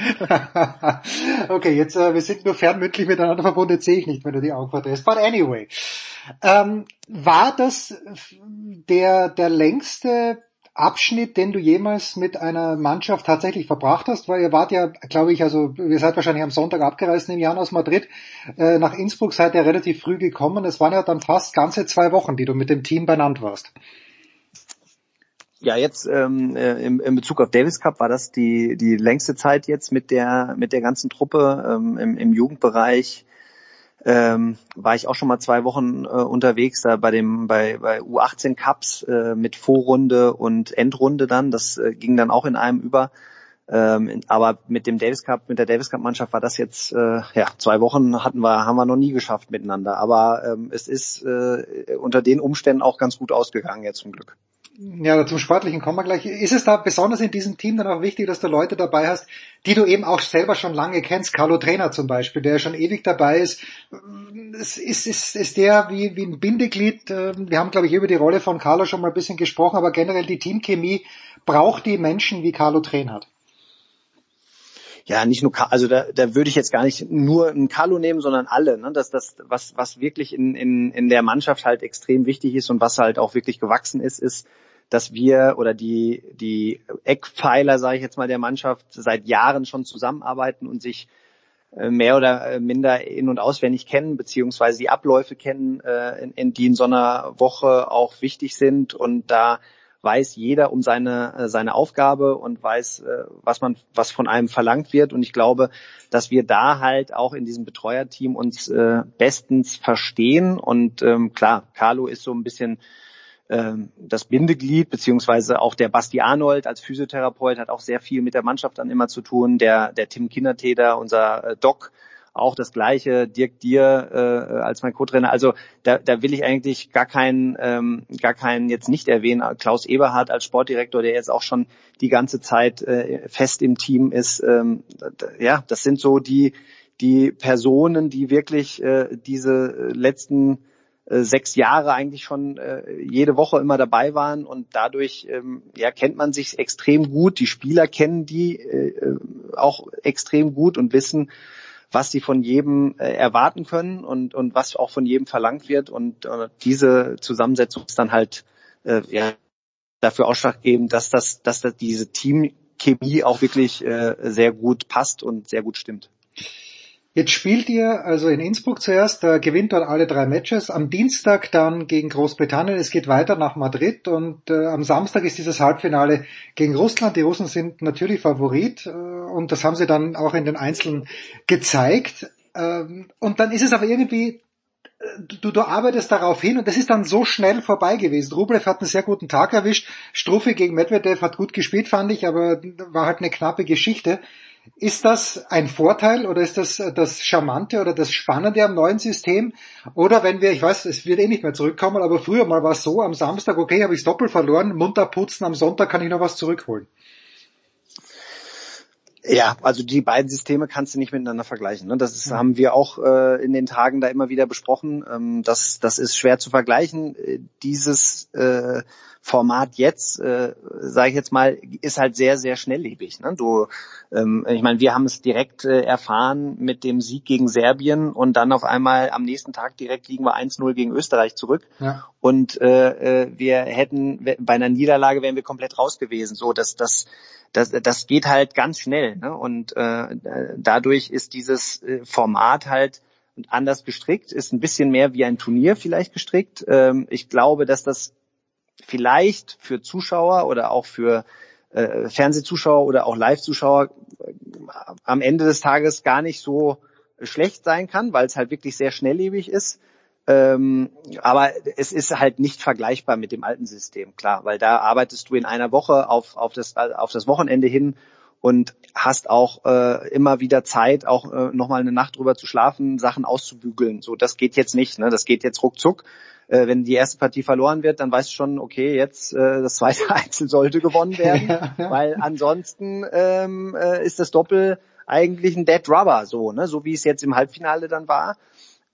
[LAUGHS] okay, jetzt äh, wir sind nur fernmündlich miteinander verbunden, jetzt sehe ich nicht, wenn du die Augen verdrehst. But anyway, ähm, war das der der längste Abschnitt, den du jemals mit einer Mannschaft tatsächlich verbracht hast? Weil ihr wart ja, glaube ich, also ihr seid wahrscheinlich am Sonntag abgereist in Jan aus Madrid. Äh, nach Innsbruck seid ihr relativ früh gekommen. Es waren ja dann fast ganze zwei Wochen, die du mit dem Team benannt warst. Ja, jetzt ähm, äh, im, in Bezug auf Davis Cup war das die die längste Zeit jetzt mit der mit der ganzen Truppe ähm, im, im Jugendbereich ähm, war ich auch schon mal zwei Wochen äh, unterwegs da bei dem bei, bei U18 Cups äh, mit Vorrunde und Endrunde dann. Das äh, ging dann auch in einem über. Ähm, aber mit dem Davis Cup, mit der Davis Cup Mannschaft war das jetzt äh, ja zwei Wochen hatten wir haben wir noch nie geschafft miteinander. Aber ähm, es ist äh, unter den Umständen auch ganz gut ausgegangen jetzt zum Glück. Ja, zum Sportlichen kommen wir gleich. Ist es da besonders in diesem Team dann auch wichtig, dass du Leute dabei hast, die du eben auch selber schon lange kennst? Carlo Trainer zum Beispiel, der schon ewig dabei ist. Ist, ist, ist der wie, wie ein Bindeglied? Ähm, wir haben, glaube ich, über die Rolle von Carlo schon mal ein bisschen gesprochen, aber generell die Teamchemie braucht die Menschen, wie Carlo Train hat. Ja, nicht nur, also da, da würde ich jetzt gar nicht nur einen Carlo nehmen, sondern alle. Ne? Das, das, was, was wirklich in, in, in der Mannschaft halt extrem wichtig ist und was halt auch wirklich gewachsen ist, ist, dass wir oder die, die Eckpfeiler, sage ich jetzt mal, der Mannschaft seit Jahren schon zusammenarbeiten und sich äh, mehr oder minder in- und auswendig kennen, beziehungsweise die Abläufe kennen, äh, in, in, die in so einer Woche auch wichtig sind. Und da weiß jeder um seine, äh, seine Aufgabe und weiß, was man, was von einem verlangt wird. Und ich glaube, dass wir da halt auch in diesem Betreuerteam uns bestens verstehen. Und ähm, klar, Carlo ist so ein bisschen das Bindeglied, beziehungsweise auch der Basti Arnold als Physiotherapeut hat auch sehr viel mit der Mannschaft dann immer zu tun. Der, der Tim Kindertäter, unser äh, Doc, auch das gleiche, Dirk Dier äh, als mein Co-Trainer. Also da, da will ich eigentlich gar keinen, ähm, gar keinen jetzt nicht erwähnen. Klaus Eberhardt als Sportdirektor, der jetzt auch schon die ganze Zeit äh, fest im Team ist. Ähm, ja, das sind so die die Personen, die wirklich äh, diese letzten äh, sechs Jahre eigentlich schon äh, jede Woche immer dabei waren und dadurch ähm, ja kennt man sich extrem gut. Die Spieler kennen die äh, äh, auch extrem gut und wissen, was sie von jedem äh, erwarten können und und was auch von jedem verlangt wird und äh, diese Zusammensetzung ist dann halt äh, ja dafür ausschlaggebend, dass das dass das diese Teamchemie auch wirklich äh, sehr gut passt und sehr gut stimmt. Jetzt spielt ihr also in Innsbruck zuerst, äh, gewinnt dort alle drei Matches, am Dienstag dann gegen Großbritannien, es geht weiter nach Madrid und äh, am Samstag ist dieses Halbfinale gegen Russland. Die Russen sind natürlich Favorit äh, und das haben sie dann auch in den Einzelnen gezeigt. Ähm, und dann ist es aber irgendwie äh, du, du arbeitest darauf hin und das ist dann so schnell vorbei gewesen. Rublev hat einen sehr guten Tag erwischt. Struffi gegen Medvedev hat gut gespielt, fand ich, aber war halt eine knappe Geschichte. Ist das ein Vorteil oder ist das das Charmante oder das Spannende am neuen System? Oder wenn wir, ich weiß, es wird eh nicht mehr zurückkommen, aber früher mal war es so, am Samstag, okay, habe ich doppelt verloren, munter putzen, am Sonntag kann ich noch was zurückholen. Ja, also die beiden Systeme kannst du nicht miteinander vergleichen. Ne? Das ist, haben wir auch äh, in den Tagen da immer wieder besprochen. Ähm, das, das ist schwer zu vergleichen. Äh, dieses äh, Format jetzt, äh, sage ich jetzt mal, ist halt sehr, sehr schnelllebig. Ne? Du, ähm, ich meine, wir haben es direkt äh, erfahren mit dem Sieg gegen Serbien und dann auf einmal am nächsten Tag direkt liegen wir 1-0 gegen Österreich zurück. Ja. Und äh, äh wir hätten bei einer Niederlage wären wir komplett raus gewesen. So, dass das das, das geht halt ganz schnell. Ne? Und äh, dadurch ist dieses äh, Format halt anders gestrickt, ist ein bisschen mehr wie ein Turnier vielleicht gestrickt. Ähm, ich glaube, dass das vielleicht für Zuschauer oder auch für äh, Fernsehzuschauer oder auch Live-Zuschauer äh, am Ende des Tages gar nicht so schlecht sein kann, weil es halt wirklich sehr schnelllebig ist. Ähm, aber es ist halt nicht vergleichbar mit dem alten System, klar, weil da arbeitest du in einer Woche auf, auf, das, auf das Wochenende hin und hast auch äh, immer wieder Zeit, auch äh, nochmal eine Nacht drüber zu schlafen, Sachen auszubügeln. So, das geht jetzt nicht, ne? Das geht jetzt ruckzuck. Äh, wenn die erste Partie verloren wird, dann weißt du schon, okay, jetzt äh, das zweite [LAUGHS] Einzel sollte gewonnen werden, Ja, ja. weil ansonsten ähm, äh, ist das Doppel eigentlich ein Dead Rubber, so, ne? So wie es jetzt im Halbfinale dann war.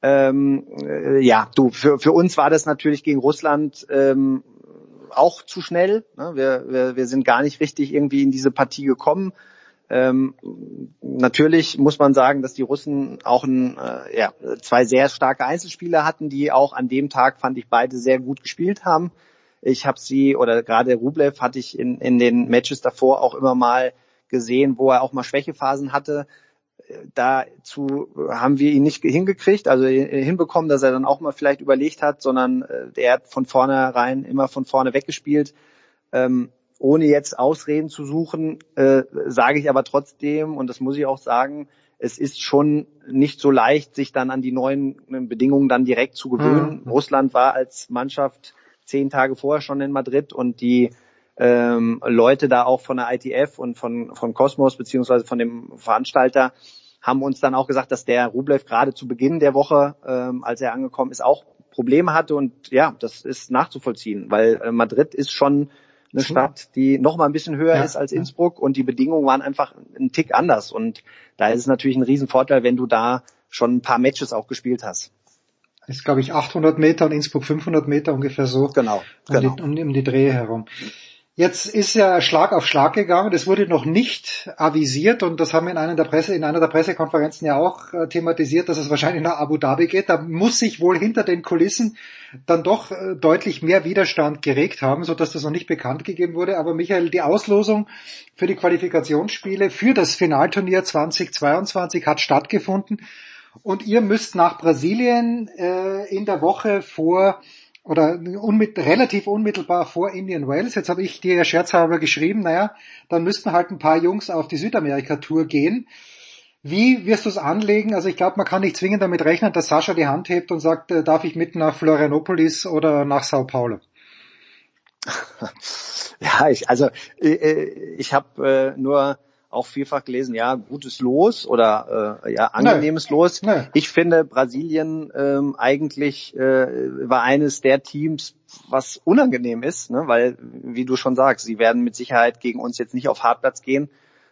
Ähm, äh, ja, du, für, für uns war das natürlich gegen Russland ähm, auch zu schnell. Ne? Wir, wir, wir sind gar nicht richtig irgendwie in diese Partie gekommen. Ähm, natürlich muss man sagen, dass die Russen auch ein, äh, ja, zwei sehr starke Einzelspieler hatten, die auch an dem Tag, fand ich, beide sehr gut gespielt haben. Ich habe sie, oder gerade Rublev hatte ich in, in den Matches davor auch immer mal gesehen, wo er auch mal Schwächephasen hatte dazu haben wir ihn nicht hingekriegt, also hinbekommen, dass er dann auch mal vielleicht überlegt hat, sondern äh, der hat von vornherein immer von vorne weggespielt. Ähm, ohne jetzt Ausreden zu suchen, äh, sage ich aber trotzdem, und das muss ich auch sagen, es ist schon nicht so leicht, sich dann an die neuen Bedingungen dann direkt zu gewöhnen. Mhm. Russland war als Mannschaft zehn Tage vorher schon in Madrid und die ähm, Leute da auch von der ITF und von, von Cosmos beziehungsweise von dem Veranstalter haben uns dann auch gesagt, dass der Rublev gerade zu Beginn der Woche, ähm, als er angekommen ist, auch Probleme hatte und ja, das ist nachzuvollziehen, weil äh, Madrid ist schon eine Stadt, die noch mal ein bisschen höher Ja, ist als Innsbruck und die Bedingungen waren einfach ein Tick anders und da ist es natürlich ein Riesenvorteil, wenn du da schon ein paar Matches auch gespielt hast. ist, glaube ich, 800 Meter und Innsbruck 500 Meter ungefähr so. Genau, um, genau. Die, um, um die Dreh herum. Jetzt ist ja Schlag auf Schlag gegangen. Das wurde noch nicht avisiert und das haben wir in einer der Presse, in einer der Pressekonferenzen ja auch äh, thematisiert, dass es wahrscheinlich nach Abu Dhabi geht. Da muss sich wohl hinter den Kulissen dann doch äh, deutlich mehr Widerstand geregt haben, so dass das noch nicht bekannt gegeben wurde. Aber Michael, die Auslosung für die Qualifikationsspiele für das Finalturnier 2022 hat stattgefunden und ihr müsst nach Brasilien äh, in der Woche vor oder unmit, relativ unmittelbar vor Indian Wales. Jetzt habe ich dir ja scherzhalber geschrieben, naja, dann müssten halt ein paar Jungs auf die Südamerika-Tour gehen. Wie wirst du es anlegen? Also ich glaube, man kann nicht zwingend damit rechnen, dass Sascha die Hand hebt und sagt, äh, darf ich mit nach Florianopolis oder nach Sao Paulo? [LAUGHS] Ja, ich, also äh, ich habe äh, nur auch vielfach gelesen, ja, gutes Los oder äh, ja, angenehmes Los. Nö. Ich finde, Brasilien ähm, eigentlich äh, war eines der Teams, was unangenehm ist, ne? weil, wie du schon sagst, sie werden mit Sicherheit gegen uns jetzt nicht auf Hartplatz gehen,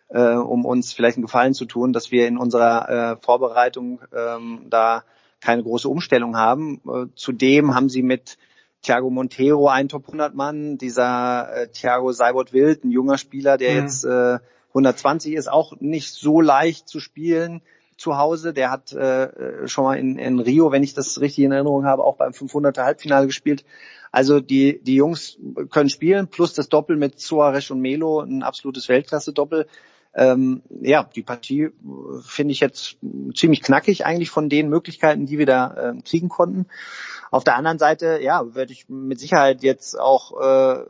äh, um uns vielleicht einen Gefallen zu tun, dass wir in unserer äh, Vorbereitung ähm, da keine große Umstellung haben. Äh, zudem haben sie mit Thiago Montero einen Top 100 Mann, dieser äh, Thiago Seibert Wild, ein junger Spieler, der Mhm. jetzt äh, 120 ist, auch nicht so leicht zu spielen zu Hause. Der hat äh, schon mal in, in Rio, wenn ich das richtig in Erinnerung habe, auch beim 500er Halbfinale gespielt. Also die, die Jungs können spielen, plus das Doppel mit Suarez und Melo, ein absolutes Weltklasse-Doppel. Ähm, ja, die Partie äh, finde ich jetzt ziemlich knackig eigentlich von den Möglichkeiten, die wir da äh, kriegen konnten. Auf der anderen Seite, ja, werde ich mit Sicherheit jetzt auch äh,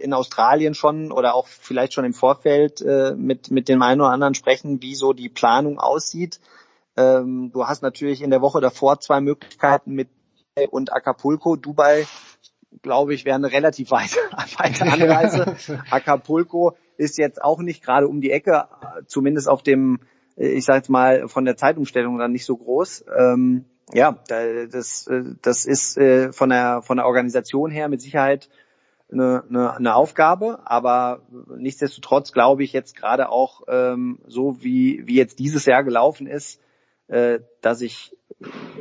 in Australien schon oder auch vielleicht schon im Vorfeld äh, mit, mit dem einen oder anderen sprechen, wie so die Planung aussieht. Ähm, du hast natürlich in der Woche davor zwei Möglichkeiten mit und Acapulco. Dubai, glaube ich, wäre eine relativ [LAUGHS] weite, weite Anreise. Acapulco ist jetzt auch nicht gerade um die Ecke, zumindest auf dem, ich sag jetzt mal, von der Zeitumstellung dann nicht so groß. Ähm, ja, das, das ist äh, von der von der Organisation her mit Sicherheit eine, eine, eine Aufgabe, aber nichtsdestotrotz glaube ich jetzt gerade auch ähm, so wie wie jetzt dieses Jahr gelaufen ist, äh, dass ich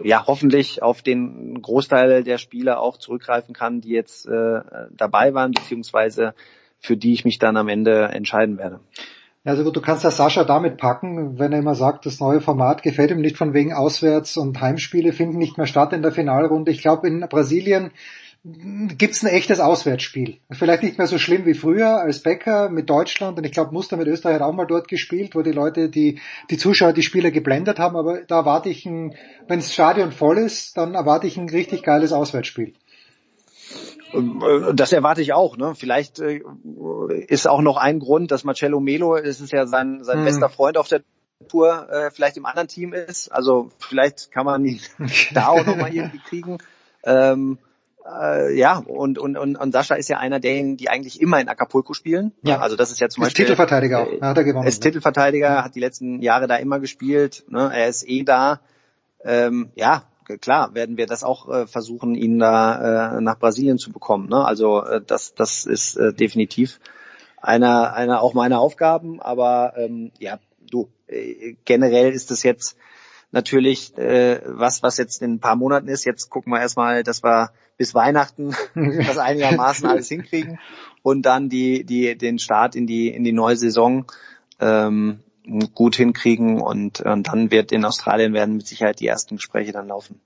ja hoffentlich auf den Großteil der Spieler auch zurückgreifen kann, die jetzt äh, dabei waren, beziehungsweise für die ich mich dann am Ende entscheiden werde. Also gut, du kannst ja Sascha damit packen, wenn er immer sagt, das neue Format gefällt ihm nicht von wegen Auswärts- und Heimspiele finden nicht mehr statt in der Finalrunde. Ich glaube, in Brasilien gibt's ein echtes Auswärtsspiel. Vielleicht nicht mehr so schlimm wie früher als Becker mit Deutschland und ich glaube, Muster mit Österreich hat auch mal dort gespielt, wo die Leute, die, die Zuschauer, die Spieler geblendet haben, aber da erwarte ich ein, wenn das Stadion voll ist, dann erwarte ich ein richtig geiles Auswärtsspiel. Das erwarte ich auch. Ne? Vielleicht äh, ist auch noch ein Grund, dass Marcello Melo, es ist ja sein, sein hm. bester Freund auf der Tour, äh, vielleicht im anderen Team ist. Also vielleicht kann man ihn [LAUGHS] da auch nochmal irgendwie kriegen. Ähm, äh, ja, und, und, und, und Sascha ist ja einer derjenigen, die eigentlich immer in Acapulco spielen. Ja. Also das ist ja zum ist Beispiel. Titelverteidiger auch. Ja, hat er gewonnen. Ist Titelverteidiger, hat die letzten Jahre da immer gespielt. Ne? Er ist eh da. Ähm, ja, klar werden wir das auch äh, versuchen, ihn da äh, nach Brasilien zu bekommen. Ne? Also äh, das, das ist äh, definitiv einer, einer auch meiner Aufgaben. Aber ähm, ja, du, äh, generell ist es jetzt natürlich äh, was, was jetzt in ein paar Monaten ist. Jetzt gucken wir erstmal, dass wir bis Weihnachten [LAUGHS] das einigermaßen alles hinkriegen und dann die, die, den Start in die, in die neue Saison ähm, gut hinkriegen und, und dann wird in Australien werden mit Sicherheit die ersten Gespräche dann laufen.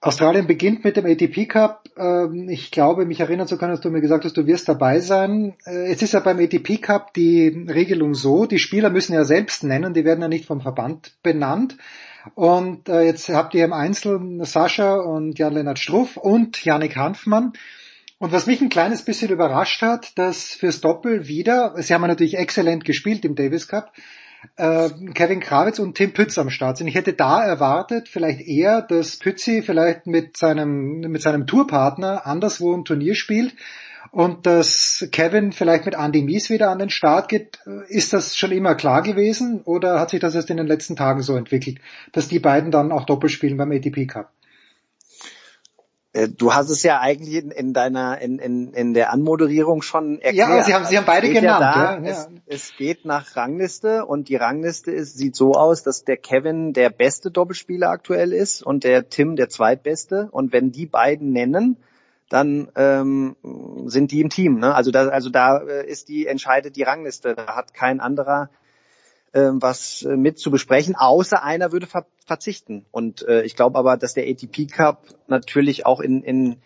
Australien beginnt mit dem ATP Cup. Ähm, ich glaube, mich erinnern zu können, dass du mir gesagt hast, du wirst dabei sein. Äh, es ist ja beim ATP Cup die Regelung so, die Spieler müssen ja selbst nennen, die werden ja nicht vom Verband benannt. Und äh, jetzt habt ihr im Einzel Sascha und Jan-Lennart Struff und Yannick Hanfmann. Und was mich ein kleines bisschen überrascht hat, dass fürs Doppel wieder, sie haben natürlich exzellent gespielt im Davis Cup, äh, Kevin Krawitz und Tim Pütz am Start sind. Ich hätte da erwartet, vielleicht eher, dass Pützi vielleicht mit seinem, mit seinem Tourpartner anderswo ein Turnier spielt und dass Kevin vielleicht mit Andy Mies wieder an den Start geht. Ist das schon immer klar gewesen oder hat sich das erst in den letzten Tagen so entwickelt, dass die beiden dann auch Doppel spielen beim ATP Cup? Äh, du hast es ja eigentlich in, in deiner in, in, in der Anmoderierung schon erklärt. Ja, sie haben sie haben beide genannt. Ja da, ja, Es, es, geht nach Rangliste und die Rangliste ist, sieht so aus, dass der Kevin der beste Doppelspieler aktuell ist und der Tim der zweitbeste. Und wenn die beiden nennen, dann ähm, sind die im Team. Ne? Also da also da äh, ist die entscheidet die Rangliste. Da hat kein anderer ähm, was äh, mit zu besprechen, außer einer würde ver verzichten. Und äh, ich glaube aber, dass der ATP Cup natürlich auch in, in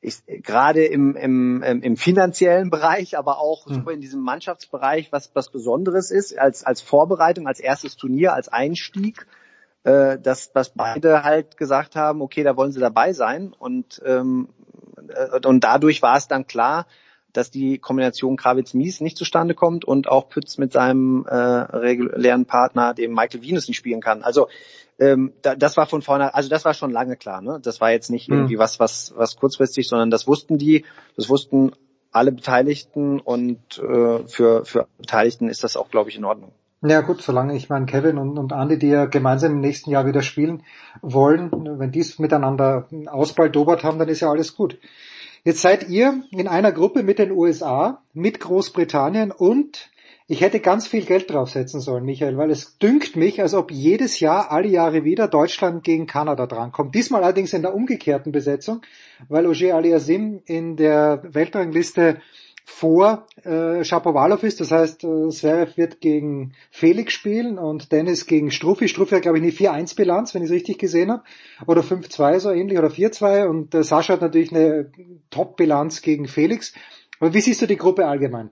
ich, gerade im, im, im finanziellen Bereich, aber auch mhm. in diesem Mannschaftsbereich was, was Besonderes ist, als, als Vorbereitung, als erstes Turnier, als Einstieg, äh, dass, dass beide halt gesagt haben, okay, da wollen sie dabei sein. Und, ähm, äh, und dadurch war es dann klar, dass die Kombination Kravitz-Mies nicht zustande kommt und auch Pütz mit seinem äh, regulären Partner, dem Michael Venus, nicht spielen kann. Also ähm, da, das war von vorne, also das war schon lange klar. Ne? Das war jetzt nicht hm. irgendwie was, was, was kurzfristig, sondern das wussten die, das wussten alle Beteiligten und äh, für, für Beteiligten ist das auch, glaube ich, in Ordnung. Ja gut, solange ich meine Kevin und, und Andy, die ja gemeinsam im nächsten Jahr wieder spielen wollen, wenn die es miteinander ausbaldobert haben, dann ist ja alles gut. Jetzt seid ihr in einer Gruppe mit den USA, mit Großbritannien und ich hätte ganz viel Geld draufsetzen sollen, Michael, weil es dünkt mich, als ob jedes Jahr, alle Jahre wieder Deutschland gegen Kanada drankommt. Diesmal allerdings in der umgekehrten Besetzung, weil Ogier Aliasim in der Weltrangliste vor äh, Shapovalov ist. Das heißt, äh, wird gegen Felix spielen und Dennis gegen Struffi. Struffi hat, glaube ich, eine 4-1-Bilanz, wenn ich es richtig gesehen habe. Oder 5-2 so ähnlich oder 4-2. Und äh, Sascha hat natürlich eine Top-Bilanz gegen Felix. Aber wie siehst du die Gruppe allgemein?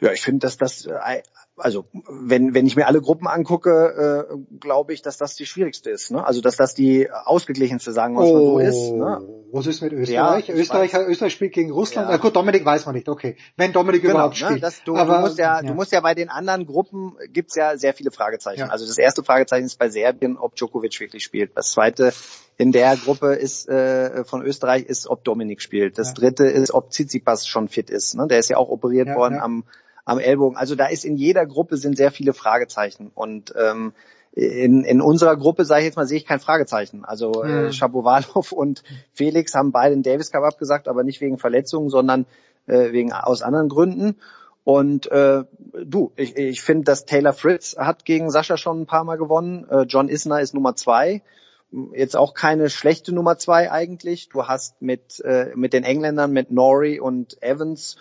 Ja, ich finde, dass das äh, also wenn, wenn ich mir alle Gruppen angucke, äh, glaube ich, dass das die schwierigste ist. Ne? Also dass das die ausgeglichenste, sagen wir mal oh, so ist. Ne? Was ist mit Österreich? Ja, Österreich, Österreich spielt gegen Russland. Ja. Ah, gut, Dominik weiß man nicht. Okay, wenn Dominik genau, überhaupt ne? spielt. Das, du, Aber, du, musst ja, ja, du musst ja bei den anderen Gruppen gibt's ja sehr viele Fragezeichen. Ja. Also das erste Fragezeichen ist bei Serbien, ob Djokovic wirklich spielt. Das zweite in der Gruppe ist äh, von Österreich ist, ob Dominik spielt. Das dritte ist, ob Tsitsipas schon fit ist. Ne? Der ist ja auch operiert worden am am Ellbogen. Also da ist in jeder Gruppe sind sehr viele Fragezeichen und ähm, in, in unserer Gruppe, sage ich jetzt mal, sehe ich kein Fragezeichen. Also äh, Shapovalov [LAUGHS] und Felix haben beide den Davis Cup abgesagt, aber nicht wegen Verletzungen, sondern äh, wegen aus anderen Gründen. Und äh, du, ich, ich finde, dass Taylor Fritz hat gegen Sascha schon ein paar Mal gewonnen. Äh, John Isner ist Nummer zwei. Jetzt auch keine schlechte Nummer zwei eigentlich. Du hast mit äh, mit den Engländern, mit Norrie und Evans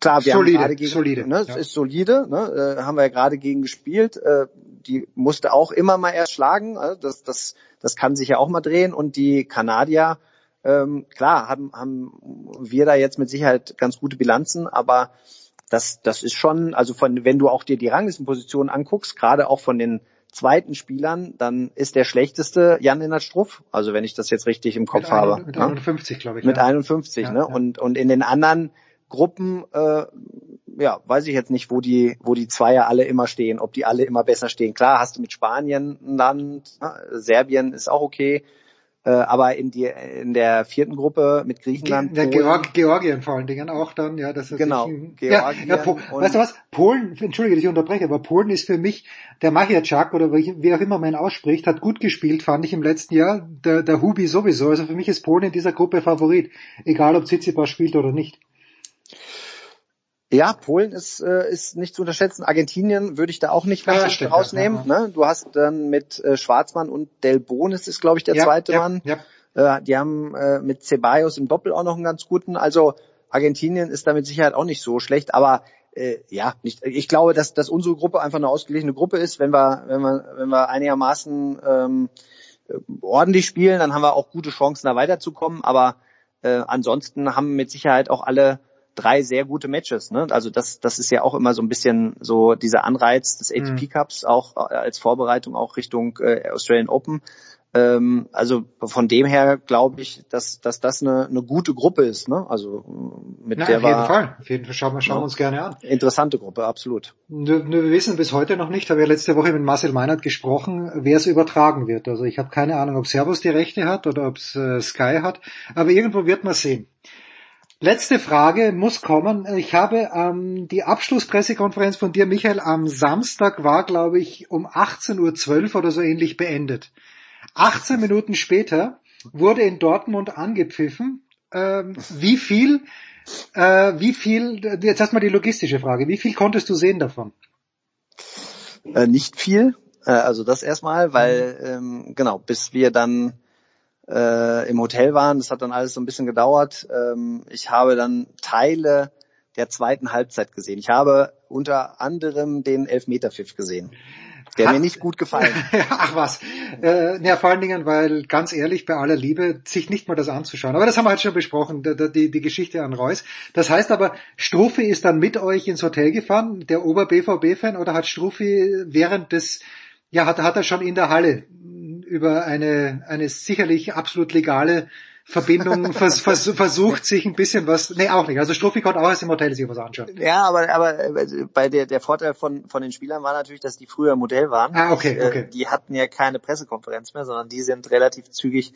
klar, wir Solide, haben gerade gegen, solide, ne, es ja. ist solide, ne, äh, haben wir ja gerade gegen gespielt. Äh, die musste auch immer mal erst schlagen. Also das, das, das kann sich ja auch mal drehen. Und die Kanadier, ähm, klar, haben, haben wir da jetzt mit Sicherheit ganz gute Bilanzen, aber das, das ist schon, also von, wenn du auch dir die Ranglistenpositionen anguckst, gerade auch von den zweiten Spielern, dann ist der schlechteste Jan-Lennart Struff. Also wenn ich das jetzt richtig im Kopf mit habe. ein- mit ne? 51, glaube ich. Mit ja. 51, Ja, ne? Und, und in den anderen Gruppen, äh, ja, weiß ich jetzt nicht, wo die, wo die Zweier alle immer stehen, ob die alle immer besser stehen. Klar, hast du mit Spanien ein Land, ne? Serbien ist auch okay, äh, aber in die, in der vierten Gruppe mit Griechenland, Polen, Georg, Georgien vor allen Dingen auch dann, ja, das ist Genau, sich- Georgien ja, ja, weißt du was? Polen, entschuldige, dass ich unterbreche, aber Polen ist für mich, der Machiachak oder wie wie auch immer man ihn ausspricht, hat gut gespielt, fand ich im letzten Jahr. Der, der Hubi sowieso. Also für mich ist Polen in dieser Gruppe Favorit, egal ob Tsitsipas spielt oder nicht. Ja, Polen ist, äh, ist nicht zu unterschätzen. Argentinien würde ich da auch nicht Ja, ganz das stimmt, rausnehmen. ja, Ne? Du hast dann mit äh, Schwarzmann und Del Bonis ist, glaube ich, der Ja, zweite ja, Mann. ja. Äh, die haben äh, mit Ceballos im Doppel auch noch einen ganz guten. Also Argentinien ist da mit Sicherheit auch nicht so schlecht, aber äh, ja, nicht, ich glaube, dass, dass unsere Gruppe einfach eine ausgeglichene Gruppe ist. Wenn wir, wenn wir, wenn wir einigermaßen ähm, äh, ordentlich spielen, dann haben wir auch gute Chancen, da weiterzukommen. Aber äh, ansonsten haben mit Sicherheit auch alle drei sehr gute Matches. Ne? Also das, das ist ja auch immer so ein bisschen so dieser Anreiz des ATP Mhm. Cups, auch äh, als Vorbereitung auch Richtung äh, Australian Open. Ähm, also von dem her glaube ich, dass, dass das eine, eine gute Gruppe ist. Ne? Also äh, mit Na, der auf jeden Fall. Auf jeden Fall schauen wir, schauen wir uns gerne an. interessante Gruppe, absolut. Nur, nur wir wissen bis heute noch nicht, habe ja letzte Woche mit Marcel Meinert gesprochen, wer es übertragen wird. Also ich habe keine Ahnung, ob Servus die Rechte hat oder ob es äh, Sky hat, aber irgendwo wird man sehen. Letzte Frage muss kommen. Ich habe ähm, die Abschlusspressekonferenz von dir, Michael, am Samstag war, glaube ich, um 18.12 Uhr oder so ähnlich beendet. 18 Minuten später wurde in Dortmund angepfiffen. Ähm, wie viel, äh, wie viel, jetzt erstmal die logistische Frage, wie viel konntest du sehen davon? Äh, nicht viel, äh, also das erstmal, weil ähm, genau, bis wir dann äh, im Hotel waren, das hat dann alles so ein bisschen gedauert. Ähm, ich habe dann Teile der zweiten Halbzeit gesehen. Ich habe unter anderem den Elfmeterpfiff gesehen, der Hat- mir nicht gut gefallen. [LAUGHS] Ach was. Äh, ja, vor allen Dingen, weil ganz ehrlich, bei aller Liebe, sich nicht mal das anzuschauen. Aber das haben wir halt schon besprochen, die, die, Geschichte an Reus. Das heißt aber, Struffi ist dann mit euch ins Hotel gefahren, der Ober-BVB-Fan, oder hat Struffi während des, ja, hat, hat er schon in der Halle über eine, eine sicherlich absolut legale Verbindung [LAUGHS] vers, vers, versucht, sich ein bisschen was, nee, auch nicht. Also Struffi konnte auch erst im Hotel sich was anschauen. Ja, aber, aber äh, bei der, der Vorteil von, von den Spielern war natürlich, dass die früher Modell waren. Ah, okay, Äh, okay. Die hatten ja keine Pressekonferenz mehr, sondern die sind relativ zügig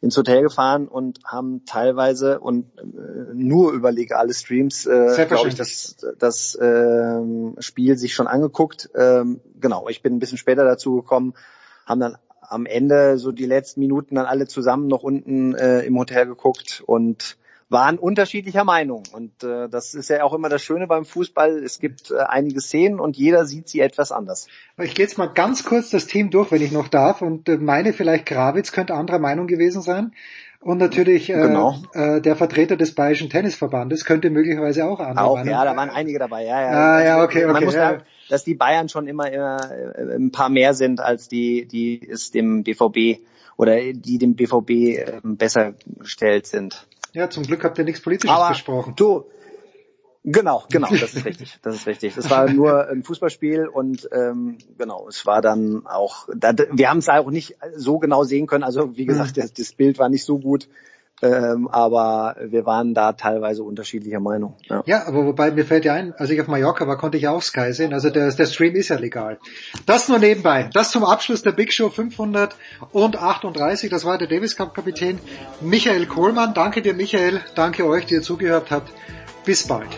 ins Hotel gefahren und haben teilweise und äh, nur über legale Streams, äh, glaube ich, das, das ähm, Spiel sich schon angeguckt. Ähm, genau, ich bin ein bisschen später dazu gekommen, haben dann am Ende so die letzten Minuten dann alle zusammen noch unten äh, im Hotel geguckt und waren unterschiedlicher Meinung. Und äh, das ist ja auch immer das Schöne beim Fußball. Es gibt äh, einige Szenen und jeder sieht sie etwas anders. Ich gehe jetzt mal ganz kurz das Team durch, wenn ich noch darf. Und äh, meine vielleicht Gravitz könnte anderer Meinung gewesen sein. Und natürlich äh, Genau. äh, der Vertreter des Bayerischen Tennisverbandes könnte möglicherweise auch anderer Auch, Meinung ja, da waren einige dabei. Ja, ja. Ah, ja, okay, Man okay, muss ja. sagen, dass die Bayern schon immer, immer äh, ein paar mehr sind als die, die es dem BVB oder die dem BVB äh, besser gestellt sind. Ja, zum Glück habt ihr nichts Politisches Aber besprochen. Du, genau, genau, das ist [LAUGHS] richtig, das ist richtig. Es war nur ein Fußballspiel und ähm, genau, es war dann auch, da, wir haben es auch nicht so genau sehen können. Also wie gesagt, das, das Bild war nicht so gut. Ähm, aber wir waren da teilweise unterschiedlicher Meinung. Ja. ja, aber wobei mir fällt ja ein, als ich auf Mallorca war, konnte ich auch Sky sehen. Also der, der Stream ist ja legal. Das nur nebenbei. Das zum Abschluss der Big Show 538. Das war der Davis Cup Kapitän Michael Kohlmann. Danke dir, Michael. Danke euch, die ihr zugehört habt. Bis bald.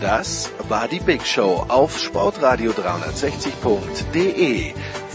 Das war die Big Show auf sportradio360.de.